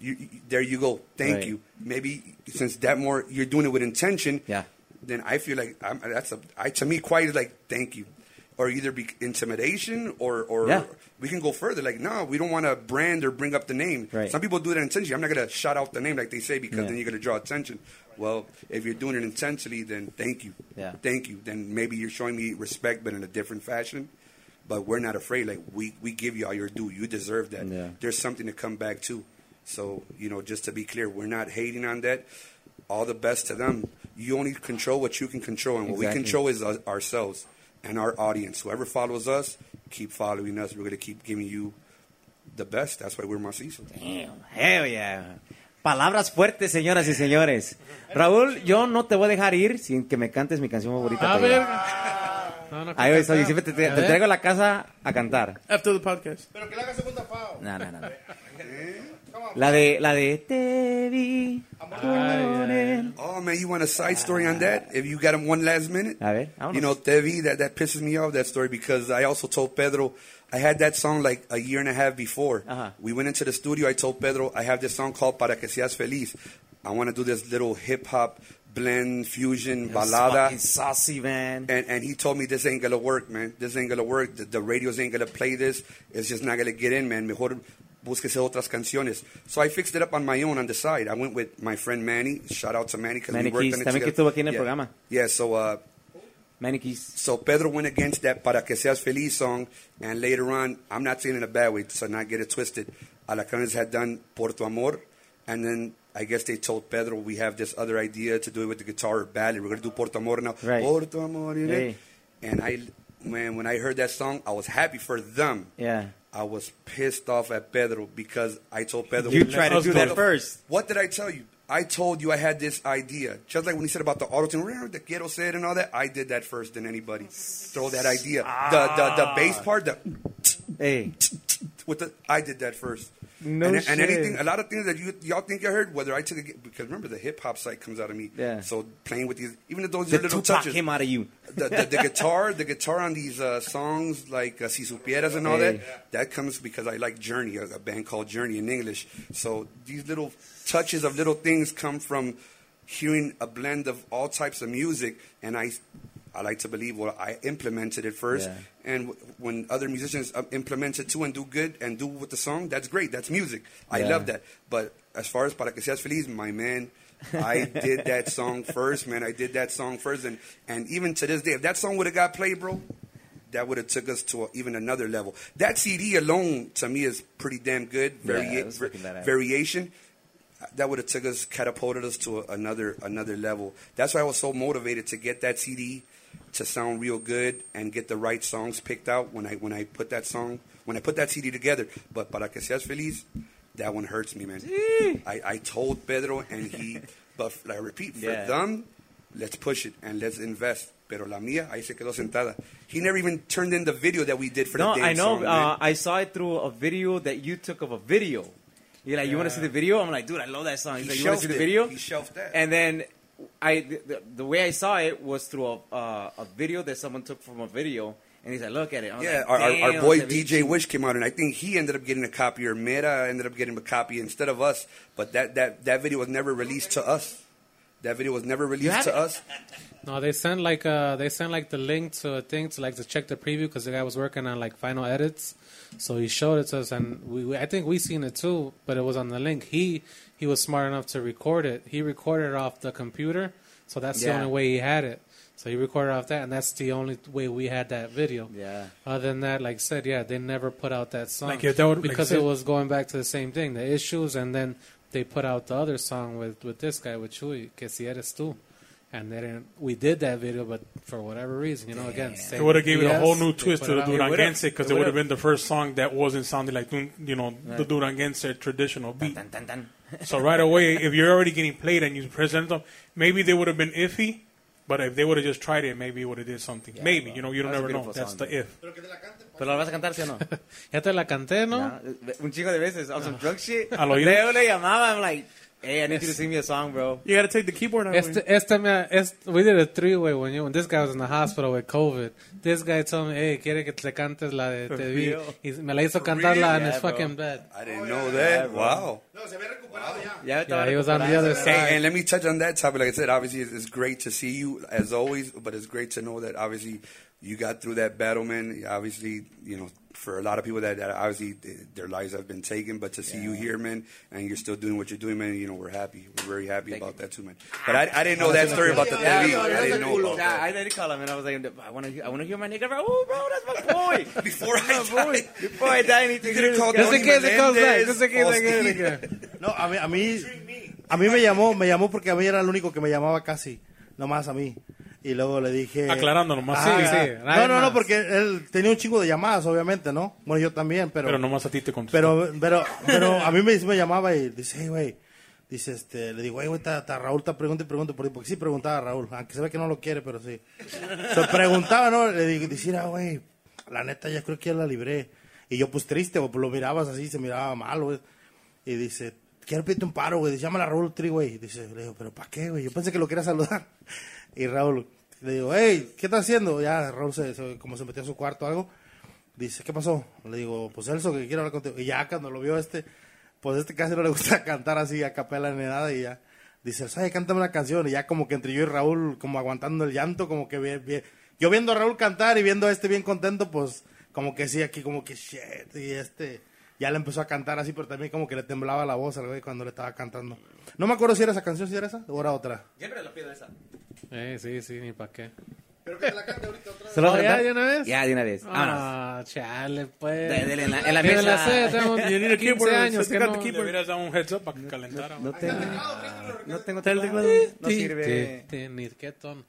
you, you- there you go. Thank Right. you. Maybe since that more you're doing it with intention. Yeah. Then I feel like I'm, that's a I to me quiet is like thank you, or either be intimidation or or Yeah. we can go further. Like no, we don't want to brand or bring up the name. Right. Some people do it intentionally. I'm not gonna shout out the name like they say because Yeah. then you're gonna draw attention. Well, if you're doing it intentionally, then thank you. Yeah. Thank you. Then maybe you're showing me respect, but in a different fashion. But we're not afraid. Like we, we give you all your due. You deserve that. Yeah. There's something to come back to. So you know, just to be clear, we're not hating on that. All the best to them. You only control what you can control, and what we control is us, ourselves and our audience. Whoever follows us, keep following us. We're gonna keep giving you the best. That's why we're macizos. Damn, hell yeah. Palabras fuertes, señoras y señores. Raúl, yo no te voy a dejar ir sin que me cantes mi canción favorita. A tuya. ver. No, no, Ahí voy, soy, siempre te, te- A te ver. traigo a la casa a cantar. After the podcast. Pero que le haga segunda FAO. No, no, no. No. La de, la de te vi con él. Oh man, you want a side story on that? If you got him one last minute, A ver, vámonos. you know, Tevi, that that pisses me off that story because I also told Pedro I had that song like a year and a half before. Uh-huh. We went into the studio. I told Pedro I have this song called Para que seas feliz. I want to do this little hip hop blend fusion It's balada. fucking saucy, man. And, and he told me this ain't gonna work, man. This ain't gonna work. The, the radios ain't gonna play this. It's just not gonna get in, man. Mejor búsquese otras canciones. So I fixed it up on my own on the side. I went with my friend Manny. Shout out to Manny because we worked Keys, on it también que together. estuvo aquí en el Yeah. programa. Yeah, so uh, Manny Keys. so Pedro went against that Para que seas feliz song, and later on, I'm not saying in a bad way, so not get it twisted. Alacranes had done Por tu Amor, and then I guess they told Pedro we have this other idea to do it with the guitar ballad. We're gonna do Por tu Amor now. Right. Por tu Amor, you know? Hey. And I, man, when I heard that song, I was happy for them. Yeah. I was pissed off at Pedro because I told Pedro You tried to do that first. what did I tell you? I told you I had this idea. Just like when he said about the auto tune, the quiero said and all that, I did that first than anybody. Throw that idea. The, the, the bass ah. part, the, Hey. <tsk> <tsk> with the, I did that first. No and, and anything, a lot of things that you y'all think I heard, whether I took it, because remember the hip hop side comes out of me. Yeah. So playing with these, even if those The are little Tupac touches, came out of you. the, the, the guitar, the guitar on these uh, songs like uh, Si Supieras and all Hey. that, that comes because I like Journey, a, a band called Journey in English. So these little touches of little things come from hearing a blend of all types of music, and I, I like to believe well I implemented it first, Yeah. and w- when other musicians uh, implement it too and do good and do with the song, that's great. That's music. I Yeah. love that. But as far as Para que seas feliz, my man. I did <laughs> that song first, man. I did that song first, and and even to this day, if that song would have got played, bro, that would have took us to a, even another level. That CD alone, to me, is pretty damn good. Vari- was variation. That would have took us, catapulted us to a, another another level. That's why I was so motivated to get that CD to sound real good and get the right songs picked out when I when I put that song when I put that CD together. But para que seas feliz, that one hurts me, man. I, I told Pedro and he, <laughs> but I repeat, for Yeah. them, let's push it and let's invest. Pero la mía, ahí se quedó sentada. He never even turned in the video that we did for No, the damn I know. song, uh. I saw it through a video that you took of a video. You're like, you want to see the video? I'm like, dude, I love that song. He's He like, you want to see the it. video? He shelved that. And then I, the, the, the way I saw it was through a uh, a video that someone took from a video, and he's like, look at it. I was Yeah, like, our, our, our boy DJ chido." Wish came out, and I think he ended up getting a copy, or Mera ended up getting a copy instead of us. But that, that, that video was never released to us. That video was never released to it? us. No, they sent like uh they sent like the link to a thing to like to check the preview because the guy was working on like final edits, so he showed it to us and we, we I think we seen it too, but it was on the link. He he was smart enough to record it. He recorded it off the computer, so that's the only way he had it. So he recorded off that, and that's the only way we had that video. Yeah. Other than that, like I said, yeah, they never put out that song Like, if that would- because said- it was going back to the same thing, the issues, and then they put out the other song with with this guy with Chuy, que si eres tú, and they didn't. We did that video, but for whatever reason, you know, again, same It would have given it a whole new twist to the out. Duranguense because It it would have been the first song that wasn't sounding like you know the Duranguense traditional beat. Dun, dun, dun. So right away, if you're already getting played and you present them, maybe they would have been iffy. But if they would have just tried it, maybe it would have did something. maybe you know you don't That's a never know. beautiful That's song, the man. if. ¿Pero la vas a cantar, sí o no? <laughs> Ya te la canté, ¿no? No, Un chico de veces, on some drug shit. Ah, Al oído. Leo le llamaba, I'm like, hey, I need you to sing me a song, bro. You got to take the keyboard out. Este, este me, este, we did a three way when you when this guy was in the hospital with COVID. This guy told me, hey, quiere que te cantes la de For Te Vi. real? Y me la hizo cantarla in Yeah, his bro. fucking bed. I didn't oh, know that. wow. Ya Yeah, he was on the other side. Hey, and let me touch on that topic. Like I said, obviously, it's, it's great to see you as always, but it's great to know that obviously you got through that battle, man. Obviously, you know, for a lot of people that, that obviously their lives have been taken, but to see you here, man, and you're still doing what you're doing, man, you know, we're happy. We're very happy about that too, man. But I, I didn't know that story about the Yeah, TV. no, I didn't know cool- about that. I didn't call him and I was like, I want to, I want to hear my nigga. Oh, bro, that's my boy. <laughs> Before I That's my boy. died. Before I die, I need to You hear could've this called guy. Just in case it comes back. Just in case it Austin. comes back. <laughs> No, a mí, a mí, a mí me llamó, me llamó porque a mí era el único que me llamaba casi, nomás a mí. Y luego le dije... Aclarando nomás. Ah, Sí, sí, No, no, no, porque él tenía un chingo de llamadas, obviamente, ¿no? Bueno, yo también, pero... Pero nomás a ti te contestó. Pero, pero, pero a mí me, me llamaba y dice, hey, güey. Dice, este, le digo, hey, güey, ta, ta, Raúl está pregunta y pregunta por ti. Porque sí preguntaba a Raúl, aunque se ve que no lo quiere, pero sí. Se preguntaba, ¿no? Le digo, dice, "Ah, güey, la neta, ya creo que ya la libré. Y yo, pues triste, güey, pues lo mirabas así, se miraba mal, güey. Y dice, quiero pedirte un paro, güey. Dice, llámala a Raúl Tri, güey. Dice, le digo, ¿pero para qué, güey? Yo pensé que lo quería saludar. <laughs> Y Raúl, le digo, hey, ¿qué estás haciendo? Ya, Raúl, se, se- como se metió a su cuarto o algo. Dice, ¿qué pasó? Le digo, pues Elso, que quiero hablar contigo. Y ya cuando lo vio este, pues este casi no le <laughs> gusta cantar así a capela ni nada. Y ya dice, ¿sabes? Cántame una canción. Y ya como que entre yo y Raúl, como aguantando el llanto, como que bien, bien- Yo viendo a Raúl cantar y viendo a este bien contento, pues como que sí, aquí como que shit. Y este, ya le empezó a cantar así, pero también como que le temblaba la voz al güey cuando le estaba cantando. No me acuerdo si era esa canción, si era esa o era otra. Siempre la pido esa. Eh, sí, sí, ni para qué. Pero que te la cante ahorita otra vez. ¿Se Oh, de una vez? Ya, de una vez. Vámonos. Ah, chale, pues. De- en la- la mesa. sed, tengo You need a 15 keyboard, años que no. Le hubieras dado un heads up para que calentara. No tengo, no tengo el teclado. teclado. No sirve. Te- ni qué tono.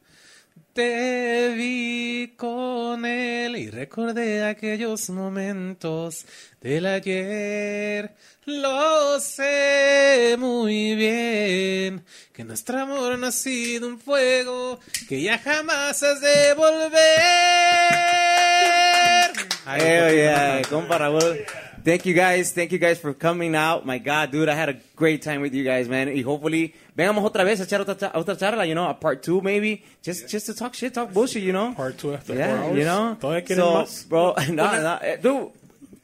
Te vi con él y recordé aquellos momentos del ayer. Lo sé muy bien que nuestro amor no ha sido un fuego que ya jamás has de volver. Hell yeah, compa Raúl. Thank you guys, thank you guys for coming out. My God, dude, I had a great time with you guys, man. Y hopefully, vengamos otra vez a echar otra, otra charla, you know, a part two maybe, just just to talk shit, talk bullshit, you know. Part two after yeah, four hours. you know. Todavía quieren So, más. bro, <laughs> no, no, eh, dude.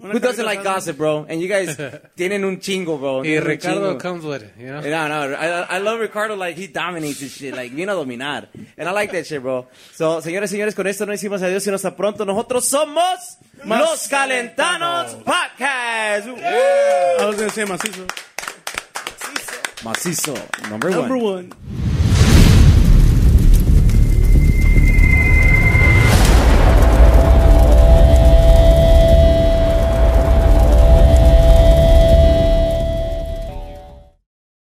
Who doesn't like gossip, bro? And you guys <laughs> tienen un chingo, bro. Y Ricardo chingo. comes with it, you know. No, no, I, I love Ricardo, like, he dominates this shit, like, vino a dominar. And I like that shit, bro. So, señores, señores, con esto no decimos adiós, sino hasta pronto. Nosotros somos Los Calentanos Podcast. I was gonna say macizo. Macizo, number one. Number one.